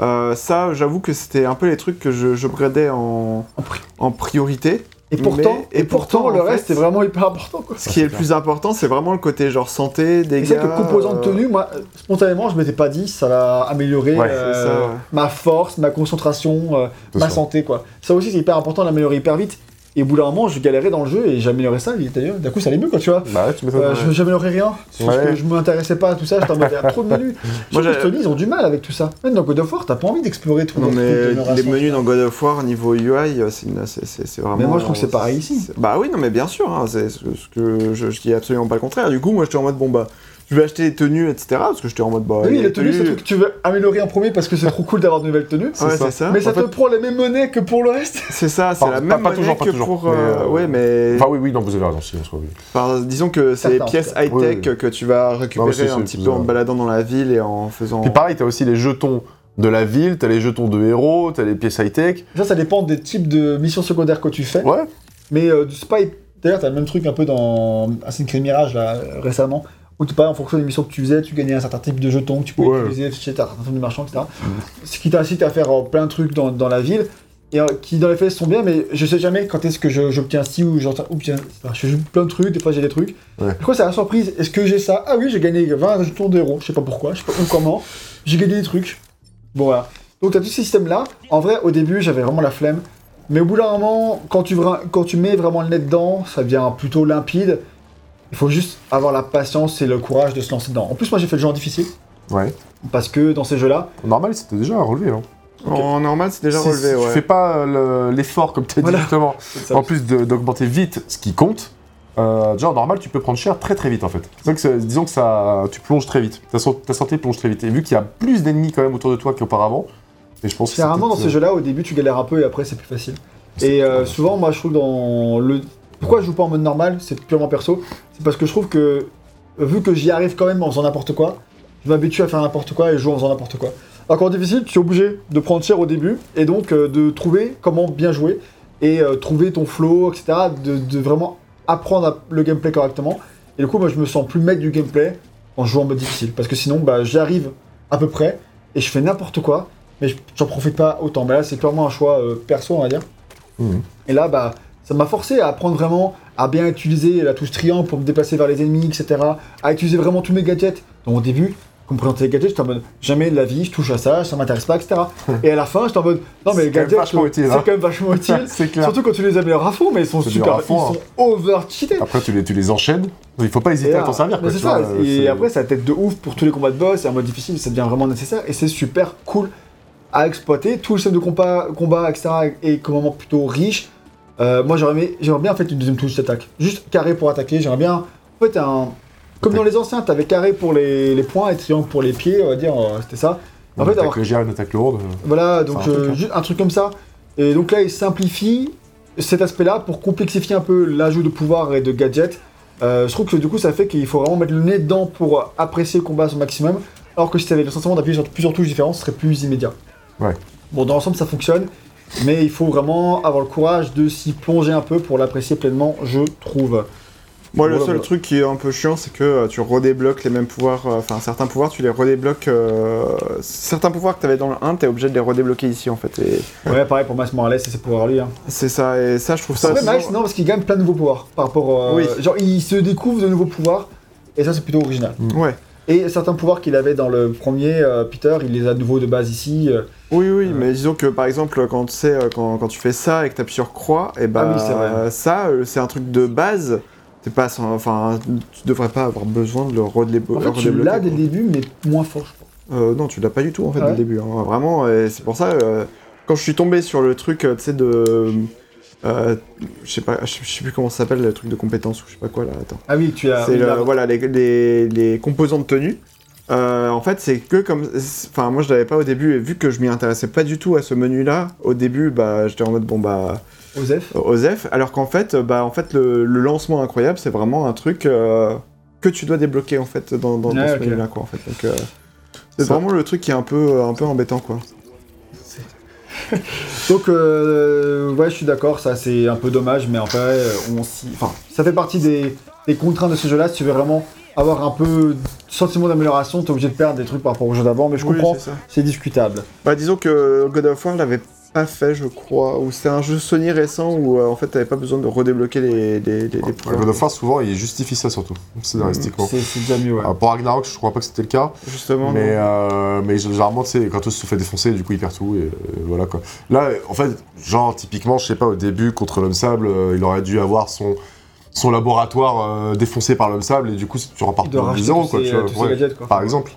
Euh, ça, j'avoue que c'était un peu les trucs que je, je gradais en, En pri- en priorité. Et pourtant, Mais- et pourtant, le reste fait, est vraiment hyper important. Quoi. Ce qui est le plus important, c'est vraiment le côté genre santé, dégâts. c'est que composant de euh, tenue, moi, spontanément, je m'étais pas dit ça va améliorer Ouais, euh, c'est ça, ouais. ma force, ma concentration, euh, ma ça. santé, quoi. Ça aussi, c'est hyper important d'améliorer hyper vite. Et au bout d'un moment, je galérais dans le jeu et j'améliorais ça. Et d'ailleurs, d'un coup, ça allait mieux, quoi, tu vois. Bah ouais, tu. Euh, je- J'améliorais rien. Parce Ouais. que je m'intéressais pas à tout ça. J'étais en mode, il y a trop de menus. Moi, Moi, j'ai- Sony, ils ont du mal avec tout ça. Même dans God of War, t'as pas envie d'explorer tout Non mais les menus dans God of War niveau UI, euh, c'est une- c'est- c'est c'est vraiment. Mais moi, je trouve que c'est pareil ici. Bah oui, non mais bien sûr, hein, c'est ce que- ce que je, je dis absolument pas le contraire. Du coup, moi, j'étais en mode bon bah, je vais acheter des tenues, etc. Parce que j'étais en mode bah. Oui, les des tenues, c'est le truc que tu veux améliorer en premier parce que c'est trop cool d'avoir de nouvelles tenues. Ouais, ça. c'est ça. Mais ça En te fait- prend les mêmes monnaies que pour le reste. C'est ça, c'est Enfin, la pas- même pas monnaie toujours, pas que toujours, pour. mais, euh, euh, Ouais, mais. Enfin, oui, oui, non, vous avez raison, si, oui. Enfin, disons que c'est les pièces high-tech Oui, oui. que tu vas Non, récupérer un petit peu en baladant dans la ville et en faisant. Puis pareil, t'as aussi les jetons de la ville, t'as les jetons de héros, t'as les pièces high-tech. Ça, ça dépend des types de missions secondaires que tu fais. Ouais. Mais euh, du spy, d'ailleurs, t'as le même truc un peu dans Assassin's Creed Mirage là, récemment, où tu en fonction des missions que tu faisais, tu gagnais un certain type de jetons que tu pouvais Ouais. utiliser chez de marchands, etc. Ce qui t'incite à faire euh, plein de trucs dans, dans la ville, et euh, qui dans les faits sont bien, mais je sais jamais quand est-ce que j'obtiens ci ou j'obtiens. Je joue plein de trucs, des fois j'ai des trucs. Ouais. Du coup, c'est la surprise. Est-ce que j'ai ça? Ah oui, j'ai gagné 20 jetons d'euros, je sais pas pourquoi, je sais pas comment. J'ai gagné des trucs. Bon voilà. Donc t'as tous ces systèmes-là. En vrai, au début, j'avais vraiment la flemme. Mais au bout d'un moment, quand tu, quand tu mets vraiment le nez dedans, ça devient plutôt limpide. Il faut juste avoir la patience et le courage de se lancer dedans. En plus, moi j'ai fait le jeu en difficile. Ouais. Parce que dans ces jeux-là, Normal, c'était déjà relevé. Hein. En normal, c'est déjà relevé, si ouais. Tu fais pas euh, le- l'effort, comme tu as Voilà. dit justement, en plus d'augmenter vite ce qui compte, euh, déjà en normal, tu peux prendre cher très très vite en fait. C'est- disons que ça, tu plonges très vite. Ta, san- ta santé plonge très vite. Et vu qu'il y a plus d'ennemis quand même autour de toi qu'auparavant, et je pense que généralement dans ces peut-être, jeux-là, au début tu galères un peu et après c'est plus facile. Et euh, souvent, moi je trouve dans le. Pourquoi je joue pas en mode normal C'est purement perso. C'est parce que je trouve que, vu que j'y arrive quand même en faisant n'importe quoi, je m'habitue à faire n'importe quoi et je joue en faisant n'importe quoi. Qu'en difficile, tu es obligé de prendre cher au début et donc euh, de trouver comment bien jouer et euh, trouver ton flow, etc. De, de vraiment apprendre le gameplay correctement. Et du coup, moi je me sens plus maître du gameplay en jouant en mode difficile. Parce que sinon, bah, j'y arrive à peu près et je fais n'importe quoi, mais je- j'en profite pas autant. Mais là, c'est clairement un choix euh, perso, on va dire. Mhm. Et là, bah, ça m'a forcé à apprendre vraiment à bien utiliser la touche triangle pour me déplacer vers les ennemis, etc. À utiliser vraiment tous mes gadgets. Donc au début, quand on me présentait les gadgets, j'étais en mode jamais de la vie, je touche à ça, ça m'intéresse pas, etc. Et à la fin, j'étais en mode non, mais C'est les gadgets, vachement c'est c'est hein. quand même vachement utile. c'est clair. Surtout quand tu les améliores à fond, mais ils sont C'est super, fond, ils sont over cheatés. Après, tu les, tu les enchaînes. Il faut pas hésiter à t'en servir. mais quoi, c'est ça. vois, euh, et c'est- après, ça tête de ouf pour tous les combats de boss et en mode difficile, ça devient vraiment nécessaire. Et c'est super cool à exploiter. Tout le système de combat, combat etc. est comment plutôt riche. Euh, moi, j'aurais bien en fait une deuxième touche d'attaque. Juste carré pour attaquer. J'aimerais bien. En fait, un. Comme dans les anciens, t'avais carré pour les, les points et triangle pour les pieds, on va dire, euh, c'était ça. En En fait, fait, avoir- attaque légère, une attaque lourde. Voilà, donc un truc, euh, hein. juste un truc comme ça. Et donc là, il simplifie cet aspect-là pour complexifier un peu l'ajout de pouvoir et de gadgets. Euh, je trouve que du coup, ça fait qu'il faut vraiment mettre le nez dedans pour euh, apprécier le combat à son maximum. Alors que si tu avais le sentiment d'appuyer sur plusieurs touches différentes, ce serait plus immédiat. Ouais. Bon, dans l'ensemble, ça fonctionne. Mais il faut vraiment avoir le courage de s'y plonger un peu pour l'apprécier pleinement, je trouve. Moi, le seul voilà. truc qui est un peu chiant, c'est que euh, tu redébloques les mêmes pouvoirs. euh, Enfin, certains pouvoirs, tu les redébloques. euh, certains pouvoirs que tu avais dans le 1, tu es obligé de les redébloquer ici, en fait. Et Ouais, pareil pour Miles Morales et ses pouvoirs lui. Hein. c'est ça, et ça, je trouve ça. Ouais, aussi- Miles, non, parce qu'il gagne plein de nouveaux pouvoirs. Par rapport. Oui. Genre, il se découvre de nouveaux pouvoirs. Et ça, c'est plutôt original. Ouais. Et certains pouvoirs qu'il avait dans le premier, euh, Peter, il les a de nouveau de base ici. euh. Oui, oui, mais disons que par exemple, quand, tu sais, euh, quand, quand tu fais ça et que tu appuies sur croix, et bah, Ah oui, c'est vrai. euh, ça, euh, c'est un truc de base. Pas, enfin, tu devrais pas avoir besoin de le redé- En fait, tu redébloquer. l'as dès le début, mais moins fort, je pense. Euh, non, tu l'as pas du tout en fait Ah dès le début. hein. Vraiment, c'est pour ça, euh, quand je suis tombé sur le truc, euh, tu sais, de. Euh, je sais pas, je sais plus comment ça s'appelle, le truc de compétence ou je sais pas quoi là, attends. Ah oui, tu as. C'est oui, le- là- voilà, les, les, les composants de tenue. Euh, en fait, c'est que comme. Enfin, moi je l'avais pas au début, et vu que je m'y intéressais pas du tout à ce menu là, au début, bah, j'étais en mode bon bah. Osef. Osef, alors qu'en fait, bah, en fait le, le lancement incroyable, c'est vraiment un truc euh, que tu dois débloquer en fait dans, dans, dans Ouais, ce ok. menu-là, quoi. En fait. Donc, euh, c'est Ça- vraiment le truc qui est un peu, un peu embêtant, quoi. Donc, euh, ouais, je suis d'accord, ça c'est un peu dommage, mais en fait, euh, on Enfin, ça fait partie des, des contraintes de ce jeu-là. Si tu veux vraiment avoir un peu de sentiment d'amélioration, t'es obligé de perdre des trucs par rapport au jeu d'avant, mais je Oui, comprends, c'est discutable. Bah, disons que God of War l'avait pas fait, je crois, ou c'est un jeu Sony récent où euh, en fait t'avais pas besoin de redébloquer les, les, les, les Ouais, pouvoirs. God of War, souvent, il justifie ça surtout, scénaristiquement. C'est c'est déjà mieux, ouais. Pour Ragnarok, je crois pas que c'était le cas, Justement. mais, euh, mais généralement, tu sais, Kratos se fait défoncer, du coup, il perd tout, et voilà quoi. Là, en fait, genre, typiquement, je sais pas, au début, contre l'homme sable, euh, il aurait dû avoir son, son laboratoire euh, défoncé par l'homme sable, et du coup, tu repars de racheter zéro, tous quoi, ces- tu vois. tous ces ouais, gadgets, quoi. Par exemple.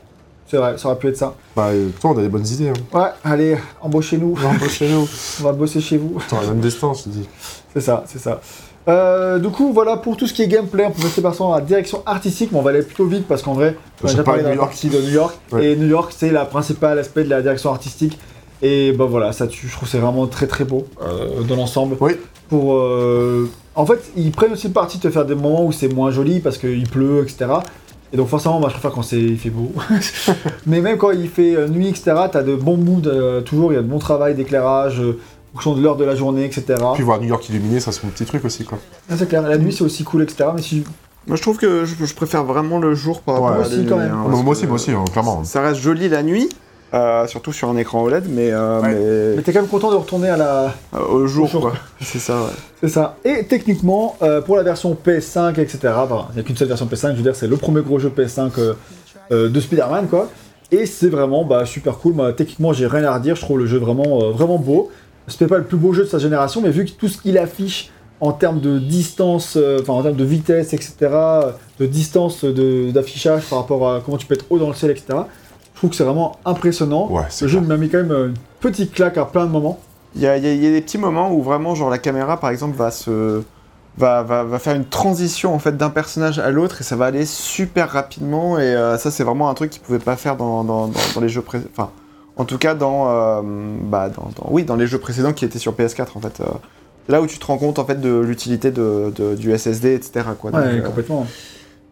C'est vrai, ça aurait pu être ça. Bah, euh, toi, on a des bonnes idées, hein. Ouais, allez, embauchez-nous. chez nous. On va bosser chez vous. Le même destin, je te dis. C'est ça, c'est ça. Euh, du coup, voilà pour tout ce qui est gameplay. On peut passer par la direction artistique, mais on va aller plutôt vite parce qu'en vrai, on a déjà parlé New dans la York. de New York. Ouais. Et New York, c'est la principale aspect de la direction artistique. Et bah voilà, ça, je trouve c'est vraiment très très beau euh, dans l'ensemble. Oui. Pour, euh, En fait, ils prennent aussi le parti de te faire des moments où c'est moins joli parce qu'il pleut, etc. Et donc forcément, moi je préfère quand c'est il fait beau. Mais même quand il fait euh, nuit, etc., t'as de bons moods euh, toujours. Il y a de bon travail d'éclairage, euh, fonction de l'heure de la journée, etc. Puis voir New York illuminé, ça, c'est mon petit truc aussi, quoi. Ah, c'est clair, la nuit c'est aussi cool, etc. Mais si Moi je trouve que je, je préfère vraiment le jour par rapport Ouais. à Moi la aussi, nuit, quand même. hein, parce moi aussi, moi aussi, hein, clairement. Ça reste joli la nuit, euh, surtout sur un écran OLED, mais, euh, Ouais. mais Mais t'es quand même content de retourner à la. euh, au jour. C'est ça, ouais. C'est ça. Et techniquement, pour la version PS5, etc., enfin, il n'y a qu'une seule version PS5, je veux dire, c'est le premier gros jeu PS5 euh, euh, de Spider-Man, quoi. Et c'est vraiment bah, super cool. Moi, techniquement, j'ai rien à redire. Je trouve le jeu vraiment, vraiment beau. Peut-être pas le plus beau jeu de sa génération, mais vu que tout ce qu'il affiche en termes de distance, enfin en termes de vitesse, etc., de distance de- d'affichage par rapport à comment tu peux être haut dans le ciel, etc., je trouve que c'est vraiment impressionnant. Ouais, Le jeu m'a mis quand même euh, une petite claque à plein de moments. Il y y a- il y a des petits moments où vraiment, genre, la caméra, par exemple, va se... Va, va, va faire une transition en fait d'un personnage à l'autre et ça va aller super rapidement et euh, ça c'est vraiment un truc qu'ils pouvaient pas faire dans, dans, dans, dans les jeux précédents. Enfin, en tout cas dans, euh, bah, oui, dans les jeux précédents qui étaient sur PS4 en fait. euh, là où tu te rends compte en fait de l'utilité de, de- du SSD, etc. Quoi. Donc, Ouais, complètement.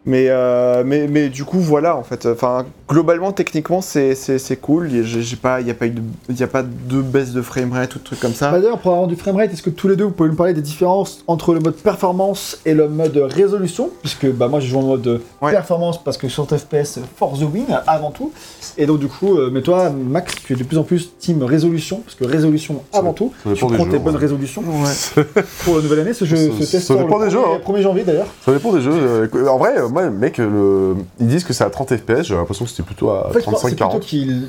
Mais, euh, mais, mais du coup, voilà, en fait. Enfin, globalement, techniquement, c'est c'est- c'est cool. Il n'y pas, il y a, pas eu de- il y a pas de baisse de framerate ou de trucs comme ça. Bah D'ailleurs, pour avoir du framerate, est-ce que tous les deux vous pouvez nous parler des différences entre le mode performance et le mode résolution? Puisque bah, moi j'ai joué en mode Ouais. performance parce que sur FPS, for the win avant tout. Et donc, du coup, euh, mais toi, Max, tu es de plus en plus team résolution, parce que résolution avant tout. Ça Tu prends jeux. tes bonnes ouais. résolutions Ouais. pour la nouvelle année. Ce jeu Ça- se test ça dépend le des jeux, 1er hein. 1er janvier d'ailleurs. Ça dépend des jeux. euh, En vrai, moi, mec, le... ils disent que c'est à 30 FPS, j'ai l'impression que c'était plutôt à En fait, je pense que c'est plutôt 35-40. qu'il.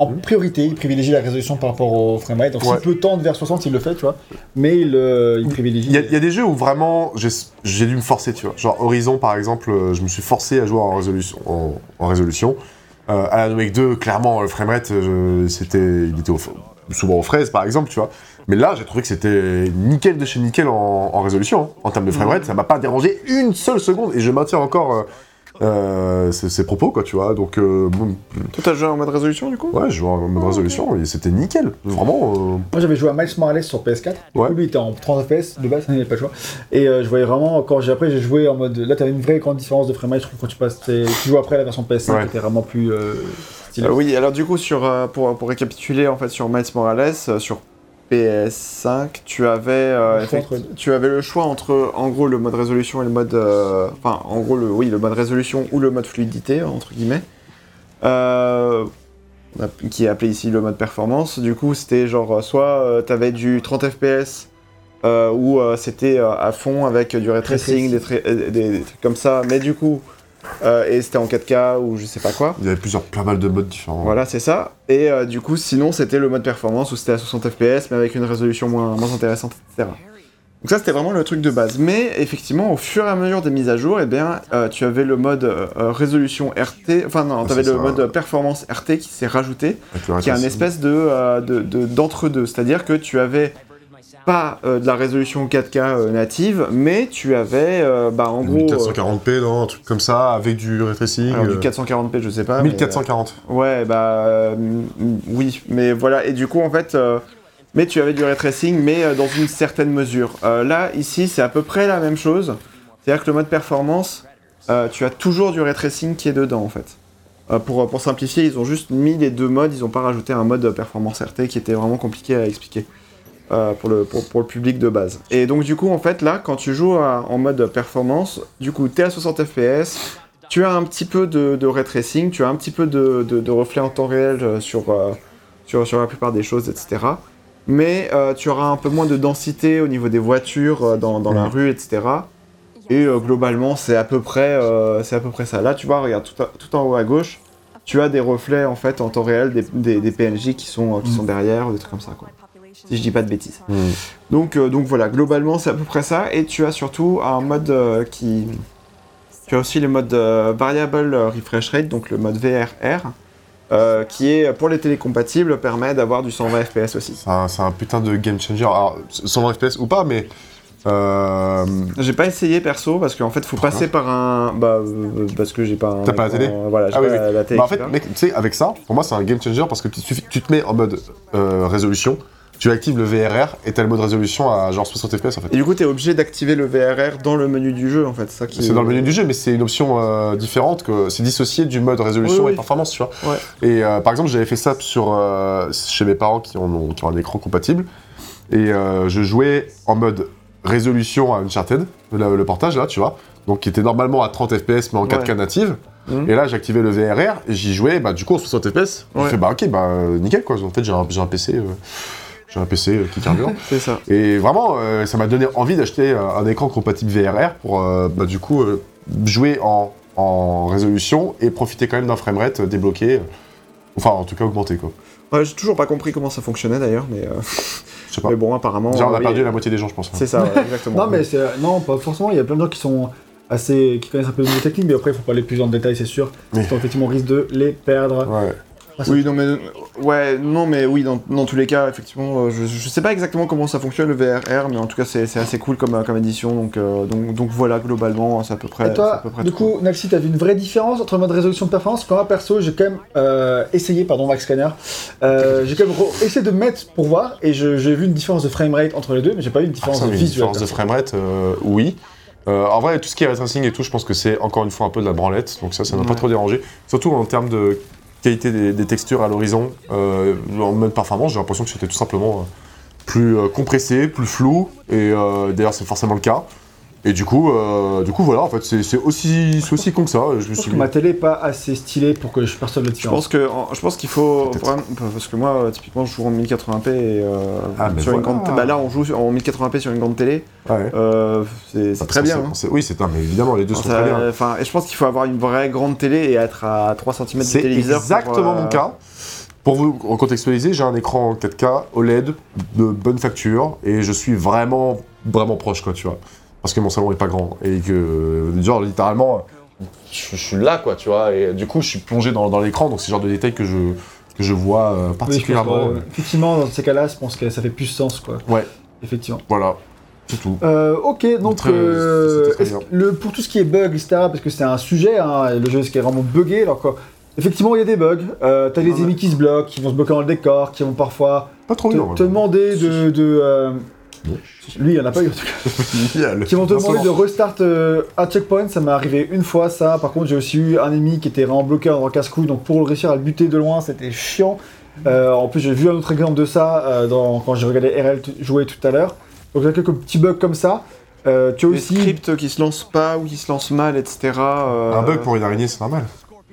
En priorité, il privilégie la résolution par rapport au framerate. Donc, Ouais. s'il peut tendre vers 60, il le fait, tu vois. Mais il, euh, il privilégie. Il y, a, il y a des jeux où vraiment j'ai dû me forcer, tu vois. Genre Horizon, par exemple, euh, je me suis forcé à jouer en résolution. En, en résolution. Euh, Alan Wake 2, clairement, le framerate, euh, c'était, il était au, souvent aux fraises par exemple, tu vois. Mais là, j'ai trouvé que c'était nickel de chez nickel en, en résolution. hein. En termes de framerate, ça m'a pas dérangé une seule seconde et je maintiens encore euh, euh, ces, ces propos, quoi, tu vois. Donc, euh, bon, Toi, t'as joué en mode résolution, du coup? Ouais, je vois en mode résolution et c'était nickel. Vraiment. euh, Moi j'avais joué à Miles Morales sur PS4. Du Ouais. coup, lui il était en 30 FPS de base, il n'y avait pas le choix. Et euh, je voyais vraiment, quand j'ai après j'ai joué en mode. Là t'avais une vraie grande différence de framerate, je trouve, quand tu passes. Tu joues après la version PS5 Ouais. qui était vraiment plus euh. Euh, oui, alors du coup, sur, euh, pour, pour récapituler, en fait, sur Miles Morales, euh, sur PS5, tu avais, euh, Le choix effect- entre- tu avais le choix entre, en gros, le mode résolution et le mode... euh, Enfin, en gros, le, oui, le mode résolution ou le mode fluidité, entre guillemets. Euh, qui est appelé ici le mode performance. Du coup, c'était genre, soit tu avais du 30 FPS, ou c'était à fond avec du ray tracing, des, tra- des- des trucs comme ça, mais du coup... euh, et c'était en 4K ou je sais pas quoi. il y avait plusieurs, plein mal de modes différents. Voilà, c'est ça. Et euh, du coup, sinon, c'était le mode performance où c'était à 60 FPS, mais avec une résolution moins, moins intéressante, etc. Donc ça, c'était vraiment le truc de base. Mais effectivement, au fur et à mesure des mises à jour, eh bien, euh, tu avais le mode euh, résolution RT, enfin non, Ah, tu avais le ça. mode performance RT qui s'est rajouté, qui est un espèce de euh, de- de- d'entre-deux. C'est-à-dire que tu avais pas euh, de la résolution 4K euh, native, mais tu avais, euh, bah, en gros... euh, 1440p, non, un truc comme ça, avec du ray tracing. alors, du euh, 440p, je sais pas. mais, euh, 1440. Ouais, bah oui, mais voilà, et du coup en fait, mais tu avais du ray tracing, mais dans une certaine mesure. Là, ici, c'est à peu près la même chose. C'est-à-dire que le mode performance, tu as toujours du ray tracing qui est dedans en fait. Pour, pour simplifier, ils ont juste mis les deux modes, ils n'ont pas rajouté un mode performance RT qui était vraiment compliqué à expliquer. Euh, pour, le, pour, pour le public de base. Et donc du coup en fait là quand tu joues à- en mode performance, du coup tu es à 60 fps, tu as un petit peu de, de ray tracing, tu as un petit peu de, de, de reflet en temps réel euh, sur, euh, sur, sur la plupart des choses, etc. Mais euh, tu auras un peu moins de densité au niveau des voitures dans, la rue, etc. Et globalement, c'est à peu près, c'est à peu près ça. Là, tu vois, regarde tout, à- tout en haut à gauche, tu as des reflets en fait en temps réel des, des, des PNJ qui sont, qui Mhm. sont derrière, des trucs comme ça, quoi. Si je dis pas de bêtises. Donc, euh, donc voilà, globalement c'est à peu près ça. Et tu as surtout un mode euh, qui. Tu as aussi le mode euh, Variable Refresh Rate, donc le mode VRR, euh, qui est pour les télécompatibles permet d'avoir du 120 FPS aussi. C'est un, putain de game changer. Alors, 120 FPS ou pas, mais. euh, J'ai pas essayé perso parce qu'en fait faut Pourquoi passer par un. Bah, euh, parce que j'ai pas un. T'as pas la télé Voilà, j'ai Ah oui, la télé. bah, en fait, mec, tu sais, avec ça, pour moi, c'est un game changer parce que tu, te mets en mode euh, résolution, tu actives le VRR et t'as le mode résolution à genre 60 FPS en fait. Et du coup, t'es obligé d'activer le VRR dans le menu du jeu en fait. qui C'est dans le menu du jeu, mais c'est une option euh, différente, que c'est dissocié du mode résolution Oui, oui. et performance, tu vois. Ouais. Et euh, par exemple, j'avais fait ça sur, euh, chez mes parents qui ont, qui ont un écran compatible, et je jouais en mode résolution à Uncharted, le, le portage là, tu vois, donc qui était normalement à 30 FPS mais en 4K Ouais. native. Mhm. Et là, j'activais le VRR et j'y jouais, bah du coup en 60 FPS. Ouais. fait bah ok, bah nickel quoi. En fait, j'ai un, un PC, j'ai un PC euh, qui carbure. C'est ça. Et vraiment, euh, ça m'a donné envie d'acheter euh, un écran compatible VRR pour, euh, bah, du coup, euh, jouer en, en résolution et profiter quand même d'un framerate débloqué. Enfin, en tout cas, augmenté, quoi. Ouais, j'ai toujours pas compris comment ça fonctionnait d'ailleurs, mais, euh, Je sais pas. mais bon, apparemment. Déjà, on a oui, perdu la moitié des gens, je pense. hein. C'est ça, ouais, exactement. Non, mais c'est. Non, pas forcément. Il y a plein de gens qui sont assez. qui connaissent un peu le niveau technique, mais après, il faut pas aller plus en détail, c'est sûr. Oui. Sinon, effectivement, on risque de les perdre. Ouais. Oui, non, mais ouais, non, mais oui, dans, dans tous les cas, effectivement, euh, je, je sais pas exactement comment ça fonctionne le VRR, mais en tout cas, c'est c'est assez cool comme, euh, comme édition, donc, euh, donc, donc voilà, globalement, c'est à peu près. Et c'est à toi, peu près du coup, Naxi, t'as vu une vraie différence entre le mode résolution de performance? Quand moi, perso, j'ai quand même euh, essayé, pardon, Max Scanner, euh, j'ai quand même essayé de mettre pour voir, et je- j'ai vu une différence de framerate entre les deux, mais j'ai pas eu une Ah, différence de une visuel. différence de framerate, euh, oui. Euh, en vrai, tout ce qui est ray tracing et tout, je pense que c'est encore une fois un peu de la branlette, donc ça, ça m'a pas trop dérangé. Surtout en termes de des, textures à l'horizon. Euh, en mode performance, j'ai l'impression que c'était tout simplement euh, plus euh, compressé, plus flou, et d'ailleurs, c'est forcément le cas. Et du coup, euh, du coup voilà, en fait, c'est c'est aussi, c'est aussi con que ça. Je me Je suis que ma télé est pas assez stylée pour que je perçoive la Je différence. pense que en- je pense qu'il faut vraiment parce que moi typiquement je joue en 1080p et euh, Ah, sur une grande bah là on joue en 1080p sur une grande télé Ouais. euh, c'est c'est très bien hein. c'est- Oui, c'est non, mais évidemment, les deux sont très bien. Enfin, et je pense qu'il faut avoir une vraie grande télé et être à 3 cm du C'est téléviseur. pour, exactement euh, mon cas. Pour vous recontextualiser, j'ai un écran 4K OLED de bonne facture et je suis vraiment, vraiment proche, quoi, tu vois. Parce que mon salon est pas grand et que, genre, littéralement, je, je suis là, quoi, tu vois. Et du coup, je suis plongé dans, dans l'écran, donc c'est le genre de détail que je, que je vois euh, Oui, je pense, particulièrement. euh, effectivement, dans ces cas-là, je pense que ça fait plus sens, quoi. Ouais, Effectivement. voilà, c'est tout. Euh, ok, donc euh, le, pour tout ce qui est bug, etc., parce que c'est un sujet, hein, le jeu est vraiment buggé, alors quoi. Effectivement, il y a des bugs. Euh, T'as les ouais. ennemis qui se bloquent, qui vont se bloquer dans le décor, qui vont parfois Pas trop te, demander de. de, euh, Lui, il en a pas eu en tout cas. Qui vont te demander de restart euh, un checkpoint, ça m'est arrivé une fois ça. Par contre, j'ai aussi eu un ennemi qui était vraiment bloqué dans le casse-couille, donc pour réussir à le buter de loin, c'était chiant. Euh, en plus, j'ai vu un autre exemple de ça euh, dans- quand j'ai regardé RL jouer tout à l'heure. Donc, il y a quelques petits bugs comme ça. Euh, tu as aussi. scripts qui se lancent pas ou qui se lancent mal, etc. euh, Un bug pour une araignée, c'est normal.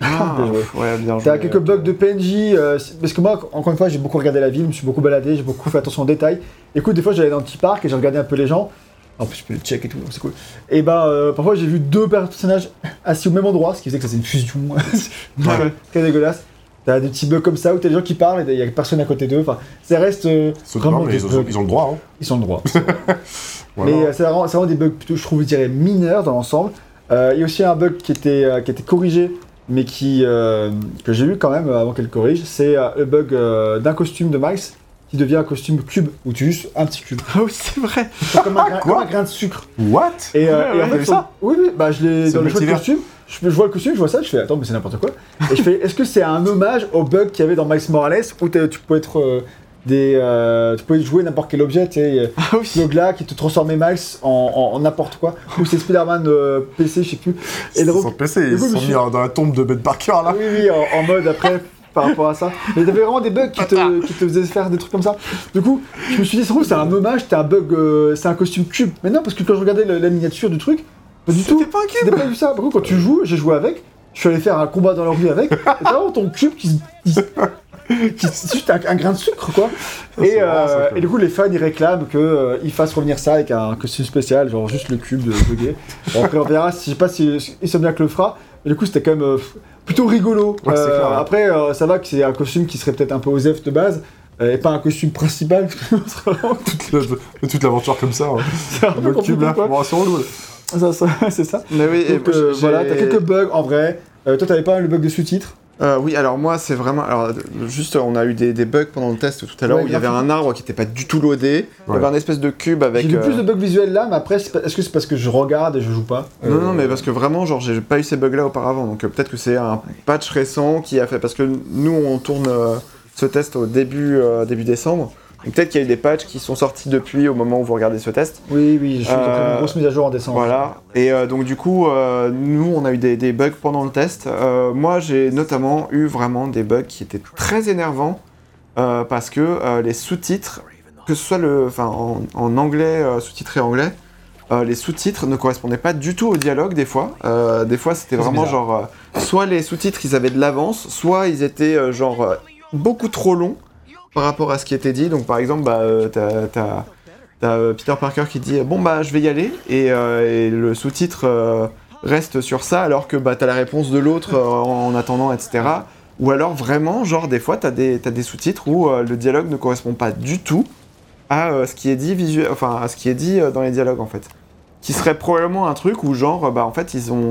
Ah, ouais, bien T'as quelques bugs de PNJ, euh, c'est- parce que moi, encore une fois, j'ai beaucoup regardé la ville, je me suis beaucoup baladé, j'ai beaucoup fait attention aux détails. Écoute, des fois, j'allais dans un petit parc et j'ai regardé un peu les gens. En plus, je peux le check et tout, donc c'est cool. Et ben, euh, parfois, j'ai vu deux personnages assis au même endroit, ce qui faisait que ça faisait une fusion. Ouais. Très dégueulasse. T'as des petits bugs comme ça où t'as des gens qui parlent et il y a personne à côté d'eux. Enfin, ça reste euh, C'est vraiment non, mais des ils, ont, bugs. ils ont le droit. Hein. Ils sont le droit. Voilà. Mais euh, c'est vraiment, c'est vraiment des bugs plutôt, je trouve, je dirais, mineurs dans l'ensemble. Euh, Il y a aussi un bug qui était, euh, qui était corrigé, mais qui, euh, que j'ai eu quand même avant qu'elle corrige. C'est euh, le bug euh, d'un costume de Miles qui devient un costume cube, où tu juste un petit cube. Ah oui, c'est vrai. C'est comme, un grain- Quoi comme un grain de sucre. What? Et, euh, Ouais, et en fait, vu ça? Oui, oui, bah je l'ai dans le choix de multivers. costume. Je, je vois le costume, je vois ça, je fais attends, mais c'est n'importe quoi. Et je fais est-ce que c'est un hommage au bug qu'il y avait dans Miles Morales où tu peux être euh, des. euh, tu peux jouer n'importe quel objet, tu sais. Ah oui. Qui te transformait Miles en, n'importe quoi. Ou c'est Spider-Man euh, PC, je sais plus. Et Ils sont PC, ils coup, sont suis- mis dans la tombe de Ben Parker là. oui, oui, en, en mode après par rapport à ça. Mais t'avais vraiment des bugs qui te, qui te faisaient faire des trucs comme ça. Du coup, je me suis dit, c'est un hommage, c'était un bug, euh, c'est un costume cube. Mais non, parce que quand je regardais le- la miniature du truc, pas du tout. C'était pas un cube. C'était pas du ça. Par contre, quand tu joues, j'ai joué avec, je suis allé faire un combat dans la rue avec, et t'as vraiment ton cube qui se. qui juste un, un grain de sucre, quoi. Et, euh, même. et du coup, les fans ils réclament qu'ils fassent revenir ça avec un costume spécial, genre juste le cube de bugué. Bon, après, on verra, si- je sais pas si Insomniac le fera, mais du coup, c'était quand même euh, plutôt rigolo. Ouais, c'est Euh, clair, ouais. Après, euh, ça va que c'est un costume qui serait peut-être un peu osef de base, euh, et pas un costume principal, Toute la- toute l'aventure comme ça. hein. c'est un peu Le cube là, quoi. bon, c'est. Ça, ça, c'est ça. Mais oui, et Donc euh, j'ai- voilà, t'as quelques bugs en vrai. Euh, toi, t'avais pas le bug de sous-titres Euh, oui, alors moi, c'est vraiment. Alors, euh, juste, on a eu des, des bugs pendant le test tout à l'heure Ouais, où il y avait un arbre qui était pas du tout loadé. Il y avait un espèce de cube avec. J'ai euh, plus de bugs visuels là, mais après, est-ce que c'est parce que je regarde et je joue pas Non, Euh, non, mais parce que vraiment, genre, j'ai pas eu ces bugs-là auparavant. Donc, euh, peut-être que c'est un patch récent qui a fait. Parce que nous, on tourne euh, ce test au début, euh, début décembre. Peut-être qu'il y a eu des patchs qui sont sortis depuis au moment où vous regardez ce test. Oui, oui, je suis Euh, une grosse mise à jour en décembre. Voilà. Et euh, donc, du coup, euh, nous, on a eu des, des bugs pendant le test. Euh, moi, j'ai notamment eu vraiment des bugs qui étaient très énervants parce que les sous-titres, que ce soit le, en, en anglais, sous-titré anglais, les sous-titres ne correspondaient pas du tout au dialogue des fois. Des fois, c'était vraiment bizarre. genre, soit les sous-titres, ils avaient de l'avance, soit ils étaient genre beaucoup trop longs par rapport à ce qui était dit. Donc, par exemple, bah, euh, t'as- euh, Peter Parker qui dit bon bah je vais y aller et, euh, et le sous-titre reste sur ça alors que bah t'as la réponse de l'autre en, en attendant etc. Ou alors vraiment genre des fois t'as des, t'as des sous-titres où euh, le dialogue ne correspond pas du tout à euh, ce qui est dit visuel, enfin à ce qui est dit euh, dans les dialogues en fait. Qui serait probablement un truc où genre bah en fait ils ont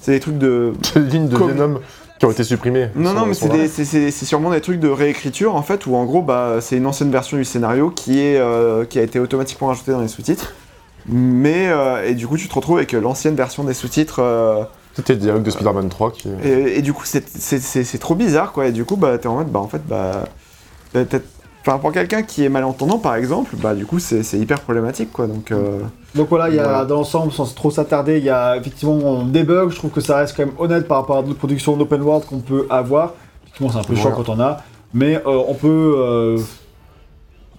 c'est des trucs de lignes de Venom qui ont été supprimées. non, non, mais c'est sûrement des trucs de réécriture en fait, où en gros, bah, c'est une ancienne version du scénario qui, est, euh, qui a été automatiquement rajoutée dans les sous-titres. Mais, euh, et du coup, tu te retrouves avec l'ancienne version des sous-titres. euh, C'était le dialogue de Spider-Man 3 qui. et, et du coup, c'est- trop bizarre, quoi. Et du coup, bah, t'es en mode, bah, en fait, bah. t'as- t'as- Enfin, pour quelqu'un qui est malentendant, par exemple, bah, du coup, c'est hyper problématique, quoi. Donc, euh, Donc voilà, il y a Voilà. dans l'ensemble, sans trop s'attarder, il y a effectivement des bugs. Je trouve que ça reste quand même honnête par rapport à d'autres productions d'open world qu'on peut avoir. Effectivement, c'est un peu Voilà. chiant quand on a, mais euh, on peut euh,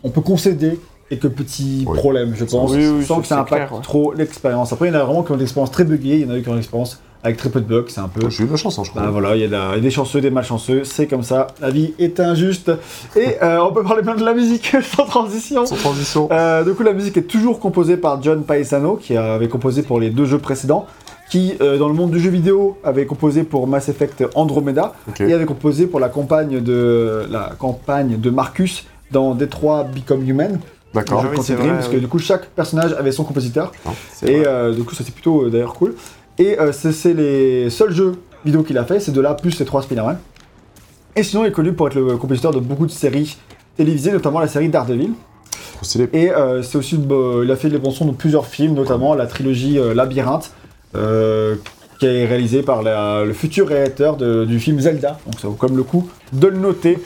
on peut concéder quelques petits Oui. problèmes, je pense, Oui, oui, sans que ça impacte clair, ouais. trop l'expérience. Après, il y en a vraiment qui ont des expériences très buggées, il y en a eu qui ont des expériences avec très peu de bugs, c'est un peu. J'ai eu de la chance, hein, je crois. Bah voilà, il y, a de la- il y a des chanceux, des malchanceux, c'est comme ça, la vie est injuste. Et euh, on peut parler même de la musique sans transition. Sans transition. Euh, du coup, la musique est toujours composée par John Paesano, qui avait composé pour les deux jeux précédents, qui, euh, dans le monde du jeu vidéo, avait composé pour Mass Effect Andromeda, et avait composé pour la campagne de, la campagne de Marcus dans Detroit Become Human, D'accord. Ah oui, parce que du coup, chaque personnage avait son compositeur, c'est et vrai. euh, du coup, ça c'est plutôt euh, d'ailleurs cool. Et euh, c'est les seuls jeux vidéo qu'il a fait, c'est de là plus les trois Spider-Man. Et sinon, il est connu pour être le compositeur de beaucoup de séries télévisées, notamment la série Daredevil. Et euh, c'est aussi, euh, il a fait les bons sons de plusieurs films, notamment la trilogie euh, Labyrinthe, qui est réalisée par la- le futur réalisateur de- du film Zelda. Donc ça vaut comme le coup de le noter.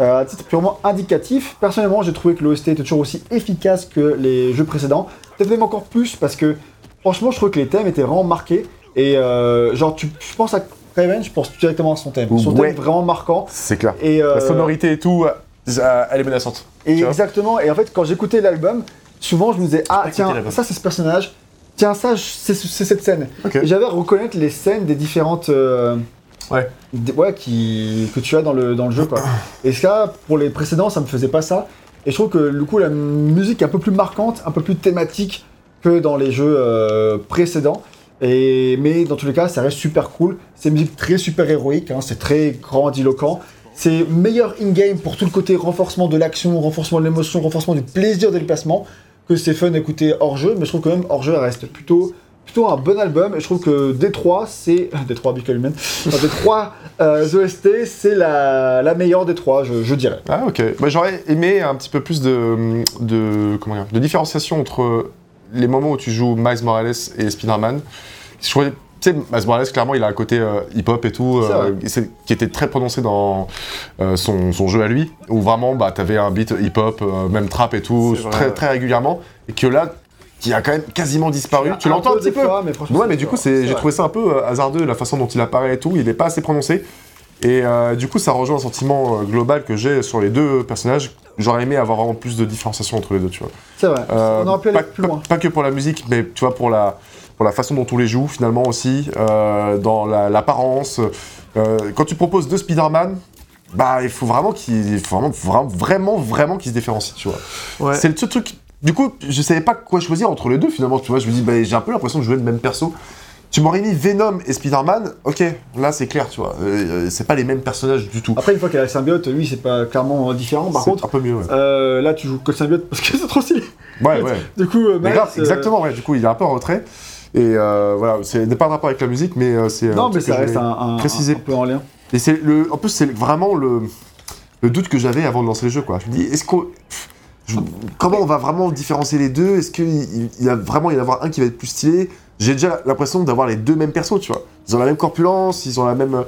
À titre purement indicatif, personnellement, j'ai trouvé que l'OST était toujours aussi efficace que les jeux précédents. Peut-être même encore plus parce que, franchement, je trouve que les thèmes étaient vraiment marqués. Et euh, genre, tu, je pense à Raven, je pense directement à son thème. Son Ouais. thème vraiment marquant. C'est clair. Et, euh, La sonorité et tout, euh, elle est menaçante. Et exactement, et en fait, quand j'écoutais l'album, souvent je me disais, ah tiens, ça c'est ce personnage, tiens, ça c'est cette scène. J'avais à reconnaître les scènes des différentes. euh, Ouais. des- ouais, qui, que tu as dans le, dans le jeu, quoi. Et ça, pour les précédents, ça me faisait pas ça. Et je trouve que du coup, la musique est un peu plus marquante, un peu plus thématique que dans les jeux euh, précédents. Mais dans tous les cas, ça reste super cool. C'est une musique très super héroïque, hein, c'est très grandiloquent. C'est meilleur in-game pour tout le côté renforcement de l'action, renforcement de l'émotion, renforcement du plaisir des déplacements, que c'est fun d'écouter hors jeu. Mais je trouve quand même hors jeu reste plutôt, plutôt un bon album. Et je trouve que D3, c'est. D3 Big Human. D3 euh, OST, c'est la, meilleure des trois, je, dirais. Ah ok. J'aurais aimé un petit peu plus de, comment dire, de différenciation entre les moments où tu joues Miles Morales et Spider-Man. Je trouvais, tu sais, Miles Morales, clairement, il a un côté euh, hip-hop et tout, euh, qui était très prononcé dans euh, son, son jeu à lui, où vraiment, bah, t'avais un beat hip-hop, même trap et tout, très, très régulièrement, et que là, qui a quand même quasiment disparu. Tu l'entends un petit peu. fois, mais Ouais, mais du coup, j'ai trouvé ça un peu hasardeux, la façon dont il apparaît et tout. Il n'est pas assez prononcé. Et euh, du coup, ça rejoint un sentiment euh, global que j'ai sur les deux personnages. J'aurais aimé avoir vraiment plus de différenciation entre les deux, tu vois. C'est vrai. Euh, On aurait pu aller pas, plus loin. pas que pour la musique, mais tu vois, pour la, pour la façon dont on les joue, finalement aussi, euh, dans la- l'apparence. Euh, quand tu proposes deux Spider-Man, bah, il faut vraiment qu'ils vraiment, vraiment, vraiment, qu'ils se différencient, tu vois. Ouais. C'est le seul truc. Du coup, je savais pas quoi choisir entre les deux finalement. Tu vois, je me dis, bah, j'ai un peu l'impression de jouer le même perso. Tu m'aurais mis Venom et Spider-Man, ok, là c'est clair, tu vois. Euh, euh, c'est pas les mêmes personnages du tout. Après, une fois qu'il a le symbiote, lui, c'est pas clairement différent. Par C'est contre, un peu mieux, ouais. euh, là, tu joues que le symbiote parce que c'est trop stylé. Ouais, ouais. Du coup, euh, Mais Miles, grave, exactement, ouais. Du coup, il est un peu en retrait. Et voilà, c'est n'est pas de rapport avec la musique, mais c'est. Non, un mais ça reste un, un- un peu en lien. Et c'est le. En plus, c'est vraiment le, le doute que j'avais avant de lancer le jeu, quoi. Je me dis, est-ce qu'on. Comment on va vraiment différencier les deux? Est-ce qu'il il, il va vraiment y en avoir un qui va être plus stylé? J'ai déjà l'impression d'avoir les deux mêmes persos, tu vois. Ils ont la même corpulence, ils ont la même, euh,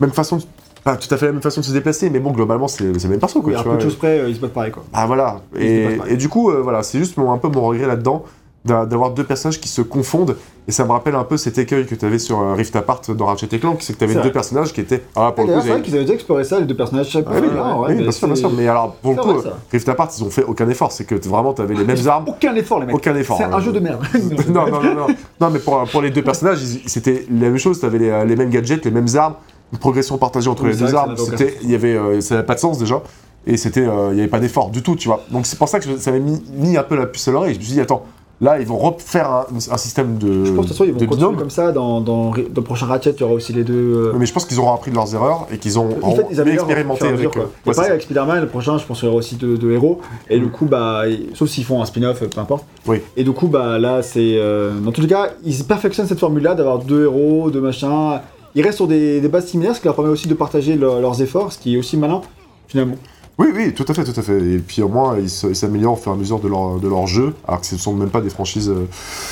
même façon de- Pas tout à fait la même façon de se déplacer, mais bon, globalement, c'est le même perso, quoi. Oui, un tu peu de choses près, euh, ils se battent pareil, quoi. Ah voilà. Et, du coup, euh, voilà, c'est juste mon, un peu mon regret là-dedans d'a- d'avoir deux personnages qui se confondent. Et ça me rappelle un peu cet écueil que tu avais sur euh, Rift Apart dans Ratchet et Clank, c'est que tu avais deux vrai. personnages qui étaient. Ah, pour Et le coup, c'est vrai j'ai- qu'ils avaient déjà exploré ça, les deux personnages. chaque Ah oui, ouais, oui, bien sûr, bien sûr. Mais alors, pour le coup, vrai, euh, Rift Apart, ils ont fait aucun effort. C'est que vraiment, tu avais les mêmes armes. Aucun effort, les mecs. Aucun effort. C'est hein. un jeu de merde. non, non, non, non. Non, mais pour, pour les deux personnages, c'était la même chose. Tu avais les, euh, les mêmes gadgets, les mêmes armes, une progression partagée entre Oui, les deux armes. il y avait, euh, ça n'avait pas de sens déjà. Et c'était, euh, il n'y avait pas d'effort du tout, tu vois. Donc c'est pour ça que ça m'a mis, mis un peu la puce à l'oreille. Je me suis dit, attends, là, ils vont refaire un, un système de, Je pense de toute façon, ils vont continuer binôme. comme ça. Dans, dans, dans le prochain Ratchet, il y aura aussi les deux. euh, Mais je pense qu'ils auront appris de leurs erreurs et qu'ils ont En fait, ils expérimenté mesure, avec quoi. Et c'est pareil avec Spider-Man, le prochain, je pense qu'il y aura aussi deux, deux héros. Et du coup, bah, sauf s'ils font un spin-off, peu importe. Oui. Et du coup, bah, là, c'est. euh, dans tous les cas, ils perfectionnent cette formule-là d'avoir deux héros, deux machins. Ils restent sur des, des bases similaires, ce qui leur permet aussi de partager leur- leurs efforts, ce qui est aussi malin, finalement. Oui, oui, tout à fait, tout à fait. Et puis au moins, ils s'améliorent au fur et à mesure de leur, de leur jeu, alors que ce ne sont même pas des franchises, euh,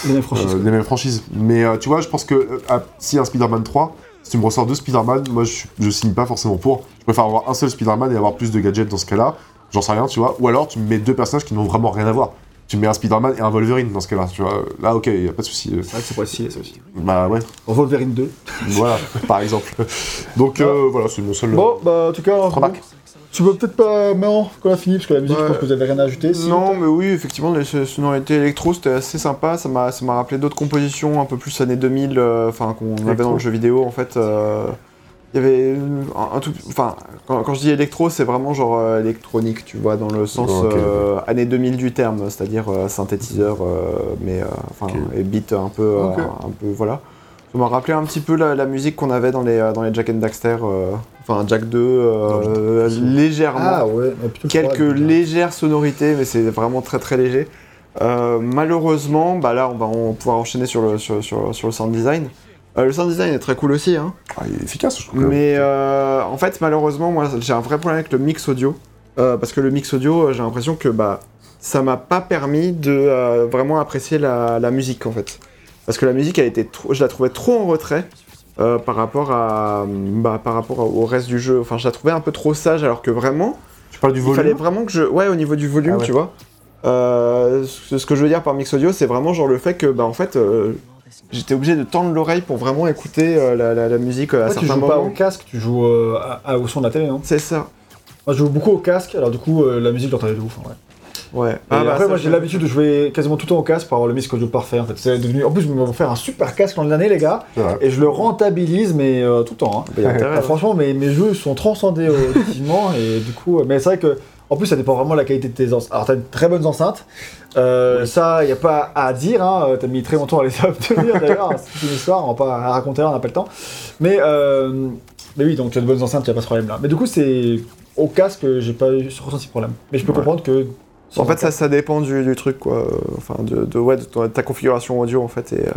Les mêmes franchises. euh, les mêmes franchises. Mais euh, tu vois, je pense que euh, ah, si un Spider-Man 3, si tu me ressors deux Spider-Man, moi je, je signe pas forcément pour. Je préfère avoir un seul Spider-Man et avoir plus de gadgets dans ce cas-là. J'en sais rien, tu vois. Ou alors tu me mets deux personnages qui n'ont vraiment rien à voir. Tu me mets un Spider-Man et un Wolverine dans ce cas-là, tu vois. Là, ok, y a pas de souci. C'est vrai que c'est stylé, ça aussi. Bah ouais, Wolverine 2. voilà, par exemple. Donc euh, voilà, c'est mon seul. Bon, bah, en tout cas, Remarque. bon, tu peux peut-être pas. Non, qu'on a fini, parce que la musique, Ouais. je pense que vous avez rien à ajouter. si Non, mais oui, effectivement, les sonorités électro, c'était assez sympa. Ça m'a ça m'a rappelé d'autres compositions un peu plus années 2000, euh, enfin, qu'on avait dans le jeu vidéo, en fait. euh, Il y avait un, un tout. Enfin, quand, quand je dis électro, c'est vraiment genre euh, électronique, tu vois, dans le sens euh, années 2000 du terme, c'est-à-dire euh, synthétiseur, euh, mais. Enfin, et beat un peu. euh, un peu voilà. Ça m'a rappelé un petit peu la, la musique qu'on avait dans les, dans les Jack and Daxter, euh, enfin Jack 2, euh, légèrement Ah ouais, plutôt quelques légères sonorités, mais c'est vraiment très très léger. Euh, malheureusement, bah là, on va pouvoir enchaîner sur le, sur, sur- sur le sound design. Euh, le sound design est très cool aussi, hein. Ah, il est efficace, je trouve. Mais euh, en fait, malheureusement, moi, j'ai un vrai problème avec le mix audio. Euh, parce que le mix audio, euh, j'ai l'impression que bah, ça m'a pas permis de euh, vraiment apprécier la, la musique, en fait. Parce que la musique, elle était trop, je la trouvais trop en retrait euh, par, rapport à, bah, par rapport au reste du jeu. Enfin, je la trouvais un peu trop sage, alors que vraiment, Tu parles du il volume fallait vraiment que je. Ouais, au niveau du volume, Ah ouais. tu vois. Euh, ce, que je veux dire par mix audio, c'est vraiment genre le fait que, bah, en fait, euh, j'étais obligé de tendre l'oreille pour vraiment écouter la, la- la musique à Ouais, tu certains joues pas au casque, tu joues à- à- au son de la télé, non? C'est ça. Moi, je joue beaucoup au casque, alors du coup, la musique, j'entendais de ouf. en vrai. Ouais. Et Ah, bah, après, moi, j'ai l'habitude de jouer quasiment tout le temps au casque pour avoir le mix audio parfait. En fait, c'est devenu. En plus, ils m'ont offert un super casque l'an dernier, les gars, et je le rentabilise, mais euh, tout le temps. hein. Intérêt, Ah, hein. franchement, mes, mes jeux sont transcendés auditivement, et du coup, euh, mais c'est vrai que. En plus, ça dépend vraiment de la qualité de tes enceintes. Alors, t'as une très bonnes enceintes. Euh, Ça, il n'y a pas à dire. Hein. T'as mis très longtemps à les obtenir d'ailleurs. C'est une histoire, on va pas la raconter là, on n'a pas le temps. Mais, euh, mais oui, donc tu as de bonnes enceintes, il n'y a pas ce problème là. Mais du coup, c'est au casque, j'ai pas eu ressenti ce problème. Mais je peux Ouais. comprendre que. En fait, ça, ça dépend du, du truc, quoi. Enfin, de, de, ouais, de ta- ta configuration audio, en fait. Et, euh,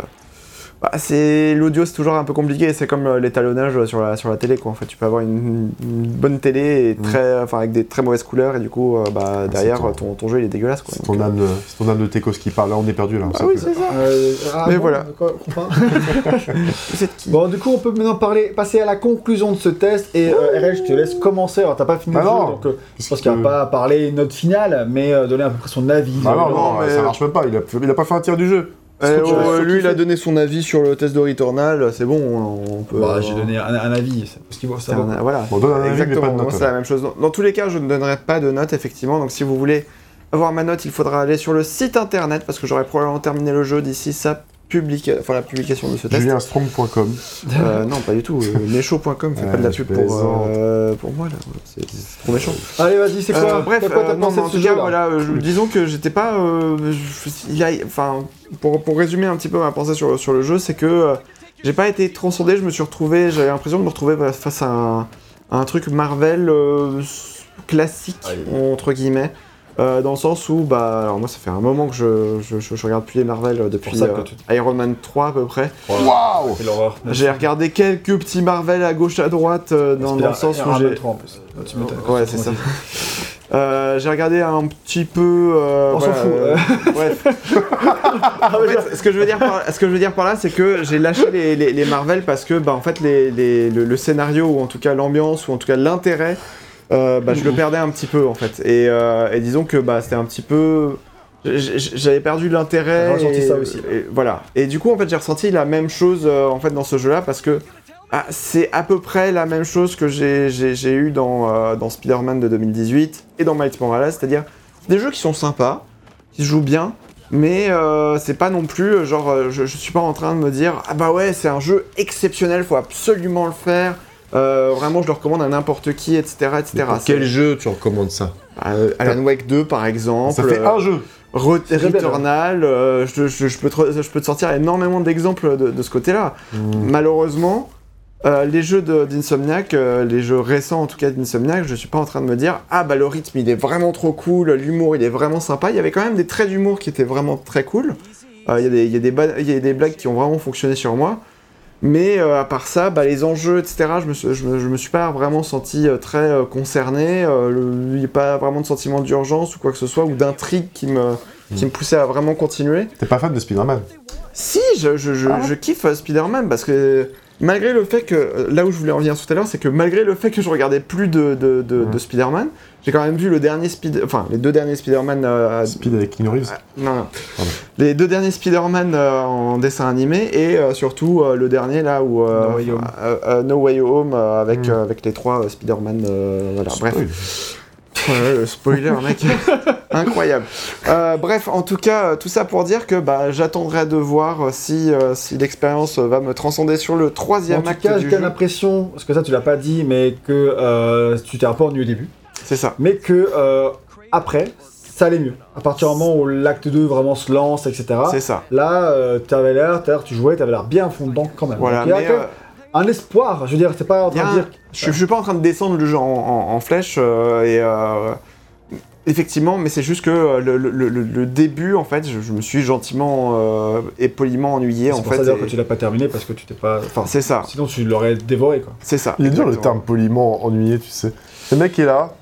bah, c'est l'audio, c'est toujours un peu compliqué. C'est comme euh, l'étalonnage sur la, sur la télé, quoi. En fait, tu peux avoir une, une bonne télé et Mm. très, enfin, avec des très mauvaises couleurs, et du coup, euh, bah, derrière, ton- ton, ton jeu, il est dégueulasse, quoi. C'est ton, euh, âme, de- c'est ton âme de Tekos qui parle. Là, on est perdu, là. Ah oui, c'est ça. Euh, ah, Mais bon, voilà. quoi, Bon, du coup, on peut maintenant parler, passer à la conclusion de ce test. Et euh, RL, je te laisse commencer. Alors, t'as pas fini Ah le jeu, non. donc euh, je pense qu'il va pas parler note finale, mais euh, donner à peu près son avis. Ah non, Euh, non, mais- ça marche même pas. Il a, il a pas fait un tir du jeu. Vas Lui, il a donné son avis sur le test de Returnal, c'est bon, on peut... Bah, j'ai donné un, un avis, c'est parce qu'il voit ça. Un- Voilà. Bon, donne un avis, mais pas de Exactement, note, c'est la même chose. Dans, dans tous les cas, je ne donnerai pas de note, effectivement. Donc, si vous voulez avoir ma note, il faudra aller sur le site internet parce que j'aurai probablement terminé le jeu d'ici sa publica... enfin, la publication de ce test. JulienStrong.com. Euh, non, pas du tout. Euh, méchaud.com fait Ouais, pas de la pub pour, euh, pour moi là. C'est trop méchant. Allez, vas-y, c'est quoi Euh, bref, quoi t'as euh, non, pensé de en ce tout cas, voilà, euh, je- disons que j'étais pas. euh, je- il a- enfin, pour, pour résumer un petit peu ma pensée sur, sur le jeu, c'est que euh, j'ai pas été transcendé. Je me suis retrouvé, j'avais l'impression de me retrouver bah, face à un, à un truc Marvel euh, classique entre guiguillemets. Euh, dans le sens où, bah, alors moi ça fait un moment que je, je, je- je regarde plus les Marvel euh, depuis ça euh, tu- Iron Man 3 à peu près. Waouh l'horreur. J'ai regardé quelques petits Marvel à gauche à droite euh, dans, dans le sens où j'ai. en plus. Tu m'étonnes. Ouais, c'est ça. Euh, j'ai regardé un petit peu. euh, On s'en voilà, fout, euh, bref. En fait, ce que je veux dire par, ce que je veux dire par là, c'est que j'ai lâché les, les- les Marvel parce que, bah, en fait, les, les- le, le scénario ou en tout cas l'ambiance ou en tout cas l'intérêt, euh, bah, je le perdais un petit peu en fait. Et, euh, et disons que bah, c'était un petit peu. J'avais perdu l'intérêt. J'ai ça aussi. et voilà. Et du coup, en fait, j'ai ressenti la même chose euh, en fait dans ce jeu-là parce que ah, c'est à peu près la même chose que j'ai- eu dans, dans Spider-Man de 2018 et dans Miles Morales, c'est-à-dire des jeux qui sont sympas, qui se jouent bien, mais euh, c'est pas non plus genre je, je suis pas en train de me dire ah bah ouais c'est un jeu exceptionnel, faut absolument le faire. Euh, vraiment, je le recommande à n'importe qui, etc., etc. Pour Quel jeu tu recommandes ça Euh, Alan Wake 2 par exemple. Ça fait euh, un jeu. Re- Returnal, euh, je, je- je peux te, je peux te sortir énormément d'exemples de, de ce côté-là. Hmm. Malheureusement, euh, les jeux d'Insomniac, euh, les jeux récents en tout cas d'Insomniac, je suis pas en train de me dire ah bah le rythme il est vraiment trop cool, l'humour il est vraiment sympa. Il y avait quand même des traits d'humour qui étaient vraiment très cool. Y, y, il y a des blagues qui ont vraiment fonctionné sur moi. Mais euh, à part ça, bah, les enjeux, etc., je me, suis- je, me, je me suis pas vraiment senti euh, très euh, concerné. Euh, Il n'y a pas vraiment de sentiment d'urgence ou quoi que ce soit, ou d'intrigue qui me, qui me poussait à vraiment continuer. T'es pas fan de Spider-Man? Si, je, je, je, Ah ouais je kiffe euh, Spider-Man parce que malgré le fait que. euh, Là où je voulais en venir tout à l'heure, c'est que malgré le fait que je regardais plus de, de, de, de Spider-Man, j'ai quand même vu le dernier Spider. Enfin, les deux derniers Spider-Man. euh, Speed avec Keanu Reeves non, non. Pardon. Les deux derniers Spider-Man euh, en dessin animé et surtout le dernier là où. No Way Home. No Way Home avec, Mm. avec les trois Spider-Man. voilà, bref. Le spoiler, mec. Incroyable. Euh, bref, en tout cas, euh, tout ça pour dire que bah, j'attendrai de voir euh, si, si l'expérience va me transcender sur le En troisième tout acte cas, du j'ai jeu. l'impression, parce que ça tu l'as pas dit, mais que euh, tu t'es un peu ennuyé au début, C'est ça. mais que euh, après, ça allait mieux. À partir du moment où l'acte 2 vraiment se lance, etc. C'est ça. Là, euh, t'avais l'air, tout tu jouais, t'avais l'air bien fond dedans quand même. Voilà, Donc, il y a mais un espoir. Je veux dire, c'est pas en train de dire. Je, je suis pas en train de descendre le jeu en, en- en flèche euh, et. euh, Effectivement, mais c'est juste que euh, le, le- le- le début, en fait, je, je me suis gentiment euh, et poliment ennuyé, en C'est pour fait. ça et- que tu l'as pas terminé parce que tu t'es pas. Enfin, C'est ça, sinon tu l'aurais dévoré quoi. c'est ça. Il est dur le terme poliment ennuyé, tu sais. Le mec est là.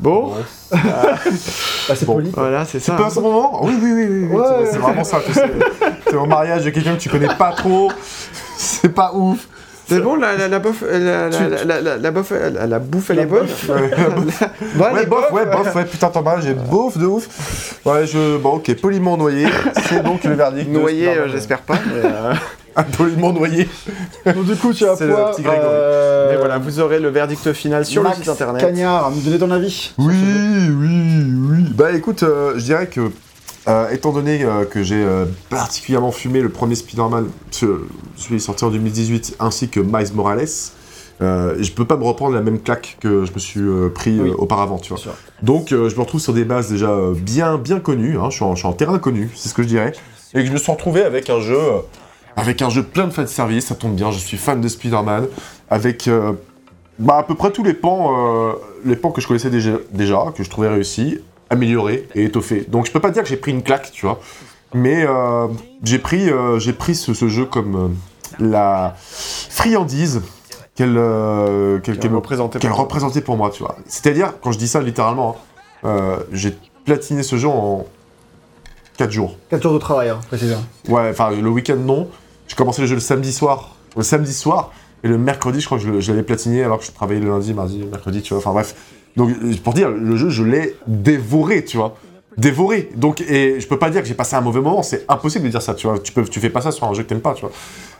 Bon, Bah, c'est Bon. poli. quoi. voilà, c'est ça. Tu à ce moment? Oui, oui, oui, oui. oui. Ouais. C'est- C'est vraiment ça. tu sais. T'es au mariage de quelqu'un que tu connais pas trop. C'est pas ouf. C'est bon, la, la, la, bof, la, la, bof, la, bouffe, elle est bonne. Ouais, bof, ouais, bof, ouais, putain, t'en bats, j'ai beauf de ouf. Ouais, je. Bon, ok, poliment noyé. C'est donc le verdict. Noyé, euh, j'espère pas. Mais, euh, poliment noyé. Donc du coup tu as C'est le poids. petit Grégory. euh, mais voilà, vous aurez le verdict final sur Max le site internet. Cagnard, nous donner ton avis. Oui, oui, oui. Bah écoute, euh, je dirais que, euh, étant donné euh, que j'ai euh, particulièrement fumé le premier Spider-Man, ce- celui sorti en 2018, ainsi que Miles Morales, je peux pas me reprendre la même claque que je me suis pris Oui. auparavant, tu vois. Donc je me retrouve sur des bases déjà bien, bien connues, hein, je, suis en, je suis en terrain connu, c'est ce que je dirais, et que je me suis retrouvé avec un jeu, avec un jeu plein de fanservice, ça tombe bien, je suis fan de Spider-Man, avec bah, à peu près tous les pans, les pans que je connaissais déjà, déjà, que je trouvais réussis, améliorés et étoffés. Donc je peux pas dire que j'ai pris une claque, tu vois, mais euh, j'ai pris, euh, j'ai pris ce, ce jeu comme euh, la friandise qu'elle euh, qu'elle- représentait représentait pour moi, tu vois. C'est-à-dire, quand je dis ça littéralement, hein, euh, j'ai platiné ce jeu en 4 jours. 4 jours de travail, hein, précisément. Ouais, enfin, le week-end, non. J'ai commencé le jeu le samedi soir. Le samedi soir, et le mercredi, je crois que je, je l'avais platiné alors que je travaillais le lundi, mardi, mercredi, tu vois. Enfin, bref. Donc, pour dire, le jeu, je l'ai dévoré, tu vois. Dévoré. Donc, et je peux pas dire que j'ai passé un mauvais moment, c'est impossible de dire ça, tu vois. Tu, peux, tu fais pas ça sur un jeu que t'aimes pas, tu vois.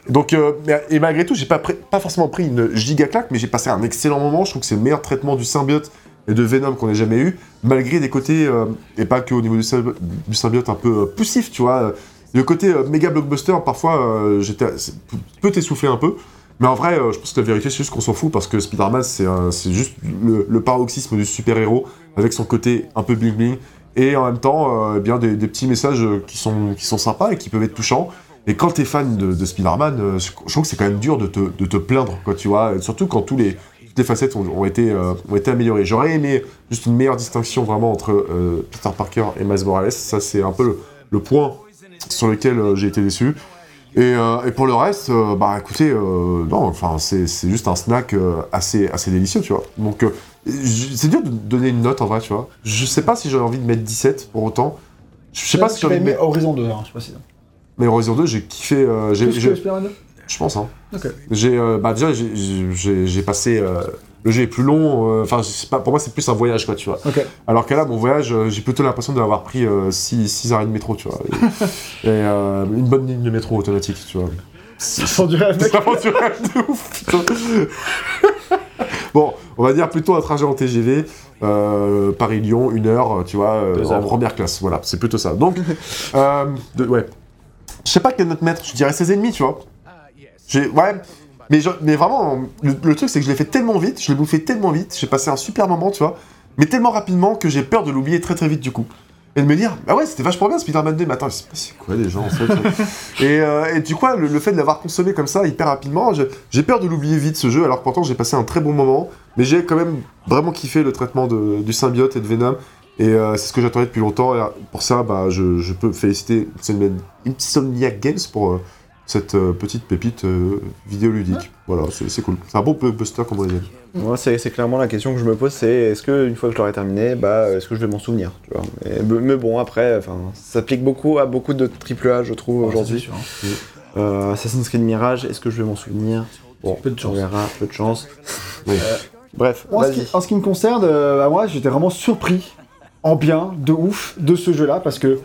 Donc, euh, et malgré tout, j'ai pas, pas forcément pris une giga claque, mais j'ai passé un excellent moment. Je trouve que c'est le meilleur traitement du symbiote et de Venom qu'on ait jamais eu, malgré des côtés, euh, et pas que au niveau du, symbi- du symbiote un peu euh, poussif, tu vois. Le côté méga blockbuster, parfois, j'étais, peut t'essouffler un peu. Mais en vrai, euh, je pense que la vérité, c'est juste qu'on s'en fout parce que Spider-Man, c'est c'est juste le, paroxysme du super-héros avec son côté un peu bling-bling et en même temps, euh, eh bien des, petits messages qui sont, qui sont sympas et qui peuvent être touchants. Et quand t'es fan de, de Spider-Man, euh, je trouve que c'est quand même dur de te, de te plaindre, quoi, tu vois. Surtout quand tous les, toutes les facettes ont, été, ont été améliorées. J'aurais aimé juste une meilleure distinction vraiment entre Peter Parker et Miles Morales. Ça, c'est un peu le, point sur lequel j'ai été déçu. Et, euh, et pour le reste, euh, bah écoutez, euh, non, enfin c'est juste un snack assez, assez délicieux, tu vois. Donc c'est dur de donner une note en vrai, tu vois. Je sais pas si j'ai envie de mettre 17 pour autant. Je sais pas si j'ai envie de mettre. Horizon 2, hein, je sais pas si. Mais Horizon 2, j'ai kiffé. j'ai- Plus que j'ai- Spider-Man 2 je pense, hein. Ok. J'ai, bah déjà, j'ai passé. Euh, le jeu est plus long. euh, Enfin. Pour moi, c'est plus un voyage, quoi, tu vois. Ok. Alors que là, mon voyage, euh, j'ai plutôt l'impression d'avoir pris 6 arrêts de métro, tu vois. Et, et, euh, une bonne ligne de métro automatique, tu vois. Sans du rêve, mec. C'est vraiment du rêve de ouf, putain. bon, on va dire plutôt un trajet en TGV, euh, Paris-Lyon, une heure, tu vois, euh, en première classe. Voilà, c'est plutôt ça. Donc, euh, de- ouais. Je sais pas quelle note mettre, je dirais 16,5, tu vois. J'ai, ouais, mais, je- mais vraiment, le, le truc, c'est que je l'ai fait tellement vite, je l'ai bouffé tellement vite, j'ai passé un super moment, tu vois, mais tellement rapidement que j'ai peur de l'oublier très très vite, du coup. Et de me dire, bah ouais, c'était vachement bien Spider-Man 2, mais attends, c'est c'est quoi les gens en fait et, euh, et du coup, le, le fait de l'avoir consommé comme ça hyper rapidement, j'ai peur de l'oublier vite ce jeu, alors que pourtant j'ai passé un très bon moment, mais j'ai quand même vraiment kiffé le traitement de- du symbiote et de Venom, et euh, c'est ce que j'attendais depuis longtemps, et euh, pour ça, bah, je, je peux féliciter Insomniac Games pour euh, cette euh, petite pépite euh, vidéoludique. Voilà, c'est cool. C'est un bon blockbuster comme on dit. Moi, c'est clairement la question que je me pose, c'est est-ce que une fois que je l'aurai terminé, bah, est-ce que je vais m'en souvenir, tu vois. Et- mais bon, après, enfin, ça s'applique beaucoup à beaucoup de AAA, je trouve, aujourd'hui. hein. Euh, Assassin's Creed Mirage, est-ce que je vais m'en souvenir? Bon, Peu de chance. on verra, peu de chance. Oui. Bref, en ce, vas-y. qui, en ce qui me concerne, euh, bah, moi, j'étais vraiment surpris, en bien, de ouf, de ce jeu-là, parce que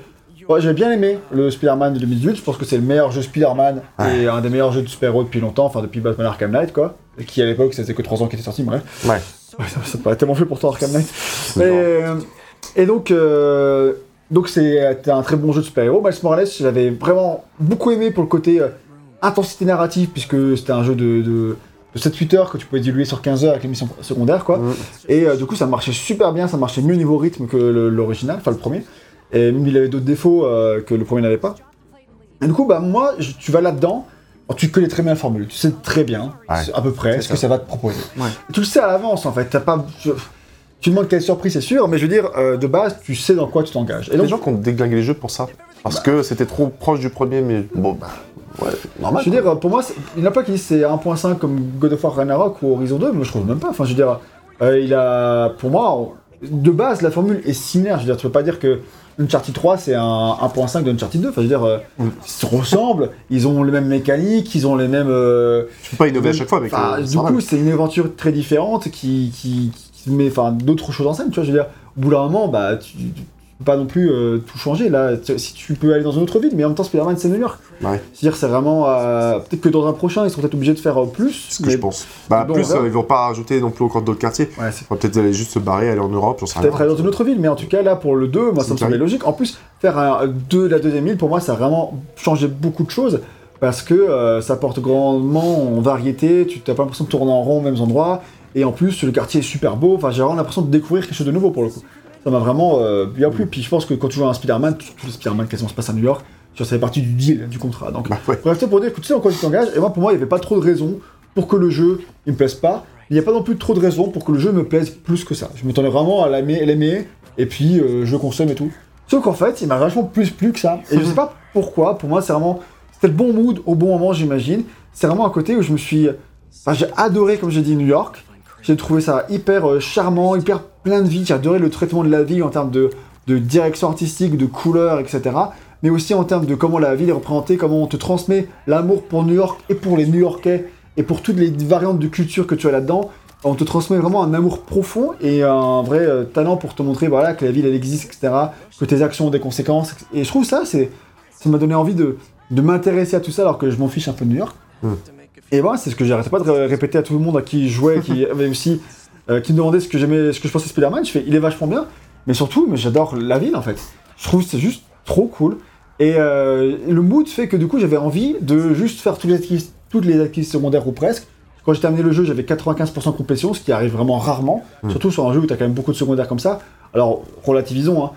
ouais, j'avais bien aimé le Spider-Man de 2018. Je pense que c'est le meilleur jeu Spider-Man et un des meilleurs jeux de super-héros depuis longtemps, enfin depuis Batman Arkham Knight, quoi. Et qui à l'époque, ça faisait que 3 ans qu'il était sorti, bref. Ouais. Ouais, ça, ça paraît tellement fait pour toi, Arkham Knight. Et, euh, et donc, euh, donc c'était un très bon jeu de super-héros. Miles Morales, j'avais vraiment beaucoup aimé pour le côté euh, intensité narrative, puisque c'était un jeu de, de, de 7-8 heures que tu pouvais diluer sur 15 heures avec les missions secondaires, quoi. Mm. Et euh, du coup, ça marchait super bien, ça marchait mieux niveau rythme que l'original, enfin le premier. Et même il avait d'autres défauts euh, que le premier n'avait pas. Et du coup, bah moi, je- tu vas là-dedans, alors, tu connais très bien la formule, tu sais très bien, Ouais. à peu près, ce que ça. va te proposer. Ouais. Tu le sais à l'avance, en fait, t'as pas... je- tu demandes quelle surprise, c'est sûr, mais je veux dire, euh, de base, tu sais dans quoi tu t'engages. Et Les donc, gens qui ont déglingué les jeux pour ça. Parce que c'était trop proche du premier, mais bon, bah, ouais, normal. je veux dire, pour moi, c'est- il n'y en a pas qui disent c'est 1.5 comme God of War Ragnarok ou Horizon 2, mais je trouve même pas. Enfin, je veux dire, euh, il a, pour moi, on- de base, la formule est similaire. Je veux dire, tu peux pas dire que Uncharted 3 c'est un 1.5 d'Uncharted 2. Enfin, je veux dire, euh, ils se ressemblent, ils ont les mêmes mécaniques, ils ont les mêmes. euh, Tu peux pas innover à chaque fois avec euh, du coup, c'est une aventure très différente qui, qui, qui met d'autres choses en scène. Tu vois, je veux dire, au bout d'un moment, bah, tu, pas non plus euh, tout changer. Là, si tu peux aller dans une autre ville, mais en même temps, Spider-Man, c'est New York. Ouais. C'est-à-dire, c'est vraiment. euh, peut-être que dans un prochain, ils seront peut-être obligés de faire euh, plus. Ce que mais je pense. Bah, Bon, plus, euh, ils vont pas rajouter non plus encore d'autres quartiers. Ouais, c'est On va peut-être aller juste se barrer, aller en Europe, j'en sais peut-être aller dans une autre ville, mais en tout cas, là, pour le 2, moi, ça me semblait logique. En plus, faire un 2 de la deuxième ville, pour moi, ça a vraiment changé beaucoup de choses. Parce que ça apporte grandement en variété, tu n'as pas l'impression de tourner en rond aux mêmes endroits, et en plus le quartier est super beau, enfin j'ai vraiment l'impression de découvrir quelque chose de nouveau pour le coup. Ça m'a vraiment euh, bien plu, puis je pense que quand tu joues à un Spider-Man, tous les Spider-Man quasiment se passent à New York, tu vois, ça fait partie du deal, du contrat. Donc Bah, ouais. Bref, c'est pour dire que tu sais en quoi tu t'engages, et moi pour moi il n'y avait pas trop de raisons pour que le jeu il me plaise pas, il n'y a pas non plus trop de raisons pour que le jeu me plaise plus que ça. Je m'attendais vraiment à l'aimer, l'aimer, et puis euh, je consomme et tout. Sauf qu'en fait, il m'a vachement plus plu que ça. Et je sais pas pourquoi, pour moi c'est vraiment. C'était le bon mood au bon moment, j'imagine. C'est vraiment un côté où je me suis. Enfin, j'ai adoré, comme j'ai dit, New York. J'ai trouvé ça hyper euh, charmant, hyper plein de vie. J'ai adoré le traitement de la ville en termes de, de direction artistique, de couleurs, etc. Mais aussi en termes de comment la ville est représentée, comment on te transmet l'amour pour New York et pour les New Yorkais et pour toutes les variantes de culture que tu as là-dedans. On te transmet vraiment un amour profond et un vrai euh, talent pour te montrer voilà, que la ville elle existe, etc. Que tes actions ont des conséquences. Et je trouve ça, ça m'a donné envie de, de m'intéresser à tout ça alors que je m'en fiche un peu de New York. Mm. Et voilà, c'est ce que j'arrêtais pas de ré- répéter à tout le monde à qui je jouais, qui avait aussi, euh, qui me demandait ce que j'aimais, ce que je pensais de Spider-Man. Je fais, il est vachement bien, mais surtout, mais j'adore la ville en fait. Je trouve que c'est juste trop cool. Et euh, le mood fait que du coup, j'avais envie de juste faire toutes les activités, toutes les activités secondaires ou presque. Quand j'ai terminé le jeu, j'avais 95% de complétion, ce qui arrive vraiment rarement, Mm. surtout sur un jeu où t'as quand même beaucoup de secondaires comme ça. Alors, relativisons, hein.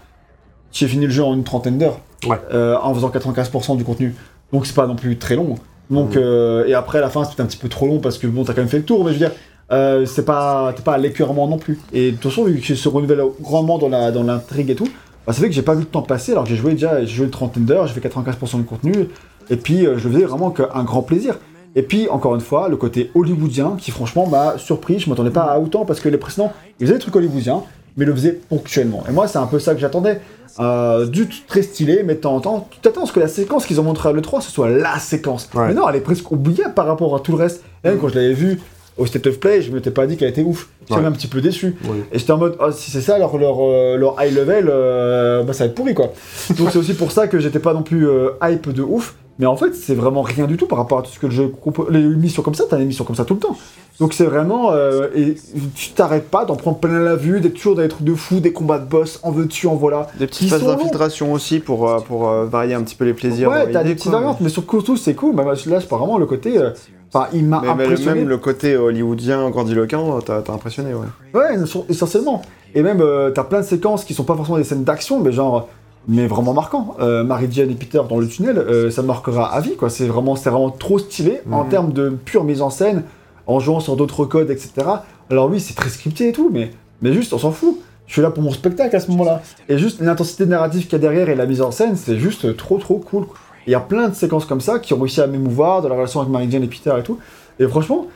j'ai fini le jeu en une trentaine d'heures, Ouais. euh, en faisant 95% du contenu. Donc c'est pas non plus très long. Donc, euh, et après, à la fin, c'était un petit peu trop long parce que bon, t'as quand même fait le tour, mais je veux dire, euh, c'est pas, t'es pas à l'écœurement non plus. Et de toute façon, vu que je se renouvelle grandement dans la dans l'intrigue et tout, bah, ça fait que j'ai pas vu le temps passer alors que j'ai joué déjà, j'ai joué une trentaine d'heures, j'ai fait 95% de contenu, et puis euh, je le faisais vraiment qu'un grand plaisir. Et puis, encore une fois, le côté hollywoodien qui, franchement, m'a surpris. Je m'attendais pas à autant parce que les précédents, ils faisaient des trucs hollywoodiens, mais ils le faisaient ponctuellement. Et moi, c'est un peu ça que j'attendais. Euh, du t- très stylé, mais temps en temps, tu t'attends à ce que la séquence qu'ils ont montrée à l'E3, ce soit la séquence. Ouais. Mais non, elle est presque oubliable par rapport à tout le reste. Et même quand je l'avais vu au State of Play, je m'étais pas dit qu'elle était ouf. J'étais Ouais. même un petit peu déçu. Oui. Et j'étais en mode, oh, si c'est ça leur, euh, leur high level, euh, bah ça va être pourri quoi. Donc c'est aussi pour ça que j'étais pas non plus euh, hype de ouf. Mais en fait, c'est vraiment rien du tout par rapport à tout ce que le jeu propose. Les missions comme ça, t'as des missions comme ça tout le temps. Donc c'est vraiment. euh, et tu t'arrêtes pas d'en prendre plein la vue, d'être toujours dans des trucs de fou, des combats de boss, en veux-tu, en voilà. Des petites phases d'infiltration aussi pour, euh, pour euh, varier un petit peu les plaisirs. ouais, t'as des petites variantes, mais sur surtout c'est cool. Bah, là, vraiment le côté. Enfin, il m'a impressionné. même le côté hollywoodien grandiloquent, t'as t'as impressionné, ouais. Ouais, essentiellement. Et même, euh, t'as plein de séquences qui sont pas forcément des scènes d'action, mais genre, mais vraiment marquants. Euh, Mary Jane et Peter dans le tunnel, euh, ça marquera à vie, quoi. C'est vraiment, c'est vraiment trop stylé en Mhm. termes de pure mise en scène, en jouant sur d'autres codes, etc. Alors oui, c'est très scripté et tout, mais, mais juste, on s'en fout. Je suis là pour mon spectacle à ce moment-là. Et juste l'intensité narrative qu'il y a derrière et la mise en scène, c'est juste trop trop cool. quoi. Il y a plein de séquences comme ça qui ont réussi à m'émouvoir dans la relation avec Mary Jane et Peter et tout. Et franchement,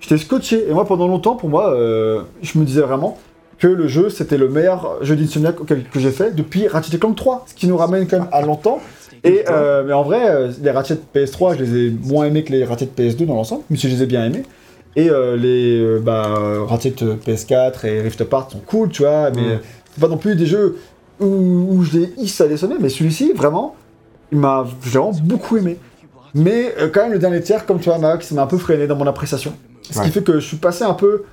j'étais scotché. Et moi, pendant longtemps, pour moi, euh, je me disais vraiment que le jeu, c'était le meilleur jeu d'Insomniac que j'ai fait depuis Ratchet Clank 3. Ce qui nous ramène quand même à longtemps. Et, euh, mais en vrai, euh, les Ratchet PS3, je les ai moins aimés que les Ratchet PS2 dans l'ensemble, même si je les ai bien aimés. Et euh, les bah, Ratchet PS4 et Rift Apart sont cool, tu vois, mais Mm. c'est pas non plus des jeux où, où je les hisse à les mais celui-ci, vraiment, il m'a vraiment beaucoup aimé. Mais euh, quand même, le dernier tiers, comme tu vois, Max, m'a un peu freiné dans mon appréciation. Ce Ouais. qui fait que je suis passé un peu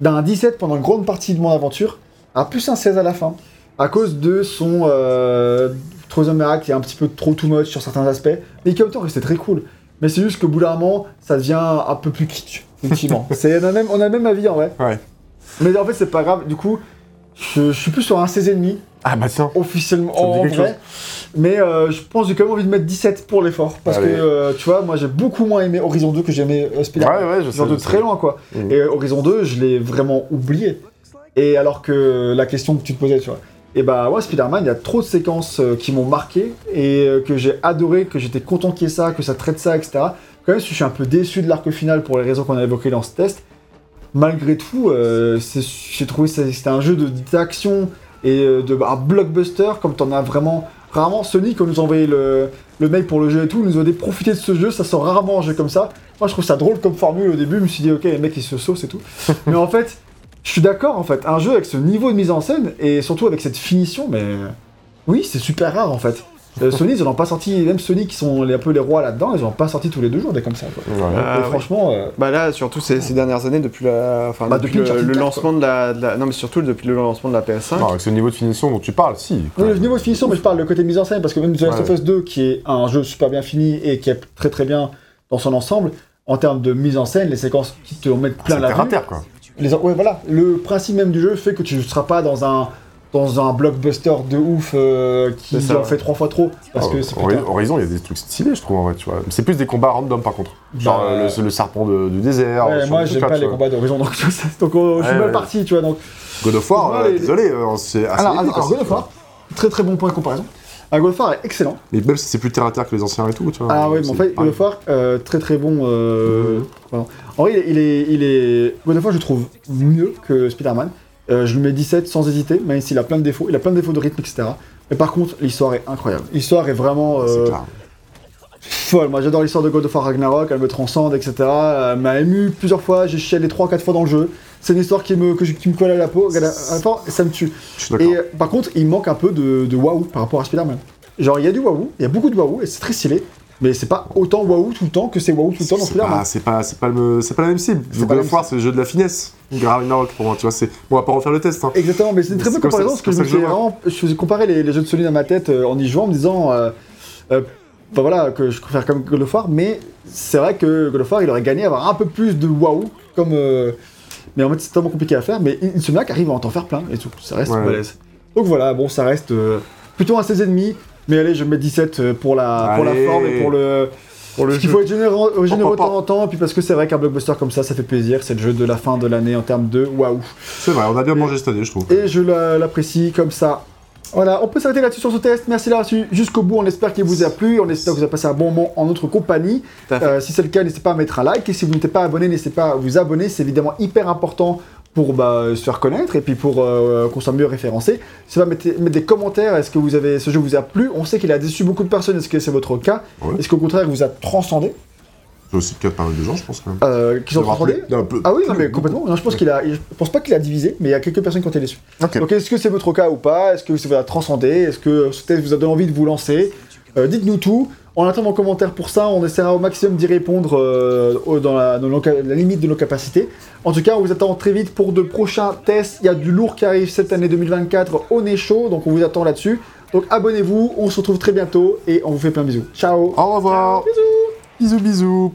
d'un 17 pendant une grande partie de mon aventure à plus un 16 à la fin. À cause de son euh, Troisième Miracle qui est un petit peu trop too much sur certains aspects, mais qui en même temps restait très cool. Mais c'est juste qu'au bout d'un moment, ça devient un peu plus kitsch, effectivement. C'est- on, a même, on a le même avis en vrai. Ouais. Mais en fait, c'est pas grave. Du coup, je, je suis plus sur un 16,5 Ah bah tiens. officiellement en vrai. Mais euh, je pense que j'ai quand même envie de mettre 17 pour l'effort. Parce Allez. que, euh, tu vois, moi j'ai beaucoup moins aimé Horizon 2 que j'ai aimé euh, Ouais, Spider-Man. ouais, je sais. De je très sais. loin quoi. Mhm. Et euh, Horizon 2, je l'ai vraiment oublié. Et alors que la question que tu te posais, tu vois. Et bah, moi, Spider-Man, il y a trop de séquences qui m'ont marqué et que j'ai adoré, que j'étais content qu'il y ait ça, que ça traite ça, etc. Quand même, je suis un peu déçu de l'arc final pour les raisons qu'on a évoquées dans ce test. Malgré tout, j'ai trouvé que c'était un jeu de- d'action et euh, de un blockbuster, comme t'en as vraiment. Rarement, Sony, quand nous a envoyé le, le mail pour le jeu et tout, nous a dit profiter de ce jeu, ça sort rarement un jeu comme ça. Moi, je trouve ça drôle comme formule au début, je me suis dit, ok, les mecs, ils se saucent et tout. Mais en fait, je suis d'accord, en fait, un jeu avec ce niveau de mise en scène et surtout avec cette finition, mais oui, c'est super rare en fait. Euh, Sony, ils en ont pas sorti, même Sony qui sont les- un peu les rois là-dedans, ils en ont pas sorti tous les deux jours des comme ça. Quoi. Ouais. Ah, franchement, euh, Bah là, surtout ces, ces dernières années, depuis la, enfin, Bah, depuis, depuis le, Uncharted le 4, lancement de la, de la- non mais surtout depuis le lancement de la PS5. Non, avec ce niveau de finition dont tu parles, si. oui, le niveau de finition, mais je parle le côté mise en scène parce que même The Last of Us 2, qui est un jeu super bien fini et qui est très très bien dans son ensemble, en termes de mise en scène, les séquences qui te mettent plein C'est la terre à vue, terre, quoi. Les, ouais, voilà. Le principe même du jeu fait que tu ne seras pas dans un, dans un blockbuster de ouf euh, qui C'est ça, en fait trois fois trop. Parce Ah, que c'est Hori- putain. Horizon, il y a des trucs stylés, je trouve, en vrai, tu vois. C'est plus des combats random, par contre. Genre Bah, euh, le, le serpent de- du désert. Ouais, moi genre j'aime pas les combats d'horizon donc, je suis Ouais, mal parti tu vois donc God of War, euh, les- désolé, euh, c'est assez. alors, aussi, God of. War très très bon point de comparaison un God of War est excellent Mais même si c'est plus terre à terre que les anciens et tout, tu vois. ah oui mais en c'est fait God of War euh, très très bon euh, Mhm. en vrai il est, il est, il est- God of War je trouve mieux que Spider-Man Euh, je lui mets 17 sans hésiter même s'il a plein de défauts il a plein de défauts de rythme etc mais par contre l'histoire est incroyable l'histoire est vraiment euh, folle. Moi, j'adore l'histoire de God of War Ragnarok, elle me transcende, etc. Elle m'a ému plusieurs fois, j'ai chialé 3-4 fois dans le jeu. C'est une histoire qui me, que je- qui me colle à la peau, à la, à la et ça me tue. Et euh, par contre, il manque un peu de, de waouh par rapport à Spider-Man. Genre, il y a du waouh, il y a beaucoup de waouh, et c'est très stylé. Mais c'est pas autant waouh tout le temps que c'est waouh tout le temps dans Spider-Man. pas, c'est pas, c'est pas, le- c'est pas la même cible. C'est pas War, c'est le jeu de la finesse. Ragnarok, pour moi, tu vois, c'est. Bon, on va pas refaire le test, hein. Exactement, mais c'est une très bonne comparaison parce que que faisais je vraiment. Je faisais comparer les, les jeux de Sony dans ma tête euh, en y jouant en me disant. euh, euh, Enfin voilà, que je préfère comme God of War, mais c'est vrai que God of War il aurait gagné à avoir un peu plus de waouh, comme. euh, mais en fait c'est tellement compliqué à faire, mais Insomniac arrive à en faire plein et tout, ça reste Ouais. balèze. Donc voilà, bon, ça reste plutôt un 16,5, mais allez, je mets 17 euh, pour la, pour la Allez. forme et pour le. Pour le Parce qu'il jeu. faut être généreux, généreux de temps en temps, et puis parce que c'est vrai qu'un blockbuster comme ça, ça fait plaisir, c'est le jeu de la fin de l'année en termes de waouh. C'est vrai, on a bien mangé cette année, je trouve. Et je la- l'apprécie comme ça. Voilà, on peut s'arrêter là-dessus sur ce test. Merci d'avoir suivi jusqu'au bout. On espère qu'il vous a plu. On espère que vous avez passé un bon moment en notre compagnie. Tout à fait. Euh, si c'est le cas, n'hésitez pas à mettre un like. Et si vous n'êtes pas abonné, n'hésitez pas à vous abonner. C'est évidemment hyper important pour bah, se faire connaître et puis pour euh, qu'on soit mieux référencé. Vous mettez, mettre des commentaires, est-ce que vous avez, ce jeu vous a plu? On sait qu'il a déçu beaucoup de personnes. Est-ce que c'est votre cas? Ouais. Est-ce qu'au contraire, il vous a transcendé? J'ai aussi peut-être pas mal de gens, je pense, quand même. euh, Qui sont transcendés? peu- Ah oui, non, mais complètement. Non, je pense qu'il a, je pense pas qu'il a divisé, mais il y a quelques personnes qui ont été déçues. Donc est-ce que c'est votre cas ou pas? Est-ce que ça vous a transcendé? Est-ce que ce test vous a donné envie de vous lancer? Euh, Dites-nous tout. On attend vos commentaires pour ça. On essaiera au maximum d'y répondre euh, dans, la, dans nos ca- la limite de nos capacités. En tout cas, on vous attend très vite pour de prochains tests. Il y a du lourd qui arrive cette année 2024 au nez chaud, donc on vous attend là-dessus. Donc abonnez-vous, on se retrouve très bientôt et on vous fait plein de bisous. Ciao Au revoir. Bisous Bisous, bisous.